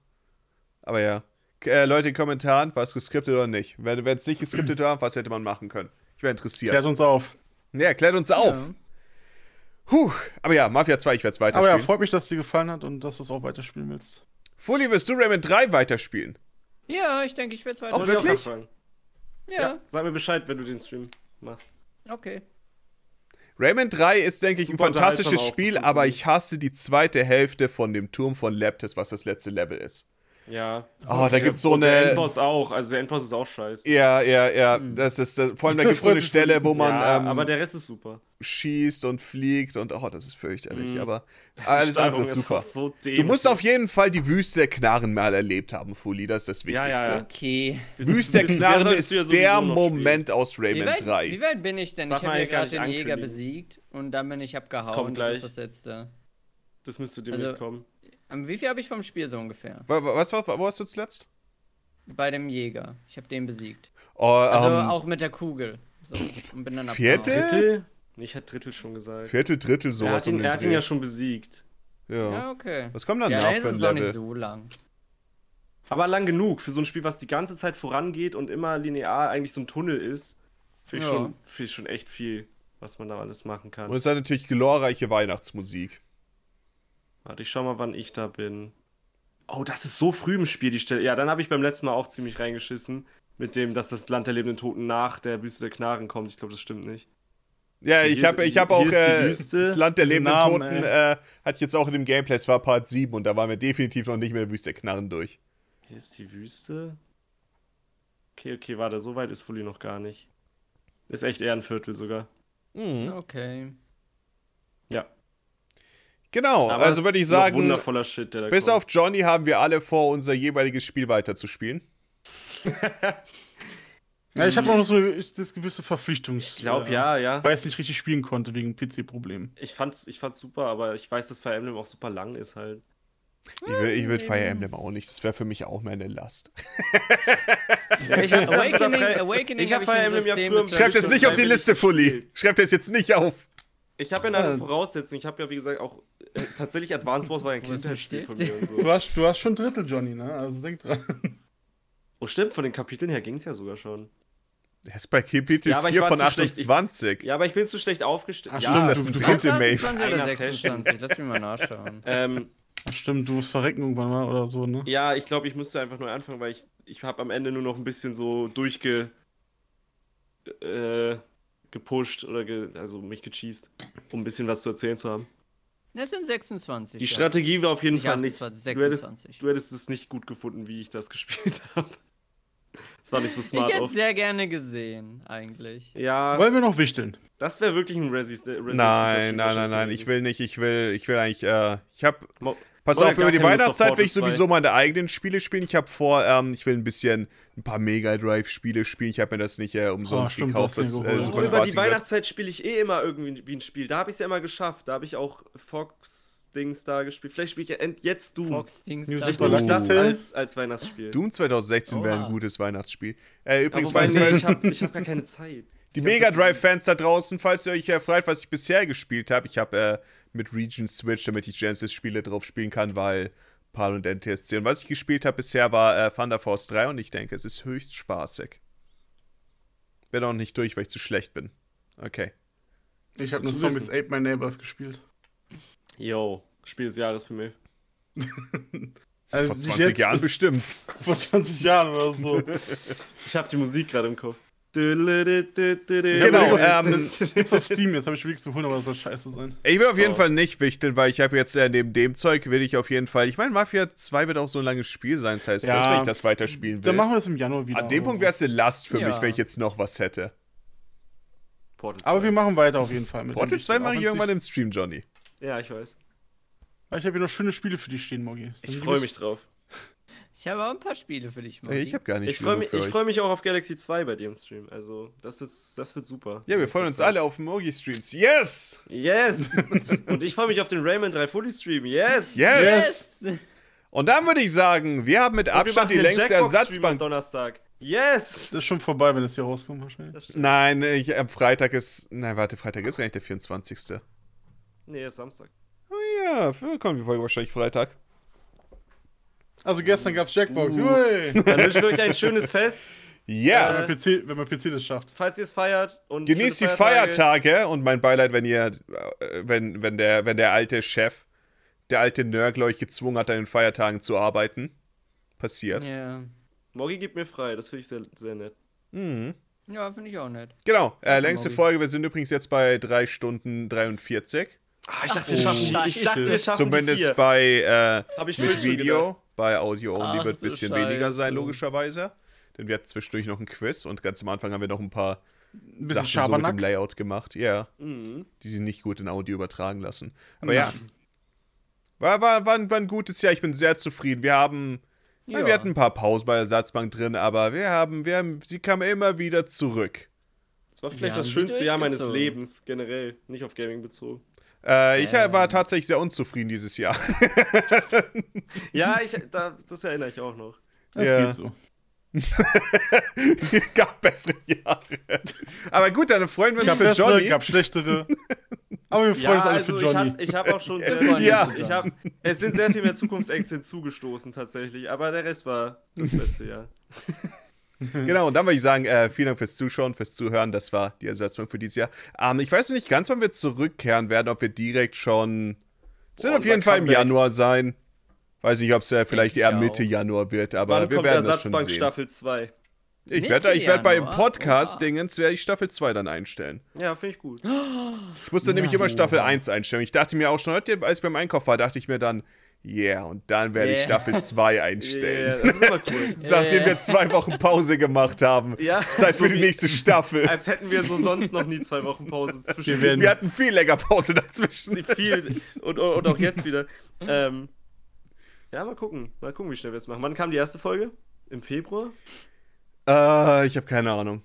Aber ja. Äh, Leute in den Kommentaren, war es geskriptet oder nicht? Wenn es nicht geskriptet war, was hätte man machen können? Ich wäre interessiert. Klärt uns auf. ja, klärt uns auf. Ja. Puh. Aber ja, Mafia 2, ich werde es Aber ja, weiterspielen. freut mich, dass es dir gefallen hat und dass du es auch weiterspielen willst. Fully, wirst du Rayman 3 weiterspielen? Ja, ich denke, ich werde es Das weiter. wollte ich auch wirklich? Ja, Ja, sag mir Bescheid, wenn du den Stream machst. okay. Rayman 3 ist, denke ich, ein fantastisches Spiel, aber ich hasse die zweite Hälfte von dem Turm von Leptis, was das letzte Level ist. Ja. Oh, da gibt's so Und der eine. Endboss auch. Also der Endboss ist auch scheiße. Ja, ja, ja. Das ist, äh, vor allem, da gibt es so eine Stelle, wo man ja, ähm, aber der Rest ist super. schießt und fliegt und oh, das ist fürchterlich. Mhm. Aber alles andere ist super. auch so Du musst auf jeden Fall die Wüste der Knarren mal erlebt haben, Fuli. Das ist das Ja, ja, Wichtigste. ja. Okay. Wüste der Knarren ist ja der Moment aus Wie Rayman weit, wie 3. weit bin ich denn? Sag ich habe ja gerade den Jäger besiegt und dann bin ich abgehauen. kommt Das gleich. ist das letzte. Das müsste demnächst Also- kommen. Ähm, Wie viel habe ich vom Spiel so ungefähr? Wa- wa- Was war, wo warst du zuletzt? Bei dem Jäger. Ich habe den besiegt. Oh, Also ähm, auch mit der Kugel. So, und bin dann Vierte? abgehauen. Drittel? Nee, ich hatte Drittel schon gesagt. Viertel, Drittel, er sowas hat, ihn, um den er hat ihn ja schon besiegt. Ja. Ja, okay. Was kommt dann Ja, nach dann ist es auch nicht so lang. Aber lang genug für so ein Spiel, was die ganze Zeit vorangeht und immer linear eigentlich so ein Tunnel ist. Finde ich, Ja. schon, find ich schon echt viel, was man da alles machen kann. Und es hat natürlich glorreiche Weihnachtsmusik. Warte, ich schau mal, wann ich da bin. Oh, das ist so früh im Spiel, die Stelle. Ja, dann habe ich beim letzten Mal auch ziemlich reingeschissen. Mit dem, dass das Land der lebenden Toten nach der Wüste der Knarren kommt. Ich glaube, das stimmt nicht. Ja, Hier ich habe ich hab auch hier ist die äh, das Land der lebenden Namen, Toten, äh, hatte ich jetzt auch in dem Gameplay, es war Part 7 und da waren wir definitiv noch nicht mehr der Wüste der Knarren durch. Hier ist die Wüste. Okay, okay, warte, so weit ist Fully noch gar nicht. Ist echt eher ein Viertel sogar. Mhm. Okay. Ja. Genau, Aber also es würde ich sagen, Wundervoller Shit, der da bis kommt. auf Johnny haben wir alle vor, unser jeweiliges Spiel weiterzuspielen. Ja, ich habe noch so das gewisse Verpflichtungs. Ich glaube, äh, ja, ja. Weil ich es nicht richtig spielen konnte wegen PC-Problemen. Ich fand's, ich fand's super, aber ich weiß, dass Fire Emblem auch super lang ist halt. Ich will, ich Fire Emblem auch nicht, das wäre für mich auch mehr eine Last. ich hab Awakening, Awakening Ich hab hab Fire ich Emblem ja 10 früher bis im Schreib das schon nicht auf die Liste, Fully. gespielt. Schreib das jetzt nicht auf. Ich habe ja eine Ja. Voraussetzung. Ich habe ja, wie gesagt, auch äh, tatsächlich Advance Wars war ist ein Kindheitsspiel von mir und Du so. hast, du hast schon Drittel, Johnny, ne? Also denk dran. Oh, stimmt, von den Kapiteln her ging's ja sogar schon. Er ist bei Kapitel Ja, aber ich 4 war von zu schlecht. Ich- 28. Ja, aber ich bin zu schlecht aufgestellt. Ach, ja, stimmt, das das du- ist du- ein Drittel, Maeve. 28 oder Einer 26? Lass mich mal nachschauen. ähm, Ach, Stimmt, du musst verrecken irgendwann mal oder so, ne? ja, ich glaube, ich müsste einfach neu anfangen, weil ich, ich habe am Ende nur noch ein bisschen so durchge. Äh, gepusht oder ge, also mich gecheased, um ein bisschen was zu erzählen zu haben. Das sind 26. Die ja. Strategie war auf jeden Nicht Fall nicht. 28, Du hättest, 26. du hättest es nicht gut gefunden, wie ich das gespielt habe. Das war nicht so smart Ich hätte auf. sehr gerne gesehen, eigentlich. Ja, Wollen wir noch wichteln? das wäre wirklich ein Resi. Resi Nein, nein, nein, nein, ich will nicht, ich will, ich will eigentlich, äh, ich hab, Mo pass auf, über die Weihnachtszeit will ich Portal 2. sowieso meine eigenen Spiele spielen. Ich habe vor, ähm, ich will ein bisschen, ein paar Mega Drive Spiele spielen. Ich habe mir das nicht äh, umsonst Oh, stimmt, gekauft, mir äh, super über die. Weihnachtszeit spiele ich eh immer irgendwie wie ein Spiel. Da habe ich es ja immer geschafft. Da habe ich auch Fox-Dings da gespielt. Vielleicht spiele ich ja jetzt Doom. Fox Dings. Vielleicht nehme ich das als, als Weihnachtsspiel. Doom 2016 wäre ein gutes Weihnachtsspiel. Äh, Ja, übrigens, weißt nee, du, ich habe ich hab gar keine Zeit. Die Mega Drive-Fans da draußen, falls ihr euch erfreut, was ich bisher gespielt habe, ich habe äh, mit Region Switch, damit ich Genesis-Spiele drauf spielen kann, weil PAL und NTSC. Und was ich gespielt habe bisher war äh, Thunder Force 3 und ich denke, es ist höchst spaßig. Bin auch nicht durch, weil ich zu schlecht bin. Okay. Ich habe nur Zombies wissen. Ate My Neighbors gespielt. Yo, Spiel des Jahres für mich. Also Vor nicht 20 jetzt, Jahren bestimmt. Vor 20 Jahren oder so. Ich habe die Musik gerade im Kopf. Genau, ähm, Gibt's auf Steam, jetzt habe ich überlegt zu holen, aber das soll scheiße sein. Ich will auf jeden Oh. Fall nicht wichteln, weil ich habe jetzt äh, neben dem Zeug will ich auf jeden Fall. Ich meine, Mafia 2 wird auch so ein langes Spiel sein, das heißt, Ja. dass, wenn ich das weiterspielen will. Dann machen wir das im Januar wieder. An dem Punkt wäre es eine Last für Ja. mich, wenn ich jetzt noch was hätte. Portal Aber 2. wir machen weiter auf jeden Fall mit Portal dem 2 Wichteln, mache ich irgendwann im Stream, Johnny. Ja, ich weiß. Ich habe hier noch schöne Spiele für dich stehen, Mogi. Ich freue mich drauf. Ich habe auch ein paar Spiele für dich, Mogi. ich habe gar nicht Ich freue mich, ich euch. freu mich auch auf Galaxy 2 bei dir im Stream. Also, das, ist, das wird super. Ja, wir Das freuen uns alle auf Mogi-Streams. Yes! Yes! Und ich freue mich auf den Rayman 3 Fully Stream. Yes! Yes! Yes! Und dann würde ich sagen, wir haben mit Abstand die längste Ersatzbank. Donnerstag. Yes! Das ist schon vorbei, wenn es hier rauskommt, wahrscheinlich. Nein, ich, am Freitag ist. Nein, warte, Freitag ist gar nicht der 24. Nee, ist Samstag. Oh ja, kommt die Folge wahrscheinlich Freitag. Also gestern gab's Jackbox. Uh. Ui. Dann wünschen wir euch ein schönes Fest, Ja! Äh, Wenn, man PC, wenn man PC das schafft. falls ihr es feiert. Und Genießt die schöne Feiertage und mein Beileid, wenn ihr, äh, wenn, wenn der, wenn der alte Chef, der alte Nörgler euch gezwungen hat, an den Feiertagen zu arbeiten. Passiert. Ja, Morgi gibt mir frei, das finde ich sehr, sehr nett. Mhm. ja finde ich auch nett. Genau, äh, längste Morgen. Folge. Wir sind übrigens jetzt bei 3 Stunden 43. Ah, ich dachte, Ach, wir schaffen die. Ich dachte, wir schaffen Zumindest die vier. bei äh, Hab ich mit Video. Bei Audio Only Ach, wird ein bisschen weniger sein, Scheiße. logischerweise. Denn wir hatten zwischendurch noch ein Quiz und ganz am Anfang haben wir noch ein paar Ein Sachen so mit Schabernack. dem Layout gemacht. Ja, Mhm. die sie nicht gut in Audio übertragen lassen. Aber ja. War, war, war, ein, war ein gutes Jahr, ich bin sehr zufrieden. Wir haben. Ja. Wir hatten ein paar Pausen bei der Ersatzbank drin, aber wir haben, wir haben, sie kam immer wieder zurück. Das war vielleicht das schönste Jahr meines. Lebens, generell. Nicht auf Gaming bezogen. Äh, ich Ähm. war tatsächlich sehr unzufrieden dieses Jahr. Ja, ich, da, das erinnere ich auch noch. Das Ja. geht so. gab bessere Jahre. Aber gut, dann freuen wir uns Gab für bessere, Johnny. gab schlechtere. Aber wir freuen Ja, uns alle also für ich Johnny. habe ich hab auch schon sehr freuen Ja. Ich hab, es sind sehr viel mehr Zukunftsängste hinzugestoßen tatsächlich, aber der Rest war das beste Jahr. Genau, und dann würde ich sagen, äh, vielen Dank fürs Zuschauen, fürs Zuhören. Das war die Ersatzbank für dieses Jahr. Ähm, ich weiß noch nicht ganz, wann wir zurückkehren werden, ob wir direkt schon. Es wird auf jeden Fall im. Januar sein. Weiß nicht, ob es äh, vielleicht ich eher auch. Mitte Januar wird, aber Wann wir kommt werden das schon sehen. Staffel 2? Ich werde ich werd beim Januar? Podcast-Dingens werde ich Staffel 2 dann einstellen. Ja, finde ich gut. Ich musste nämlich immer. Staffel 1 einstellen. Ich dachte mir auch schon heute, als ich beim Einkauf war, dachte ich mir dann, yeah, und dann werde ich Yeah. Staffel 2 Yeah, einstellen. das ist immer cool. Nachdem Yeah. wir zwei Wochen Pause gemacht haben. Ja, Zeit so für die nächste Staffel. Als hätten wir so sonst noch nie zwei Wochen Pause zwischen Wir Wir hatten viel länger Pause dazwischen. Viel und, und auch jetzt wieder. Ähm, ja, mal gucken. Mal gucken, wie schnell wir es machen. Wann kam die erste Folge? Im Februar? Äh, ich habe keine Ahnung.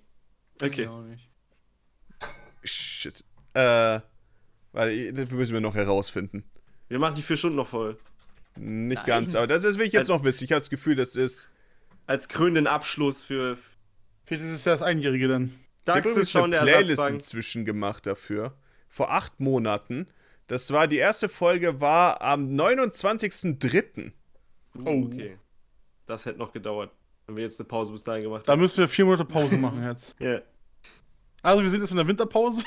Okay. Ich. Shit. Äh, weil das müssen wir noch herausfinden. Wir machen die vier Stunden noch voll. Nicht Nein. ganz, aber das, das will ich jetzt Als- noch wissen. Ich habe das Gefühl, das ist. Als krönenden Abschluss für. Vielleicht ist es ja das Einjährige dann. Danke fürs Schauen eine der Playlist inzwischen gemacht dafür. Vor acht Monaten. Das war, die erste Folge war am 29.03. Uh, Oh. okay. Das hätte noch gedauert, wenn wir jetzt eine Pause bis dahin gemacht Da haben. müssen wir vier Monate Pause machen jetzt. Ja. Also wir sind jetzt in der Winterpause.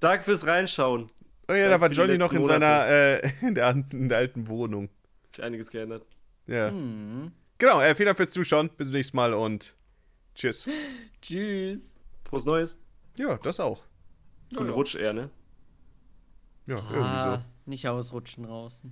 Danke fürs Reinschauen. Oh ja, da war Johnny noch in seiner, äh, in der, in der alten Wohnung. Hat sich einiges geändert. Ja. Hm. Genau, äh, vielen Dank fürs Zuschauen. Bis zum nächsten Mal und tschüss. Tschüss. Frohes Neues. Ja, das auch. Guten Ja. Rutsch eher, ne? Ja, irgendwie so. Ah, nicht ausrutschen draußen.